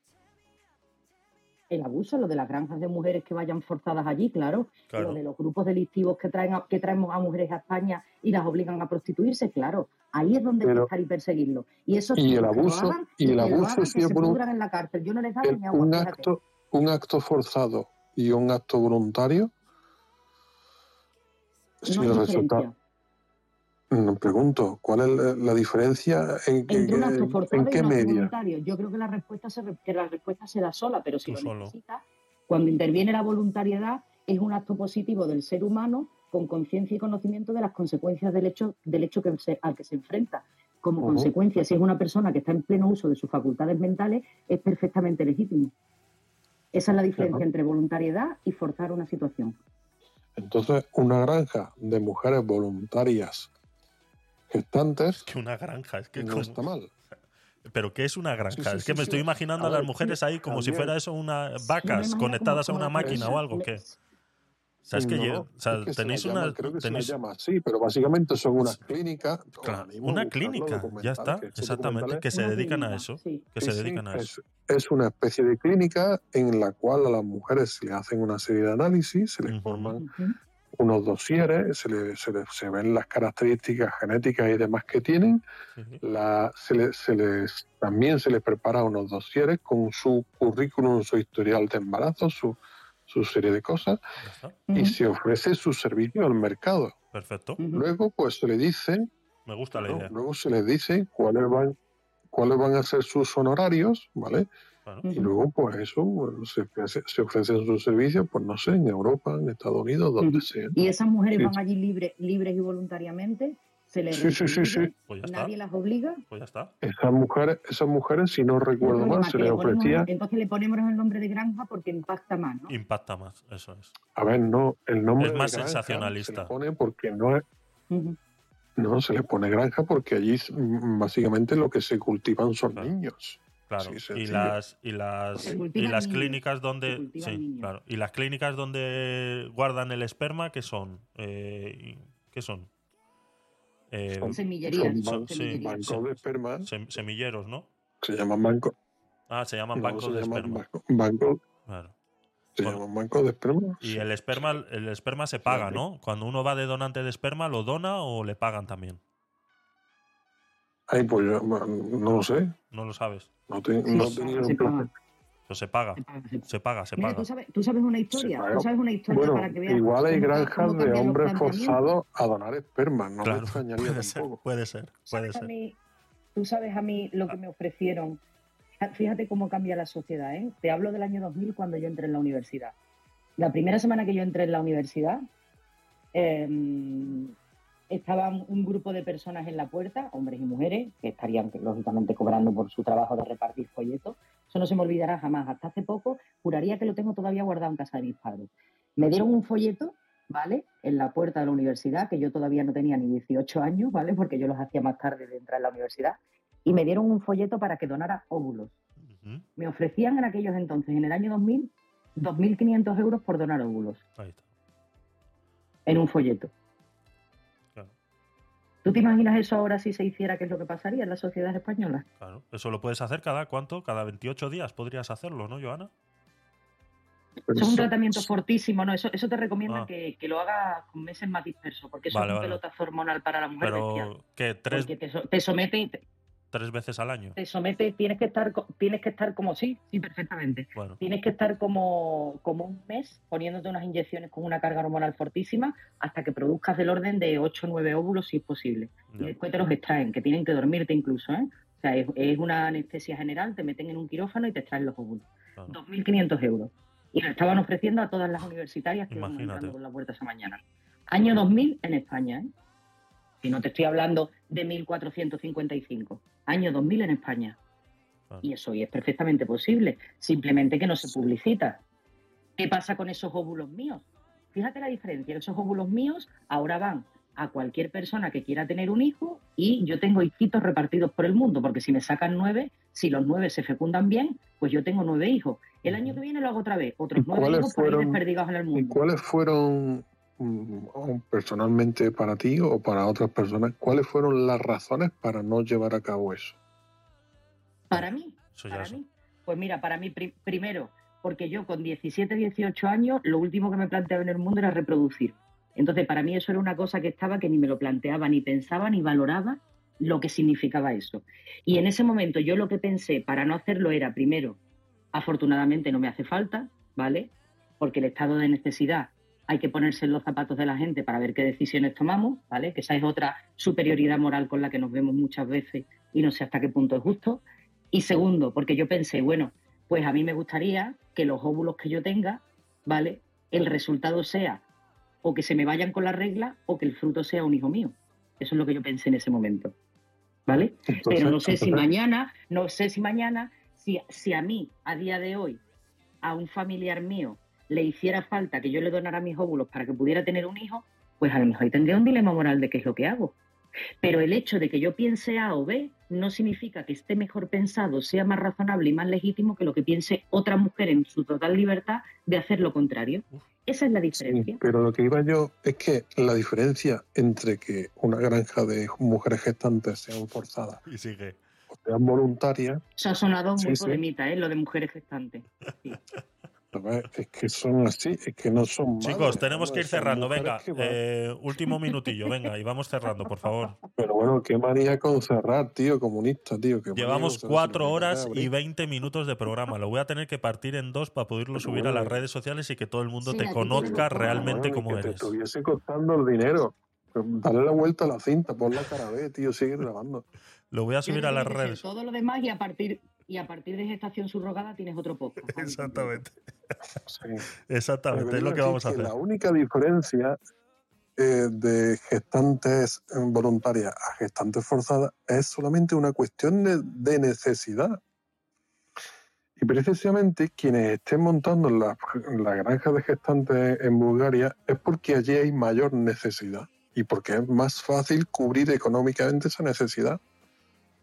[SPEAKER 4] El abuso, lo de las granjas de mujeres que vayan forzadas allí, claro.
[SPEAKER 30] Claro.
[SPEAKER 4] Lo de los grupos delictivos que traen a- que traemos a mujeres a España y las obligan a prostituirse, claro. Ahí es donde hay que
[SPEAKER 30] Pero-
[SPEAKER 4] estar y perseguirlo. Y eso
[SPEAKER 30] y
[SPEAKER 4] sí,
[SPEAKER 30] el abuso-
[SPEAKER 4] hagan
[SPEAKER 30] y el abuso
[SPEAKER 4] que
[SPEAKER 30] es
[SPEAKER 4] se
[SPEAKER 30] por un-
[SPEAKER 4] pudran en la cárcel. Yo no les daba ni agua,
[SPEAKER 30] un
[SPEAKER 4] fíjate.
[SPEAKER 30] Un acto forzado y un acto voluntario. Si
[SPEAKER 4] No hay
[SPEAKER 30] el
[SPEAKER 4] diferencia.
[SPEAKER 30] resultado. Me pregunto, ¿cuál es la, la diferencia en,
[SPEAKER 4] Entre un acto forzado
[SPEAKER 30] en
[SPEAKER 4] y un acto
[SPEAKER 30] media?
[SPEAKER 4] voluntario. Yo creo que la respuesta se, re- que la respuesta se da sola, pero si
[SPEAKER 2] Tú
[SPEAKER 4] lo
[SPEAKER 2] solo.
[SPEAKER 4] necesitas, cuando interviene la voluntariedad, es un acto positivo del ser humano con conciencia y conocimiento de las consecuencias del hecho, del hecho que se- al que se enfrenta. Como consecuencia, si es una persona que está en pleno uso de sus facultades mentales, es perfectamente legítimo. Esa es la diferencia
[SPEAKER 30] Claro.
[SPEAKER 4] entre voluntariedad y forzar una situación.
[SPEAKER 30] Entonces, una granja de mujeres voluntarias gestantes
[SPEAKER 2] Que una granja, es que
[SPEAKER 30] no
[SPEAKER 2] como-
[SPEAKER 30] está mal.
[SPEAKER 2] Pero ¿qué es una granja?
[SPEAKER 30] Sí, sí,
[SPEAKER 2] es que
[SPEAKER 30] sí,
[SPEAKER 2] me estoy imaginando
[SPEAKER 30] A
[SPEAKER 2] a las mujeres ahí como si fuera eso unas vacas conectadas a una máquina o algo. ¿Qué? O sea, es que,
[SPEAKER 30] No,
[SPEAKER 2] lle- o sea,
[SPEAKER 30] es que se
[SPEAKER 2] tenéis una.
[SPEAKER 30] llama- creo que
[SPEAKER 2] tenéis-
[SPEAKER 30] se la llama así, pero básicamente son unas clínicas.
[SPEAKER 2] Claro, una
[SPEAKER 30] buscarlo,
[SPEAKER 2] clínica, ya está,
[SPEAKER 30] que
[SPEAKER 2] exactamente, que se dedican a eso. Que se
[SPEAKER 30] Sí,
[SPEAKER 2] dedican a
[SPEAKER 30] es,
[SPEAKER 2] eso.
[SPEAKER 30] es una especie de clínica en la cual a las mujeres se le hacen una serie de análisis, se les forman unos dosieres, se, le- se, le- se ven las características genéticas y demás que tienen. La- se le- se les, también se les prepara unos dosieres con su currículum, su historial de embarazo, su, su serie de cosas, y se ofrece su servicio al mercado.
[SPEAKER 2] Perfecto.
[SPEAKER 30] Luego, pues se le dice
[SPEAKER 2] Me gusta la idea.
[SPEAKER 30] Luego se les dice cuáles van, cuáles van a ser sus honorarios, ¿vale? Y luego, pues eso, bueno, se, ofrece- se ofrecen sus servicios, pues no sé, en Europa, en Estados Unidos, donde sea.
[SPEAKER 4] Y esas mujeres
[SPEAKER 30] Sí.
[SPEAKER 4] van allí libres, libres y voluntariamente, se les
[SPEAKER 30] Sí, sí, sí, sí.
[SPEAKER 2] Pues
[SPEAKER 4] nadie las obliga.
[SPEAKER 2] Pues ya está.
[SPEAKER 30] Esas mujeres, esas mujeres, si no recuerdo mal, se
[SPEAKER 4] que
[SPEAKER 30] les
[SPEAKER 4] ponemos-
[SPEAKER 30] ofrecía,
[SPEAKER 4] entonces le ponemos el nombre de granja porque impacta más, ¿no?
[SPEAKER 2] Impacta más, eso es.
[SPEAKER 30] a ver, no, el nombre
[SPEAKER 2] Es
[SPEAKER 30] de
[SPEAKER 2] más
[SPEAKER 30] granja
[SPEAKER 2] sensacionalista.
[SPEAKER 30] Se le pone porque no es, no, se le pone granja porque allí mm, básicamente lo que se cultivan son niños.
[SPEAKER 2] Claro.
[SPEAKER 30] Sí,
[SPEAKER 2] y las y las
[SPEAKER 30] Se
[SPEAKER 2] y las
[SPEAKER 30] niños,
[SPEAKER 2] clínicas
[SPEAKER 30] se
[SPEAKER 2] donde sí, claro. Y las clínicas donde guardan el esperma, ¿qué son? Eh, ¿Qué son? Eh,
[SPEAKER 30] Son-
[SPEAKER 4] Semillerías,
[SPEAKER 30] son ban-
[SPEAKER 2] sí,
[SPEAKER 30] bancos de esperma.
[SPEAKER 2] Sem- semilleros, ¿no?
[SPEAKER 30] Se llaman bancos.
[SPEAKER 2] Ah, se llaman
[SPEAKER 30] no,
[SPEAKER 2] bancos
[SPEAKER 30] se
[SPEAKER 2] de
[SPEAKER 30] llaman
[SPEAKER 2] esperma.
[SPEAKER 30] banco-
[SPEAKER 2] Claro.
[SPEAKER 30] se
[SPEAKER 2] Bueno.
[SPEAKER 30] llaman bancos de esperma.
[SPEAKER 2] Y el esperma, el esperma se paga, ¿no? Cuando uno va de donante de esperma, ¿lo dona o le pagan también?
[SPEAKER 30] Ay, pues yo no lo sé.
[SPEAKER 2] No lo sabes.
[SPEAKER 30] No, te-
[SPEAKER 4] Sí,
[SPEAKER 30] no
[SPEAKER 4] se paga. Se paga.
[SPEAKER 2] Se paga, se
[SPEAKER 4] Mira,
[SPEAKER 2] paga.
[SPEAKER 4] ¿tú sabes, tú sabes una historia, tú sabes una historia
[SPEAKER 30] Bueno,
[SPEAKER 4] para que veas.
[SPEAKER 30] igual hay granjas de hombres forzados a donar esperma. No
[SPEAKER 2] Claro,
[SPEAKER 30] me extrañaría
[SPEAKER 2] puede ser,
[SPEAKER 30] tampoco.
[SPEAKER 2] puede ser, puede
[SPEAKER 4] a
[SPEAKER 2] ser.
[SPEAKER 4] mí, tú sabes a mí lo que me ofrecieron. Fíjate cómo cambia la sociedad, ¿eh? Te hablo del año 2000 cuando yo entré en la universidad. La primera semana que yo entré en la universidad, eh, estaban un grupo de personas en la puerta, hombres y mujeres, que estarían lógicamente cobrando por su trabajo de repartir folletos. Eso no se me olvidará jamás. Hasta hace poco juraría que lo tengo todavía guardado en casa de mis padres. Me dieron un folleto, ¿vale? En la puerta de la universidad, que yo todavía no tenía ni 18 años, ¿vale? Porque yo los hacía más tarde de entrar en la universidad. Y me dieron un folleto para que donara óvulos. Me ofrecían en aquellos entonces, en el año 2000, 2.500 euros por donar óvulos.
[SPEAKER 2] Ahí está.
[SPEAKER 4] En un folleto. ¿Tú te imaginas eso ahora si se hiciera? ¿Qué es lo que pasaría en la sociedad española?
[SPEAKER 2] Claro. Eso lo puedes hacer cada cuánto? Cada 28 días podrías hacerlo, ¿no, Joana?
[SPEAKER 4] Eso es un tratamiento fortísimo, ¿no? Eso, eso te recomiendan
[SPEAKER 2] Ah.
[SPEAKER 4] que, que lo hagas con meses más dispersos, porque eso
[SPEAKER 2] Vale,
[SPEAKER 4] es un
[SPEAKER 2] vale.
[SPEAKER 4] pelotazo hormonal para la mujer.
[SPEAKER 2] Pero que tres,
[SPEAKER 4] Porque te, so- te somete y te-
[SPEAKER 2] tres veces al año.
[SPEAKER 4] te sometes, tienes que estar, tienes que estar como sí, sí, perfectamente.
[SPEAKER 2] Bueno,
[SPEAKER 4] Tienes que estar como, como un mes poniéndote unas inyecciones con una carga hormonal fortísima hasta que produzcas del orden de 8 o 9 óvulos si es posible. Y después te los extraen, que tienen que dormirte incluso, ¿eh? O sea, es, es una anestesia general, te meten en un quirófano y te extraen los óvulos. 2.500 euros. Y lo estaban ofreciendo a todas las universitarias que iban
[SPEAKER 2] Imagínate.
[SPEAKER 4] entrando por la puerta esa mañana. Año 2000 en España, ¿eh? Y no te estoy hablando de 1.455. Año 2000 en España. Y eso hoy es perfectamente posible, simplemente que no se publicita. ¿Qué pasa con esos óvulos míos? Fíjate la diferencia, esos óvulos míos ahora van a cualquier persona que quiera tener un hijo y yo tengo hijitos repartidos por el mundo, porque si me sacan nueve, si los nueve se fecundan bien, pues yo tengo nueve hijos. El año que viene lo hago otra vez, otros nueve hijos por ahí
[SPEAKER 30] fueron-
[SPEAKER 4] desperdigados en el
[SPEAKER 30] ¿Y
[SPEAKER 4] mundo.
[SPEAKER 30] cuáles fueron, personalmente para ti o para otras personas, cuáles fueron las razones para no llevar a cabo eso?
[SPEAKER 4] Para mí,
[SPEAKER 2] Eso ya
[SPEAKER 4] para mí. Pues mira, para mí, pri- primero, porque yo con 17, 18 años, lo último que me planteaba en el mundo era reproducir. Entonces, para mí eso era una cosa que estaba que ni me lo planteaba, ni pensaba, ni valoraba lo que significaba eso. Y en ese momento yo lo que pensé para no hacerlo era, primero, afortunadamente no me hace falta, ¿vale? Porque el estado de necesidad hay que ponerse en los zapatos de la gente para ver qué decisiones tomamos, ¿vale? Que esa es otra superioridad moral con la que nos vemos muchas veces y no sé hasta qué punto es justo. Y segundo, porque yo pensé, bueno, pues a mí me gustaría que los óvulos que yo tenga, ¿vale? El resultado sea o que se me vayan con la regla o que el fruto sea un hijo mío. Eso es lo que yo pensé en ese momento. ¿Vale? Pero no sé si mañana, no sé si mañana, si, si a mí, a día de hoy, a un familiar mío, le hiciera falta que yo le donara mis óvulos para que pudiera tener un hijo, pues a lo mejor ahí tendría un dilema moral de qué es lo que hago. Pero el hecho de que yo piense A o B no significa que esté mejor pensado, sea más razonable y más legítimo que lo que piense otra mujer en su total libertad de hacer lo contrario. Esa es la diferencia.
[SPEAKER 30] Pero lo que iba yo es que la diferencia entre que una granja de mujeres gestantes sean forzadas
[SPEAKER 2] Y sigue.
[SPEAKER 30] o sean voluntarias,
[SPEAKER 4] Eso ha sonado
[SPEAKER 30] Sí,
[SPEAKER 4] muy
[SPEAKER 30] sí.
[SPEAKER 4] polemita, ¿eh? lo de mujeres gestantes. *laughs*
[SPEAKER 30] es que son así, es que no son
[SPEAKER 2] Chicos,
[SPEAKER 30] madres,
[SPEAKER 2] tenemos que ir cerrando. Venga,
[SPEAKER 30] que
[SPEAKER 2] eh, último minutillo, venga, y vamos cerrando, por favor.
[SPEAKER 30] Pero bueno, qué manía con cerrar, tío, comunista, tío. qué
[SPEAKER 2] Llevamos cuatro horas y. 20 minutos de programa. Lo voy a tener que partir en dos para poderlo subir a las redes sociales y que todo el mundo
[SPEAKER 30] Sí,
[SPEAKER 2] te conozca realmente
[SPEAKER 30] Bueno,
[SPEAKER 2] como
[SPEAKER 30] que te
[SPEAKER 2] eres.
[SPEAKER 30] estuviese costando el dinero. Pero Dale la vuelta a la cinta, pon la cara B, tío, sigue grabando.
[SPEAKER 2] Lo voy a subir a las redes.
[SPEAKER 4] Todo lo demás y a partir y a partir de gestación subrogada tienes otro podcast.
[SPEAKER 2] Exactamente.
[SPEAKER 30] Pero
[SPEAKER 2] Exactamente,
[SPEAKER 30] que
[SPEAKER 2] es lo que vamos a hacer.
[SPEAKER 30] La única diferencia eh, de gestantes voluntarias a gestantes forzadas es solamente una cuestión de, de necesidad. Y precisamente quienes estén montando la, la granja de gestantes en Bulgaria es porque allí hay mayor necesidad y porque es más fácil cubrir económicamente esa necesidad.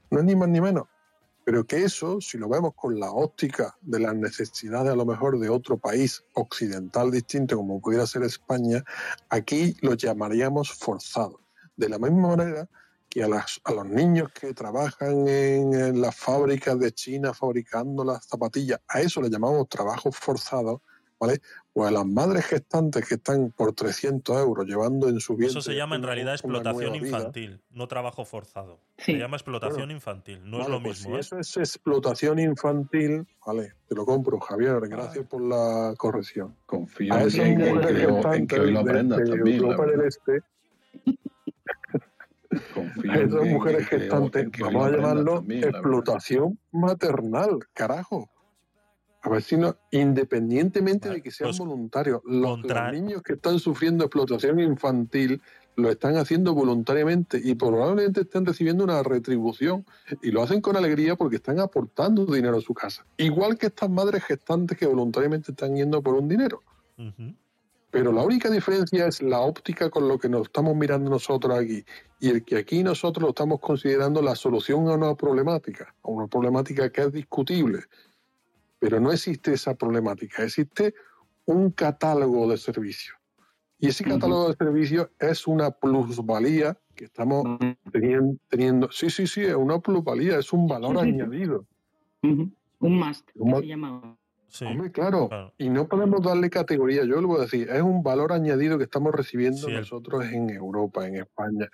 [SPEAKER 30] No es ni más ni menos. Pero que eso, si lo vemos con la óptica de las necesidades a lo mejor de otro país occidental distinto como pudiera ser España, aquí lo llamaríamos forzado. De la misma manera que a, las- a los niños que trabajan en, en las fábricas de China fabricando las zapatillas, a eso le llamamos trabajo forzado, ¿vale? O a las madres gestantes que están por 300 euros llevando en su vientre
[SPEAKER 2] Eso se llama en realidad explotación
[SPEAKER 30] vida.
[SPEAKER 2] infantil, no trabajo forzado.
[SPEAKER 30] Sí.
[SPEAKER 2] Se llama explotación
[SPEAKER 30] Bueno,
[SPEAKER 2] infantil, no
[SPEAKER 30] Vale,
[SPEAKER 2] es lo
[SPEAKER 30] pues
[SPEAKER 2] mismo.
[SPEAKER 30] si
[SPEAKER 2] ¿eh?
[SPEAKER 30] eso es explotación infantil, vale, te lo compro, Javier, gracias por la corrección.
[SPEAKER 32] Confío
[SPEAKER 30] a
[SPEAKER 32] en en que en que hoy lo aprendas
[SPEAKER 30] de
[SPEAKER 32] también. la
[SPEAKER 30] Europa del
[SPEAKER 32] verdad.
[SPEAKER 30] Este, *laughs*
[SPEAKER 32] Confío
[SPEAKER 30] a esas mujeres gestantes, vamos a llamarlo explotación maternal, carajo. A ver si no, independientemente de que sean voluntarios, los,
[SPEAKER 2] contra-
[SPEAKER 30] los niños que están sufriendo explotación infantil lo están haciendo voluntariamente y probablemente estén recibiendo una retribución y lo hacen con alegría porque están aportando dinero a su casa. Igual que estas madres gestantes que voluntariamente están yendo por un dinero. Pero la única diferencia es la óptica con lo que nos estamos mirando nosotros aquí. Y el que aquí nosotros lo estamos considerando la solución a una problemática, a una problemática que es discutible. Pero no existe esa problemática, existe un catálogo de servicios. Y ese catálogo de servicios es una plusvalía que estamos tenien- teniendo. Sí, sí, sí, es una plusvalía, es un valor
[SPEAKER 4] Sí, sí, sí.
[SPEAKER 30] añadido.
[SPEAKER 4] Un must, que
[SPEAKER 30] Un ma-
[SPEAKER 4] se llama.
[SPEAKER 30] Hombre, claro. Y no podemos darle categoría. Yo lo voy a decir, es un valor añadido que estamos recibiendo
[SPEAKER 2] Sí,
[SPEAKER 30] nosotros en Europa, en España.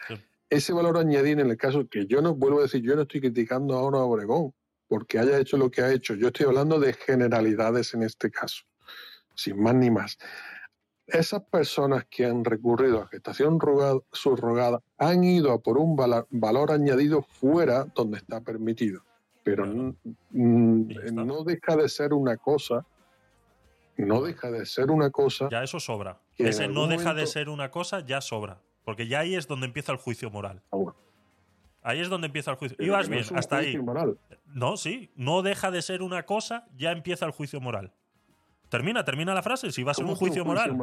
[SPEAKER 30] ese valor añadido en el caso que yo no vuelvo a decir, yo no estoy criticando ahora a Obregón porque haya hecho lo que ha hecho. Yo estoy hablando de generalidades en este caso, sin más ni más. Esas personas que han recurrido a gestación rogada- subrogada han ido a por un valor añadido fuera donde está permitido. Pero no deja de ser una cosa, no deja de ser una cosa
[SPEAKER 2] Ya eso sobra. Ese no deja de ser una cosa, ya sobra. Porque ya ahí es donde empieza el juicio moral. Ahí es donde empieza el juicio.
[SPEAKER 30] Pero
[SPEAKER 2] Ibas
[SPEAKER 30] no
[SPEAKER 2] bien,
[SPEAKER 30] un
[SPEAKER 2] hasta ahí.
[SPEAKER 30] moral.
[SPEAKER 2] No, sí. No deja de ser una cosa, ya empieza el juicio moral. Termina, termina la frase. Si va a ser
[SPEAKER 30] ¿Cómo
[SPEAKER 2] un juicio moral.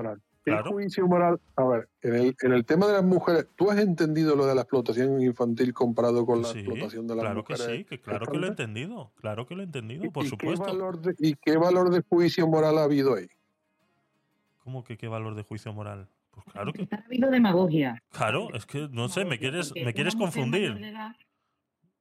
[SPEAKER 2] Claro.
[SPEAKER 30] juicio moral? A ver, en el, en el tema de las mujeres, ¿tú has entendido lo de la explotación infantil comparado con la
[SPEAKER 2] Sí,
[SPEAKER 30] explotación de las
[SPEAKER 2] claro que sí, que claro que lo he entendido. Claro que lo he entendido, por
[SPEAKER 30] ¿Y
[SPEAKER 2] supuesto.
[SPEAKER 30] Qué valor de, ¿Y qué valor de juicio moral ha habido ahí?
[SPEAKER 2] ¿Cómo que qué valor de juicio moral? Pues claro que.
[SPEAKER 4] Ha habido demagogia.
[SPEAKER 2] Claro, es que no sé, me quieres,
[SPEAKER 4] porque
[SPEAKER 2] me quieres confundir.
[SPEAKER 4] edad-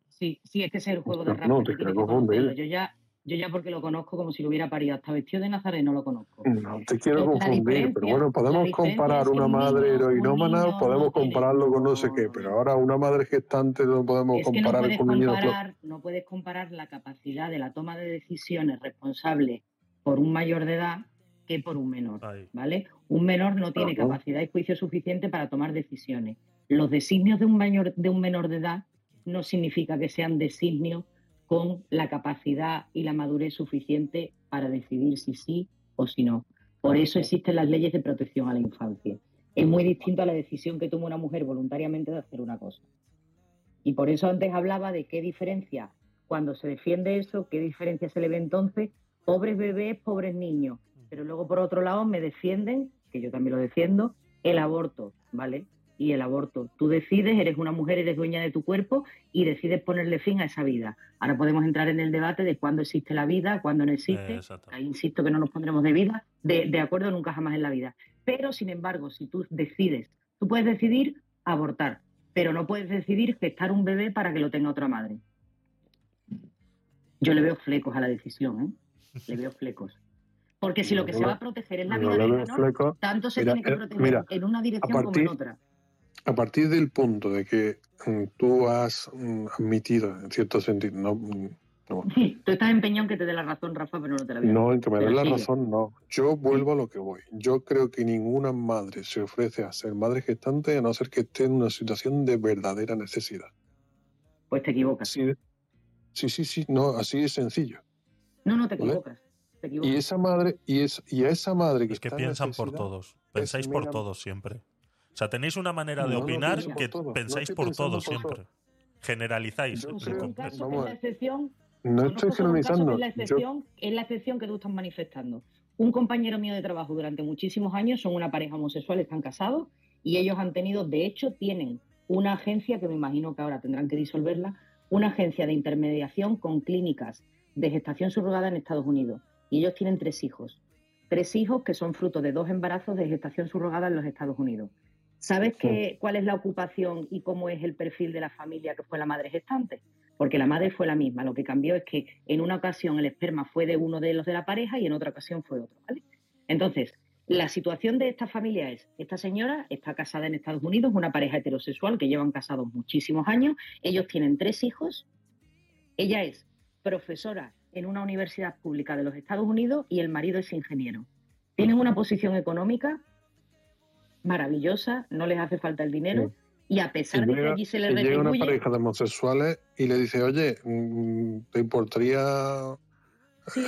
[SPEAKER 4] Sí, sí, es que ese es el juego de
[SPEAKER 30] No, no, te quiero confundir.
[SPEAKER 4] Yo ya, yo ya porque lo conozco como si lo hubiera parido. Hasta vestido de Nazareno lo conozco.
[SPEAKER 30] No te quiero confundir, pero bueno, podemos comparar una
[SPEAKER 4] un
[SPEAKER 30] madre heroinómana, podemos
[SPEAKER 4] no
[SPEAKER 30] compararlo con no sé qué, pero ahora una madre gestante no podemos
[SPEAKER 4] Es que no
[SPEAKER 30] comparar
[SPEAKER 4] puedes,
[SPEAKER 30] con un niño
[SPEAKER 4] no puedes comparar la capacidad de la toma de decisiones responsable por un mayor de edad que por un menor, ¿vale? Un menor no tiene
[SPEAKER 30] Ajá.
[SPEAKER 4] capacidad y juicio suficiente para tomar decisiones. Los designios de un mayor de un menor de edad no significa que sean designios con la capacidad y la madurez suficiente para decidir si sí o si no. Por eso existen las leyes de protección a la infancia. Es muy distinto a la decisión que toma una mujer voluntariamente de hacer una cosa. Y por eso antes hablaba de qué diferencia, cuando se defiende eso, qué diferencia se le ve entonces, pobres bebés, pobres niños. Pero luego, por otro lado, me defienden, que yo también lo defiendo, el aborto, ¿vale? Y el aborto. Tú decides, eres una mujer, eres dueña de tu cuerpo y decides ponerle fin a esa vida. Ahora podemos entrar en el debate de cuándo existe la vida, cuándo no existe. Ahí insisto que no nos pondremos de vida, de, de acuerdo nunca jamás en la vida. Pero, sin embargo, si tú decides, tú puedes decidir abortar, pero no puedes decidir gestar un bebé para que lo tenga otra madre. Yo le veo flecos a la decisión, ¿eh? Le veo flecos. Porque si lo que
[SPEAKER 30] No
[SPEAKER 4] se va a proteger es la vida del menor, tanto se
[SPEAKER 30] Mira,
[SPEAKER 4] tiene que
[SPEAKER 30] eh,
[SPEAKER 4] proteger
[SPEAKER 30] mira,
[SPEAKER 4] en una dirección como en otra.
[SPEAKER 30] A partir del punto de que mm, tú has mm, admitido, en cierto sentido, no, mm, no,
[SPEAKER 4] Tú estás empeñado en que te dé la razón, Rafa, pero no te la voy a
[SPEAKER 30] no en que me des la
[SPEAKER 4] sigue.
[SPEAKER 30] razón, no. Yo vuelvo a lo que voy. Yo creo que ninguna madre se ofrece a ser madre gestante a no ser que esté en una situación de verdadera necesidad.
[SPEAKER 4] Pues te equivocas.
[SPEAKER 30] Sí, sí, sí, sí, no, así es sencillo.
[SPEAKER 4] No, no te
[SPEAKER 30] ¿Vale?
[SPEAKER 4] Equivocas. Te equivocas.
[SPEAKER 30] Y esa madre, y, es, y a esa madre que,
[SPEAKER 2] Es que
[SPEAKER 30] está
[SPEAKER 2] piensan por todos. Pensáis por todos siempre. O sea, tenéis una manera de
[SPEAKER 30] No,
[SPEAKER 2] opinar que pensáis por
[SPEAKER 30] por
[SPEAKER 2] siempre. Generalizáis.
[SPEAKER 30] Yo creo-
[SPEAKER 4] caso la excepción.
[SPEAKER 30] No estoy generalizando.
[SPEAKER 4] es la
[SPEAKER 30] Yo,
[SPEAKER 4] excepción, es la excepción que tú estás manifestando. Un compañero mío de trabajo durante muchísimos años son una pareja homosexual, están casados y ellos han tenido, de hecho, tienen una agencia que me imagino que ahora tendrán que disolverla, una agencia de intermediación con clínicas de gestación subrogada en Estados Unidos. Y ellos tienen tres hijos. Tres hijos que son fruto de dos embarazos de gestación subrogada en los Estados Unidos. ¿Sabes qué, cuál es la ocupación y cómo es el perfil de la familia que fue la madre gestante? Porque la madre fue la misma. Lo que cambió es que en una ocasión el esperma fue de uno de los de la pareja y en otra ocasión fue otro. ¿vale? Entonces, la situación de esta familia es, esta señora está casada en Estados Unidos, una pareja heterosexual que llevan casados muchísimos años, ellos tienen tres hijos, ella es profesora en una universidad pública de los Estados Unidos y el marido es ingeniero. Tienen una posición económica maravillosa, no les hace falta el dinero y a pesar de que
[SPEAKER 30] llega,
[SPEAKER 4] allí se les
[SPEAKER 30] si llega una
[SPEAKER 4] retribuye,
[SPEAKER 30] pareja de homosexuales y le dice, oye, mm, ¿te importaría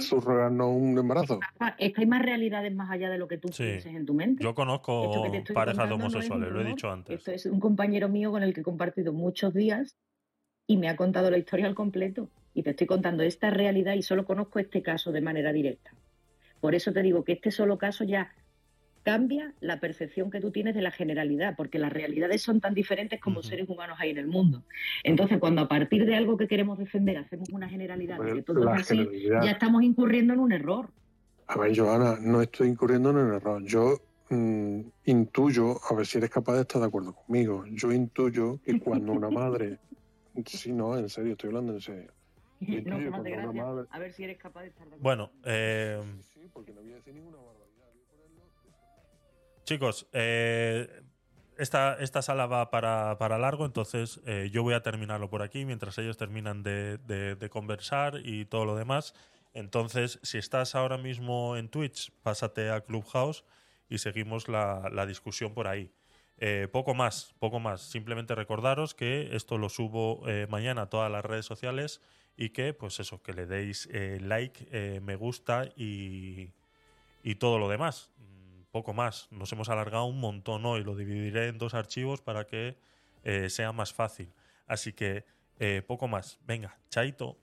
[SPEAKER 30] subrogarnos un embarazo?
[SPEAKER 4] Ah, es que hay más realidades más allá de lo que tú
[SPEAKER 2] Sí.
[SPEAKER 4] pienses en tu mente.
[SPEAKER 2] Yo conozco parejas de
[SPEAKER 4] no
[SPEAKER 2] homosexuales, lo he dicho antes.
[SPEAKER 4] Esto es un compañero mío con el que he compartido muchos días y me ha contado la historia al completo. Y te estoy contando esta realidad y solo conozco este caso de manera directa. Por eso te digo que este solo caso ya cambia la percepción que tú tienes de la generalidad, porque las realidades son tan diferentes como seres humanos hay en el mundo. Entonces, cuando a partir de algo que queremos defender hacemos una generalidad de que todo es así, ya estamos incurriendo en un error.
[SPEAKER 30] A ver, Joana, no estoy incurriendo en el error. Yo mm, intuyo, a ver si eres capaz de estar de acuerdo conmigo, yo intuyo que cuando una madre... *laughs* Sí, no, en serio, estoy hablando en serio. *laughs*
[SPEAKER 4] No,
[SPEAKER 30] cuando una
[SPEAKER 4] gracia.
[SPEAKER 30] madre-
[SPEAKER 4] A ver si eres capaz de estar de.
[SPEAKER 2] Bueno, eh, chicos, eh, esta, esta sala va para, para largo, entonces eh, yo voy a terminarlo por aquí mientras ellos terminan de, de- de conversar y todo lo demás. Entonces, si estás ahora mismo en Twitch, pásate a Clubhouse y seguimos la, la discusión por ahí. Eh, poco más, poco más. Simplemente recordaros que esto lo subo eh, mañana a todas las redes sociales y que, pues eso, que le deis eh, like, eh, me gusta y, y todo lo demás. Mm, Poco más. Nos hemos alargado un montón hoy. Lo dividiré en dos archivos para que eh, sea más fácil. Así que, poco más. Venga, chaito.